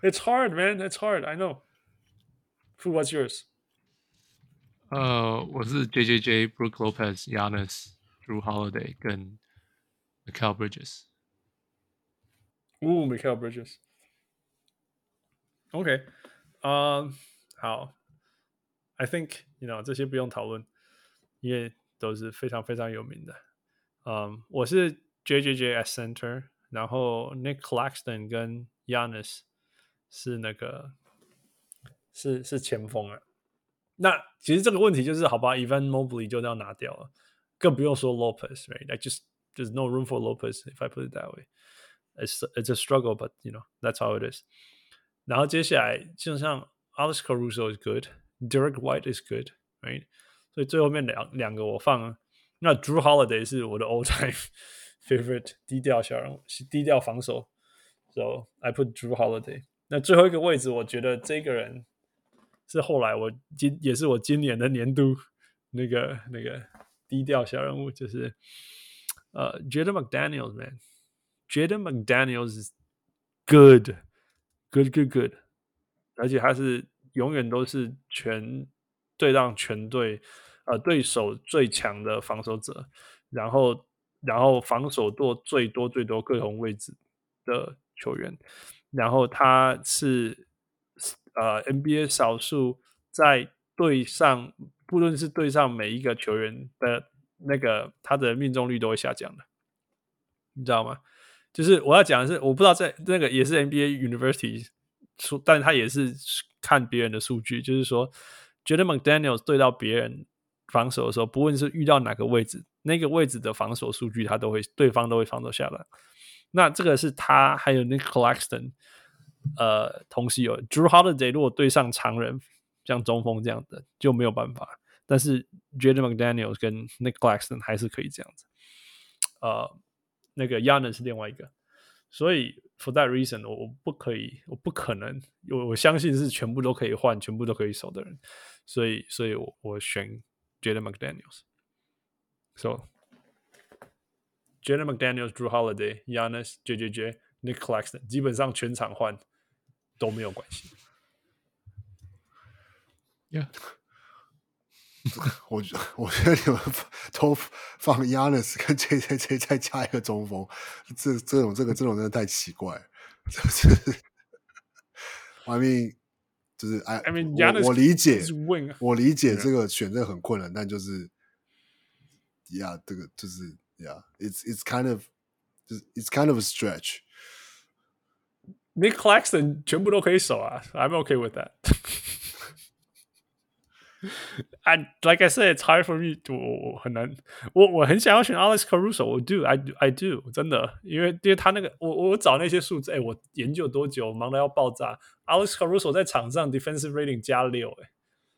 It's hard, man. It's hard. I know. Who was yours? 呃，我是 J J J、Brook Lopez、Giannis、Drew Holiday 跟 Mikal Bridges。哦，Mikal Bridges。OK，嗯，好。 I think you know 这些不用讨论，因为都是非常非常有名的。嗯、um,，我是 J J J at center，然后 Nick Claxton 跟 Giannis 是那个是是前锋啊。那其实这个问题就是，好吧，Evan Mobley 就这样拿掉了，更不用说 Lopez，right？Like just there's no room for Lopez if I put it that way. It's it's a struggle, but you know that's how it is. 然后接下来就像 Alex Caruso is good。 Derek White is good, right？所以最后面两两个我放，那 Drew Holiday 是我的 all time favorite 低调小人物，低调防守，so I put Drew Holiday。那最后一个位置，我觉得这个人是后来我今也是我今年的年度那个那个低调小人物，就是呃、uh, Jaden McDaniels man，Jaden McDaniels is good, good, good, good，而且他是。 永远都是全对让全队呃对手最强的防守者，然后然后防守做最多最多各种位置的球员，然后他是呃 NBA 少数在队上不论是队上每一个球员的那个他的命中率都会下降的，你知道吗？就是我要讲的是，我不知道在那个也是 NBA University 出，但他也是。看别人的数据，就是说，觉得 McDaniel 对到别人防守的时候，不论是遇到哪个位置，那个位置的防守数据，他都会对方都会防守下来。那这个是他还有 Nick Claxton，呃，同时有 Drew Holiday，如果对上常人，像中锋这样的就没有办法。但是 j a d e McDaniel 跟 Nick Claxton 还是可以这样子。呃，那个 Giannis 是另外一个，所以。For that reason，我我不可以，我不可能，我我相信是全部都可以换，全部都可以守的人，所以，所以我我选 Jaden McDaniels。So Jaden McDaniels、Drew Holiday、Giannis、JJJ、Nick Claxton，基本上全场换都没有关系。Yeah，我我觉得你们都放 Giannis 跟 JJJ 再加一个中锋。这这种这个这种真的太奇怪，就是，I mean，就是 I, I mean, 我我理解，啊、我理解这个选择很困难，但就是，Yeah，这个就是，Yeah，it's it's kind of，就是 it's kind of a stretch。Nick Claxton 全部都可以守啊，I'm okay with that。I like I said, it's hard for me to 我很难，我我很想要选 Alex Caruso，我 do I do I do 真的，因为因为他那个我我找那些数字，哎，我研究多久，忙得要爆炸。Alex Caruso 在场上 defensive rating 加六，哎，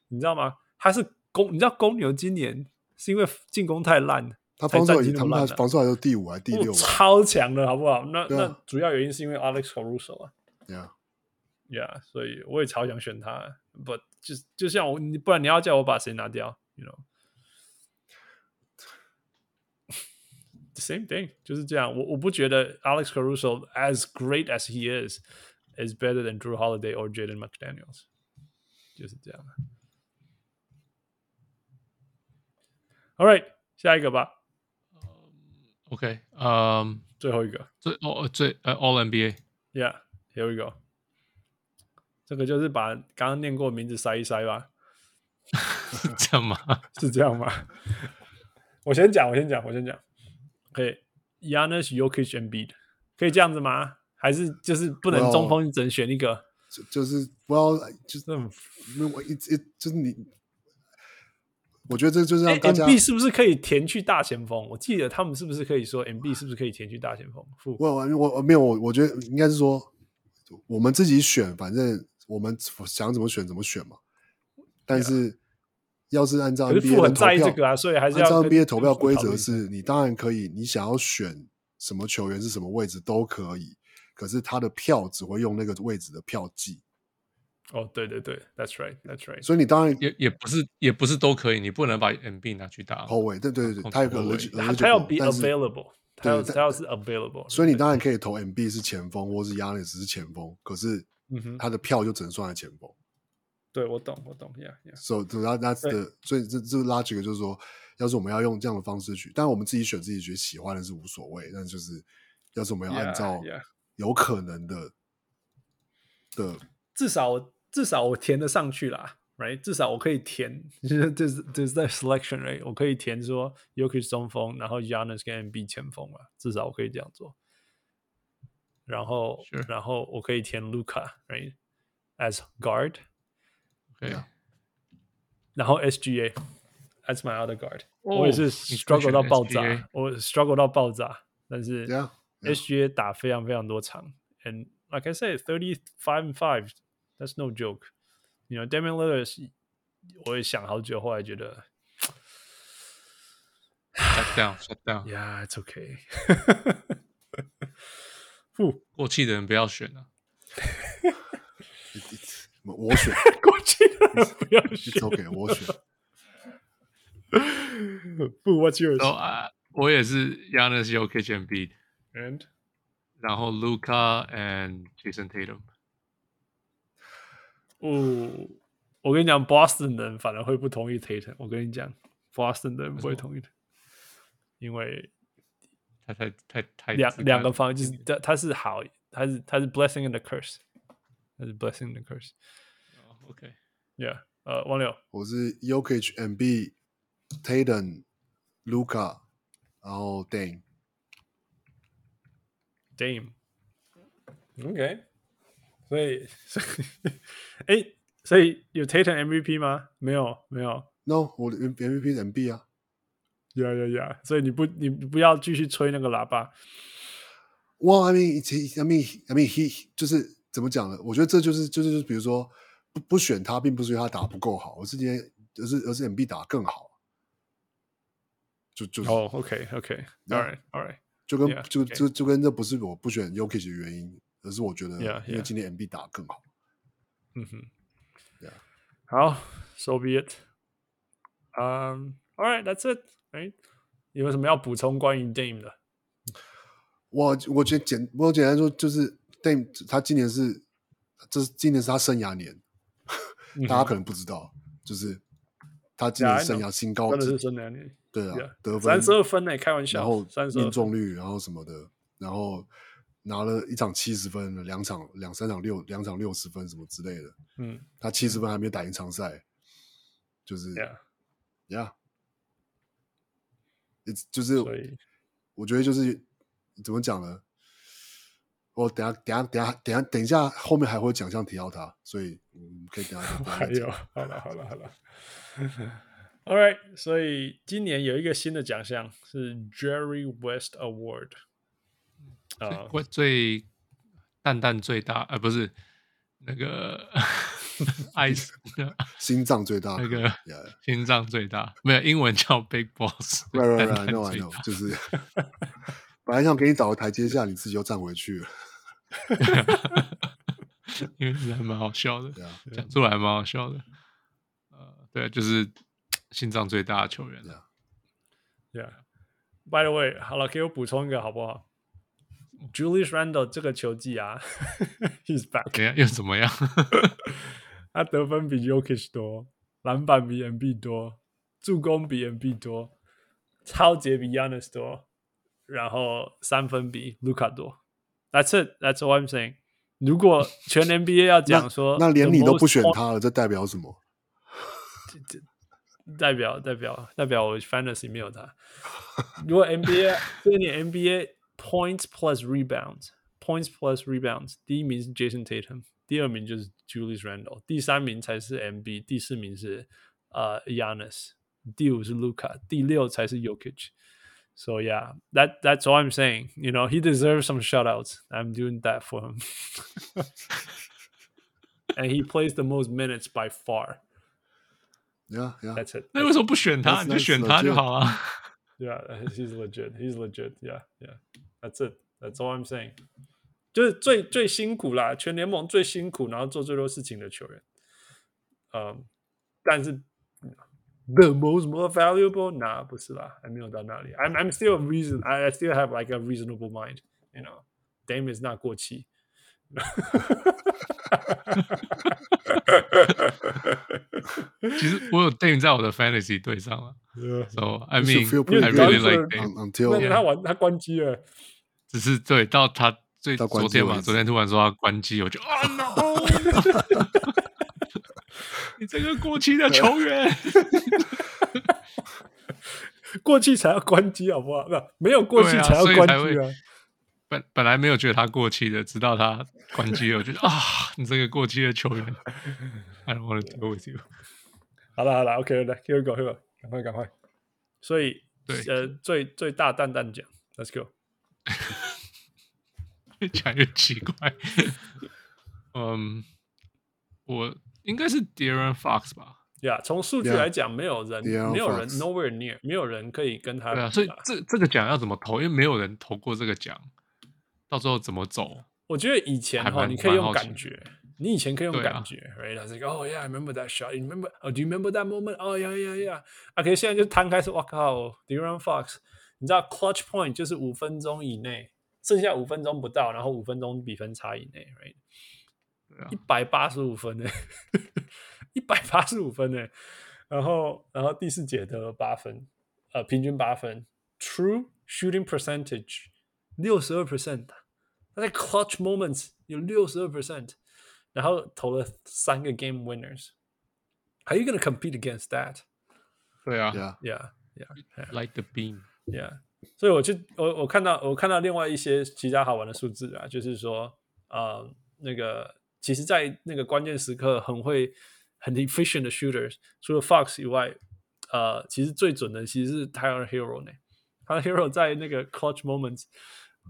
你知道吗？他是公，你知道公牛今年是因为进攻太烂，他防守他们防守还是第五还是第六，超强的好不好？那那主要原因是因为 Alex Caruso 啊，Yeah Yeah，所以我也超想选他，But 就就像我，不然你要叫我把谁拿掉？You know，the same thing，就是这样。我我不觉得 Alex Caruso as great as he is is better than Drew Holiday or Jaden McDaniels，就是这样。All right，下一个吧。OK，嗯、um，最后一个，最哦最呃 All NBA，Yeah，here we go。 这个就是把刚刚念过的名字筛一筛吧，这样吗？是这样吗？我先讲，我先讲，我先讲。可以，Giannis Jokic Embiid 可以这样子吗？还是就是不能中锋，只能选一个？就就是不要，就是那种，我一一就是你，我觉得这就是让大家。Embiid 是不是可以填去大前锋？我记得他们是不是可以说 Embiid 是不是可以填去大前锋？我我我没有，我我觉得应该是说我们自己选，反正。我们想怎么选怎么选嘛，但是要是按照 NBA 的投票，啊、所以还是要按照 NBA 投票规则是，你当然可以，你想要选什么球员是什么位置都可以，可是他的票只会用那个位置的票计。哦，对对对，That's right，That's right。所以你当然也也不是也不是都可以，你不能把 MB 拿去打后卫。对对对，他有个 eligible，他要 be available，他要他要是 available。所以你当然可以投 MB 是前锋，或是 Giannis 是前锋，可是。嗯哼，他的票就只能算在前锋。对，我懂，我懂，Yeah Yeah。So that that's the，所以这这拉几个就是说，要是我们要用这样的方式去，但我们自己选自己觉得喜欢的是无所谓，但就是要是我们要按照有可能的.的，至少至少我填得上去啦，Right？至少我可以填，就是就是就是在 selection Right？我可以填说 Jokic 中锋，然后 Giannis 跟 Embiid 前锋嘛，至少我可以这样做。然后，Sure. 然后我可以填 Luka，Right？As guard。对啊，然后 SGA，that's my other guard。我也是 struggle 到爆炸，我 struggle 到爆炸，但是 SGA 打非常非常多场，and like I said，thirty five and five，that's no joke。You know，Damian Lillard，我也想好久，后来觉得 shut down，shut down。Yeah，it's okay。 不，过气的人不要选啊。我选过气的人不要选，OK，我选。不，What's yours？哦啊，我也是 Giannis Jokic and Embiid，and 然后 Luca and Jason Tatum。哦，我跟你讲，Boston 人反而会不同意 Tatum。我跟你讲，Boston 人不会同意的，因为他太太太两两个方就是他他是好，他是他是 blessing and a curse。那是 blessing the curse。OK，Yeah，呃，王柳，我是 Jokic、Embiid、Tatum、Luka，然后 Dame。Dame，OK。所以，所以，哎，所以有 Tatum MVP 吗？没有，没有。No，我的 MVP 是 Embiid 啊。 Yeah，Yeah，Yeah。所以你不，你不要继续吹那个喇叭。Well, I mean, I mean, I mean, he 就是。怎么讲呢？我觉得这就是就是，比如说不不选他，并不是因为他打不够好，而是今天而是而是 M B 打更好。就就哦，OK OK，All right，All right，就跟就就就跟这不是我不选 y o k i c 的原因，而是我觉得因为今天 M B 打更好。嗯哼，Yeah，好，So be it。嗯，All right，That's it。哎，有什么要补充关于 Dame 的？我我觉得简我简单说就是。Dame 他今年是，这是今年是他生涯年，大家可能不知道，就是他今年生涯新高，真的是生涯年，对啊，得分三十二分呢，开玩笑，然后命中率，然后什么的，然后拿了一场七十分，两场两三场六两场六十分什么之类的，嗯，他七十分还没打赢场赛，就是，Yeah，就是，我觉得就是怎么讲呢？我等下，等下，等下，等下，等一下，后面还会奖项提到他，所以嗯，可以等下。还有，好了，好了，好了。All right，所以今年有一个新的奖项是 Jerry West Award，啊，最蛋蛋最大，呃，不是那个 爱 心脏最大，那个心脏最大，没有英文叫 Big Boss。Right, right, right, I know, I know，就是本来想给你找个台阶下，你自己又站回去了。因为是还蛮好笑的，啊、讲出来还蛮好笑的。呃，对，就是心脏最大的球员。Yeah. By the way，好了，给我补充一个好不好？Julius Randle 这个球技啊，He's back。又怎么样？他得分比 Jokic 多，篮板比 Embiid 多，助攻比 Embiid 多，抄截比 Giannis 多，然后三分比 Luka 多。That's it. That's all I'm saying. 如果全 NBA 要讲说那，那连你都不选他了，这代表什么？这这代表代表代表我 Fantasy 没有他。如果 NBA 这一年 NBA points plus rebounds points plus rebounds，第一名是 Jason Tatum，第二名就是 Julius Randle，第三名才是 MB，第四名是呃 Giannis，第五是 Luka，第六才是 Jokic。So yeah, that that's all I'm saying. You know, he deserves some shoutouts. I'm doing that for him. and he plays the most minutes by far. Yeah, yeah. That's it. 那为什么不选他？你就选他就好了。Yeah, he's legit. He's legit. Yeah, yeah. That's it. That's all I'm saying. 就是最最辛苦啦，全联盟最辛苦，然后做最多事情的球员。嗯，但是。The most more valuable？那不是啦，还没有到那里。I'm I'm still a reason. I I still have like a reasonable mind. You know, Dame is not 过气 其实我有 Dame 在我的 Fantasy 队上了 Yeah. ，So I You mean should feel pretty I good. really like Un- Dame。 Until 那他玩他关机了，只是对到他 昨天嘛，昨天突然说要关机，我就啊 no！你这个过期的球员，过期才要关机好不好？不，没有过气对啊才要关机啊会。本本来没有觉得他过期的，直到他关机了，我就觉得啊，你这个过期的球员，I don't want to deal with you。好了好了，OK，来，Here we go，Here we go，赶快赶快。所以，对呃，最最大蛋蛋奖，Let's go。越讲越奇怪。嗯，我应该是 De'Aaron Fox 吧？呀，从数据 Yeah. 来讲，没有人没有人 nowhere near，没有人可以跟他对啊，所以这这个奖要怎么投？因为没有人投过这个奖，到时候怎么走？我觉得以前哈，你可以用感觉，你以前可以用感觉，right？他是 like, oh yeah, I remember that shot. You remember? Oh, do you remember that moment? Oh yeah, yeah, yeah. 啊，可是现在就摊开说，哇靠，De'Aaron Fox，你知道 clutch point 就是五分钟以内，剩下五分钟不到，然后五分钟比分差以内，right？对啊一百八十五分呢，一百八十五分呢，然后然后第四节得了八分，呃，平均八分，true shooting percentage 六十二 percent，他在 clutch moments 有六十二 percent，然后投了三个 game winners。Are you gonna compete against that? 对啊 yeah， Yeah, yeah, ，Like the beam。 所以我去我我看到我看到另外一些其他好玩的数字啊，就是说，呃，那个其实，在那个关键时刻很会很 efficient 的 shooters，除了 Fox 以外，呃，其实最准的其实是 Tyler Hero 呢。Tyler Hero 在那个 clutch moments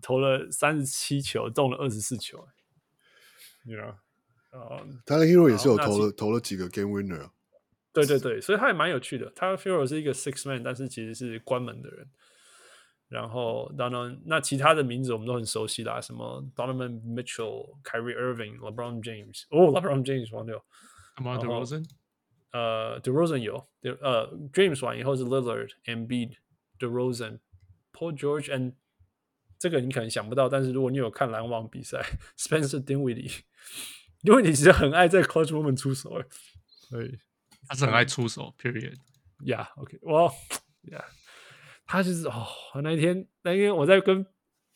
投了三十七球，中了二十四球。You know，呃，他的 Hero 也是有投了投了几个 Game Winner 啊。对对对，所以他也蛮有趣的。他 Hero 是一个 six man，但是其实是关门的人。然后当然，那其他的名字我们都很熟悉啦，什么 Donovan Mitchell、Kyrie Irving、LeBron James。哦，LeBron James 忘掉。 Among the 然后 Rosen，呃，DeRozan 有，呃，James 完以后是 Lillard、Embiid、DeRozan、Paul George and 这个你可能想不到，但是如果你有看篮网比赛，Spencer Dinwiddie，因为你其实很爱在 clutch moment 出手，哎，所以。他是很爱出手，Period。 Yeah，OK，well，Yeah， 他就是哦，那一天那一天我在跟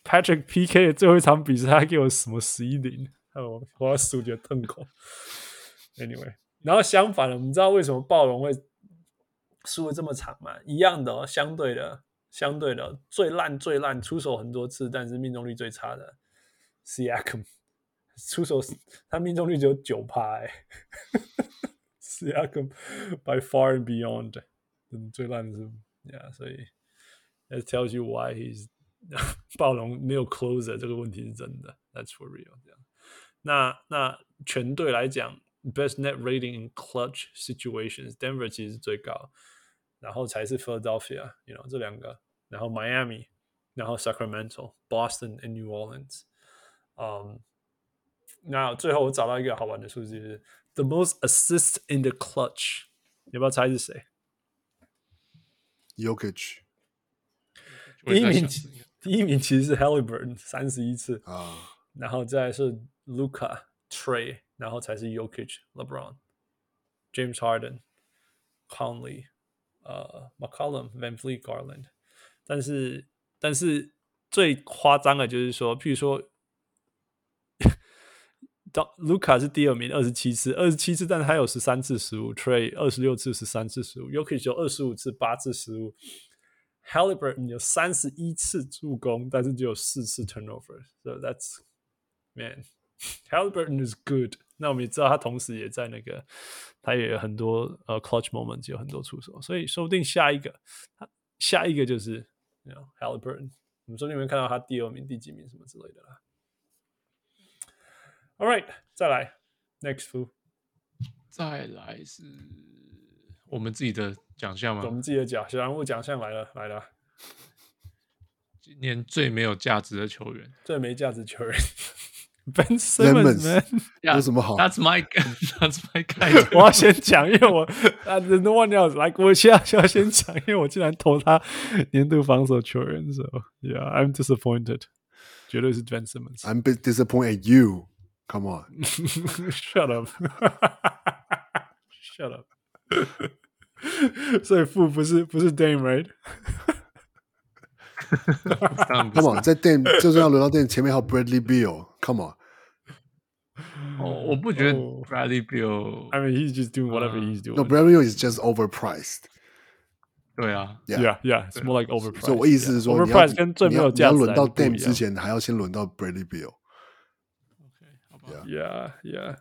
Patrick PK 的最后一场比赛，他给我什么十一零，我我要数觉得痛苦。Anyway，然后相反的，我们知道为什么暴龙会输的这么惨吗？一样的、相对的，相对的，最烂最烂，出手很多次，但是命中率最差的 Siakam，出手他命中率只有九趴，哎。Siakam by far and beyond，最烂的是，Yeah，所以 that tells you why he's 暴龙没有 closer 这个问题是真的，That's for real。这样，那那全队来讲，best net rating in clutch situations，Denver 其实是最高，然后才是 Philadelphia，you know 这两个，然后 Miami，然后 Sacramento，Boston and New Orleans，嗯，那最后我找到一个好玩的数据是。The most assists in the clutch，你要不要猜是谁 Jokic 第一名，第一名其实是 Halliburton，三十一次啊，然后再是 Luca、Trey，然后才是 Yokich、LeBron、James Harden、Conley、呃 McCollum、Van Fleet、Garland。但是，但是最夸张的就是说，譬如说。当卢卡是第二名，二十七次，二十七次，但是他有十三次失误。Trey 二十六次，十三次失误。Jokic 有二十五次，八次失误。Halliburton 有三十一次助攻，但是只有四次 turnover。So that's man, Halliburton is good。那我们也知道，他同时也在那个，他也有很多呃 clutch moments，有很多出手。所以说不定下一个，他下一个就是 you know, Halliburton。我们说不定会看到他第二名、第几名什么之类的啦。All right，再来，next f o o 再来是我们自己的奖项吗？我们自己的奖，小人物奖项来了，来了。今年最没有价值的球员，最没价值球员，Ben Simmons，man，有什么好？That's my guy，That's my guy。我要先讲，因为我啊，No one else，like 我现在需要先讲，因为我竟然投他年度防守球员，so yeah，I'm disappointed，绝对是 Ben Simmons。I'm bit disappointed at you。Come on，Shut up. Shut up. 所以负不是不是 Dame right？当然不 Come 是 on，在 Dame 就算要轮到 Dame 前面还有 Bradley Beal，Come on，哦，我不觉得哦 Bradley Beal， I mean, he's just doing whatever he's doing. No Bradley Beal is just overpriced。对啊， yeah, yeah, it's more like overpriced. 所以我意思是说，你要 overpriced 跟最没有你要你要轮到价值还是不一 Dame 样之前，还要先轮到 Bradley Beal。好吧 Yeah, yeah.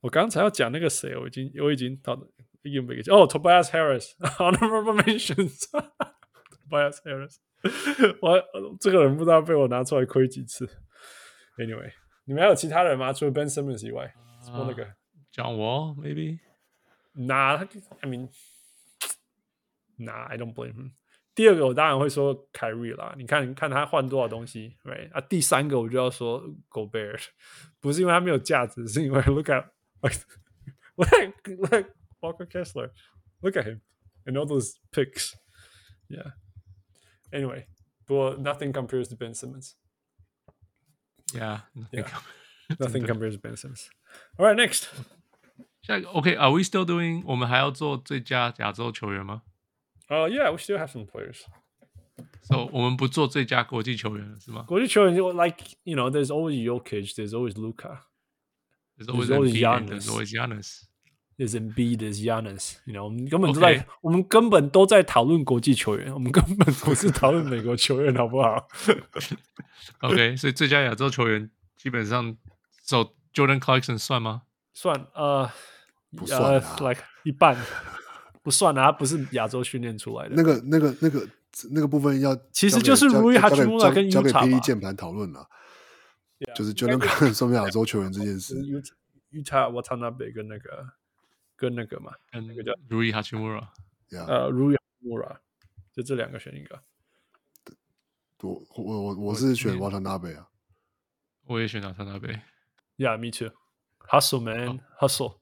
我刚才要讲那个谁，我已经我已经到 已经没个哦，Tobias Harris honorable mentions Tobias Harris 我这个人不知道被我拿出来亏几次。Anyway，你们还有其他人吗？除了 Ben Simmons 以外，什么那个？John Wall maybe，那他 I mean，那 I don't blame him。第二个我当然会说凯瑞啦，你看你看他换多少东西，right？啊，第三个我就要说 Gobert，不是因为他没有价值，是因为 look at like like like Walker Kessler，look at him and all those picks，yeah。Anyway，不过 nothing compares to Ben Simmons。 Yeah, Yeah. Nothing compares to Ben Simmons. All right, next. 下一个 OK，Are、we still doing？我们还要做最佳亚洲球员吗 Uh, yeah, we still have some players. ？So 我们不做最佳国际球员了是吗国际球员就 like you know, there's always Jokic, there's always Luca, There's always There's always Embiid and Giannis. There's always Giannis。 There's Embiid, there's Giannis. You know, 我们根本都在 Okay. 我们根本都在讨论国际球员，我们根本不是讨论美国球员，好不好？OK，所以最佳亚洲球员基本上走 Jordan Clarkson 算吗？算呃不算呃啊，like 一半不算啊，他不是亚洲训练出来的。那个、那个、那个、那个部分要其实就是 Rui 交交给 Hachimura 跟交给 PD 键盘讨论了，就是 Jordan Clarkson 算亚洲球员这件事。Utah Utah Watanabe 跟那个跟那个嘛，跟那个叫 Rui Hachimura。Yeah，呃 Rui Hachimura，就这两个选一个。我我我我是选 Watanabe 啊。我也选到他那边。Yeah, me too. Hustle, man, hustle.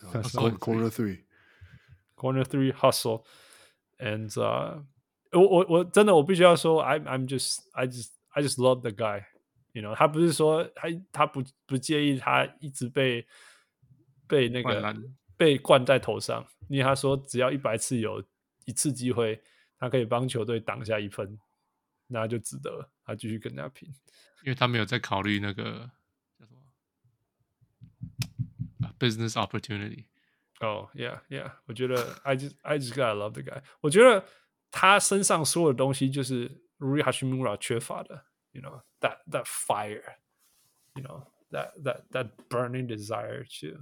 Corner corner three，Corner three, hustle. And uh, 我我我真的我必须要说，I'm I'm just I just I just love the guy. You know，他不是说他他不不介意他一直被被那个被灌在头上，因为他说只要一百次有一次机会，他可以帮球队挡下一分，那就值得了他继续跟他拼。因为他没有在考虑那个叫什么啊 business opportunity。哦、oh,，Yeah, Yeah，我觉得 I just I just gotta love the guy。我觉得他身上所有的东西就是 Rui Hachimura 缺乏的，you know that that fire，you know that that that burning desire to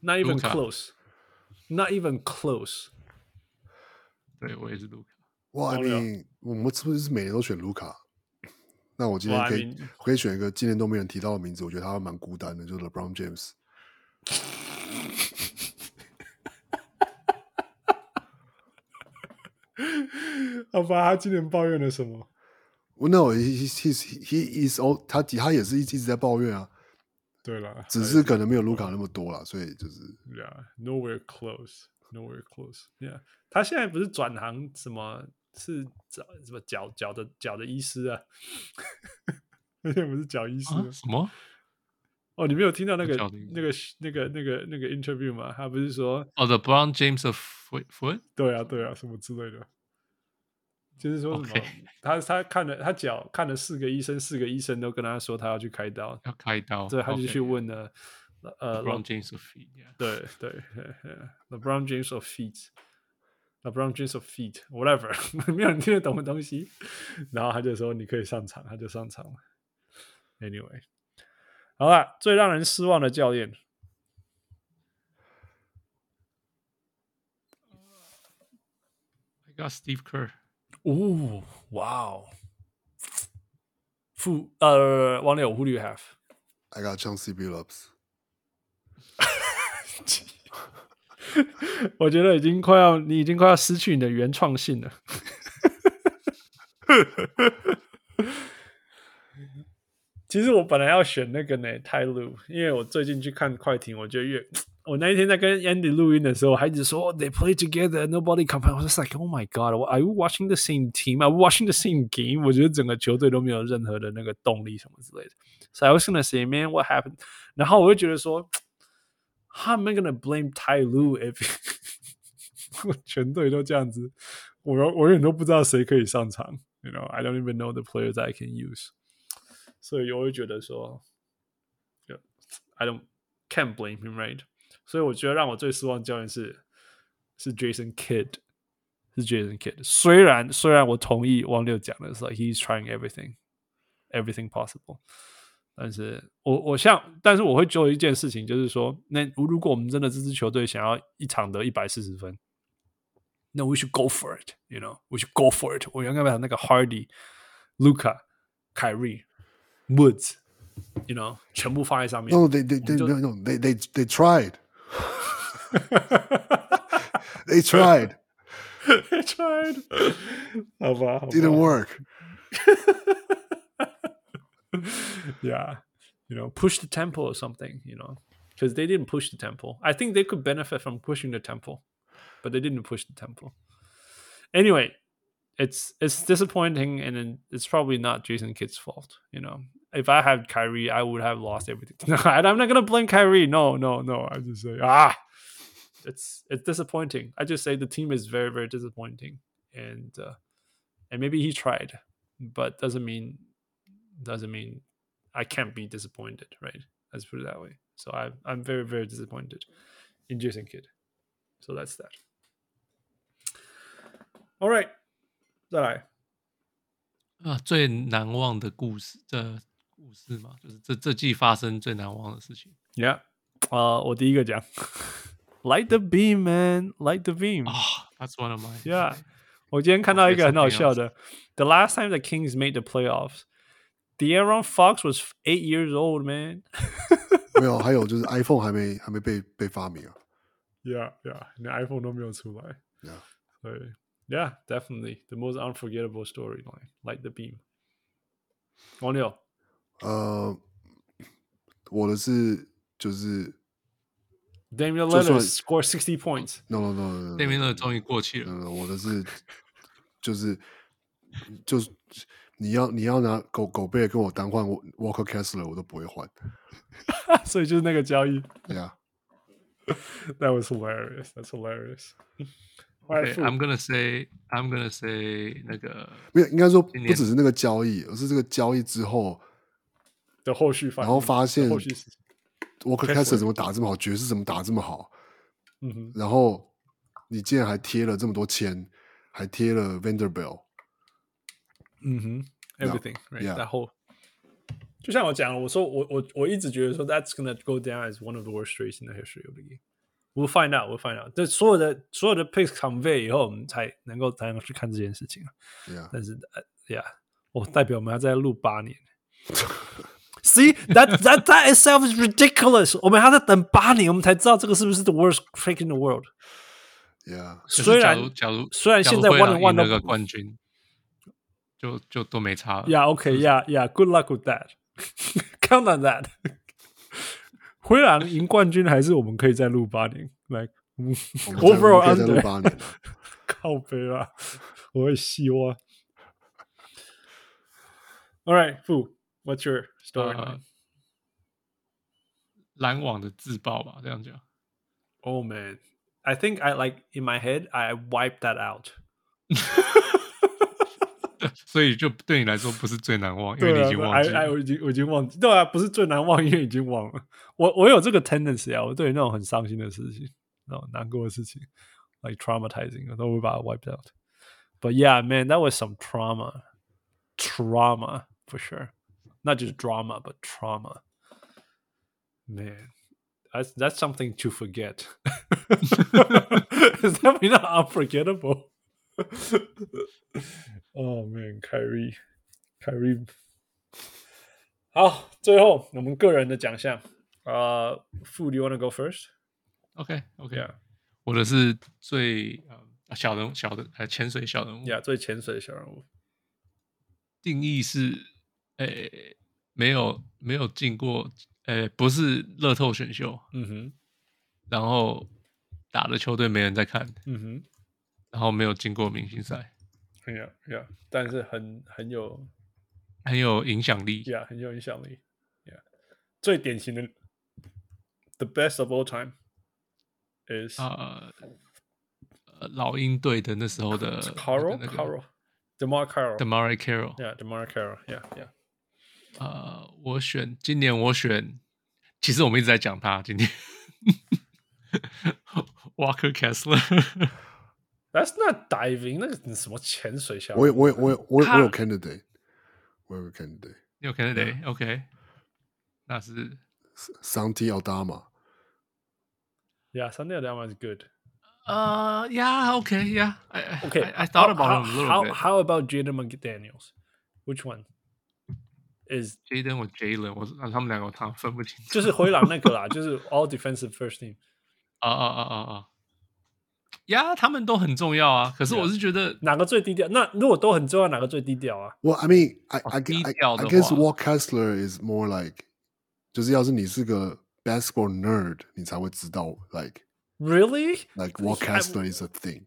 not even close. Not even close. 对我也是 Luka。哇，哦了你我们是不是每年都选卢卡？那我今天 Well, I 可以 mean- 可以选一个今年都没人提到的名字，我觉得他蛮孤单的，就是 LeBron James。好吧，他今年抱怨了什么？我 no he he he he is all 他他也是一直一直在抱怨啊，对了，只是可能没有卢卡那么多了，所以就是。Yeah, nowhere close, nowhere close. Yeah，他现在不是转行什么？是脚什么脚脚的脚的医师啊？他现在不是脚医师啊？什么？哦，你没有听到那个那个那个那个那个 interview 吗？他不是说哦、oh,，The Brown James of foot foot。对啊对啊什么之类的，就是说什么他他看了他脚看了四个医生，四个医生都跟他说他要去开刀，要开刀，所以他就去问了呃 Brown James of feet。Yeah. 对对对对，LeBron James of feet，LeBron James of feet，whatever，没有人听得懂的东西。然后他就说你可以上场，他就上场了。Anyway，好了，最让人失望的教练，I got Steve Kerr。哦，哇哦，负呃，王柳，who do you have？I got Chauncey Billups。我觉得已经快要，你已经快要失去你的原创性了。其实我本来要选那个呢，泰路，因为我最近去看快艇，我觉得越我那一天在跟 Andy 录音的时候，还一直说 They play together, nobody compares。我说 like, Oh my God, are you watching the same team? Are you watching the same game? 我觉得整个球队都没有任何的那个动力什么之类的。So I was gonna say, man, what happened？然后我就觉得说，How am I gonna blame Ty Lue if 全队都这样子？我我永远都不知道谁可以上场。You know, I don't even know the players I can use。所以我会觉得说，I don't can't blame him, right？ 所以我觉得让我最失望的教练是是 Jason Kidd，是 Jason Kidd。虽然虽然我同意王六讲的是 he's trying everything, everything possible。但是我我像，但是我会做一件事情，就是说，那如果我们真的这支球队想要一场得一百四十分，那 we should go for it，you know，we should go for it。我应该把那个 Hardy、Luca、Kyrie。Woods，you know，全部放在上面。No, they they they no no they they they tried. they tried. they tried. Oh, wow. Didn't wow. work. yeah. You know, push the tempo or something, you know, because they didn't push the tempo. I think they could benefit from pushing the tempo, but they didn't push the tempo. Anyway, it's it's disappointing, and it's probably not Jason Kidd's fault. You know, if I had Kyrie, I would have lost everything. and I'm not gonna blame Kyrie. No, no, no. I just say ah, it's it's disappointing. I just say the team is very very disappointing, and uh, and maybe he tried, but doesn't mean doesn't mean I can't be disappointed, right? Let's put it that way. So I I'm very very disappointed in Jason Kidd. So that's that. All right. 再来啊，最难忘的故事，这故事嘛，就是这这季发生最难忘的事情。Yeah，啊、uh,，我第一个讲，Light the beam, man, light the beam. 啊、oh,，That's one of my. Yeah，我今天看到一个很好笑的。The last time the Kings made the playoffs, De'Aaron Fox was eight years old, man. 没有，还有就是 iPhone 还没还没被被发明啊。Yeah, yeah，连 iPhone 都没有出来。Yeah，所以。 Yeah, definitely the most unforgettable storyline, like the beam. 王六，呃，我的是就是 Damian Lillard score sixty points. No, no, no, no, no. Damian Lillard 终于过气了。嗯，我的是就是就是你要你要拿狗狗贝跟我单换 Walker Kessler，我都不会换。所以就是那个交易。Yeah, that was hilarious. That's hilarious. Okay, I'm gonna say, I'm gonna say 那个没有，应该说不只是那个交易，而是这个交易之后的后续发，然后发现后续 Walker Kessler 怎么打这么好，爵士怎么打这么好，嗯哼，然后你竟然还贴了这么多签，还贴了 Vanderbilt，嗯哼，everything，然后就像我讲了，我说我我我一直觉得说 That's gonna go down as one of the worst trades in the history of the game。We'll find out. We'll find out. 这所有的所有的 picks convey 以后，我们才能够才能去看这件事情啊。Yeah. 但是呃，Yeah，我代表我们要再录八年。See that that that itself is ridiculous。我们还要再等八年，我们才知道这个是不是 the worst pick in the world。Yeah。虽然假如虽然现在 one on one 那个冠军，就就都没差了。Yeah. Okay. Yeah. Yeah. Good luck with that. Count on that. 灰狼赢冠军还是我们可以再录八年来、like,，Overall under 靠北啦，我会希望。All right, Fu, what's your story?、Uh, 篮网的自爆吧，这样讲。Oh man, I think I like in my head I wiped that out. 所以就对你来说不是最难忘，因为你已经忘记了。哎，我已经我已经忘记，对啊，不是最难忘，因为已经忘了。我我有这个 tendency 啊，我对那种很伤心的事情，那种难过的事情，like traumatizing，我都会把它 wiped out。But yeah, man, that was some trauma, trauma for sure. Not just drama, but trauma. Man, that's that's something to forget. Is that not unforgettable? oh man, Kyrie, Kyrie. 好，最后我们个人的奖项，啊、uh,，Fu，do you wanna go first？OK，OK，、okay, okay. Yeah. 我的是最啊小人物，小的呃潜水小人物，呀，yeah, 最潜水的小人物。定义是，诶、欸，没有没有进过，诶、欸，不是乐透选秀，嗯哼，然后打的球队没人在看，嗯哼，然后没有进过明星赛，很有，有，但是很很有很有影响力，，Yeah，，很有影响力，，Yeah，，最典型的，the best of all time is 啊、呃，老鹰队的那时候的 Carroll，Carroll。DeMarre Carroll，DeMarre Carroll，Yeah，DeMarre Carroll，Yeah，Yeah。呃，我选今年我选，其实我们一直在讲他今年，Walker Kessler。That's not diving，那个什么潜水小。我有我有我有我有我有 candidate，我有 candidate，有 candidate，OK，那是 Santi Aldama。Yeah，Santi Aldama is good。Uh, yeah, okay, yeah. I, okay, I, I thought about how, him a little how, bit. How about Jaden McDaniels? Which one is Jaden 或 Jalen？我让他们两个他分不清楚。就是灰狼那个啦，就是 All Defensive First Team。啊啊啊啊啊！ 呀，他们都很重要啊。可是我是觉得哪个最低调？那如果都很重要，哪个最低调啊？Well, I mean, I I, I, I guess Walt Kessler is more like，就是要是你是个 basketball nerd，你才会知道，like。Really? Like Walt Kessler is a thing.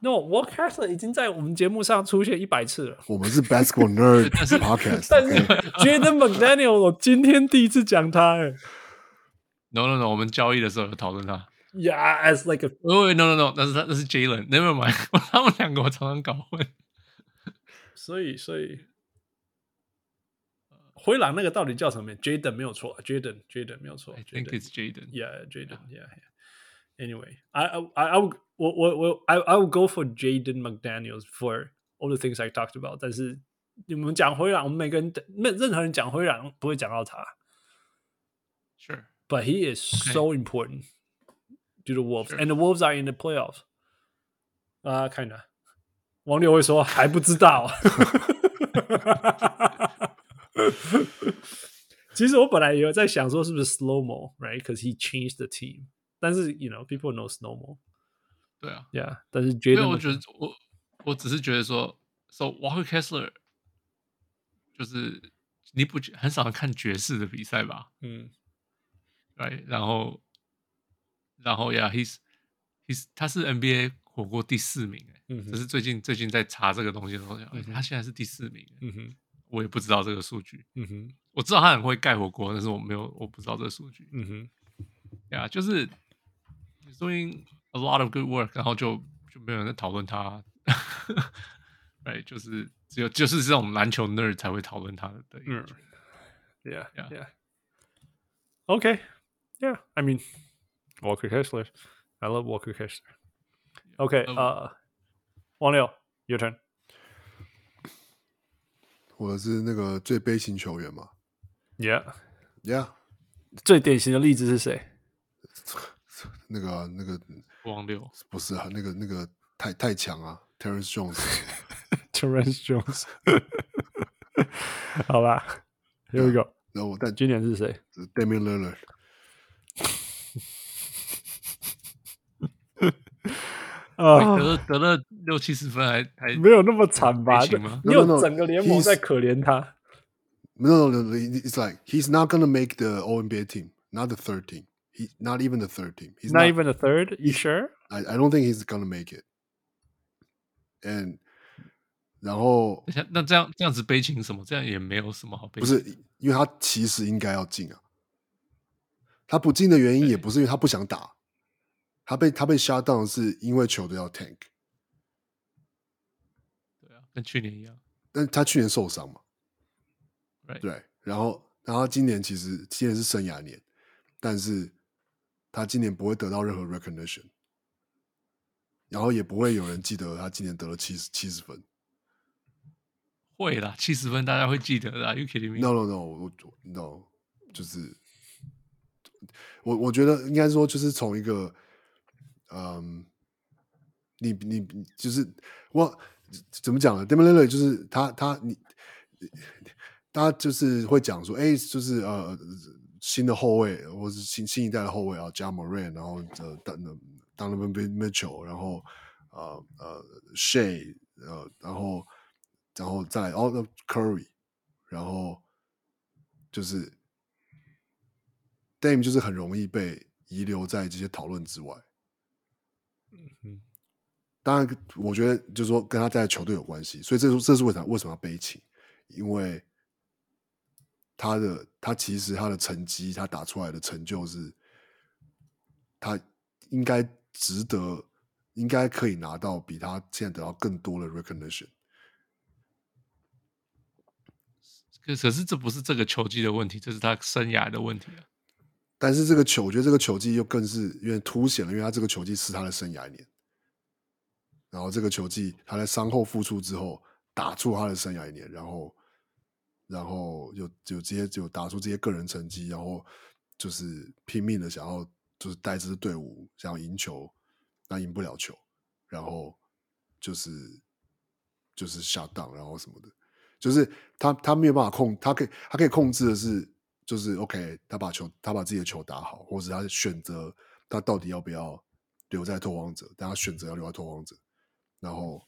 No, Walt Kessler 已经在我们节目上出现一百次了。我们是 Basketball Nerd Podcast，但是 Jaden McDaniel 我今天第一次讲他哎。No no no，我们交易的时候有讨论他。Yeah, as like a. Oh no no no，那是他那是 Jalen。Never mind，他们两个我常常搞混。所以所以，灰狼那个到底叫什么？Jaden 没有错，Jaden Jaden 没有错。 I think it's Jaden. Yeah, Jaden. Yeah. Anyway, I I I would 我我我 I I would go for Jaden McDaniels for all the things I talked about。但是你们讲灰狼，我们每个人没任何人讲灰狼不会讲到他。 Sure, but he is so important to the Wolves, and the Wolves are in the playoffs. 啊，看的，王六会说还不知道。其实我本来也有在想说是不是 Slow Mo, right? Because he changed the team. 但是，you know, people know snowball。对啊，Yeah。但是觉得，因为我觉得我我只是觉得说，So Walker Kessler 就是你不很少看爵士的比赛吧？嗯，Right。然后， 然后，Yeah，he's he's 他是 NBA 火锅第四名哎，嗯，只是最近最近在查这个东西的时候，嗯、他现在是第四名。嗯哼，我也不知道这个数据。嗯哼，我知道他很会盖火锅，但是我没有我不知道这个数据。嗯哼，Yeah，就是。Doing a lot of good work，然后就就没有人在讨论他，right？就是只有就是这种篮球 nerd 才会讨论他的。嗯，Yeah, yeah. Okay, yeah. I mean, Walker Kessler. I love Walker Kessler. Okay, 呃，王六，Your turn. 我是那个最悲情球员嘛？Yeah, yeah. 最典型的例子是谁？那个那个王六不是啊，那个那个太太强啊，Terrence Jones，Terrence Jones，好吧，Here we go。然后但今年是谁？Damian Lillard。 啊，得了得了六七十分还，还还没有那么惨吧？你有整个联盟在可怜他。No, no, no, it's like he's not gonna make the All NBA team, not the third team. He not even the third team. He's not, not even the third. You sure? I I don't think he's gonna make it. And 然后那这样这样子悲情什么？这样也没有什么好悲情。不是，因为他其实应该要进啊。他不进的原因也不是因为他不想打，他被他被 shut down 是因为球队要 tank。对啊，跟去年一样。但他去年受伤嘛.对，然后然后今年其实今年是生涯年，但是。他今年不会得到任何 recognition，然后也不会有人记得他今年得了七十七十分。会啦，七十分大家会记得的。Are you kidding me? No no no，我 no 就是我我觉得应该说就是从一个嗯，你你就是我怎么讲呢？Damian Lillard 就是他他你 大家就是会讲说，哎，就是呃新的后卫，或是新新一代的后卫啊加莫瑞然后呃当当了 Mitchell，然后呃呃 Shay，呃然后然后再来哦 Curry，然后就是。Dame 就是很容易被遗留在这些讨论之外。当然，我觉得就是说跟他在球队有关系，所以这是这是为什么为什么要悲情？因为他的他其实他的成绩，他打出来的成就是他应该值得，应该可以拿到比他现在得到更多的 recognition。可可是这不是这个球技的问题，这是他生涯的问题啊。但是这个球，我觉得这个球技又更是有点凸显了，因为他这个球技是他的生涯年。然后这个球技，他在伤后复出之后打出他的生涯一年，然后，然后又就直接就打出这些个人成绩，然后就是拼命的想要就是带这支队伍想要赢球，但赢不了球，然后就是就是下档然后什么的，就是他他没有办法控，他可以他可以控制的是。就是 OK，他把球，他把自己的球打好，或者他选择他到底要不要留在拓荒者，但他选择要留在拓荒者，然后，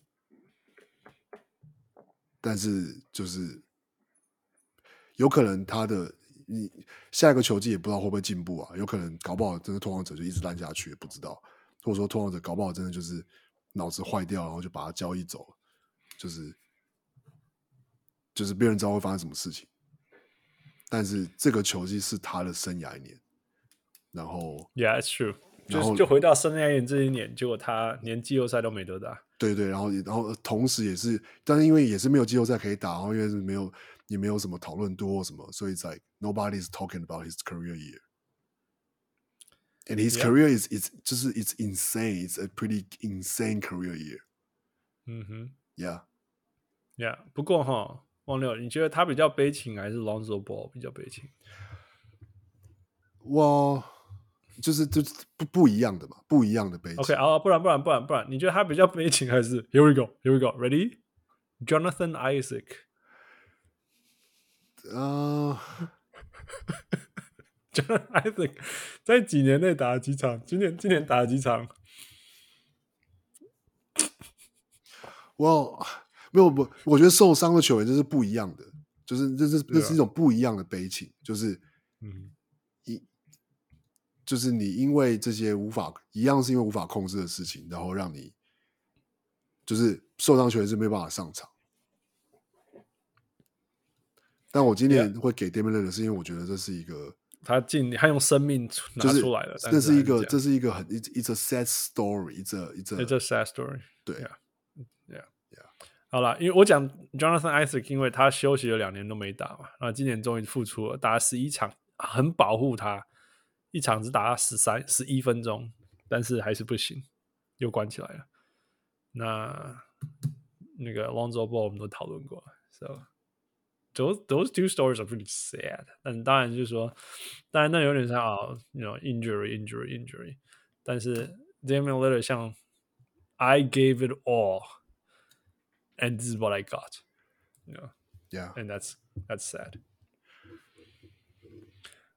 但是就是有可能他的你下一个球季也不知道会不会进步啊，有可能搞不好真的拓荒者就一直烂下去，也不知道，或者说拓荒者搞不好真的就是脑子坏掉，然后就把他交易走了，就是就是别人知道会发生什么事情。但是这个球季是他的生涯一年，然后，Yeah, it's true。就就回到生涯年这一年，结果他连季后赛都没得打。对对，然后然后同时也是，但是因为也是没有季后赛可以打，然后因为是没有也没有什么讨论度或什么，所以在 Nobody is talking about his career year。And his career is is 就是 it's insane, it's a pretty insane career year。嗯哼，Yeah，Yeah。不过哈。王六，你觉得他比较悲情，还是 Lonzo Ball 比较悲情？哇，就是就是不不一样的嘛，不一样的悲情。OK 啊，不然不然不然不然，你觉得他比较悲情，还是 Here we go, Here we go, Ready? Jonathan Isaac。啊，Jonathan Isaac 在几年内打了几场？今年今年打了几场？我。没有不，我觉得受伤的球员就是不一样的，就是这是这是一种不一样的悲情，就是嗯，一就是你因为这些无法一样是因为无法控制的事情，然后让你就是受伤球员是没办法上场。但我今年会给 Damian Lillard 是因为我觉得这是一个他尽他用生命拿出来了，这、就是一个这是一个很 it's a sad story，it's a it's a, it's a sad story，对。Yeah. 好了，因为我讲 Jonathan Isaac，因为他休息了两年都没打嘛，那今年终于复出了，打了十一场，很保护他，一场只打了十三十一分钟，但是还是不行，又关起来了。那那个 Lonzo Ball 我们都讨论过，so those those two stories are pretty sad。但当然就是说，当然那有点像啊，you know injury injury injury，但是 Damian Lillard 像 I gave it all。And this is what I got, you know? Yeah. And that's that's sad.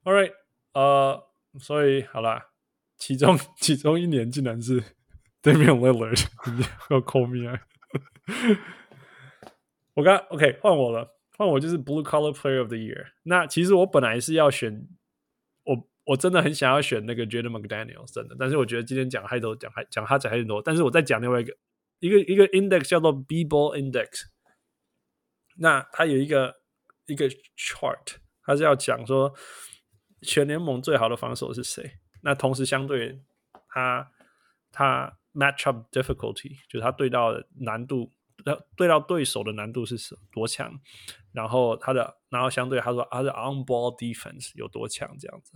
All right. 呃， 所以好啦，其中 其中一年竟然是 Damian Lillard 要 call me！我刚 OK 换我了，换我就是 Blue Collar Player of the Year。那其实我本来是要选我我真的很想要选那个 Jaden McDaniel，真的，但是我觉得今天讲太多，讲还讲他讲太多，但是我再讲另外一个。一个一个 index 叫做 B-ball index，那它有一个一个 chart，它是要讲说全联盟最好的防守是谁。那同时相对他，他 matchup difficulty，就是他对到的难度，对到对手的难度是多强。然后他的然后相对他说他的 on ball defense 有多强，这样子，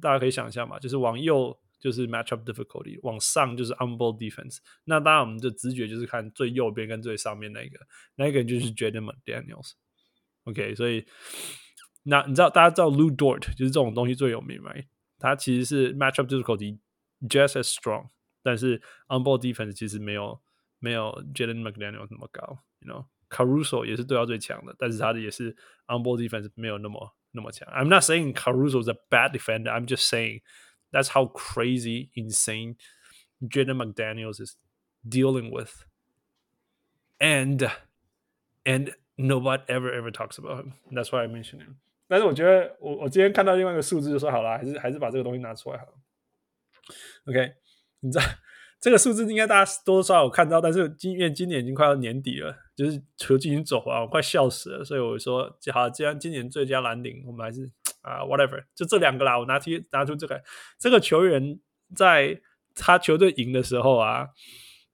大家可以想象嘛，就是往右。就是 matchup difficulty，往上就是 on-ball defense。那当然，我们的直觉就是看最右边跟最上面那个，那个人就是 Jaden Daniels。OK，所以那你知道大家知道 Lu Dort 就是这种东西最有名嘛？他其实是 matchup difficulty just as strong，但是 on-ball defense 其实没有没有 Jaden McDaniels 那么高，you know。 Caruso 也是对到最强的，但是他的也是 on ball defense 没有那么那么强。I'm not saying Caruso is a bad defender. I'm just saying that's how crazy, insane Jaden McDaniels is dealing with, and and nobody ever ever talks about him. That's why I mentioned him. 但是我觉得我我今天看到另外一个数字就说好了，还是还是把这个东西拿出来好了。OK，你知道。这个数字应该大家多多少少有看到，但是今因为今年已经快要年底了，就是球季已经走完，我快笑死了。所以我说，好，既然今年最佳蓝领，我们还是啊，whatever，就这两个啦。我拿出拿出这个，这个球员在他球队赢的时候啊，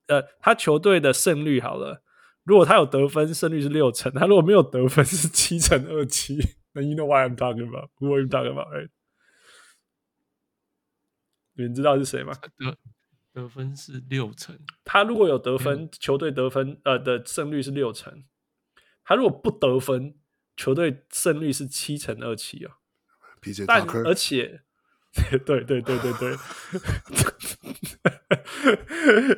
呃，他球队的胜率好了，如果他有得分，胜率是六成；他如果没有得分，是七成二七。那 you know why I'm talking about? Who are you talking about? Right? 你们知道是谁吗？得分是六成，他如果有得分，球队得分呃的胜率是六成。他如果不得分，球队胜率是七成二七啊。但而且，对对对对对。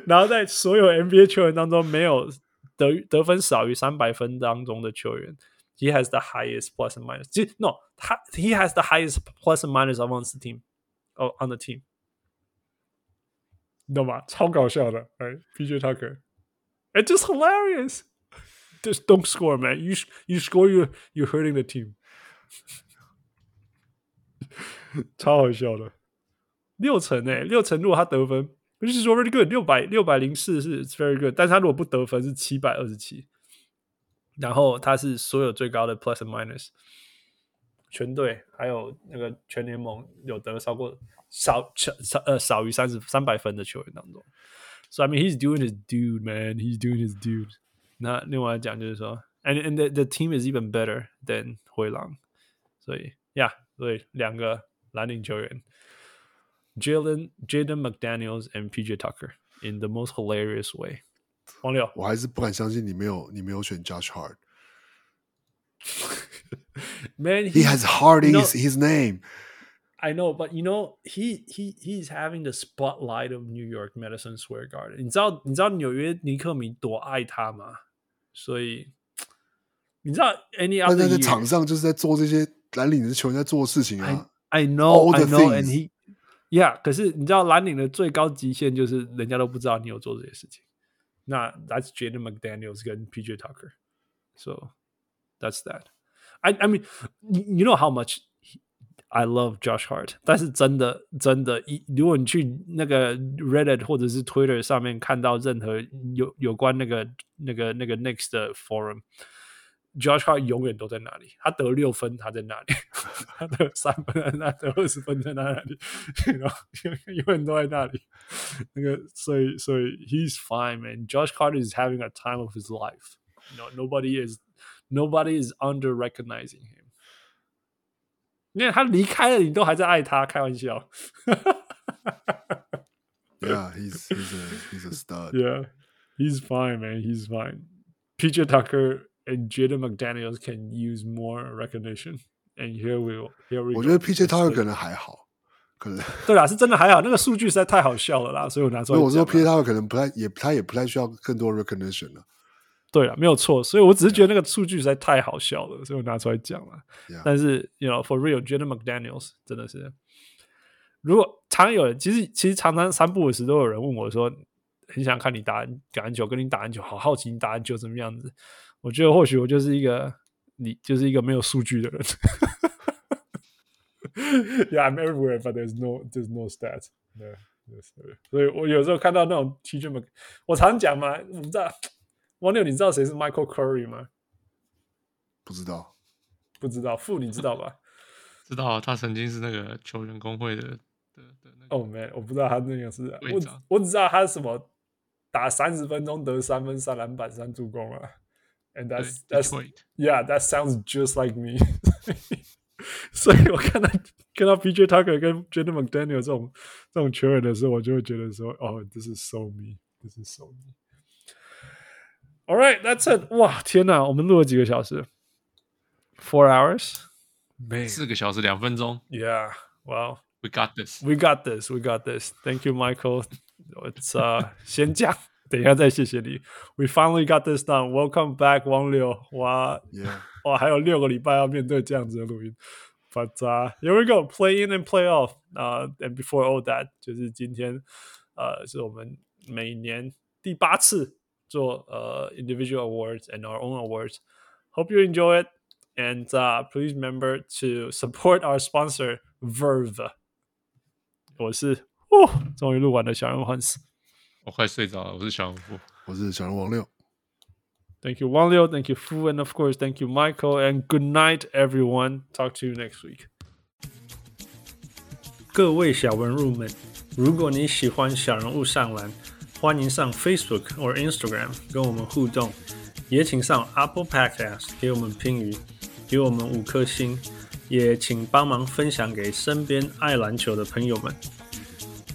然后在所有 NBA 球员当中，没有得得分少于三百分当中的球员 ，he has the highest plus and minus。其实 no，他 he has the highest plus and minus among the team，哦、oh, on the team。你懂吗？超搞笑的，哎，PJ Tucker，It's just hilarious. Just don't score, man. You you score, you you're hurting the team. 超好笑的，六成哎，六成如果他得分，就是 very good，六百六百零四是 it's very good，但是他如果不得分是七百二十七， 然后他是所有最高的 plus and minus，全队还有那个全联盟有得超过。少少呃少于三十三百分的球员当中，so I mean he's doing his dude man he's doing his dude。那另外讲就是说，and and the the team is even better than 灰狼，所以呀，所以两个蓝领球员，Jalen Jaden McDaniels and PJ Tucker in the most hilarious way。 黄六，我还是不敢相信你没有你没有选 Josh Hart。Man, he, he has Hart in his, his name. I know, but you know, he he he's having the spotlight of New York Madison Square Garden。你知道你知道纽约尼克迷多爱他吗？所以你知道，any other 在在场上就是在做这些蓝领的球员在做的事情啊。I, I know, I know, and he yeah。可是你知道蓝领的最高极限就是人家都不知道你有做这些事情。那 That's Jaden McDaniels 跟 PJ Tucker。So that's that. I I mean, you know how much. I love Josh Hart，但是真的真的，一如果你去那个 Reddit 或者是 Twitter 上面看到任何有有关那个那个那个 Knicks 的 forum，Josh Hart 永远都在那里。他得六分，他在那里；他得三分，他得二十分，在那里。然后永远都在那里。那个，所以所以 He's fine, man. Josh Hart is having a time of his life. No, nobody is nobody is under recognizing him. 因为他离开了，你都还在爱他，开玩笑。 yeah, he's he's a he's a stud. Yeah, he's fine, man. He's fine. PJ Tucker and Jaden McDaniels can use more recognition. And here we here we. 我觉得 PJ Tucker 可能还好，可能对啦，是真的还好。那个数据实在太好笑了啦，所以我拿出来。我说 PJ Tucker 可能不太也他也不太需要更多 recognition 了。对了，没有错，所以我只是觉得那个数据实在太好笑了，所以我拿出来讲了。Yeah. 但是，you know，for real，Jaden McDaniels 真的是，如果常有人，其实其实常常三不五时都有人问我说，很想看你打橄榄球，跟你打篮球，好好奇你打篮球怎么样子。我觉得或许我就是一个，你就是一个没有数据的人。Yeah，I'm everywhere，but there's no，there's no stats。对，所以我有时候看到那种 TJ Mc，我常讲嘛，我不知道。王六，你知道谁是 Michael Curry 吗？不知道，不知道。傅，你知道吧？知道，他曾经是那个球员工会的的的那个。哦，没，我不知道他那个是。我我只知道他是什么，打三十分钟得三分、三篮板、三助攻啊。And that's that's yeah, that sounds just like me 所以我看到看到 PJ Tucker 跟 Jaden McDaniel 这种这种球员的时候，我就会觉得说，哦，这是 so me，这是 so me。All right, that's it. 哇，天哪，我们录了几个小时？Four hours? 四个小时两分钟。Yeah, well, we got this. We got this. We got this. Thank you, Michael. It's uh，先讲， 等一下再谢谢你。We finally got this done. Welcome back，王六。哇 Yeah. 哇，还有六个礼拜要面对这样子的录音。But、uh, here we go, play in and play off. 啊、uh,，and before all that，就是今天呃，uh, 是我们每年第八次做呃、uh, individual awards and our own awards. Hope you enjoy it, and、uh, please remember to support our sponsor Verve. 我是哦，终于录完了小人物欢死。 我快睡着了，我是小人物，我是小人王六。Thank you, Wang Liu. Thank you, Fu. And of course, thank you, Michael. And good night, everyone. Talk to you next week. 各位小文入们，如果你喜欢小人物上篮，欢迎上 Facebook 或 Instagram 跟我们互动，也请上 Apple Podcast 给我们评语，给我们五颗星，也请帮忙分享给身边爱篮球的朋友们。